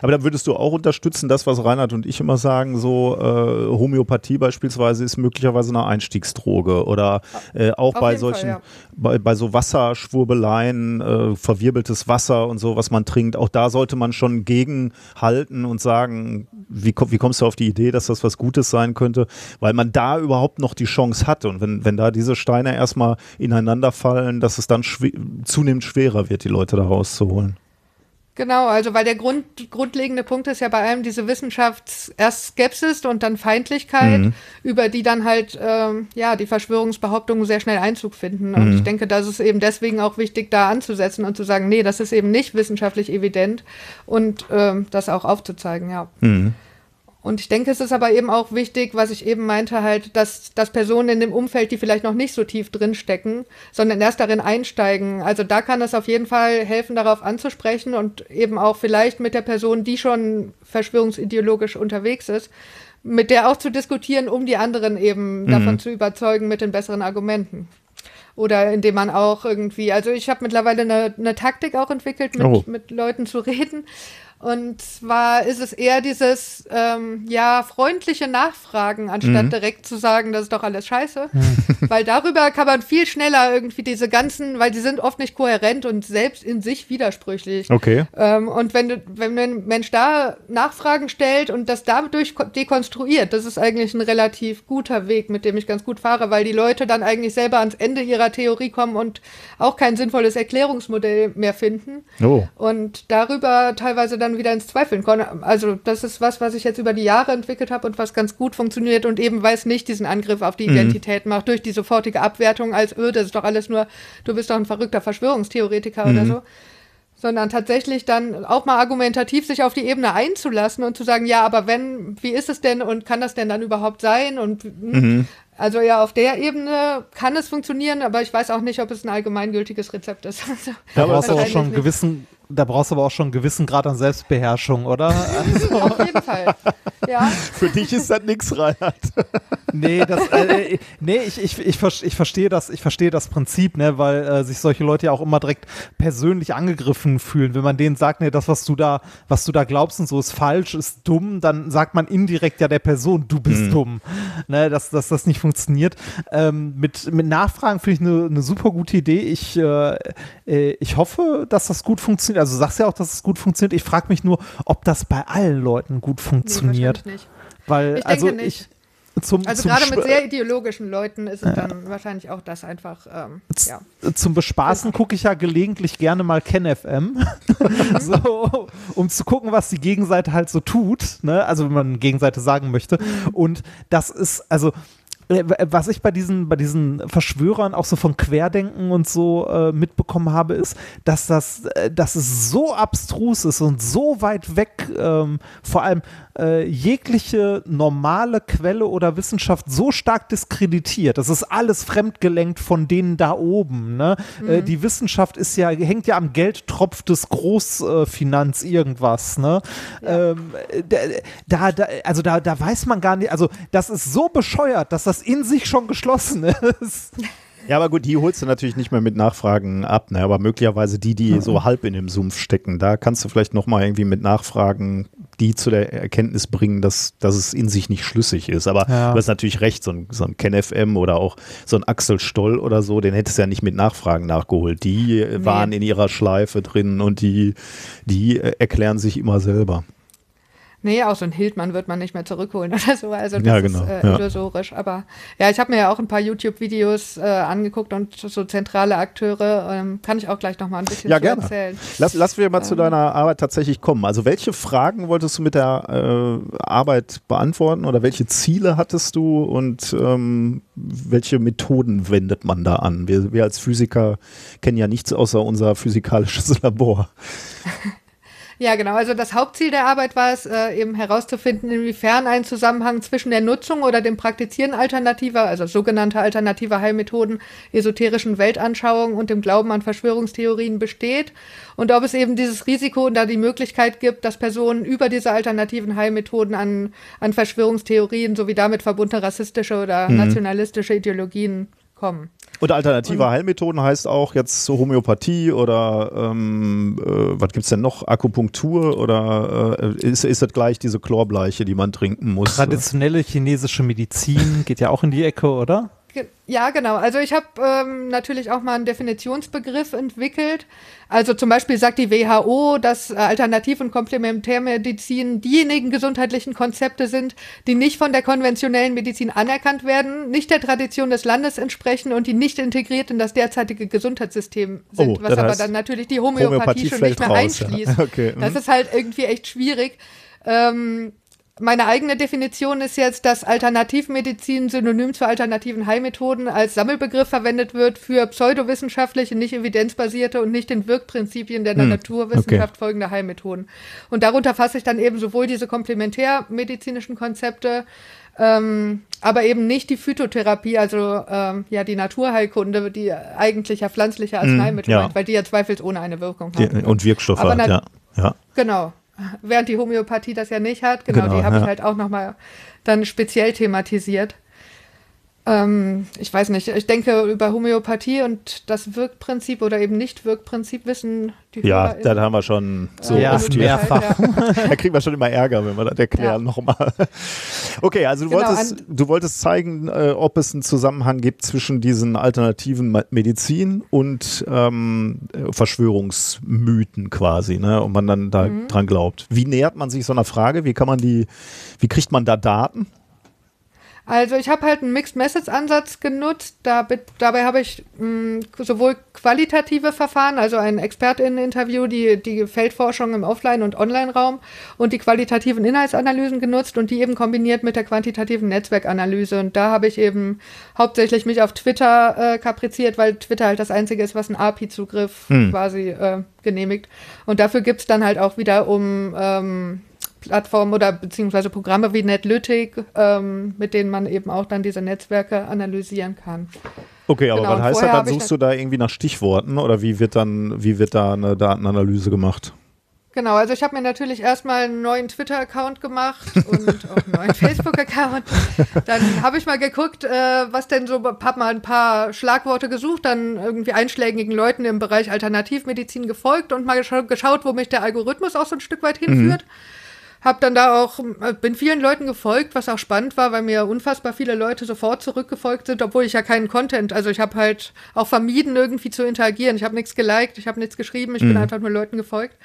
Aber da würdest du auch unterstützen, das, was Reinhard und ich immer sagen, so äh, Homöopathie beispielsweise ist möglicherweise eine Einstiegsdroge oder äh, auch Auf bei solchen, Fall, ja. bei, bei so Wasserschwurbeleien, äh, verwirbeltes Wasser und so, was man trinkt, auch da sollte man schon gegenhalten und sagen, wie, wie kommst du auf die Idee, dass das was Gutes sein könnte, weil man da überhaupt noch die Chance hat und wenn, wenn da diese Steine erstmal ineinander fallen, dass es dann schwe zunehmend schwerer wird, die Leute da rauszuholen. Genau, also weil der Grund, grundlegende Punkt ist ja bei allem diese Wissenschafts erst Skepsis und dann Feindlichkeit, über die dann halt ähm, ja die Verschwörungsbehauptungen sehr schnell Einzug finden. Und ich denke, das ist eben deswegen auch wichtig, da anzusetzen und zu sagen, nee, das ist eben nicht wissenschaftlich evident und ähm, das auch aufzuzeigen, ja. Und ich denke, es ist aber eben auch wichtig, was ich eben meinte, halt, dass, dass Personen in dem Umfeld, die vielleicht noch nicht so tief drin stecken, sondern erst darin einsteigen. Also da kann es auf jeden Fall helfen, darauf anzusprechen und eben auch vielleicht mit der Person, die schon verschwörungsideologisch unterwegs ist, mit der auch zu diskutieren, um die anderen eben davon zu überzeugen mit den besseren Argumenten. Oder indem man auch irgendwie, also ich habe mittlerweile eine, eine Taktik auch entwickelt, mit, Oh. mit Leuten zu reden. Und zwar ist es eher dieses, ähm, ja, freundliche Nachfragen, anstatt direkt zu sagen, das ist doch alles scheiße. weil darüber kann man viel schneller irgendwie diese ganzen, weil die sind oft nicht kohärent und selbst in sich widersprüchlich. Okay. Ähm, und wenn, wenn ein Mensch da Nachfragen stellt und das dadurch ko- dekonstruiert, das ist eigentlich ein relativ guter Weg, mit dem ich ganz gut fahre, weil die Leute dann eigentlich selber ans Ende ihrer Theorie kommen und auch kein sinnvolles Erklärungsmodell mehr finden. Oh. Und darüber teilweise dann wieder ins Zweifeln kommen. Also das ist was, was ich jetzt über die Jahre entwickelt habe und was ganz gut funktioniert und eben weil es nicht diesen Angriff auf die Identität macht, durch die sofortige Abwertung als, öh, das ist doch alles nur, du bist doch ein verrückter Verschwörungstheoretiker oder so sondern tatsächlich dann auch mal argumentativ sich auf die Ebene einzulassen und zu sagen, ja, aber wenn, wie ist es denn und kann das denn dann überhaupt sein? Und hm, also ja, auf der Ebene kann es funktionieren, aber ich weiß auch nicht, ob es ein allgemeingültiges Rezept ist. Also, Da brauchst du aber auch schon einen gewissen, da brauchst du aber auch schon einen gewissen Grad an Selbstbeherrschung, oder? Also, Auf jeden Fall. Ja. Für dich ist das nichts, Reinhard. nee, das, äh, äh, nee, ich, ich, ich, ver- ich verstehe das, ich verstehe das Prinzip, ne, weil äh, sich solche Leute ja auch immer direkt persönlich angegriffen fühlen. Wenn man denen sagt, nee, das, was du da, was du da glaubst und so ist falsch, ist dumm, dann sagt man indirekt ja der Person, du bist dumm. Ne, dass, dass das nicht funktioniert. Ähm, mit, mit Nachfragen finde ich eine eine super gute Idee. Ich, äh, äh, ich hoffe, dass das gut funktioniert. Also du sagst ja auch, dass es gut funktioniert. Ich frage mich nur, ob das bei allen Leuten gut Nee, funktioniert. wahrscheinlich nicht. weil, Ich also denke ich. Zum, Also zum gerade mit sehr ideologischen Leuten ist es dann wahrscheinlich auch das einfach, ähm, ja. zum Bespaßen gucke ich ja gelegentlich gerne mal KenFM, so, um zu gucken, was die Gegenseite halt so tut, ne? also wenn man Gegenseite sagen möchte. Und das ist, also was ich bei diesen, bei diesen Verschwörern auch so von Querdenken und so äh, mitbekommen habe, ist, dass das, äh, dass es so abstrus ist und so weit weg, ähm, vor allem äh, jegliche normale Quelle oder Wissenschaft so stark diskreditiert. Das ist alles fremdgelenkt von denen da oben. Ne? Äh, die Wissenschaft ist ja, hängt ja am Geldtropf des Großfinanz irgendwas. Ne? Ähm, da, da, also da, da weiß man gar nicht, also das ist so bescheuert, dass das in sich schon geschlossen ist. Ja, aber gut, die holst du natürlich nicht mehr mit Nachfragen ab, ne? aber möglicherweise die, die so halb in dem Sumpf stecken, da kannst du vielleicht nochmal irgendwie mit Nachfragen die zu der Erkenntnis bringen, dass, dass es in sich nicht schlüssig ist. Aber Ja. du hast natürlich recht, so ein, so ein KenFM oder auch so ein Axel Stoll oder so, den hättest du ja nicht mit Nachfragen nachgeholt. Die äh, waren in ihrer Schleife drin und die, die äh, erklären sich immer selber. Nee, auch so ein Hildmann wird man nicht mehr zurückholen oder so. Also das Ja, genau, ist äh, ja. illusorisch. Aber ja, ich habe mir ja auch ein paar YouTube-Videos äh, angeguckt und so zentrale Akteure. Ähm, kann ich auch gleich noch mal ein bisschen Ja, zu gerne. erzählen. Lass, lass wir mal Ähm. zu deiner Arbeit tatsächlich kommen. Also welche Fragen wolltest du mit der äh, Arbeit beantworten oder welche Ziele hattest du und ähm, welche Methoden wendet man da an? Wir, wir als Physiker kennen ja nichts außer unser physikalisches Labor. Ja, genau. Also das Hauptziel der Arbeit war es, äh, eben herauszufinden, inwiefern ein Zusammenhang zwischen der Nutzung oder dem Praktizieren alternativer, also sogenannter alternativer Heilmethoden, esoterischen Weltanschauungen und dem Glauben an Verschwörungstheorien besteht und ob es eben dieses Risiko und da die Möglichkeit gibt, dass Personen über diese alternativen Heilmethoden an, an Verschwörungstheorien sowie damit verbundene rassistische oder Mhm. nationalistische Ideologien kommen. Und alternative Heilmethoden heißt auch jetzt so Homöopathie oder ähm, äh, was gibt's denn noch? Akupunktur oder äh, ist, ist das gleich diese Chlorbleiche, die man trinken muss? Traditionelle chinesische Medizin geht ja auch in die Ecke, oder? Ja, genau. Also ich habe ähm, natürlich auch mal einen Definitionsbegriff entwickelt. Also zum Beispiel sagt die WHO, dass äh, Alternativ- und Komplementärmedizin diejenigen gesundheitlichen Konzepte sind, die nicht von der konventionellen Medizin anerkannt werden, nicht der Tradition des Landes entsprechen und die nicht integriert in das derzeitige Gesundheitssystem sind, Oh, was aber dann natürlich die Homöopathie, Homöopathie schon nicht mehr raus, ja. einschließt. Okay, Das mhm. ist halt irgendwie echt schwierig. Ähm, meine eigene Definition ist jetzt, dass Alternativmedizin synonym zu alternativen Heilmethoden als Sammelbegriff verwendet wird für pseudowissenschaftliche, nicht evidenzbasierte und nicht den Wirkprinzipien der Hm, Naturwissenschaft okay. folgende Heilmethoden. Und darunter fasse ich dann eben sowohl diese komplementärmedizinischen Konzepte, ähm, aber eben nicht die Phytotherapie, also ähm, ja die Naturheilkunde, die eigentlich ja pflanzliche Arzneimittel Hm, ja. meint, weil die ja zweifelsohne eine Wirkung Die, haben. und Wirkstoffe, ja. ja. Genau. Während die Homöopathie das ja nicht hat, genau, Genau, die habe ja. ich halt auch nochmal dann speziell thematisiert. Ähm, ich weiß nicht, ich denke über Homöopathie und das Wirkprinzip oder eben Nicht-Wirkprinzip wissen die Ja, das haben wir schon so Ja, oft mehrfach. Ja. Da kriegen wir schon immer Ärger, wenn wir das erklären Ja. nochmal. Okay, also du, Genau, wolltest, du wolltest zeigen, äh, ob es einen Zusammenhang gibt zwischen diesen alternativen Medizin und ähm, äh, Verschwörungsmythen quasi, ne? Und man dann da Mhm. dran glaubt. Wie nähert man sich so einer Frage? Wie kann man die, wie kriegt man da Daten? Also ich habe halt einen Mixed-Message-Ansatz genutzt. Da, dabei habe ich mh, sowohl qualitative Verfahren, also ein ExpertInnen-Interview, die, die Feldforschung im Offline- und Online-Raum und die qualitativen Inhaltsanalysen genutzt und die eben kombiniert mit der quantitativen Netzwerkanalyse. Und da habe ich eben hauptsächlich mich auf Twitter äh, kapriziert, weil Twitter halt das Einzige ist, was einen API-Zugriff quasi äh, genehmigt. Und dafür gibt's dann halt auch wieder um ähm, Plattformen oder beziehungsweise Programme wie Netlytic, ähm, mit denen man eben auch dann diese Netzwerke analysieren kann. Okay, aber Genau, was heißt das? Dann suchst du da irgendwie nach Stichworten oder wie wird dann, wie wird da eine Datenanalyse gemacht? Genau, also ich habe mir natürlich erstmal einen neuen Twitter-Account gemacht und auch einen neuen Facebook-Account. Dann habe ich mal geguckt, äh, was denn so, habe mal ein paar Schlagworte gesucht, dann irgendwie einschlägigen Leuten im Bereich Alternativmedizin gefolgt und mal gescha geschaut, wo mich der Algorithmus auch so ein Stück weit hinführt. Hab dann da auch, äh, bin vielen Leuten gefolgt, was auch spannend war, weil mir unfassbar viele Leute sofort zurückgefolgt sind, obwohl ich ja keinen Content, also ich habe halt auch vermieden, irgendwie zu interagieren. Ich habe nichts geliked, ich habe nichts geschrieben, ich bin einfach nur Leuten gefolgt.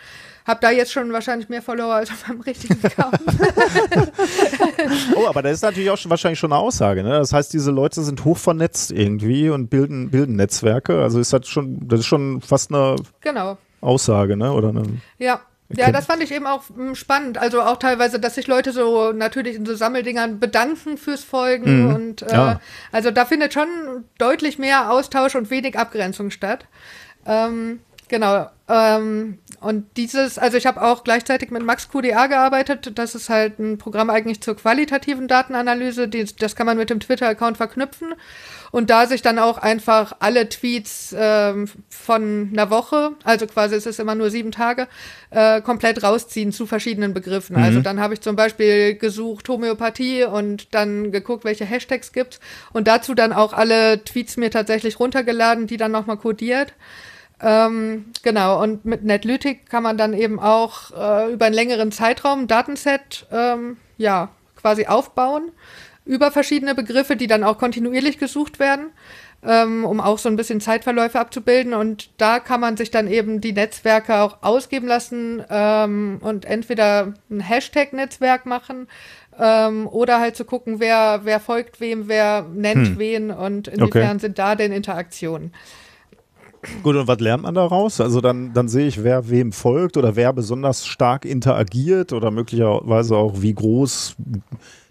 Hab da jetzt schon wahrscheinlich mehr Follower als auf meinem richtigen Account. Oh, aber das ist natürlich auch schon, wahrscheinlich schon eine Aussage. Ne? Das heißt, diese Leute sind hoch vernetzt irgendwie und bilden, bilden Netzwerke. Also ist das schon, das ist schon fast eine genau. Aussage, ne? Oder eine, Ja. Ja, das fand ich eben auch mm, spannend. Also auch teilweise, dass sich Leute so natürlich in so Sammeldingern bedanken fürs Folgen Mhm. und äh, Ja. also da findet schon deutlich mehr Austausch und wenig Abgrenzung statt. Ähm, genau. Ähm, und dieses, also ich habe auch gleichzeitig mit Max QDA gearbeitet. Das ist halt ein Programm eigentlich zur qualitativen Datenanalyse. Die, das kann man mit dem Twitter-Account verknüpfen. Und da sich dann auch einfach alle Tweets ähm, von einer Woche, also quasi es ist immer nur sieben Tage, äh, komplett rausziehen zu verschiedenen Begriffen. Also dann habe ich zum Beispiel gesucht Homöopathie und dann geguckt, welche Hashtags gibt's und dazu dann auch alle Tweets mir tatsächlich runtergeladen, die dann nochmal codiert. Ähm, genau, und mit Netlytic kann man dann eben auch äh, über einen längeren Zeitraum ein Datenset ähm, ja, quasi aufbauen über verschiedene Begriffe, die dann auch kontinuierlich gesucht werden, ähm, um auch so ein bisschen Zeitverläufe abzubilden. Und da kann man sich dann eben die Netzwerke auch ausgeben lassen ähm, und entweder ein Hashtag-Netzwerk machen ähm, oder halt zu gucken, wer, wer folgt wem, wer nennt wen und inwiefern sind da denn Interaktionen. Gut, und was lernt man daraus? Also dann, dann sehe ich, wer wem folgt oder wer besonders stark interagiert oder möglicherweise auch wie groß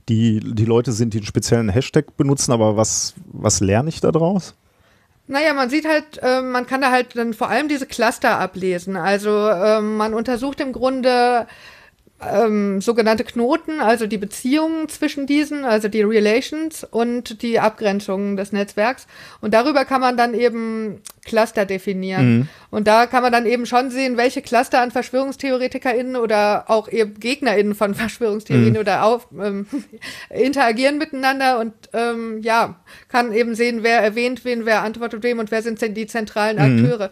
die, die Leute sind, die einen speziellen Hashtag benutzen, aber was, was lerne ich daraus? Naja, man sieht halt, äh, man kann da halt dann vor allem diese Cluster ablesen. Also ähm, man untersucht im Grunde ähm, sogenannte Knoten, also die Beziehungen zwischen diesen, also die Relations und die Abgrenzungen des Netzwerks. Und darüber kann man dann eben Cluster definieren. Mhm. Und da kann man dann eben schon sehen, welche Cluster an VerschwörungstheoretikerInnen oder auch eben GegnerInnen von Verschwörungstheorien Mhm. oder auf, ähm, interagieren miteinander und ähm, ja, kann eben sehen, wer erwähnt wen, wer antwortet wem und wer sind denn die zentralen Mhm.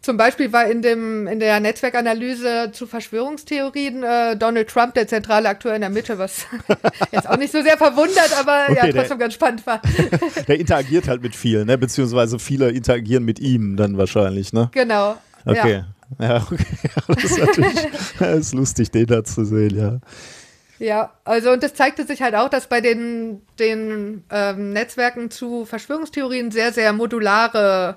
Zum Beispiel war in, dem, in der Netzwerkanalyse zu Verschwörungstheorien äh, Donald Trump der zentrale Akteur in der Mitte, was jetzt auch nicht so sehr verwundert, aber Okay, ja, der- trotzdem ganz spannend war. Der interagiert halt mit vielen, ne? beziehungsweise viele interagieren mit ihm dann wahrscheinlich. Ne? genau. Okay. Ja, okay. Das ist natürlich das ist lustig, den da zu sehen, ja. Ja, also und es zeigte sich halt auch, dass bei den, den ähm, Netzwerken zu Verschwörungstheorien sehr, sehr modulare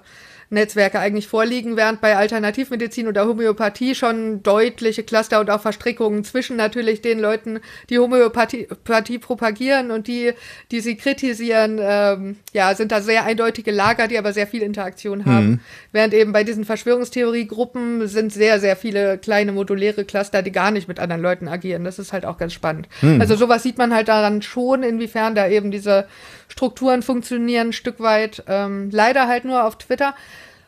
Netzwerke eigentlich vorliegen, während bei Alternativmedizin oder Homöopathie schon deutliche Cluster und auch Verstrickungen zwischen natürlich den Leuten, die Homöopathie Pathie propagieren und die, die sie kritisieren, ähm, ja, sind da sehr eindeutige Lager, die aber sehr viel Interaktion haben. Während eben bei diesen Verschwörungstheoriegruppen sind sehr, sehr viele kleine moduläre Cluster, die gar nicht mit anderen Leuten agieren. Das ist halt auch ganz spannend. Also sowas sieht man halt daran schon, inwiefern da eben diese Strukturen funktionieren, ein Stück weit. Ähm, leider halt nur auf Twitter.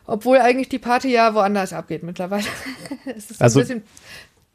Obwohl eigentlich die Party ja woanders abgeht mittlerweile. es ist Also ein bisschen,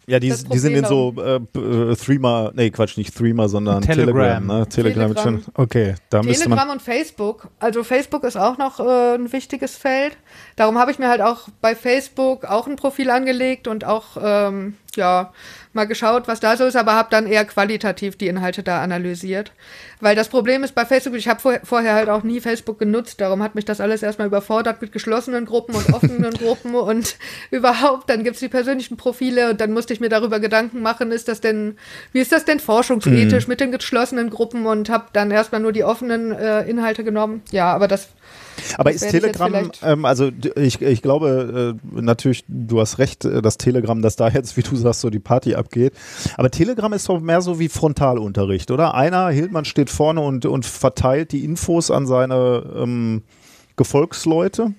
Ja, die, die sind in so äh, äh, Threema, nee, Quatsch, nicht Threema, sondern Telegram. Telegram. ne? Telegram, Telegram. schon, okay, da müsste man. Telegram und Facebook. Also Facebook ist auch noch äh, ein wichtiges Feld. Darum habe ich mir halt auch bei Facebook auch ein Profil angelegt und auch ähm, ja mal geschaut, was da so ist, aber habe dann eher qualitativ die Inhalte da analysiert. Weil das Problem ist bei Facebook, ich habe vor, vorher halt auch nie Facebook genutzt, darum hat mich das alles erstmal überfordert mit geschlossenen Gruppen und offenen Gruppen und überhaupt, dann gibt's die persönlichen Profile und dann musste ich mir darüber Gedanken machen, ist das denn, wie ist das denn forschungsethisch mit den geschlossenen Gruppen und habe dann erstmal nur die offenen äh, Inhalte genommen. Ja, aber das Aber Das ist ich Telegram, ähm, also ich, ich glaube äh, natürlich, du hast recht, äh, dass Telegram, dass da jetzt, wie du sagst, so die Party abgeht. Aber Telegram ist doch mehr so wie Frontalunterricht, oder? Einer, Hildmann steht vorne und, und verteilt die Infos an seine ähm, Gefolgsleute.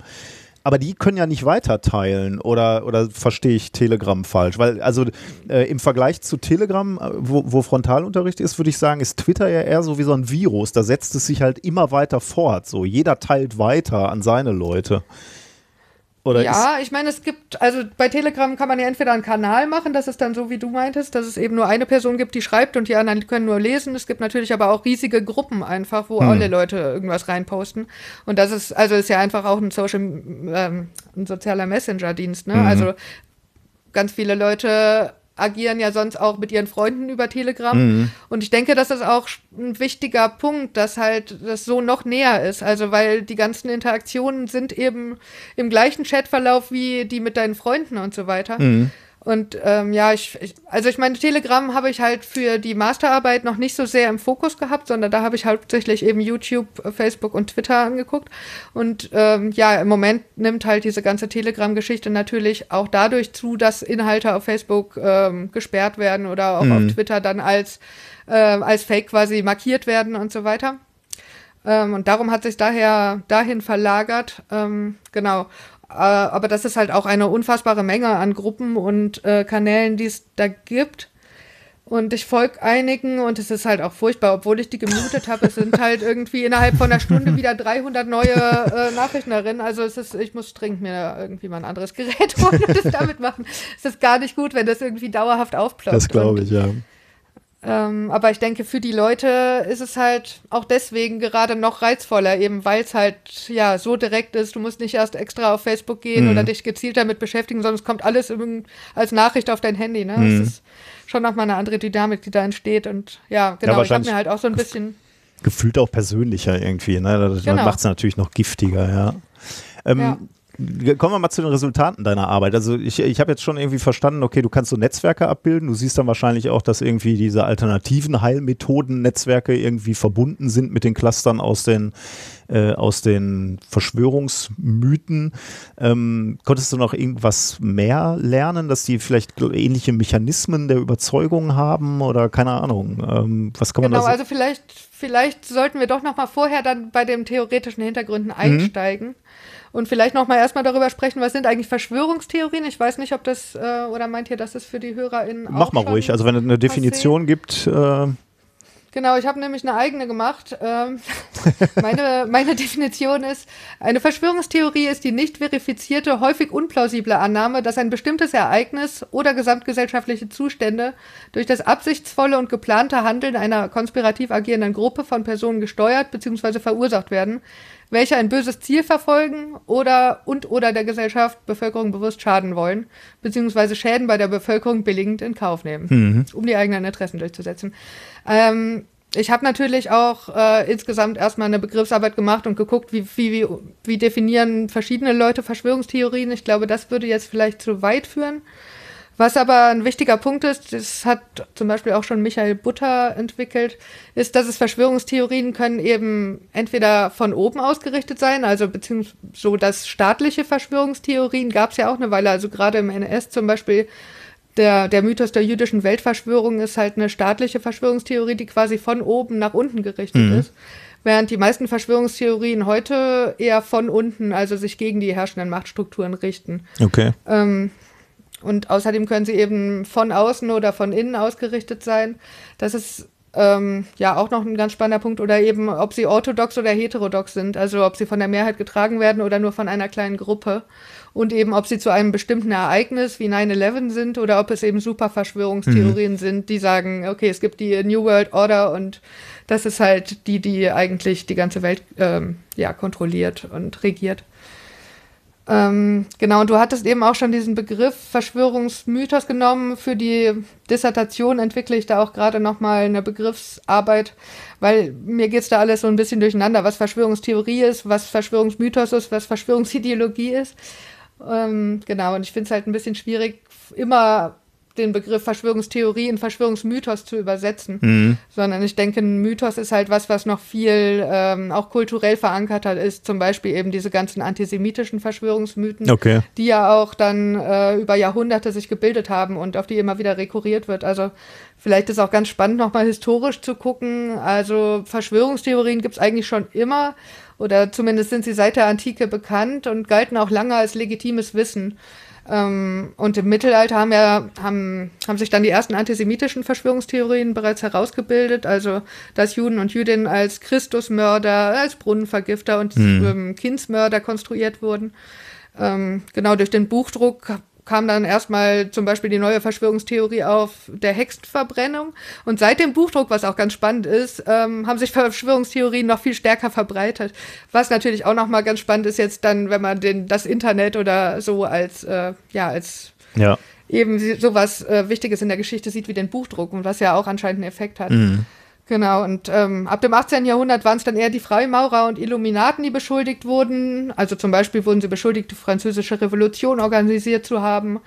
Aber die können ja nicht weiter teilen oder, oder verstehe ich Telegram falsch? Weil, also äh, im Vergleich zu Telegram, äh, wo, wo Frontalunterricht ist, würde ich sagen, ist Twitter ja eher so wie so ein Virus. Da setzt es sich halt immer weiter fort. So, jeder teilt weiter an seine Leute. Oder ja, ich meine, es gibt, also bei Telegram kann man ja entweder einen Kanal machen, das ist dann so, wie du meintest, dass es eben nur eine Person gibt, die schreibt und die anderen können nur lesen. Es gibt natürlich aber auch riesige Gruppen einfach, wo alle Leute irgendwas reinposten. Und das ist, also ist ja einfach auch ein Social, ähm, ein sozialer Messenger-Dienst, ne? Also ganz viele Leute agieren ja sonst auch mit ihren Freunden über Telegram. Und ich denke, das ist auch ein wichtiger Punkt, dass halt das so noch näher ist. Also, weil die ganzen Interaktionen sind eben im gleichen Chatverlauf wie die mit deinen Freunden und so weiter. Und ähm, ja, ich, ich, also ich meine, Telegram habe ich halt für die Masterarbeit noch nicht so sehr im Fokus gehabt, sondern da habe ich hauptsächlich eben YouTube, äh, Facebook und Twitter angeguckt. Und ähm, ja, im Moment nimmt halt diese ganze Telegram-Geschichte natürlich auch dadurch zu, dass Inhalte auf Facebook ähm, gesperrt werden oder auch auf Twitter dann als, äh, als Fake quasi markiert werden und so weiter. Ähm, und darum hat sich daher dahin verlagert. Ähm, genau. Äh, aber das ist halt auch eine unfassbare Menge an Gruppen und äh, Kanälen, die es da gibt. Und ich folge einigen und es ist halt auch furchtbar, obwohl ich die gemutet habe. Es sind halt irgendwie innerhalb von einer Stunde wieder 300 neue äh, Nachrichten darin. Also es ist, ich muss dringend mir irgendwie mal ein anderes Gerät holen und das damit machen. Es ist gar nicht gut, wenn das irgendwie dauerhaft aufploppt. das glaube ich, ja. Ähm, aber ich denke, für die Leute ist es halt auch deswegen gerade noch reizvoller, eben weil es halt ja so direkt ist. Du musst nicht erst extra auf Facebook gehen Mhm. oder dich gezielt damit beschäftigen, sondern es kommt alles als Nachricht auf dein Handy. Ne? Mhm. Das ist schon nochmal eine andere Dynamik, die da entsteht. Und ja, genau, ich habe mir halt auch so ein bisschen. Gefühlt auch persönlicher irgendwie. Ne? Das Genau. macht es natürlich noch giftiger, ja. Ähm, Ja. Kommen wir mal zu den Resultaten deiner Arbeit. Also ich, ich habe jetzt schon irgendwie verstanden, okay, du kannst so Netzwerke abbilden. Du siehst dann wahrscheinlich auch, dass irgendwie diese alternativen Heilmethoden, Netzwerke irgendwie verbunden sind mit den Clustern aus den, äh, aus den Verschwörungsmythen. Ähm, konntest du noch irgendwas mehr lernen, dass die vielleicht ähnliche Mechanismen der Überzeugung haben oder keine Ahnung? Ähm, was kann man Genau, da so also vielleicht, vielleicht sollten wir doch noch mal vorher dann bei den theoretischen Mhm. Hintergründen einsteigen und vielleicht noch mal erstmal darüber sprechen, was sind eigentlich Verschwörungstheorien? Ich weiß nicht, ob das äh, oder meint ihr, dass es für die HörerInnen Mach auch mal schon ruhig. Also wenn es eine Definition gibt, äh, Genau, ich habe nämlich eine eigene gemacht. Ähm, meine, meine Definition ist, eine Verschwörungstheorie ist die nicht verifizierte, häufig unplausible Annahme, dass ein bestimmtes Ereignis oder gesamtgesellschaftliche Zustände durch das absichtsvolle und geplante Handeln einer konspirativ agierenden Gruppe von Personen gesteuert bzw. verursacht werden, welche ein böses Ziel verfolgen oder und oder der Gesellschaft, Bevölkerung bewusst schaden wollen, beziehungsweise Schäden bei der Bevölkerung billigend in Kauf nehmen, um die eigenen Interessen durchzusetzen. Ähm, ich habe natürlich auch äh, insgesamt erstmal eine Begriffsarbeit gemacht und geguckt, wie, wie, wie, wie definieren verschiedene Leute Verschwörungstheorien. Ich glaube, das würde jetzt vielleicht zu weit führen. Was aber ein wichtiger Punkt ist, das hat zum Beispiel auch schon Michael Butter entwickelt, ist, dass es Verschwörungstheorien können eben entweder von oben ausgerichtet sein, also beziehungsweise so dass staatliche Verschwörungstheorien gab es ja auch eine Weile, also gerade im NS zum Beispiel der, der Mythos der jüdischen Weltverschwörung ist halt eine staatliche Verschwörungstheorie, die quasi von oben nach unten gerichtet ist. Während die meisten Verschwörungstheorien heute eher von unten, also sich gegen die herrschenden Machtstrukturen richten. okay. Ähm, und außerdem können sie eben von außen oder von innen ausgerichtet sein. Das ist ähm, ja auch noch ein ganz spannender Punkt. Oder eben, ob sie orthodox oder heterodox sind. Also ob sie von der Mehrheit getragen werden oder nur von einer kleinen Gruppe. Und eben, ob sie zu einem bestimmten Ereignis wie 9-11 sind oder ob es eben super Verschwörungstheorien sind, die sagen, okay, es gibt die New World Order und das ist halt die, die eigentlich die ganze Welt ähm, ja, kontrolliert und regiert. Ähm, genau, und du hattest eben auch schon diesen Begriff Verschwörungsmythos genommen. Für die Dissertation entwickle ich da auch gerade nochmal eine Begriffsarbeit, weil mir geht's da alles so ein bisschen durcheinander, was Verschwörungstheorie ist, was Verschwörungsmythos ist, was Verschwörungsideologie ist. Ähm, genau, und ich finde es halt ein bisschen schwierig, immer den Begriff Verschwörungstheorie in Verschwörungsmythos zu übersetzen, sondern ich denke, ein Mythos ist halt was, was noch viel ähm, auch kulturell verankerter ist, zum Beispiel eben diese ganzen antisemitischen Verschwörungsmythen, Okay. die ja auch dann äh, über Jahrhunderte sich gebildet haben und auf die immer wieder rekurriert wird. Also vielleicht ist auch ganz spannend, nochmal historisch zu gucken. Also Verschwörungstheorien gibt es eigentlich schon immer oder zumindest sind sie seit der Antike bekannt und galten auch lange als legitimes Wissen. Ähm, und im Mittelalter haben ja haben, haben sich dann die ersten antisemitischen Verschwörungstheorien bereits herausgebildet, also dass Juden und Jüdinnen als Christusmörder, als Brunnenvergifter und ähm, Kindsmörder konstruiert wurden. Ähm, genau durch den Buchdruck kam dann erstmal zum Beispiel die neue Verschwörungstheorie auf der Hexenverbrennung. Und seit dem Buchdruck, was auch ganz spannend ist, ähm, haben sich Verschwörungstheorien noch viel stärker verbreitet. Was natürlich auch nochmal ganz spannend ist jetzt dann, wenn man den, das Internet oder so als, äh, ja, als Ja. eben sowas äh, Wichtiges in der Geschichte sieht wie den Buchdruck und was ja auch anscheinend einen Effekt hat. Genau, und ähm, ab dem 18. Jahrhundert waren es dann eher die Freimaurer und Illuminaten, die beschuldigt wurden. Also zum Beispiel wurden sie beschuldigt, die französische Revolution organisiert zu haben.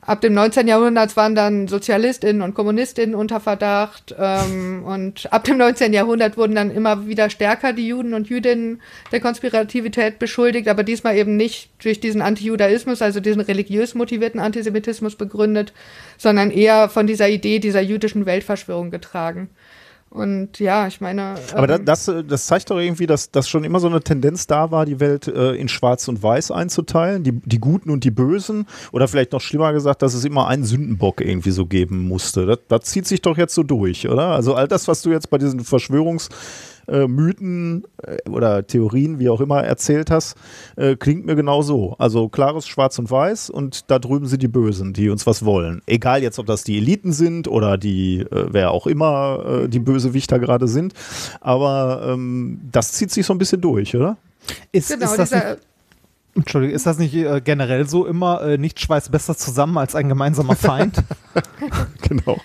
Ab dem 19. Jahrhundert waren dann SozialistInnen und KommunistInnen unter Verdacht. Ähm, und ab dem 19. Jahrhundert wurden dann immer wieder stärker die Juden und Jüdinnen der Konspirativität beschuldigt, aber diesmal eben nicht durch diesen Antijudaismus, also diesen religiös motivierten Antisemitismus begründet, sondern eher von dieser Idee dieser jüdischen Weltverschwörung getragen. Und ja, ich meine. Aber ähm, das, äh, das zeigt doch irgendwie, dass, dass schon immer so eine Tendenz da war, die Welt äh, in Schwarz und Weiß einzuteilen, die, die Guten und die Bösen. Oder vielleicht noch schlimmer gesagt, dass es immer einen Sündenbock irgendwie so geben musste. Das, das zieht sich doch jetzt so durch, oder? Also all das, was du jetzt bei diesen Verschwörungs- äh, Mythen äh, oder Theorien, wie auch immer, erzählt hast, äh, klingt mir genau so. Also klares Schwarz und Weiß und da drüben sind die Bösen, die uns was wollen. Egal jetzt, ob das die Eliten sind oder die, äh, wer auch immer äh, die Bösewichter gerade sind. Aber ähm, das zieht sich so ein bisschen durch, oder? Ist, genau, ist das nicht, dieser, Entschuldigung, ist das nicht äh, generell so immer, äh, nicht schweißt besser zusammen als ein gemeinsamer Feind? Genau.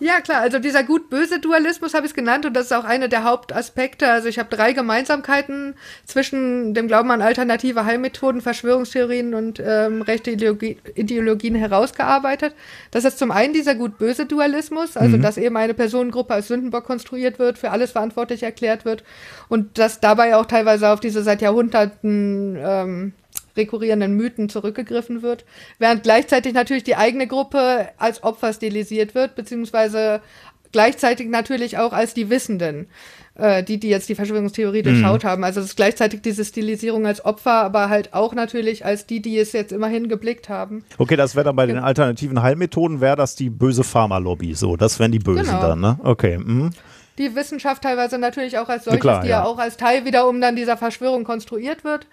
Ja, klar, also dieser gut-böse Dualismus habe ich es genannt und das ist auch einer der Hauptaspekte. Also ich habe drei Gemeinsamkeiten zwischen dem Glauben an alternative Heilmethoden, Verschwörungstheorien und ähm, rechte Ideologie, Ideologien herausgearbeitet. Das ist zum einen dieser gut-böse Dualismus, also dass eben eine Personengruppe als Sündenbock konstruiert wird, für alles verantwortlich erklärt wird und dass dabei auch teilweise auf diese seit Jahrhunderten ähm, rekurrierenden Mythen zurückgegriffen wird, während gleichzeitig natürlich die eigene Gruppe als Opfer stilisiert wird, beziehungsweise gleichzeitig natürlich auch als die Wissenden, äh, die, die jetzt die Verschwörungstheorie durchschaut haben. Also es ist gleichzeitig diese Stilisierung als Opfer, aber halt auch natürlich als die, die es jetzt immerhin geblickt haben. Okay, das wäre dann bei den alternativen Heilmethoden, wäre das die böse Pharmalobby. So, das wären die Bösen Genau. dann, ne? Okay. mhm. Die Wissenschaft teilweise natürlich auch als solches, klar, die ja. ja. auch als Teil wiederum dann dieser Verschwörung konstruiert wird.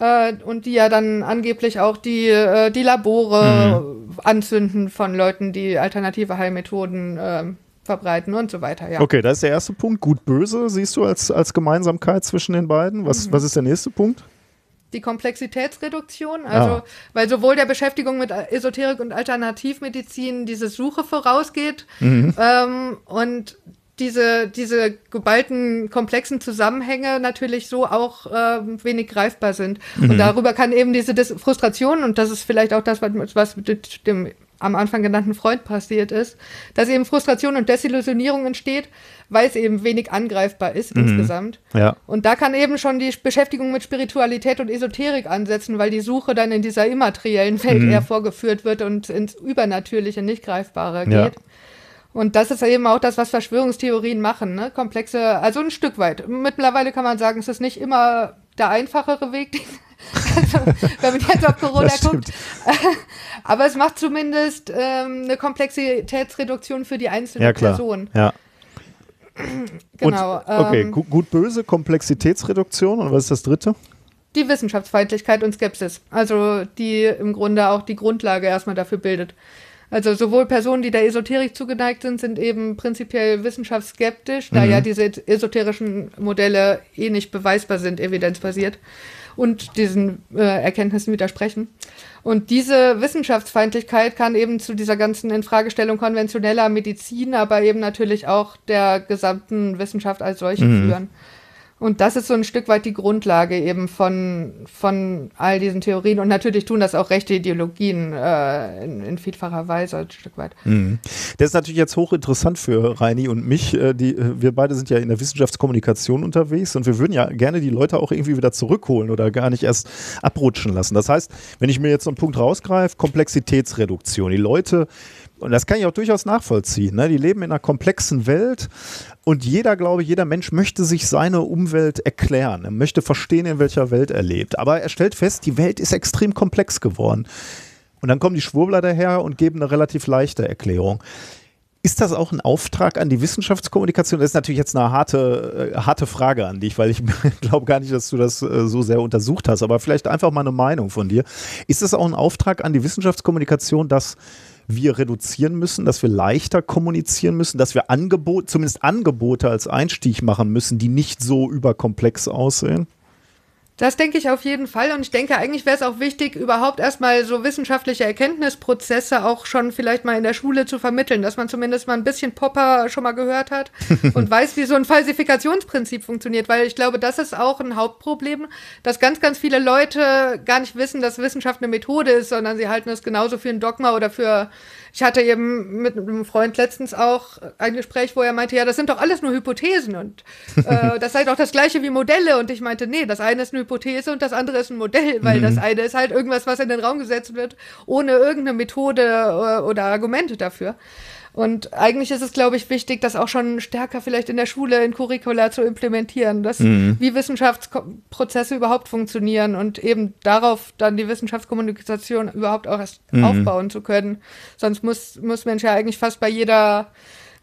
Äh, und die ja dann angeblich auch die, äh, die Labore Mhm. anzünden von Leuten, die alternative Heilmethoden ähm, verbreiten und so weiter, ja. Okay, das ist der erste Punkt. Gut-böse siehst du als, als Gemeinsamkeit zwischen den beiden. Was, Mhm. was ist der nächste Punkt? Die Komplexitätsreduktion, also Ah. weil sowohl der Beschäftigung mit Esoterik und Alternativmedizin diese Suche vorausgeht Mhm. ähm, und diese, diese geballten, komplexen Zusammenhänge natürlich so auch ähm, wenig greifbar sind. Mhm. Und darüber kann eben diese Dis Frustration, und das ist vielleicht auch das, was, was mit dem am Anfang genannten Freund passiert ist, dass eben Frustration und Desillusionierung entsteht, weil es eben wenig angreifbar ist Mhm. insgesamt. Ja. Und da kann eben schon die Beschäftigung mit Spiritualität und Esoterik ansetzen, weil die Suche dann in dieser immateriellen Welt Mhm. eher vorgeführt wird und ins Übernatürliche, nicht Greifbare geht. Und das ist eben auch das, was Verschwörungstheorien machen, ne? Komplexe, also ein Stück weit. Mittlerweile kann man sagen, es ist nicht immer der einfachere Weg, den- also, wenn man jetzt auf Corona guckt. Aber es macht zumindest ähm, eine Komplexitätsreduktion für die einzelne Ja, klar. Person. Ja. Genau. Und, okay, ähm, gu- gut-böse, Komplexitätsreduktion. Und was ist das dritte? Die Wissenschaftsfeindlichkeit und Skepsis, also die im Grunde auch die Grundlage erstmal dafür bildet. Also sowohl Personen, die der Esoterik zugeneigt sind, sind eben prinzipiell wissenschaftsskeptisch, da ja diese esoterischen Modelle eh nicht beweisbar sind, evidenzbasiert und diesen äh, Erkenntnissen widersprechen. Und diese Wissenschaftsfeindlichkeit kann eben zu dieser ganzen Infragestellung konventioneller Medizin, aber eben natürlich auch der gesamten Wissenschaft als solche führen. Und das ist so ein Stück weit die Grundlage eben von, von all diesen Theorien. Und natürlich tun das auch rechte Ideologien äh, in, in vielfacher Weise ein Stück weit. Das ist natürlich jetzt hochinteressant für Reini und mich. Äh, Die, äh, wir beide sind ja in der Wissenschaftskommunikation unterwegs und wir würden ja gerne die Leute auch irgendwie wieder zurückholen oder gar nicht erst abrutschen lassen. Das heißt, wenn ich mir jetzt so einen Punkt rausgreife, Komplexitätsreduktion. Die Leute, und das kann ich auch durchaus nachvollziehen, ne? die leben in einer komplexen Welt und jeder, glaube ich, jeder Mensch möchte sich seine Umwelt erklären. Er möchte verstehen, in welcher Welt er lebt. Aber er stellt fest, die Welt ist extrem komplex geworden. Und dann kommen die Schwurbler daher und geben eine relativ leichte Erklärung. Ist das auch ein Auftrag an die Wissenschaftskommunikation? Das ist natürlich jetzt eine harte, äh, harte Frage an dich, weil ich glaube gar nicht, dass du das äh, so sehr untersucht hast, aber vielleicht einfach mal eine Meinung von dir. Ist das auch ein Auftrag an die Wissenschaftskommunikation, dass wir reduzieren müssen, dass wir leichter kommunizieren müssen, dass wir Angebot, zumindest Angebote als Einstieg machen müssen, die nicht so überkomplex aussehen? Das denke ich auf jeden Fall. Und ich denke, eigentlich wäre es auch wichtig, überhaupt erstmal so wissenschaftliche Erkenntnisprozesse auch schon vielleicht mal in der Schule zu vermitteln, dass man zumindest mal ein bisschen Popper schon mal gehört hat und weiß, wie so ein Falsifikationsprinzip funktioniert. Weil ich glaube, das ist auch ein Hauptproblem, dass ganz, ganz viele Leute gar nicht wissen, dass Wissenschaft eine Methode ist, sondern sie halten es genauso für ein Dogma oder für ich hatte eben mit einem Freund letztens auch ein Gespräch, wo er meinte, ja, das sind doch alles nur Hypothesen und äh, das sei doch das gleiche wie Modelle. Und ich meinte, nee, das eine ist eine Hypothese und das andere ist ein Modell, weil das eine ist halt irgendwas, was in den Raum gesetzt wird, ohne irgendeine Methode äh, oder Argumente dafür. Und eigentlich ist es, glaube ich, wichtig, das auch schon stärker vielleicht in der Schule, in Curricula zu implementieren, dass, wie Wissenschaftsprozesse überhaupt funktionieren und eben darauf dann die Wissenschaftskommunikation überhaupt auch erst aufbauen zu können. Sonst muss, muss Mensch ja eigentlich fast bei jeder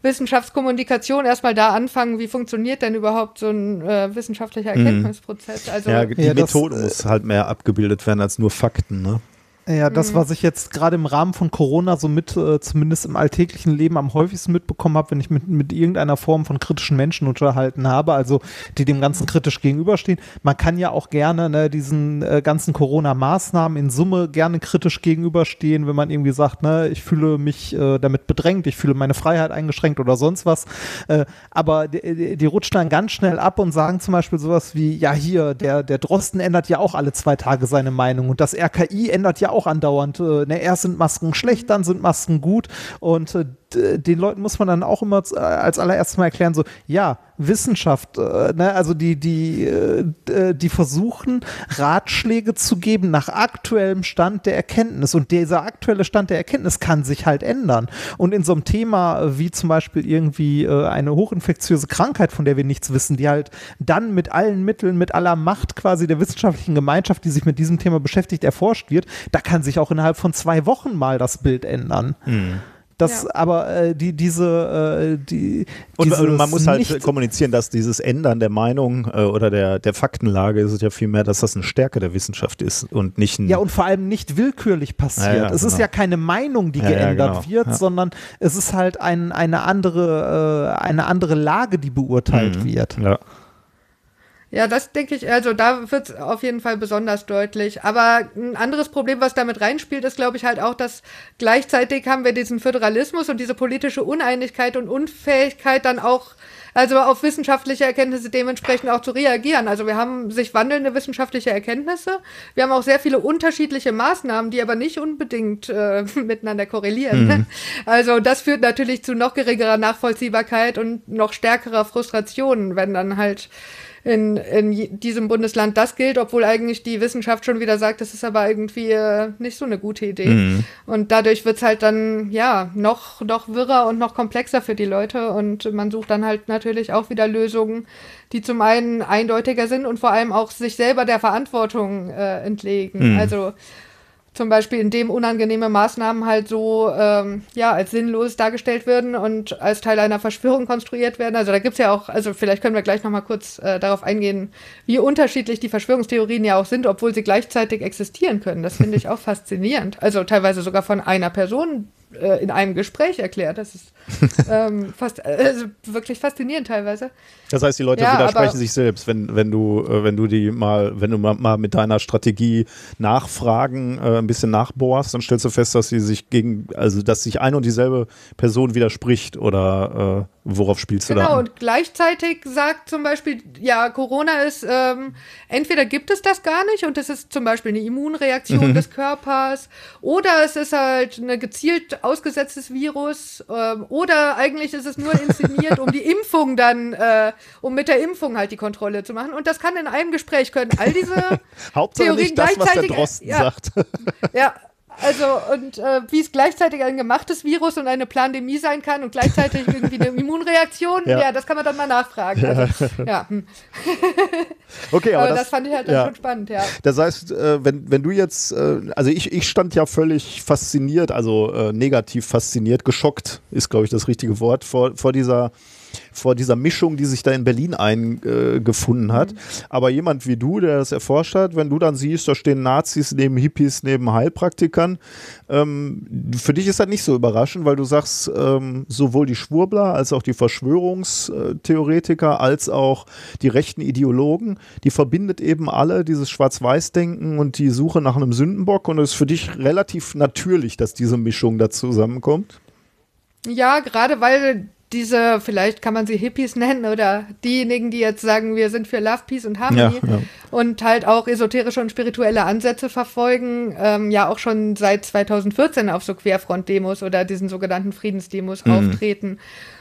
Wissenschaftskommunikation erstmal da anfangen, wie funktioniert denn überhaupt so ein äh, wissenschaftlicher Erkenntnisprozess. Also Ja, die Ja, Methode äh, muss halt mehr abgebildet werden als nur Fakten. Ne? Ja, das, was ich jetzt gerade im Rahmen von Corona so mit, äh, zumindest im alltäglichen Leben am häufigsten mitbekommen habe, wenn ich mit, mit irgendeiner Form von kritischen Menschen unterhalten habe, also die dem Ganzen kritisch gegenüberstehen. Man kann ja auch gerne ne, diesen äh, ganzen Corona-Maßnahmen in Summe gerne kritisch gegenüberstehen, wenn man irgendwie sagt, ne, ich fühle mich äh, damit bedrängt, ich fühle meine Freiheit eingeschränkt oder sonst was. Äh, aber die, die, die rutschen dann ganz schnell ab und sagen zum Beispiel sowas wie, ja hier, der, der Drosten ändert ja auch alle zwei Tage seine Meinung und das RKI ändert ja auch andauernd. Äh, ne, erst sind Masken schlecht, dann sind Masken gut und äh, den Leuten muss man dann auch immer äh, als allererstes mal erklären, so, ja, Wissenschaft, äh, ne, also die, die, äh, die versuchen, Ratschläge zu geben nach aktuellem Stand der Erkenntnis. Und dieser aktuelle Stand der Erkenntnis kann sich halt ändern. Und in so einem Thema äh, wie zum Beispiel irgendwie äh, eine hochinfektiöse Krankheit, von der wir nichts wissen, die halt dann mit allen Mitteln, mit aller Macht quasi der wissenschaftlichen Gemeinschaft, die sich mit diesem Thema beschäftigt, erforscht wird, da kann sich auch innerhalb von zwei Wochen mal das Bild ändern. Das, Ja. aber äh, die, diese, äh, die, Und, man muss halt kommunizieren, dass dieses Ändern der Meinung äh, oder der, der Faktenlage ist es ja vielmehr, dass das eine Stärke der Wissenschaft ist und nicht ein. Ja, und vor allem nicht willkürlich passiert. Ja, ja, es ist genau. ja keine Meinung, die Ja, ja, geändert genau. wird, Ja. sondern es ist halt ein, eine, andere, äh, eine andere Lage, die beurteilt Mhm. wird. ja. Ja, das denke ich, also da wird es auf jeden Fall besonders deutlich. Aber ein anderes Problem, was damit reinspielt, ist, glaube ich, halt auch, dass gleichzeitig haben wir diesen Föderalismus und diese politische Uneinigkeit und Unfähigkeit dann auch, also auf wissenschaftliche Erkenntnisse dementsprechend auch zu reagieren. Also wir haben sich wandelnde wissenschaftliche Erkenntnisse. Wir haben auch sehr viele unterschiedliche Maßnahmen, die aber nicht unbedingt äh, miteinander korrelieren. Mhm. Also das führt natürlich zu noch geringerer Nachvollziehbarkeit und noch stärkerer Frustration, wenn dann halt in, in diesem Bundesland das gilt, obwohl eigentlich die Wissenschaft schon wieder sagt, das ist aber irgendwie äh, nicht so eine gute Idee. Und dadurch wird's halt dann, ja, noch, noch wirrer und noch komplexer für die Leute. Und man sucht dann halt natürlich auch wieder Lösungen, die zum einen eindeutiger sind und vor allem auch sich selber der Verantwortung äh, entlegen. Also zum Beispiel, indem unangenehme Maßnahmen halt so ähm, ja als sinnlos dargestellt werden und als Teil einer Verschwörung konstruiert werden. Also da gibt's ja auch, also vielleicht können wir gleich nochmal kurz äh, darauf eingehen, wie unterschiedlich die Verschwörungstheorien ja auch sind, obwohl sie gleichzeitig existieren können. Das finde ich auch faszinierend. Also teilweise sogar von einer Person äh, in einem Gespräch erklärt. Das ist ähm, fast, also wirklich faszinierend teilweise. Das heißt, die Leute Ja, widersprechen sich selbst, wenn, wenn du, äh, wenn du die mal, wenn du mal, mal mit deiner Strategie nachfragen, äh, ein bisschen nachbohrst, dann stellst du fest, dass sie sich gegen, also dass sich eine und dieselbe Person widerspricht oder äh, worauf spielst du da? Genau, und gleichzeitig sagt zum Beispiel, ja, Corona ist, ähm, entweder gibt es das gar nicht und es ist zum Beispiel eine Immunreaktion des Körpers oder es ist halt ein gezielt ausgesetztes Virus ähm, oder eigentlich ist es nur inszeniert, um die Impfung dann, äh, um mit der Impfung halt die Kontrolle zu machen. Und das kann in einem Gespräch können all diese Hauptsache Theorien nicht das, was der gleichzeitig- Drosten ja. sagt. ja, also und äh, wie es gleichzeitig ein gemachtes Virus und eine Plandemie sein kann und gleichzeitig irgendwie eine Immunreaktion, Ja. ja, das kann man dann mal nachfragen. Also, ja, hm. Okay, aber, aber das, das, fand ich halt ja. schon spannend, ja. Das heißt, äh, wenn, wenn du jetzt, äh, also ich, ich stand ja völlig fasziniert, also äh, negativ fasziniert, geschockt ist, glaube ich, das richtige Wort, vor, vor dieser vor dieser Mischung, die sich da in Berlin eingefunden hat. Aber jemand wie du, der das erforscht hat, wenn du dann siehst, da stehen Nazis neben Hippies, neben Heilpraktikern, ähm, für dich ist das nicht so überraschend, weil du sagst, ähm, sowohl die Schwurbler als auch die Verschwörungstheoretiker als auch die rechten Ideologen, die verbindet eben alle dieses Schwarz-Weiß-Denken und die Suche nach einem Sündenbock und es ist für dich relativ natürlich, dass diese Mischung da zusammenkommt. Ja, gerade weil diese, vielleicht kann man sie Hippies nennen oder diejenigen, die jetzt sagen, wir sind für Love, Peace und Harmony Ja, ja. und halt auch esoterische und spirituelle Ansätze verfolgen, ähm, ja auch schon seit 2014 auf so Querfront-Demos oder diesen sogenannten Friedensdemos auftreten.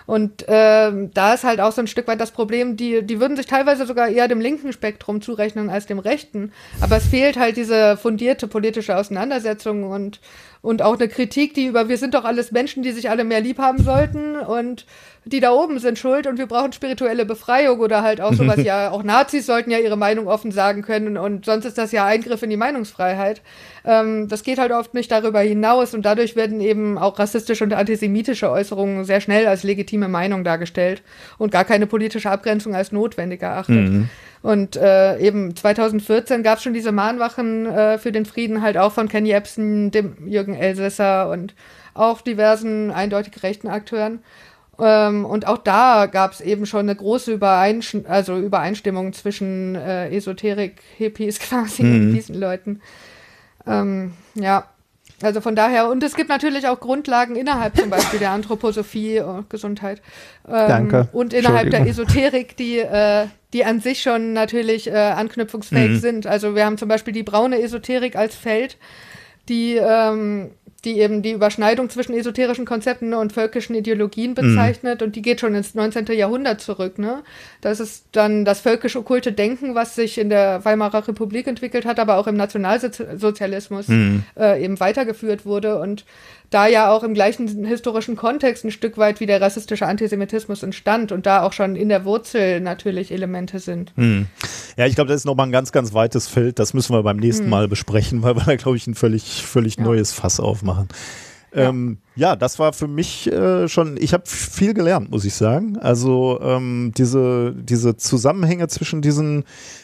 Und ähm, da ist halt auch so ein Stück weit das Problem, die, die würden sich teilweise sogar eher dem linken Spektrum zurechnen als dem rechten. Aber es fehlt halt diese fundierte politische Auseinandersetzung und, und auch eine Kritik, die über wir sind doch alles Menschen, die sich alle mehr lieb haben sollten und die da oben sind schuld und wir brauchen spirituelle Befreiung oder halt auch sowas, ja, auch Nazis sollten ja ihre Meinung offen sagen können und sonst ist das ja Eingriff in die Meinungsfreiheit. Ähm, das geht halt oft nicht darüber hinaus und dadurch werden eben auch rassistische und antisemitische Äußerungen sehr schnell als legitim legitime Meinung dargestellt und gar keine politische Abgrenzung als notwendig erachtet. Mhm. Und äh, eben 2014 gab es schon diese Mahnwachen äh, für den Frieden, halt auch von Ken Jebsen, dem Jürgen Elsässer und auch diversen eindeutig rechten Akteuren. Ähm, und auch da gab es eben schon eine große Übereinsch also Übereinstimmung zwischen äh, Esoterik-Hippies quasi und diesen Leuten. Ähm, ja, also von daher, und es gibt natürlich auch Grundlagen innerhalb zum Beispiel der Anthroposophie, oh, Gesundheit, ähm, Danke. und innerhalb der. Esoterik, die, äh, die an sich schon natürlich äh, anknüpfungsfähig sind. Also wir haben zum Beispiel die braune Esoterik als Feld, die, ähm, die eben die Überschneidung zwischen esoterischen Konzepten und völkischen Ideologien bezeichnet und die geht schon ins 19. Jahrhundert zurück. Ne? Das ist dann das völkisch-okkulte Denken, was sich in der Weimarer Republik entwickelt hat, aber auch im Nationalsozialismus äh, eben weitergeführt wurde und da ja auch im gleichen historischen Kontext ein Stück weit wie der rassistische Antisemitismus entstand und da auch schon in der Wurzel natürlich Elemente sind. Ja, ich glaube, das ist nochmal ein ganz, ganz weites Feld. Das müssen wir beim nächsten Mal besprechen, weil wir da, glaube ich, ein völlig, völlig Ja. neues Fass aufmachen. Ja. Ähm, ja, das war für mich äh, schon, ich habe viel gelernt, muss ich sagen. Also ähm, diese, diese Zusammenhänge zwischen diesen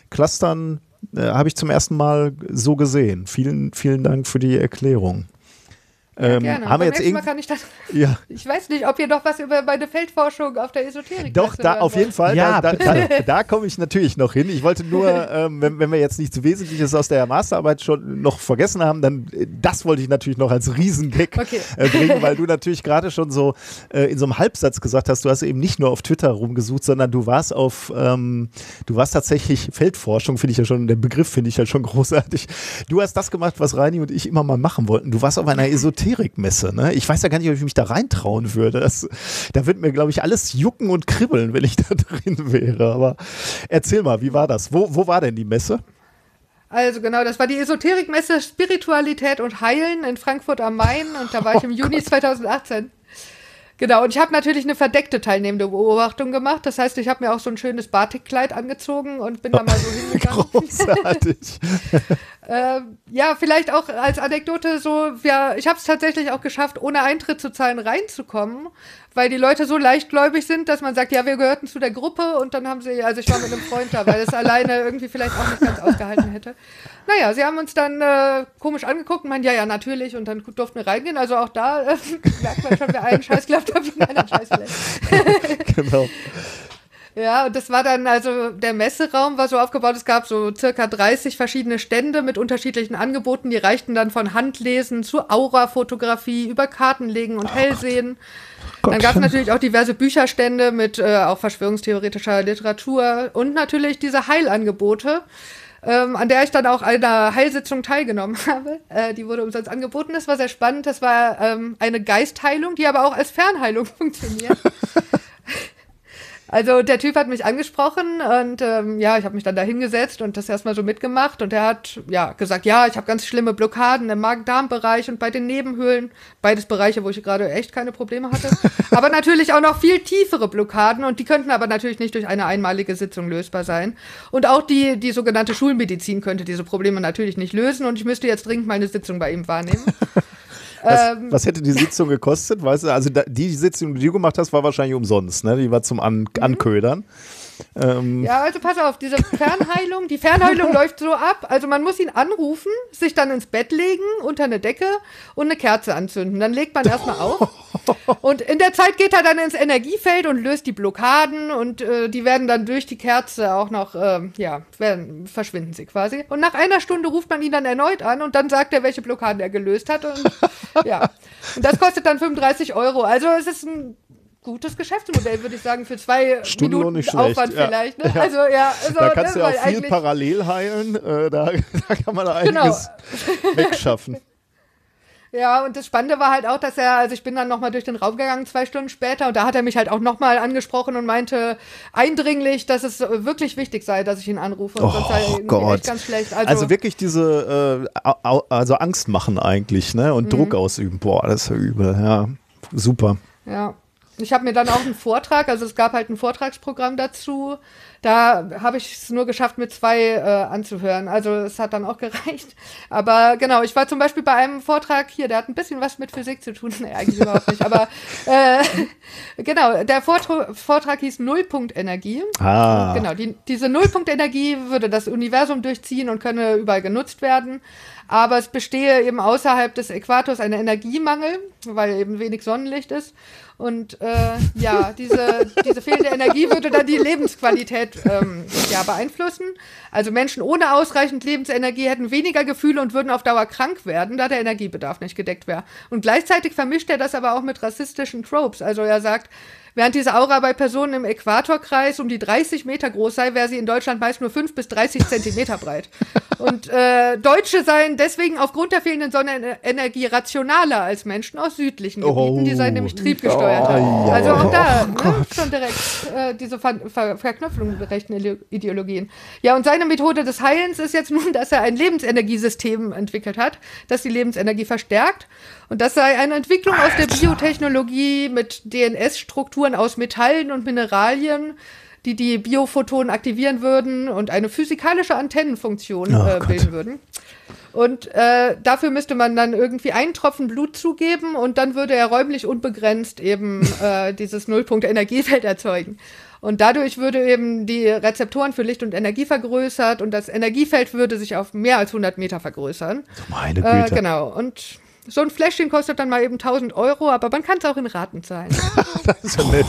Clustern äh, habe ich zum ersten Mal so gesehen. Vielen, vielen Dank für die Erklärung. Ja, Ähm, gerne. haben wir jetzt nächsten Mal irgend kann ich dann, ja, ich weiß nicht, ob ihr noch was über meine Feldforschung auf der Esoterik Doch, da auf jeden. Fall. Ja, da da, da, da komme ich natürlich noch hin. Ich wollte nur, ähm, wenn, wenn wir jetzt nichts Wesentliches aus der Masterarbeit schon noch vergessen haben, dann äh, das wollte ich natürlich noch als Riesengag Okay. äh, bringen, weil du natürlich gerade schon so äh, in so einem Halbsatz gesagt hast, du hast eben nicht nur auf Twitter rumgesucht, sondern du warst auf, ähm, du warst tatsächlich Feldforschung, finde ich ja schon, der Begriff finde ich ja schon großartig. Du hast das gemacht, was Reini und ich immer mal machen wollten. Du warst auf einer Esoterikmesse, ne? Ich weiß ja gar nicht, ob ich mich da reintrauen würde. Das, da wird mir, glaube ich, alles jucken und kribbeln, wenn ich da drin wäre. Aber erzähl mal, wie war das? Wo, wo war denn die Messe? Also genau, das war die Esoterikmesse Spiritualität und Heilen in Frankfurt am Main und da war ich im Juni 2018. Genau, und ich habe natürlich eine verdeckte teilnehmende Beobachtung gemacht. Das heißt, ich habe mir auch so ein schönes Batikkleid angezogen und bin da mal so hingegangen. Großartig. Ähm, ja, vielleicht auch als Anekdote so, ja, ich habe es tatsächlich auch geschafft, ohne Eintritt zu zahlen reinzukommen, weil die Leute so leichtgläubig sind, dass man sagt, ja, wir gehörten zu der Gruppe und dann haben sie, also ich war mit einem Freund da, weil es alleine irgendwie vielleicht auch nicht ganz ausgehalten hätte. Naja, sie haben uns dann äh, komisch angeguckt und meinen, ja, ja, natürlich und dann durften wir reingehen. Also auch da äh, merkt man schon, wer einen Scheiß glaubt, hat den anderen Scheiß vielleicht. genau. Ja, und das war dann, also der Messeraum war so aufgebaut, es gab so circa 30 verschiedene Stände mit unterschiedlichen Angeboten, die reichten dann von Handlesen zu Aurafotografie über Kartenlegen und Hellsehen. Dann gab es natürlich auch diverse Bücherstände mit äh, auch verschwörungstheoretischer Literatur und natürlich diese Heilangebote, ähm, an der ich dann auch einer Heilsitzung teilgenommen habe. Äh, die wurde umsonst angeboten. Das war sehr spannend. Das war ähm, eine Geistheilung, die aber auch als Fernheilung funktioniert. Also der Typ hat mich angesprochen und ähm, ja, ich habe mich dann da hingesetzt und das erstmal so mitgemacht und er hat ja gesagt, ja, ich habe ganz schlimme Blockaden im Magen-Darm-Bereich und bei den Nebenhöhlen, beides Bereiche, wo ich gerade echt keine Probleme hatte, aber natürlich auch noch viel tiefere Blockaden und die könnten aber natürlich nicht durch eine einmalige Sitzung lösbar sein. Und auch die die sogenannte Schulmedizin könnte diese Probleme natürlich nicht lösen und ich müsste jetzt dringend mal eine Sitzung bei ihm wahrnehmen. Was, Ähm, was hätte die Sitzung gekostet? Weißt du, also die Sitzung, die du gemacht hast, war wahrscheinlich umsonst, ne? Die war zum An Anködern. Ähm, Ja, also pass auf, diese Fernheilung, die Fernheilung läuft so ab. Also man muss ihn anrufen, sich dann ins Bett legen, unter eine Decke und eine Kerze anzünden. Dann legt man erstmal auf. Und in der Zeit geht er dann ins Energiefeld und löst die Blockaden und äh, die werden dann durch die Kerze auch noch, ähm, ja, werden, verschwinden sie quasi. Und nach einer Stunde ruft man ihn dann erneut an und dann sagt er, welche Blockaden er gelöst hat. Und ja, und das kostet dann 35 Euro. Also es ist ein gutes Geschäftsmodell, würde ich sagen, für zwei Stundenlohn Minuten nicht schlecht, Aufwand ja. vielleicht. Ne? Ja. Also ja, also, da kannst ne, du ja auch viel parallel heilen. Äh, da, da kann man da Genau. einiges wegschaffen. Ja, und das Spannende war halt auch, dass er, also ich bin dann nochmal durch den Raum gegangen, zwei Stunden später, und da hat er mich halt auch nochmal angesprochen und meinte eindringlich, dass es wirklich wichtig sei, dass ich ihn anrufe. Und sonst Oh irgendwie Gott. echt ganz schlecht. Also, Also, wirklich diese, äh, also Angst machen eigentlich, ne? Mhm. Und Druck ausüben. Boah, das ist ja übel, ja. Super. ja. Ich habe mir dann auch einen Vortrag, also es gab halt ein Vortragsprogramm dazu. Da habe ich es nur geschafft, mit zwei äh, anzuhören. Also es hat dann auch gereicht. Aber genau, ich war zum Beispiel bei einem Vortrag hier, der hat ein bisschen was mit Physik zu tun. Nee, eigentlich überhaupt nicht. Aber äh, genau, der Vortrag, Vortrag hieß Nullpunktenergie. Ah. Genau, die, diese Nullpunktenergie würde das Universum durchziehen und könne überall genutzt werden. Aber es bestehe eben außerhalb des Äquators ein Energiemangel, weil eben wenig Sonnenlicht ist. Und äh, ja, diese, diese fehlende Energie würde dann die Lebensqualität ähm, ja, beeinflussen. Also Menschen ohne ausreichend Lebensenergie hätten weniger Gefühle und würden auf Dauer krank werden, da der Energiebedarf nicht gedeckt wäre. Und gleichzeitig vermischt er das aber auch mit rassistischen Tropes. Also er sagt, Während diese Aura bei Personen im Äquatorkreis um die 30 Meter groß sei, wäre sie in Deutschland meist nur 5 bis 30 Zentimeter breit. Und äh, Deutsche seien deswegen aufgrund der fehlenden Sonnenenergie rationaler als Menschen aus südlichen Gebieten, die seien nämlich triebgesteuert. Oh, also auch da ne, schon direkt äh, diese Ver Ver Verknüpfung mit rechten Ideologien. Ja, und seine Methode des Heilens ist jetzt nun, dass er ein Lebensenergiesystem entwickelt hat, das die Lebensenergie verstärkt. Und das sei eine Entwicklung aus der Biotechnologie mit DNS-Strukturen aus Metallen und Mineralien, die die Biophotonen aktivieren würden und eine physikalische Antennenfunktion Oh äh, bilden würden. Und äh, dafür müsste man dann irgendwie einen Tropfen Blut zugeben und dann würde er räumlich unbegrenzt eben äh, dieses Nullpunkt-Energiefeld erzeugen. Und dadurch würde eben die Rezeptoren für Licht und Energie vergrößert und das Energiefeld würde sich auf mehr als 100 Meter vergrößern. Meine Äh, Güte. genau. Und so ein Fläschchen kostet dann mal eben 1000 Euro, aber man kann es auch in Raten zahlen. Das ist ja nett.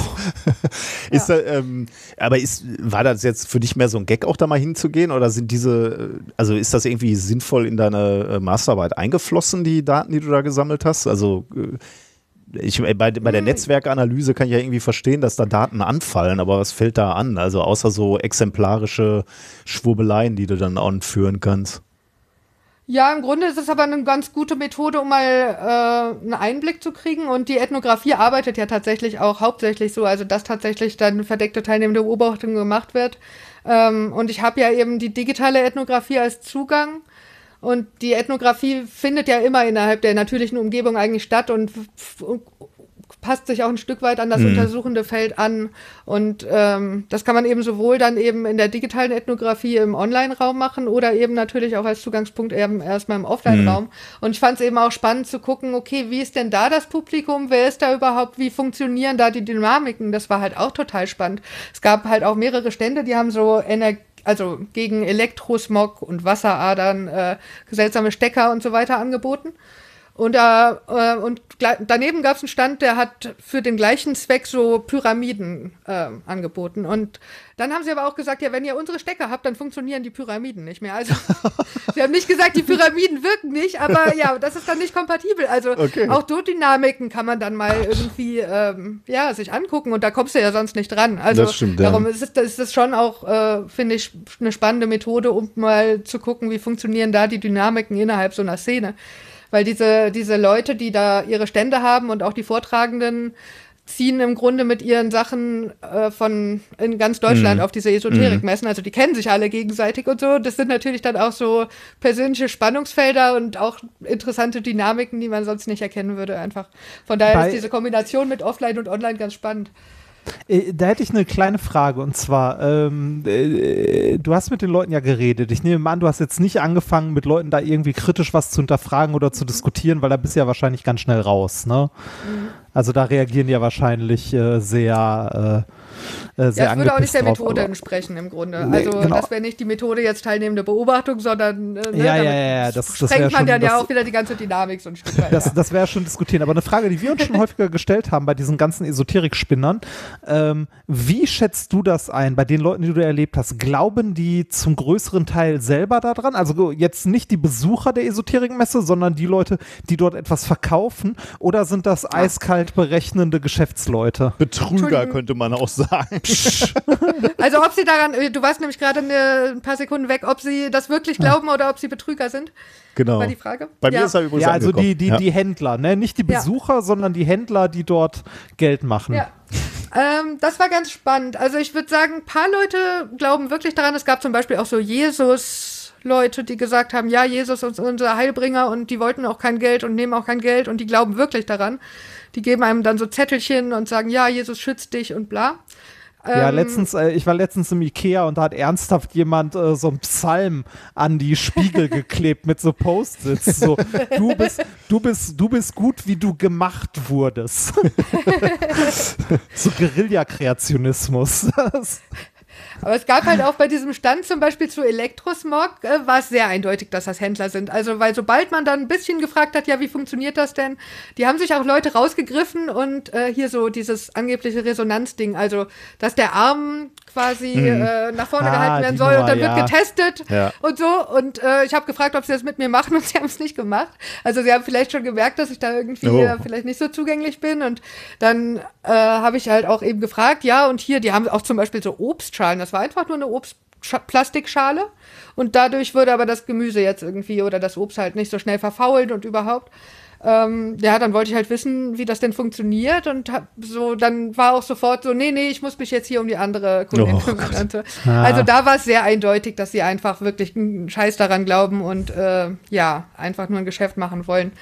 Ist da, ähm, aber ist, war das jetzt für dich mehr so ein Gag, auch da mal hinzugehen? Oder sind diese, äh, also ist das irgendwie sinnvoll in deine äh, Masterarbeit eingeflossen, die Daten, die du da gesammelt hast? Also äh, ich, bei, bei der Netzwerkanalyse kann ich ja irgendwie verstehen, dass da Daten anfallen, aber was fällt da an? Also außer so exemplarische Schwurbeleien, die du dann anführen kannst. Ja, im Grunde ist es aber eine ganz gute Methode, um mal äh, einen Einblick zu kriegen. Und die Ethnographie arbeitet ja tatsächlich auch hauptsächlich so, also dass tatsächlich dann verdeckte teilnehmende Beobachtung gemacht wird. Ähm, und ich habe ja eben die digitale Ethnographie als Zugang. Und die Ethnographie findet ja immer innerhalb der natürlichen Umgebung eigentlich statt und passt sich auch ein Stück weit an das untersuchende Feld an. Und ähm, das kann man eben sowohl dann eben in der digitalen Ethnographie im Online-Raum machen oder eben natürlich auch als Zugangspunkt eben erstmal im Offline-Raum. Und ich fand es eben auch spannend zu gucken, okay, wie ist denn da das Publikum? Wer ist da überhaupt? Wie funktionieren da die Dynamiken? Das war halt auch total spannend. Es gab halt auch mehrere Stände, die haben so Energie also gegen Elektrosmog und Wasseradern, äh, seltsame Stecker und so weiter angeboten. Und, äh, und daneben gab es einen Stand, der hat für den gleichen Zweck so Pyramiden äh, angeboten. Und dann haben sie aber auch gesagt, ja, wenn ihr unsere Stecker habt, dann funktionieren die Pyramiden nicht mehr. Also sie haben nicht gesagt, die Pyramiden wirken nicht, aber ja, das ist dann nicht kompatibel. Also Okay. auch Dynamiken kann man dann mal irgendwie ähm, ja, sich angucken und da kommst du ja sonst nicht dran. Also Das stimmt, ja. darum ist es, ist es schon auch, äh, finde ich, eine spannende Methode, um mal zu gucken, wie funktionieren da die Dynamiken innerhalb so einer Szene. Weil diese, diese Leute, die da ihre Stände haben und auch die Vortragenden, ziehen im Grunde mit ihren Sachen äh, von in ganz Deutschland auf diese Esoterikmessen. Also die kennen sich alle gegenseitig und so. Das sind natürlich dann auch so persönliche Spannungsfelder und auch interessante Dynamiken, die man sonst nicht erkennen würde einfach. Von daher Bei- ist diese Kombination mit Offline und Online ganz spannend. Äh, Da hätte ich eine kleine Frage und zwar, ähm, äh, du hast mit den Leuten ja geredet. Ich nehme mal an, du hast jetzt nicht angefangen, mit Leuten da irgendwie kritisch was zu hinterfragen oder zu diskutieren, weil da bist du ja wahrscheinlich ganz schnell raus, ne? Mhm. Also da reagieren die ja wahrscheinlich äh, sehr, äh, äh, sehr Ja, das würde auch nicht der drauf, Methode aber- entsprechen im Grunde. Nee, also genau. das wäre nicht die Methode jetzt teilnehmende Beobachtung, sondern äh, ne, Ja, ja, ja, ja, das- das sprengt man schon- dann ja auch wieder die ganze Dynamik so ein Stück weit. Das, ja. das wäre schon diskutieren. Aber eine Frage, die wir uns schon häufiger gestellt haben bei diesen ganzen Esoterik-Spinnern, ähm, wie schätzt du das ein bei den Leuten, die du erlebt hast? Glauben die zum größeren Teil selber daran? Also jetzt nicht die Besucher der Esoterikmesse, sondern die Leute, die dort etwas verkaufen? Oder sind das eiskalt berechnende Geschäftsleute? Betrüger könnte man auch sagen. Also ob sie daran, äh, du warst nämlich gerade eine- ein paar Sekunden weg, ob sie das wirklich glauben oder ob sie Betrüger sind, genau. war die Frage. Bei mir Ja. ist er übrigens Ja, also angekommen. die, die, ja. die Händler, ne? Nicht die Ja. Besucher, sondern die Händler, die dort Geld machen. Ja. Ähm, das war ganz spannend. Also ich würde sagen, ein paar Leute glauben wirklich daran. Es gab zum Beispiel auch so Jesus, Leute, die gesagt haben, ja, Jesus ist unser Heilbringer und die wollten auch kein Geld und nehmen auch kein Geld und die glauben wirklich daran. Die geben einem dann so Zettelchen und sagen, ja, Jesus schützt dich und bla. Ja, Ähm, letztens, äh, ich war letztens im Ikea und da hat ernsthaft jemand äh, so einen Psalm an die Spiegel geklebt mit so Post-its. So, du bist, du bist, du bist gut, wie du gemacht wurdest. so Guerilla-Kreationismus. Aber es gab halt auch bei diesem Stand zum Beispiel zu Elektrosmog, äh, war es sehr eindeutig, dass das Händler sind. Also, weil sobald man dann ein bisschen gefragt hat, ja, wie funktioniert das denn, die haben sich auch Leute rausgegriffen und äh, hier so dieses angebliche Resonanzding, also, dass der Arm quasi äh, nach vorne Ah, gehalten werden soll und Nummer, dann ja. wird getestet Ja. und so. Und äh, ich habe gefragt, ob sie das mit mir machen und sie haben es nicht gemacht. Also, sie haben vielleicht schon gemerkt, dass ich da irgendwie Oh. äh, vielleicht nicht so zugänglich bin. Und dann äh, habe ich halt auch eben gefragt, ja, und hier, die haben auch zum Beispiel so Obstschalen. Das war einfach nur eine Obstplastikschale. Und dadurch würde aber das Gemüse jetzt irgendwie oder das Obst halt nicht so schnell verfaulen und überhaupt. Ähm, ja, dann wollte ich halt wissen, wie das denn funktioniert und hab so, dann war auch sofort so, nee, nee, ich muss mich jetzt hier um die andere Kundin Oh kümmern. So. Ah. Also da war es sehr eindeutig, dass sie einfach wirklich einen Scheiß daran glauben und äh, ja, einfach nur ein Geschäft machen wollen.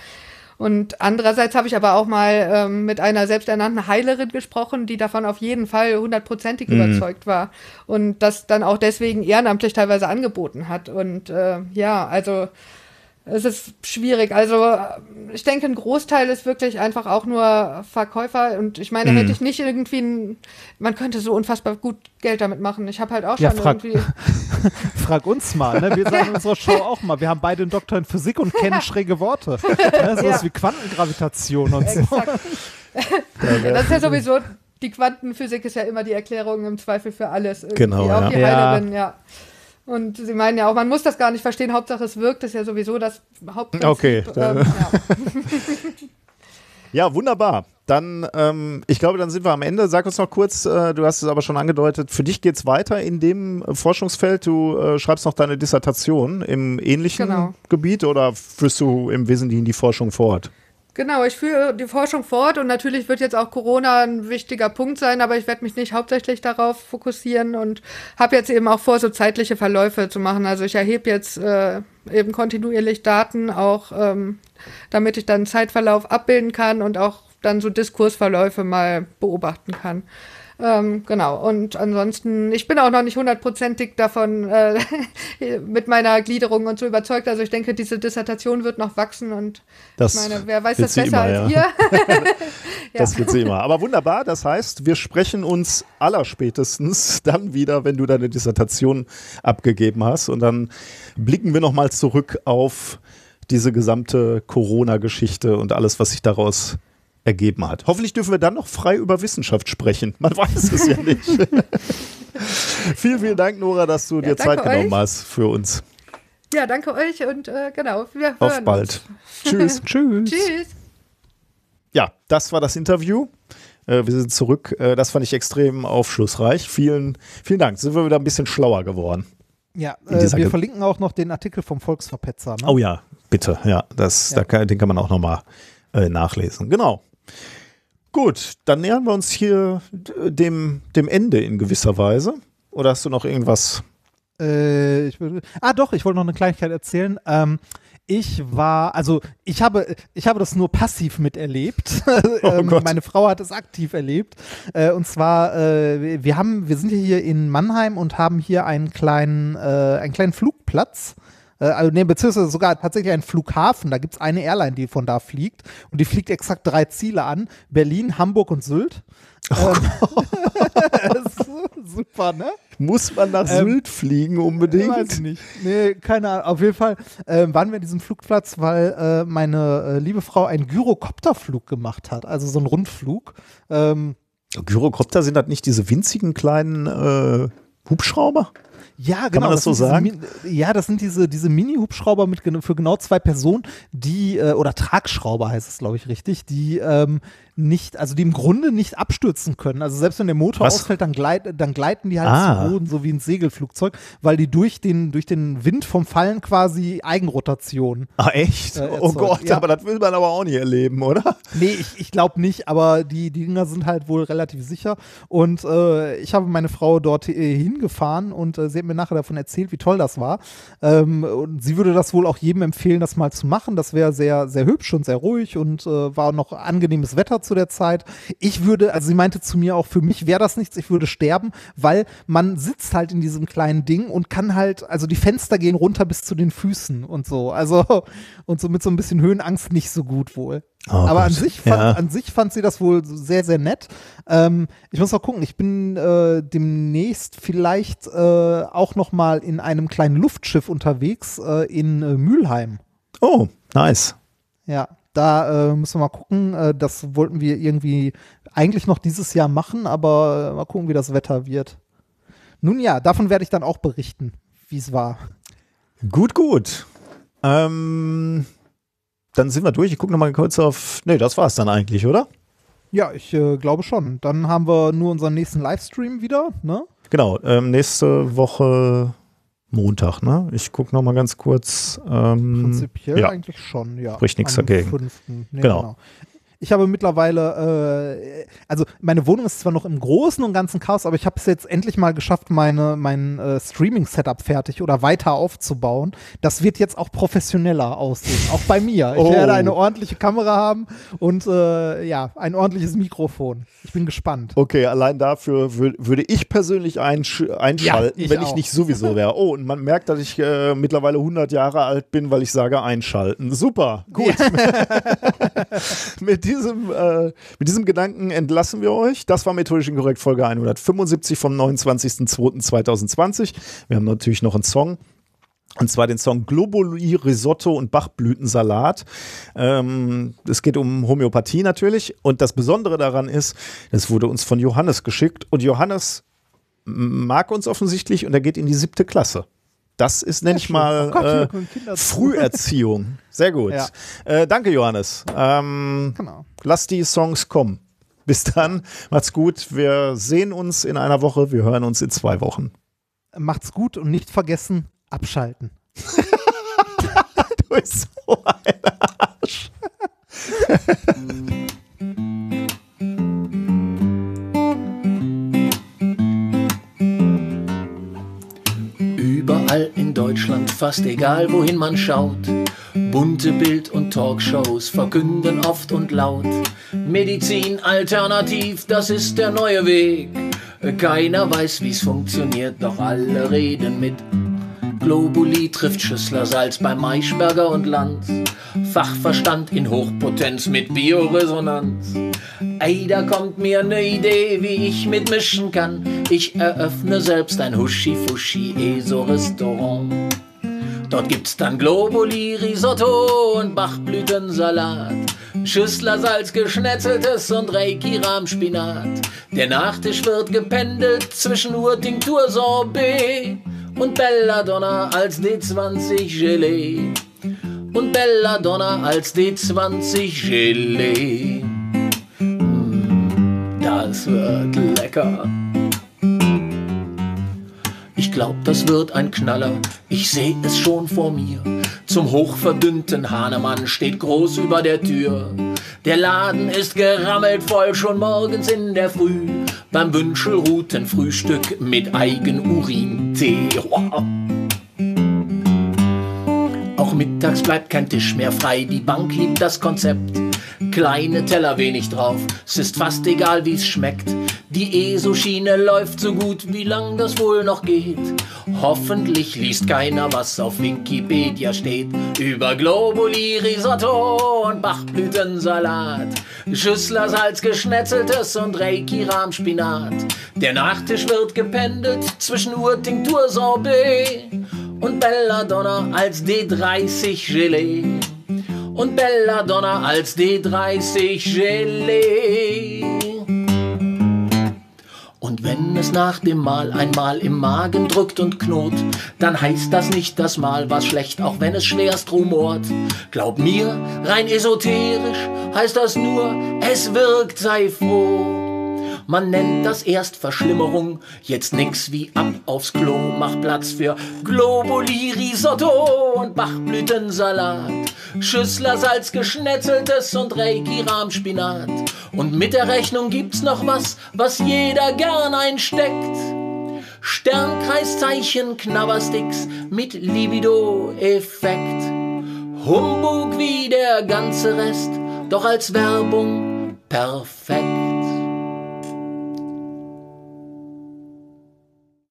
Und andererseits habe ich aber auch mal ähm, mit einer selbsternannten Heilerin gesprochen, die davon auf jeden Fall hundertprozentig überzeugt war und das dann auch deswegen ehrenamtlich teilweise angeboten hat. Und äh, ja, also es ist schwierig. Also ich denke, ein Großteil ist wirklich einfach auch nur Verkäufer. Und ich meine, hätte ich nicht irgendwie, ein, man könnte so unfassbar gut Geld damit machen. Ich habe halt auch Ja, schon frag- irgendwie. Frag uns mal, ne? Wir sagen in unserer Show auch mal, wir haben beide einen Doktor in Physik und kennen schräge Worte. Ne? So Ja. was wie Quantengravitation und so. Ja, das ist ja sowieso, die Quantenphysik ist ja immer die Erklärung im Zweifel für alles. Irgendwie. Genau, Auch ja. die Ja. Heilerin, ja. Und sie meinen ja auch, man muss das gar nicht verstehen, Hauptsache es wirkt, das ist ja sowieso das Hauptprinzip. Okay, Ähm, ja. Ja, wunderbar. Dann, ähm, ich glaube, dann sind wir am Ende. Sag uns noch kurz, äh, du hast es aber schon angedeutet, für dich geht's weiter in dem äh, Forschungsfeld. Du äh, schreibst noch deine Dissertation im ähnlichen Genau. Gebiet oder führst du im Wesentlichen die Forschung fort? Genau, ich führe die Forschung fort und natürlich wird jetzt auch Corona ein wichtiger Punkt sein, aber ich werde mich nicht hauptsächlich darauf fokussieren und habe jetzt eben auch vor, so zeitliche Verläufe zu machen. Also ich erhebe jetzt äh, eben kontinuierlich Daten, auch ähm, damit ich dann Zeitverlauf abbilden kann und auch dann so Diskursverläufe mal beobachten kann. Ähm, genau, und ansonsten, ich bin auch noch nicht hundertprozentig davon äh, mit meiner Gliederung und so überzeugt. Also ich denke, diese Dissertation wird noch wachsen und Das ich meine, wer weiß das besser immer, als ja. ihr? Das wird sie immer. Aber wunderbar, das heißt, wir sprechen uns allerspätestens dann wieder, wenn du deine Dissertation abgegeben hast. Und dann blicken wir nochmal zurück auf diese gesamte Corona-Geschichte und alles, was sich daraus ergeben hat. Hoffentlich dürfen wir dann noch frei über Wissenschaft sprechen. Man weiß es ja nicht. vielen, vielen Dank, Nora, dass du dir danke Zeit genommen euch. hast für uns. Ja, danke euch und äh, genau, wir hören Auf bald. Tschüss. Tschüss. Tschüss. Ja, das war das Interview. Äh, wir sind zurück. Äh, das fand ich extrem aufschlussreich. Vielen, vielen Dank. Sind wir wieder ein bisschen schlauer geworden. Ja, äh, wir Ge- verlinken auch noch den Artikel vom Volksverpetzer. Ne? Oh ja, bitte. Ja, das, Ja. Da kann, den kann man auch nochmal äh, nachlesen. Genau. Gut, dann nähern wir uns hier dem, dem Ende in gewisser Weise. Oder hast du noch irgendwas? Äh, ich würde, ah, doch, ich wollte noch eine Kleinigkeit erzählen. Ähm, ich war, also ich habe, ich habe das nur passiv miterlebt. ähm, Gott. meine Frau hat es aktiv erlebt. Äh, und zwar, äh, wir haben, wir sind hier in Mannheim und haben hier einen kleinen, äh, einen kleinen Flugplatz. Äh, Also, nee, beziehungsweise sogar tatsächlich einen Flughafen. Da gibt es eine Airline, die von da fliegt. Und die fliegt exakt drei Ziele an: Berlin, Hamburg und Sylt. Oh ähm, super, ne? Muss man nach Ähm, Sylt fliegen Weiß ich unbedingt? nicht. Nee, keine Ahnung. Auf jeden Fall ähm, waren wir an diesem Flugplatz, weil äh, meine äh, liebe Frau einen Gyrokopterflug gemacht hat, also so einen Rundflug. Ähm, Gyrokopter sind das nicht diese winzigen kleinen äh, Hubschrauber? Ja, genau. man das so sind sagen? Diese, ja, das sind diese, diese Mini-Hubschrauber mit für genau zwei Personen, die, äh, oder Tragschrauber heißt es, glaube ich, richtig, die ähm, nicht, also die im Grunde nicht abstürzen können. Also selbst wenn der Motor Was? ausfällt, dann, gleit, dann gleiten die halt Ah. zu Boden, so wie ein Segelflugzeug, weil die durch den, durch den Wind vom Fallen quasi Eigenrotation Ah, echt? Äh, oh Gott, ja. aber das will man aber auch nicht erleben, oder? Nee, ich, ich glaube nicht, aber die, die Dinger sind halt wohl relativ sicher. Und äh, ich habe meine Frau dort äh, hingefahren und äh, sie hat mir mir nachher davon erzählt, wie toll das war. Ähm, und sie würde das wohl auch jedem empfehlen, das mal zu machen. Das wäre sehr, sehr hübsch und sehr ruhig und äh, war noch angenehmes Wetter zu der Zeit. Ich würde, also sie meinte zu mir auch, für mich wäre das nichts, ich würde sterben, weil man sitzt halt in diesem kleinen Ding und kann halt, also die Fenster gehen runter bis zu den Füßen und so. Also, und so mit so ein bisschen Höhenangst nicht so gut wohl. Oh Aber an sich, fand, Ja. an sich fand sie das wohl sehr, sehr nett. Ähm, ich muss mal gucken, ich bin äh, demnächst vielleicht äh, auch noch mal in einem kleinen Luftschiff unterwegs äh, in äh, Mülheim. Oh, nice. Ja, da äh, müssen wir mal gucken. Äh, das wollten wir irgendwie eigentlich noch dieses Jahr machen, aber äh, mal gucken, wie das Wetter wird. Nun ja, davon werde ich dann auch berichten, wie es war. Gut, gut. Ähm, dann sind wir durch. Ich gucke nochmal kurz auf. Nee, das war's dann eigentlich, oder? Ja, ich äh, glaube schon. Dann haben wir nur unseren nächsten Livestream wieder, ne? Genau. Ähm, nächste Woche Montag, ne? Ich gucke nochmal ganz kurz. Ähm, Prinzipiell ja. eigentlich schon, ja. Spricht nichts dagegen. 5.. Nee, Genau. Ich habe mittlerweile, äh, also meine Wohnung ist zwar noch im Großen und Ganzen Chaos, aber ich habe es jetzt endlich mal geschafft, meine, mein äh, Streaming-Setup fertig oder weiter aufzubauen. Das wird jetzt auch professioneller aussehen, auch bei mir. Ich Oh. werde eine ordentliche Kamera haben und äh, ja, ein ordentliches Mikrofon. Ich bin gespannt. Okay, allein dafür wür würde ich persönlich einsch einschalten, ich wenn ich auch. nicht sowieso wäre. Oh, und man merkt, dass ich äh, mittlerweile 100 Jahre alt bin, weil ich sage einschalten. Super, gut. mit, diesem, äh, mit diesem Gedanken entlassen wir euch. Das war methodisch inkorrekt Folge 175 vom 29.02.2020. Wir haben natürlich noch einen Song. Und zwar den Song Globuli, Risotto und Bachblütensalat. Ähm, es geht um Homöopathie natürlich. Und das Besondere daran ist, es wurde uns von Johannes geschickt. Und Johannes mag uns offensichtlich und er geht in die siebte Klasse. Das ist, nenne ich mal, Oh Gott, äh, Kinder. Früherziehung. Sehr gut. Ja. Äh, danke, Johannes. Ähm, Genau. lass die Songs kommen. Bis dann. Macht's gut. Wir sehen uns in einer Woche. Wir hören uns in zwei Wochen. Macht's gut und nicht vergessen, abschalten. Du bist so ein Arsch. Überall in Deutschland, fast egal wohin man schaut. Bunte Bild- und Talkshows verkünden oft und laut. Medizin alternativ, das ist der neue Weg. Keiner weiß, wie's funktioniert, doch alle reden mit. Globuli trifft Schüssler Salz bei Maischberger und Lanz. Fachverstand in Hochpotenz mit Bioresonanz. Ey, da kommt mir ne Idee, wie ich mitmischen kann. Ich eröffne selbst ein Huschi-Fuschi-ESO-Restaurant. Dort gibt's dann Globuli, Risotto und Bachblütensalat. Schüsslersalz, geschnetzeltes und Reiki-Rahmspinat. Der Nachtisch wird gependelt zwischen Urtinktur Sorbet und Belladonna als D20 Gelee. Und Belladonna als D20 Gelee. Mm, Das wird lecker. Ich glaub, das wird ein Knaller, ich seh es schon vor mir. Zum hochverdünnten Hahnemann steht groß über der Tür. Der Laden ist gerammelt voll schon morgens in der Früh. Beim Wünschelruten-Frühstück mit Eigenurintee. Auch mittags bleibt kein Tisch mehr frei, die Bank liebt das Konzept. Kleine Teller wenig drauf, es ist fast egal wie's schmeckt. Die ESO-Schiene läuft so gut, wie lang das wohl noch geht. Hoffentlich liest keiner, was auf Wikipedia steht. Über Globuli, Risotto und Bachblütensalat. Schüsslersalz, geschnetzeltes und Reiki-Rahmspinat. Der Nachtisch wird gependelt zwischen Urtinktur Sorbet und Belladonna als D30 Gelee. Und Belladonna als D30 Gelee. Und wenn es nach dem Mahl einmal im Magen drückt und knurrt, dann heißt das nicht das Mahl war schlecht, auch wenn es schwerst rumort. Glaub mir, rein esoterisch heißt das nur, es wirkt, sei froh. Man nennt das erst Verschlimmerung, jetzt nix wie ab aufs Klo, mach Platz für Globuli, Risotto und Bachblütensalat. Schüsslersalz, geschnetzeltes und Reiki-Rahmspinat. Und mit der Rechnung gibt's noch was, was jeder gern einsteckt. Sternkreiszeichen, Knabbersticks mit Libido-Effekt. Humbug wie der ganze Rest, doch als Werbung perfekt.